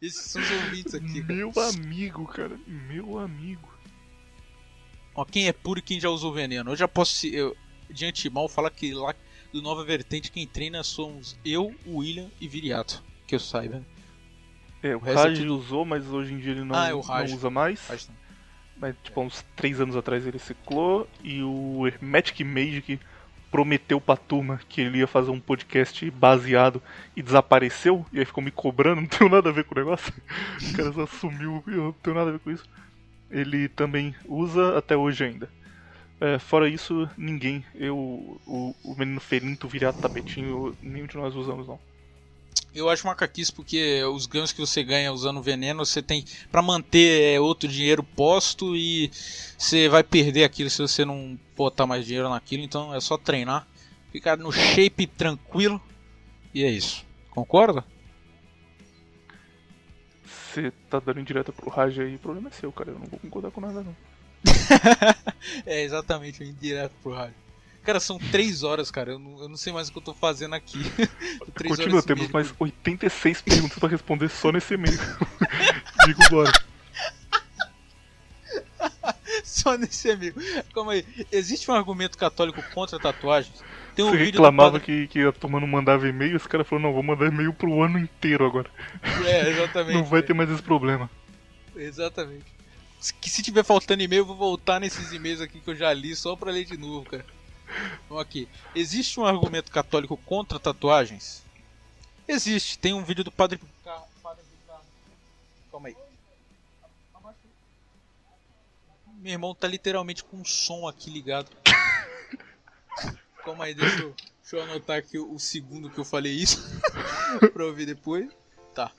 Esses são os ouvintes aqui. cara. Meu amigo, cara. Meu amigo. Ó, quem é puro e quem já usou veneno? Eu já posso, eu, de antemão, falar que lá do Nova Vertente quem treina somos eu, o William e Viriato. Que eu saiba. É, o resto é Raj usou, mas hoje em dia ele não, Ah, é o Raj. não usa mais. Faz tempo. Mas, tipo, há uns três anos atrás ele ciclou. E o Hermetic Magic prometeu pra turma que ele ia fazer um podcast baseado e desapareceu. E aí ficou me cobrando, não tem nada a ver com o negócio. O cara só sumiu, eu não tenho nada a ver com isso. Ele também usa até hoje ainda. É, fora isso, ninguém. Eu, o, o menino Felinto, o Viriato Tapetinho, nenhum de nós usamos não. Eu acho macaquice porque os ganhos que você ganha usando veneno, você tem pra manter é, outro dinheiro posto e você vai perder aquilo se você não botar mais dinheiro naquilo. Então é só treinar, ficar no shape tranquilo e é isso. Concorda? Você tá dando indireta pro Raj aí, o problema é seu, cara. Eu não vou concordar com nada não. é exatamente o indireto pro rádio. Cara, são três horas, cara. Eu não, eu não sei mais o que eu tô fazendo aqui. Três Continua, horas temos mais 86 perguntas pra responder só nesse e-mail. Digo bora. Só nesse amigo. Calma aí. Existe um argumento católico contra tatuagens? Tem um Você reclamava padre- que, que a turma não mandava e-mail, esse cara falou, não, vou mandar e-mail pro ano inteiro agora. É, exatamente. Não vai ter mais esse problema. Exatamente. Se- tiver faltando e-mail, eu vou voltar nesses e-mails aqui que eu já li só pra ler de novo, cara. Então aqui. Existe um argumento católico contra tatuagens? Existe. Tem um vídeo do Padre Picard. Calma aí. Meu irmão tá literalmente com um som aqui ligado. Calma aí, deixa eu, deixa eu anotar aqui o, o segundo que eu falei isso. pra ouvir depois. Tá.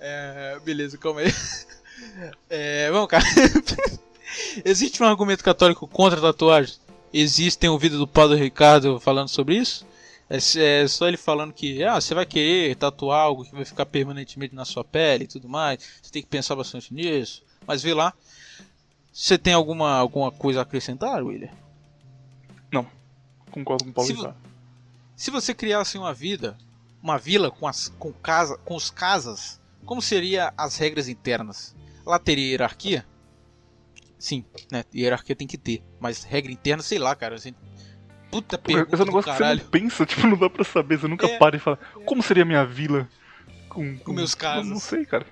É, beleza, calma aí. É, vamos, cara. Existe um argumento católico contra tatuagens? Existe, tem um vídeo do Padre Ricardo falando sobre isso? É, é só ele falando que ah, você vai querer tatuar algo que vai ficar permanentemente na sua pele e tudo mais. Você tem que pensar bastante nisso. Mas vê lá. Você tem alguma, alguma coisa a acrescentar, William? Concordo com o Paulo Se vo-. Se você criasse uma vida, uma vila com, as, com, casa, com os casas, como seriam as regras internas? Lá teria hierarquia? Sim, né? Hierarquia tem que ter. Mas regra interna, sei lá, cara. Assim, puta pergunta Esse é um negócio que você caralho. não pensa, tipo, não dá pra saber. Você nunca É. para e fala, como seria a minha vila com, Com meus casos. Não, sei, cara.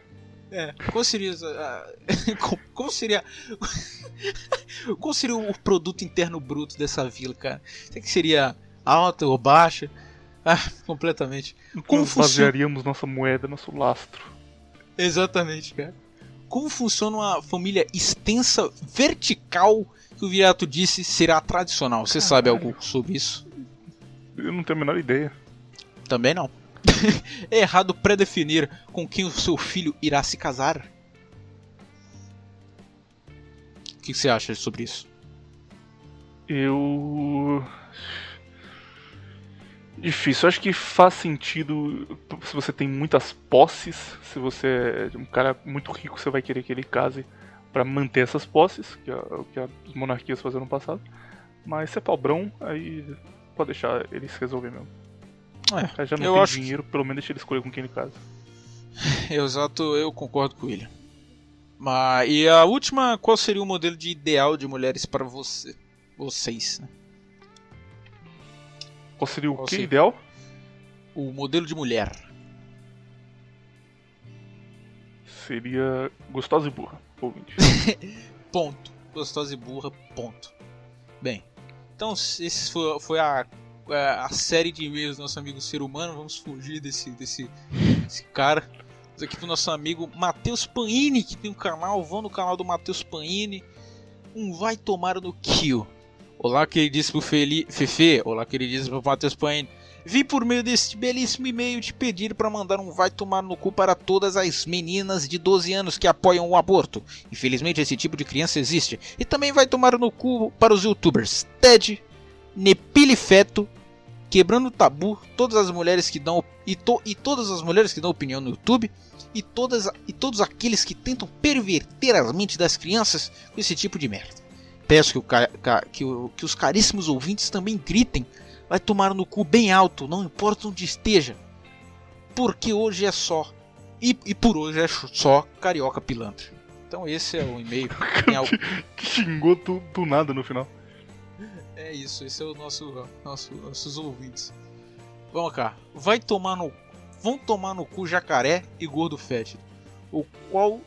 É, qual seria a- como, como seria qual seria o produto interno bruto dessa vila, cara? Será que seria alta ou baixa? Ah, completamente. Como funciona? basearíamos nossa moeda, nosso lastro? Exatamente, cara. Como funciona uma família extensa vertical que o Viriato disse será tradicional. Você sabe algo sobre isso? Eu não tenho a menor ideia. Também não. é errado predefinir com quem o seu filho irá se casar. O que você acha sobre isso? Eu. Difícil. Eu acho que faz sentido se você tem muitas posses. Se você é um cara muito rico, você vai querer que ele case para manter essas posses, que é o que as monarquias faziam no passado. Mas se é pobrão, aí pode deixar eles resolver mesmo. É, já não eu tem acho dinheiro, que... pelo menos deixa ele escolher com quem ele casa. Exato, eu concordo com ele. Mas, e a última, qual seria o modelo de ideal de mulheres para você? Vocês, né? Qual seria o qual que seria? ideal? O modelo de mulher. Seria gostosa e burra, ouvinte. ponto. Gostosa e burra, ponto. Bem, então esse foi, foi a é, a série de e-mails do nosso amigo ser humano. Vamos fugir desse, desse, desse cara. Vamos aqui pro nosso amigo Matheus Panini, que tem um canal. Vão no canal do Matheus Panini. Um vai tomar no kill. Olá, queridíssimo Feli... Fefe. Olá, queridíssimo Matheus Panini. Vim por meio deste belíssimo e-mail te pedir para mandar um vai tomar no cu para todas as meninas de 12 anos que apoiam o aborto. Infelizmente esse tipo de criança existe. E também vai tomar no cu para os youtubers Ted, Nepilifeto, Quebrando o Tabu, todas as mulheres que dão e, to, e todas as mulheres que dão opinião no YouTube e todas e todos aqueles que tentam perverter as mentes das crianças com esse tipo de merda. Peço que, o, que, o, que os caríssimos ouvintes também gritem, vai tomar no cu bem alto, não importa onde esteja, porque hoje é só e, e por hoje é só carioca pilantra. Então esse é o e-mail. que xingou do, do nada no final. É isso, esse é o nosso, nosso nossos ouvintes. Vamos cá. Vai tomar no vão tomar no cu jacaré e gordo fétido. O qual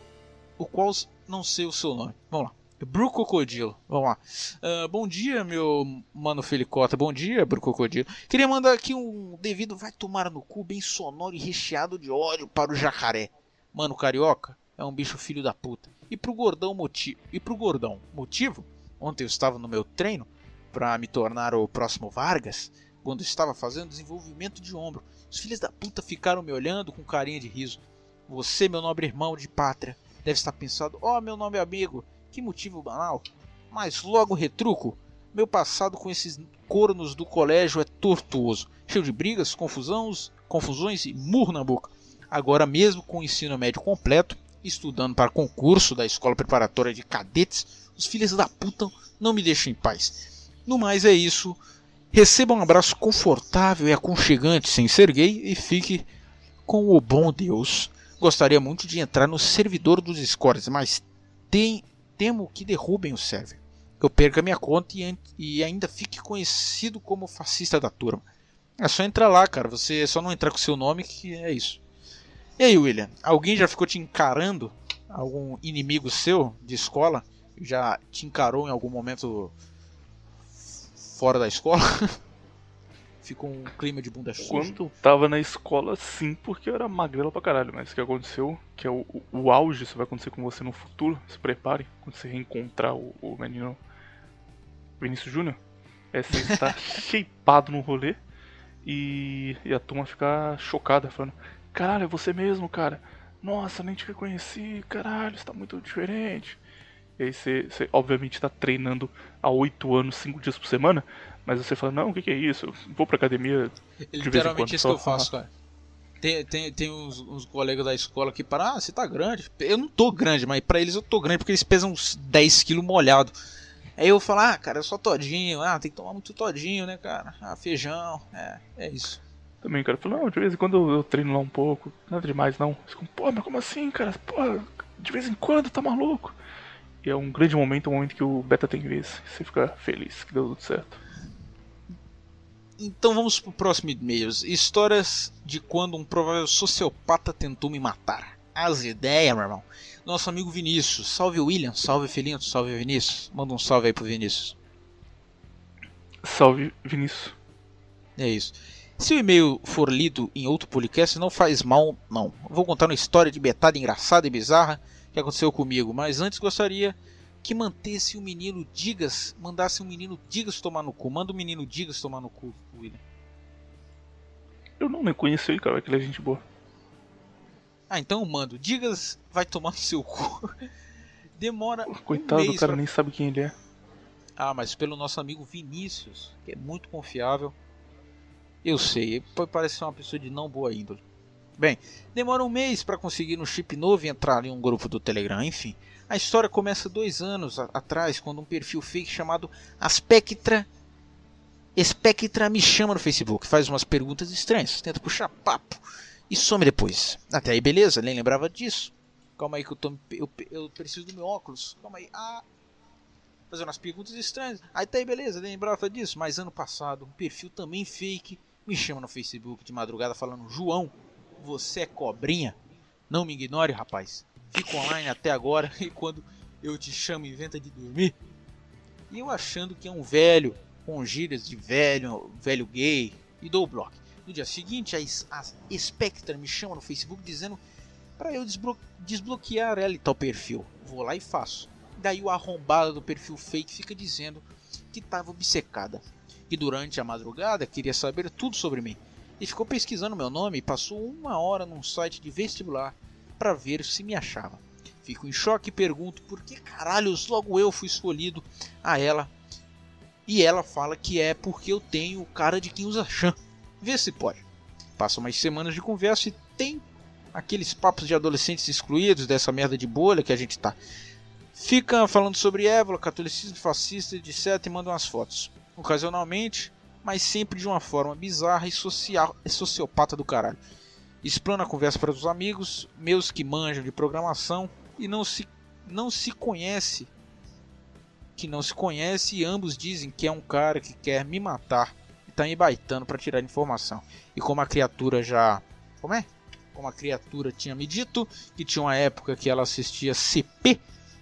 o qual não sei o seu nome. Vamos lá. Bru Crocodilo. Vamos lá. Uh, bom dia, meu mano Felicota. Bom dia, Bru Crocodilo. Queria mandar aqui um devido vai tomar no cu bem sonoro e recheado de óleo para o jacaré. Mano carioca é um bicho filho da puta. E pro gordão motivo. E pro gordão motivo? Ontem eu estava no meu treino para me tornar o próximo Vargas, quando estava fazendo desenvolvimento de ombro. Os filhos da puta ficaram me olhando com carinha de riso. Você, meu nobre irmão de pátria, deve estar pensando: ó, oh, meu nome amigo, que motivo banal. Mas logo retruco: meu passado com esses cornos do colégio é tortuoso, cheio de brigas, confusões, confusões e murro na boca. Agora, mesmo com o ensino médio completo, estudando para concurso da escola preparatória de cadetes, os filhos da puta não me deixam em paz. No mais é isso. Receba um abraço confortável e aconchegante sem ser gay e fique com o bom Deus. Gostaria muito de entrar no servidor dos Discords, mas tem, temo que derrubem o server. Eu perca minha conta e, e ainda fique conhecido como fascista da turma. É só entrar lá, cara. Você é só não entrar com seu nome que é isso. E aí, William? Alguém já ficou te encarando? Algum inimigo seu de escola? Já te encarou em algum momento fora da escola. Ficou um clima de bunda suja. Quando eu tava na escola, sim, porque eu era magrela pra caralho. Mas o que aconteceu, que é o, o, o auge, isso vai acontecer com você no futuro, se prepare, quando você reencontrar o, o menino Vinícius Júnior, é você estar shapeado no rolê e, e a turma ficar chocada, falando: Caralho, é você mesmo, cara. Nossa, nem te reconheci, caralho, está muito diferente. E aí você, você obviamente está treinando há oito anos, cinco dias por semana, mas você fala, não, o que, que é isso? Eu vou pra academia. De Literalmente isso que eu faço, cara. Tem, tem, tem uns, uns, colegas da escola que param, ah, você tá grande. Eu não tô grande, mas pra eles eu tô grande porque eles pesam uns 10 quilos molhado. Aí eu falo, ah, cara, eu sou todinho, ah, tem que tomar muito todinho, né, cara? Ah, feijão, é, é isso. Também, cara, eu falo, não, de vez em quando eu, eu treino lá um pouco, nada demais não. Eles ficam, pô, mas como assim, cara? Pô, de vez em quando, tá maluco? E é um grande momento, um momento que o beta tem vez. Você fica feliz que deu tudo certo. Então vamos pro próximo e-mail. Histórias de quando um provável sociopata tentou me matar. As ideias, meu irmão. Nosso amigo Vinícius. Salve William, salve Felinto, salve Vinícius. Manda um salve aí pro Vinícius. Salve Vinícius. É isso. Se o e-mail for lido em outro podcast, não faz mal, não. Vou contar uma história de metade engraçada e bizarra que aconteceu comigo, mas antes gostaria que mantesse o menino Digas, mandasse o menino Digas tomar no cu. Manda o menino Digas tomar no cu, William. Eu não me conheci ele, cara, que ele é gente boa. Ah, então eu mando. Digas vai tomar no seu cu. Demora Coitado um do cara, pra- nem sabe quem ele é. Ah, mas pelo nosso amigo Vinícius, que é muito confiável. Eu sei, pode parecer uma pessoa de não boa índole. Bem, demora um mês para conseguir um chip novo e entrar em um grupo do Telegram, enfim. A história começa dois anos atrás, quando um perfil fake chamado Aspectra. Spectra me chama no Facebook, faz umas perguntas estranhas, tenta puxar papo e some depois. Até aí, beleza, nem lembrava disso. Calma aí que eu, tô, eu, eu preciso do meu óculos. Calma aí. Ah, fazendo umas perguntas estranhas. Aí tá aí, beleza, lembrava disso. Mas ano passado, um perfil também fake me chama no Facebook de madrugada falando: João, você é cobrinha? Não me ignore, rapaz. Fico online até agora e quando eu te chamo, inventa de dormir. E eu achando que é um velho, com gírias de velho, velho gay, e dou o bloco. No dia seguinte, a, a Spectre me chama no Facebook dizendo para eu desblo- desbloquear ela e tal perfil. Vou lá e faço. Daí o arrombado do perfil fake fica dizendo que estava obcecada. Que durante a madrugada queria saber tudo sobre mim. E ficou pesquisando meu nome e passou uma hora num site de vestibular para ver se me achava. Fico em choque e pergunto por que caralhos logo eu fui escolhido a ela. E ela fala que é porque eu tenho cara de quem usa chan. Vê se pode. Passa umas semanas de conversa e tem aqueles papos de adolescentes excluídos dessa merda de bolha que a gente tá. Fica falando sobre évola, catolicismo fascista, etc. e manda umas fotos. Ocasionalmente, mas sempre de uma forma bizarra e social, e sociopata do caralho. Explana a conversa para os amigos, meus que manjam de programação e não se, não se conhece. Que não se conhece e ambos dizem que é um cara que quer me matar e tá me baitando para tirar informação. E como a criatura já. Como é? Como a criatura tinha me dito, que tinha uma época que ela assistia CP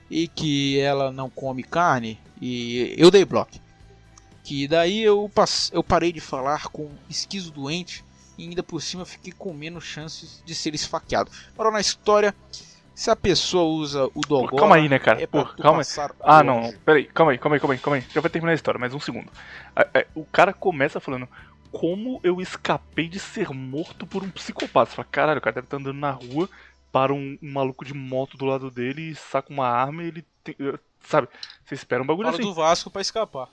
e que ela não come carne, e eu dei bloco. Que daí eu, pass- eu parei de falar com esquizo doente e ainda por cima fiquei com menos chances de ser esfaqueado. Moral na história, se a pessoa usa o Pô, dogó, calma aí, né, cara? é Pô, calma aí. Ah, não, peraí, calma aí, calma aí, calma aí, calma aí. Já vai terminar a história, mais um segundo. O cara começa falando como eu escapei de ser morto por um psicopata. Você fala, caralho, o cara deve estar andando na rua, para um, um maluco de moto do lado dele saca uma arma e ele tem, sabe? Você espera um bagulho Fala assim. do Vasco pra escapar.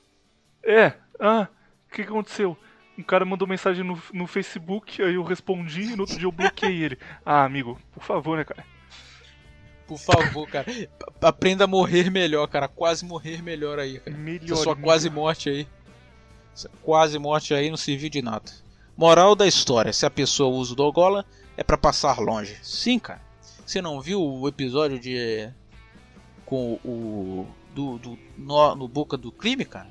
É, ah, o que, que aconteceu? Um cara mandou mensagem no, no Facebook, aí eu respondi e no outro dia eu bloqueei ele. Ah, amigo, por favor, né, cara? Por favor, cara. Aprenda a morrer melhor, cara. Quase morrer melhor aí, cara. Melhor. Essa sua quase morte aí. Essa quase morte aí não serviu de nada. Moral da história: se a pessoa usa o Dogola, é pra passar longe. Sim, cara. Você não viu o episódio de. com o. do. do no, no Boca do Crime, cara?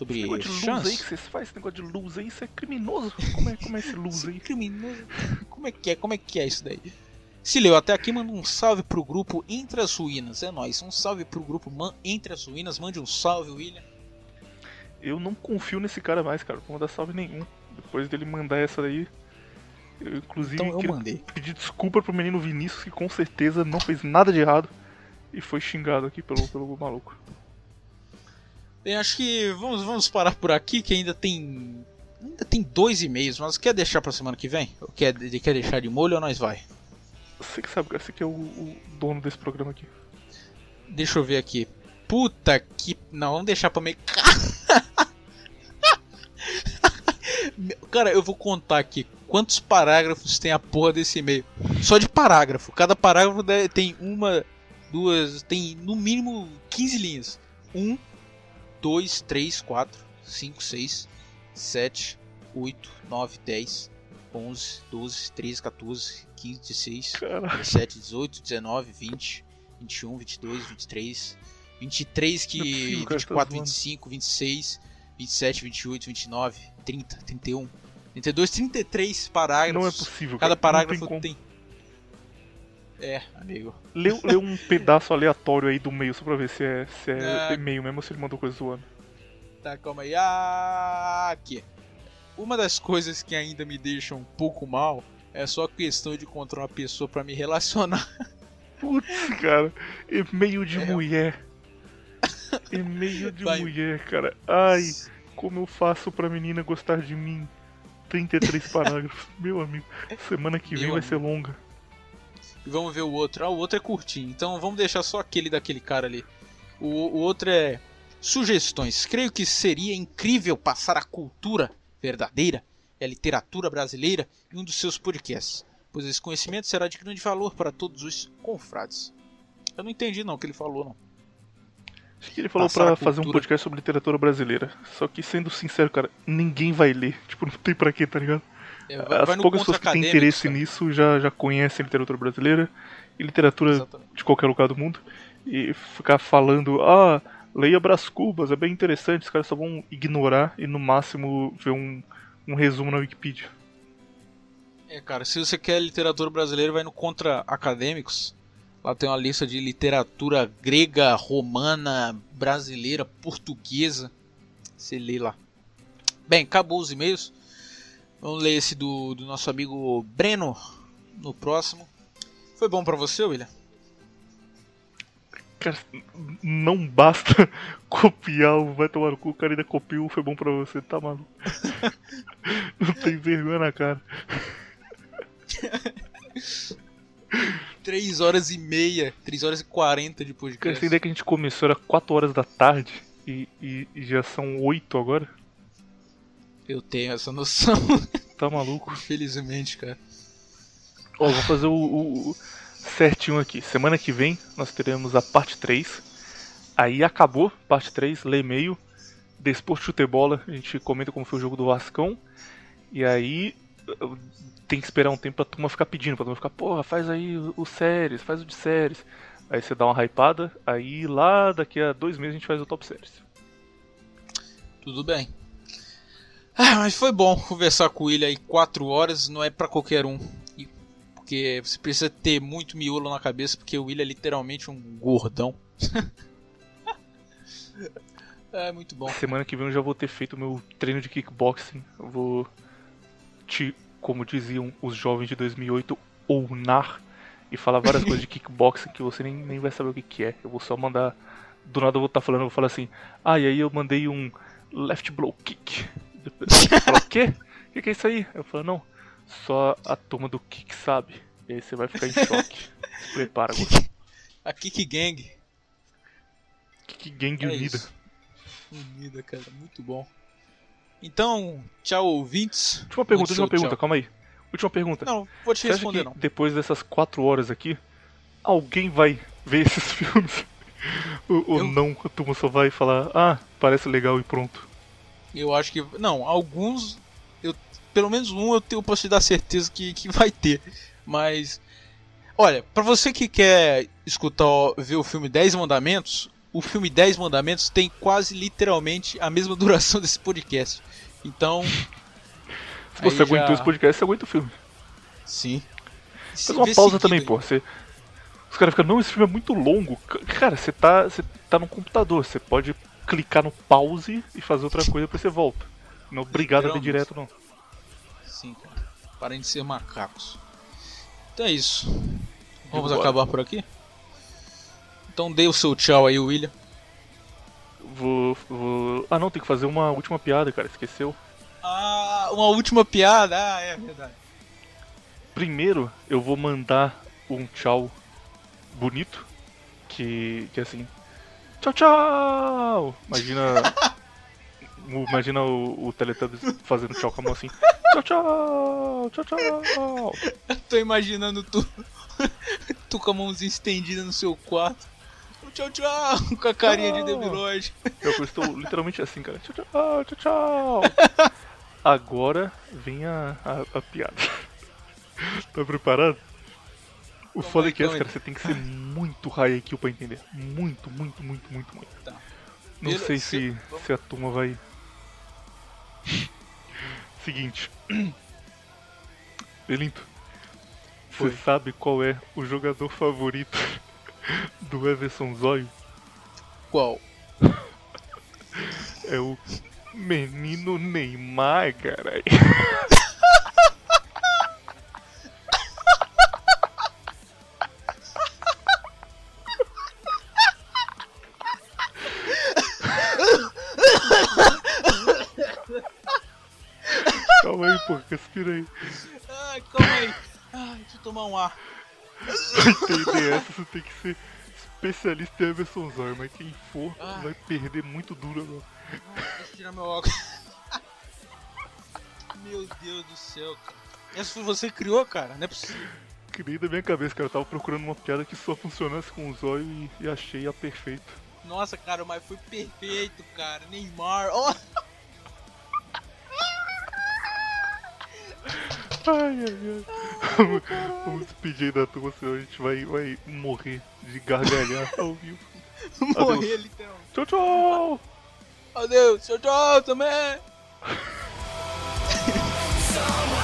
Esse Sobre negócio de luz aí chance. que vocês fazem, esse negócio de luz aí, isso é criminoso. Como é, como é esse luz aí? Criminoso. Como é que é? Como é que é isso daí? Se leu até aqui, manda um salve pro grupo Entre as Ruínas. É nóis. Um salve pro grupo Man- Entre as Ruínas. Mande um salve, William. Eu não confio nesse cara mais, cara. Não vou dar salve nenhum. Depois dele mandar essa daí. Eu, inclusive, Então eu mandei. pedir desculpa pro menino Vinícius, que com certeza não fez nada de errado. E foi xingado aqui pelo, pelo maluco. Bem, acho que vamos, vamos parar por aqui, que ainda tem. Ainda tem dois e-mails, mas quer deixar pra semana que vem? Ou quer, quer deixar de molho ou nós vai? Você que sabe. Você que é o, o dono desse programa aqui. Deixa eu ver aqui. Puta que. Não, vamos deixar pra meio. Cara, eu vou contar aqui quantos parágrafos tem a porra desse e-mail. Só de parágrafo. Cada parágrafo tem uma, duas, tem no mínimo 15 linhas. Um, dois, três, quatro, cinco, seis, sete, oito, nove, dez, onze, doze, treze, 14, 15, 16, Cara, 17, 18, 19, 20, 21, 22, 23, 23 que Não é possível, cara, 24, tá zoando. 25, 26, 27, 28, 29, 30, 31, 32, 33 parágrafos. não é possível. Cada tem parágrafo como. tem. É, amigo. Lê, lê um pedaço aleatório aí do meio só pra ver se é, se é Ah. e-mail mesmo ou se ele mandou coisa zoando. Tá, calma aí. Ah, aqui. Uma das coisas que ainda me deixa um pouco mal é só a questão de encontrar uma pessoa pra me relacionar. Putz, cara. E-mail de É. mulher. E-mail de Vai. mulher, cara. Ai, como eu faço pra menina gostar de mim? 33 parágrafos. Meu amigo, semana que vem Meu vai ser longa. E vamos ver o outro. Ah, o outro é curtinho. Então vamos deixar só aquele daquele cara ali. O, o outro é sugestões. Creio que seria incrível passar a cultura verdadeira e a literatura brasileira em um dos seus podcasts, pois esse conhecimento será de grande valor para todos os confrades. Eu não entendi não o que ele falou não. Acho que ele falou Passar pra a fazer um podcast sobre literatura brasileira. Só que, sendo sincero, cara, ninguém vai ler. Tipo, não tem pra quê, tá ligado? É, vai, As vai poucas pessoas que têm interesse cara. nisso já, já conhecem literatura brasileira e literatura Exatamente. de qualquer lugar do mundo. E ficar falando, ah, leia Brás Cubas, é bem interessante, os caras só vão ignorar e no máximo ver um, um resumo na Wikipedia. É, cara, se você quer literatura brasileira, vai no Contra Acadêmicos. Lá tem uma lista de literatura grega, romana, brasileira, portuguesa. Você lê lá. Bem, acabou os e-mails. Vamos ler esse do, do nosso amigo Breno no próximo. Foi bom pra você, William? Cara, não basta copiar o vai tomar no cu, o cara ainda copiou, foi bom pra você, tá maluco? não tem vergonha na cara. 3 horas e meia, 3 horas e 40 de Cara, podcast. você tem ideia que a gente começou era 4 horas da tarde e, e- e já são 8 agora? Eu tenho essa noção, Tá maluco? infelizmente, cara. Ó, vou fazer o, o- o certinho aqui. Semana que vem nós teremos a parte 3. Aí acabou, parte 3, lê e-mail. Desporto chute bola, a gente comenta como foi o jogo do Vascão. E aí tem que esperar um tempo pra turma ficar pedindo, pra turma ficar, porra, faz aí o séries, faz o de séries. Aí você dá uma hypada, aí lá daqui a dois meses a gente faz o top séries. Tudo bem. Ah, mas foi bom conversar com o William aí 4 horas, não é pra qualquer um. E- Porque você precisa ter muito miolo na cabeça, porque o William é literalmente um gordão. é muito bom. Semana que vem eu já vou ter feito meu treino de kickboxing. Eu vou te, como diziam os jovens de 2008, ounar e falar várias coisas de kickboxing que você nem, nem vai saber o que, que é. Eu vou só mandar. Do nada eu vou estar falando, eu vou falar assim: Ah, e aí eu mandei um left blow kick. O quê? O que, que é isso aí? Eu falo, não, só a turma do kick sabe. E aí você vai ficar em choque. Se prepara, agora. A Kick Gang. Kick Gang É Unida. isso. Unida, cara, muito bom. Então, tchau ouvintes. Última pergunta, última pergunta, tchau? calma aí. Última pergunta. Não, vou te Você acha responder que não. depois dessas quatro horas aqui, alguém vai ver esses filmes? ou ou Eu- não, a turma só vai falar, ah, parece legal e pronto. Eu acho que. Não, alguns. Eu, pelo menos um eu, tenho, eu posso te dar certeza que, que vai ter. Mas. Olha, pra você que quer escutar, ver o filme 10 Mandamentos, o filme 10 Mandamentos tem quase literalmente a mesma duração desse podcast. Então. Se você aguentou já- esse podcast, você aguenta o filme. Sim. Faz uma pausa também, pô. Você... Os caras ficam, não, esse filme é muito longo. Cara, você tá, você tá no computador, você pode clicar no pause e fazer outra coisa depois você volta. Não é obrigado a ver direto, não. Sim, cara. Parem de ser macacos. Então é isso. Vamos acabar por aqui? Então dê o seu tchau aí, William. Vou, vou. Ah, não, tem que fazer uma última piada, cara, esqueceu. Ah, uma última piada. Ah, é verdade. Primeiro, eu vou mandar um tchau bonito, que, que é assim, tchau, tchau. Imagina, o- imagina o, o Teletubbies fazendo tchau com a mão assim, tchau, tchau, tchau, tchau. Tô imaginando tu, tu com a mãozinha estendida no seu quarto. Tchau, tchau, com a carinha de Tchau. Debiloid. Eu estou literalmente assim, cara, tchau, tchau, tchau, tchau. Agora vem a, a, a piada. Tá preparado? O é que essa, calma aí. cara, você tem que ser muito high IQ pra entender. Muito, muito, muito, muito, muito. Tá. Não Beleza, sei se, se a turma vai. Seguinte. Belinto, você sabe qual é o jogador favorito do Everson Zóio? Qual? É o menino Neymar, caralho. Pô, respira aí. Ai, calma aí. Ai, deixa eu tomar um ar. Entender essa, você tem que ser especialista em Emerson Zóio, mas quem for Ah. vai perder muito duro agora. Deixa eu tirar meu óculos. Meu Deus do céu, cara. Essa foi você que criou, cara? Não é possível. Criei da minha cabeça, cara. Eu tava procurando uma piada que só funcionasse com o zóio e, e achei a perfeita. Nossa, cara, mas foi perfeito, cara. Neymar. Oh, Ai, ai, ai. Vamos, aí da turma, senão a gente vai, vai morrer de gargalhar ao vivo. morrer literalmente. Tchau, tchau! Adeus, tchau, tchau também.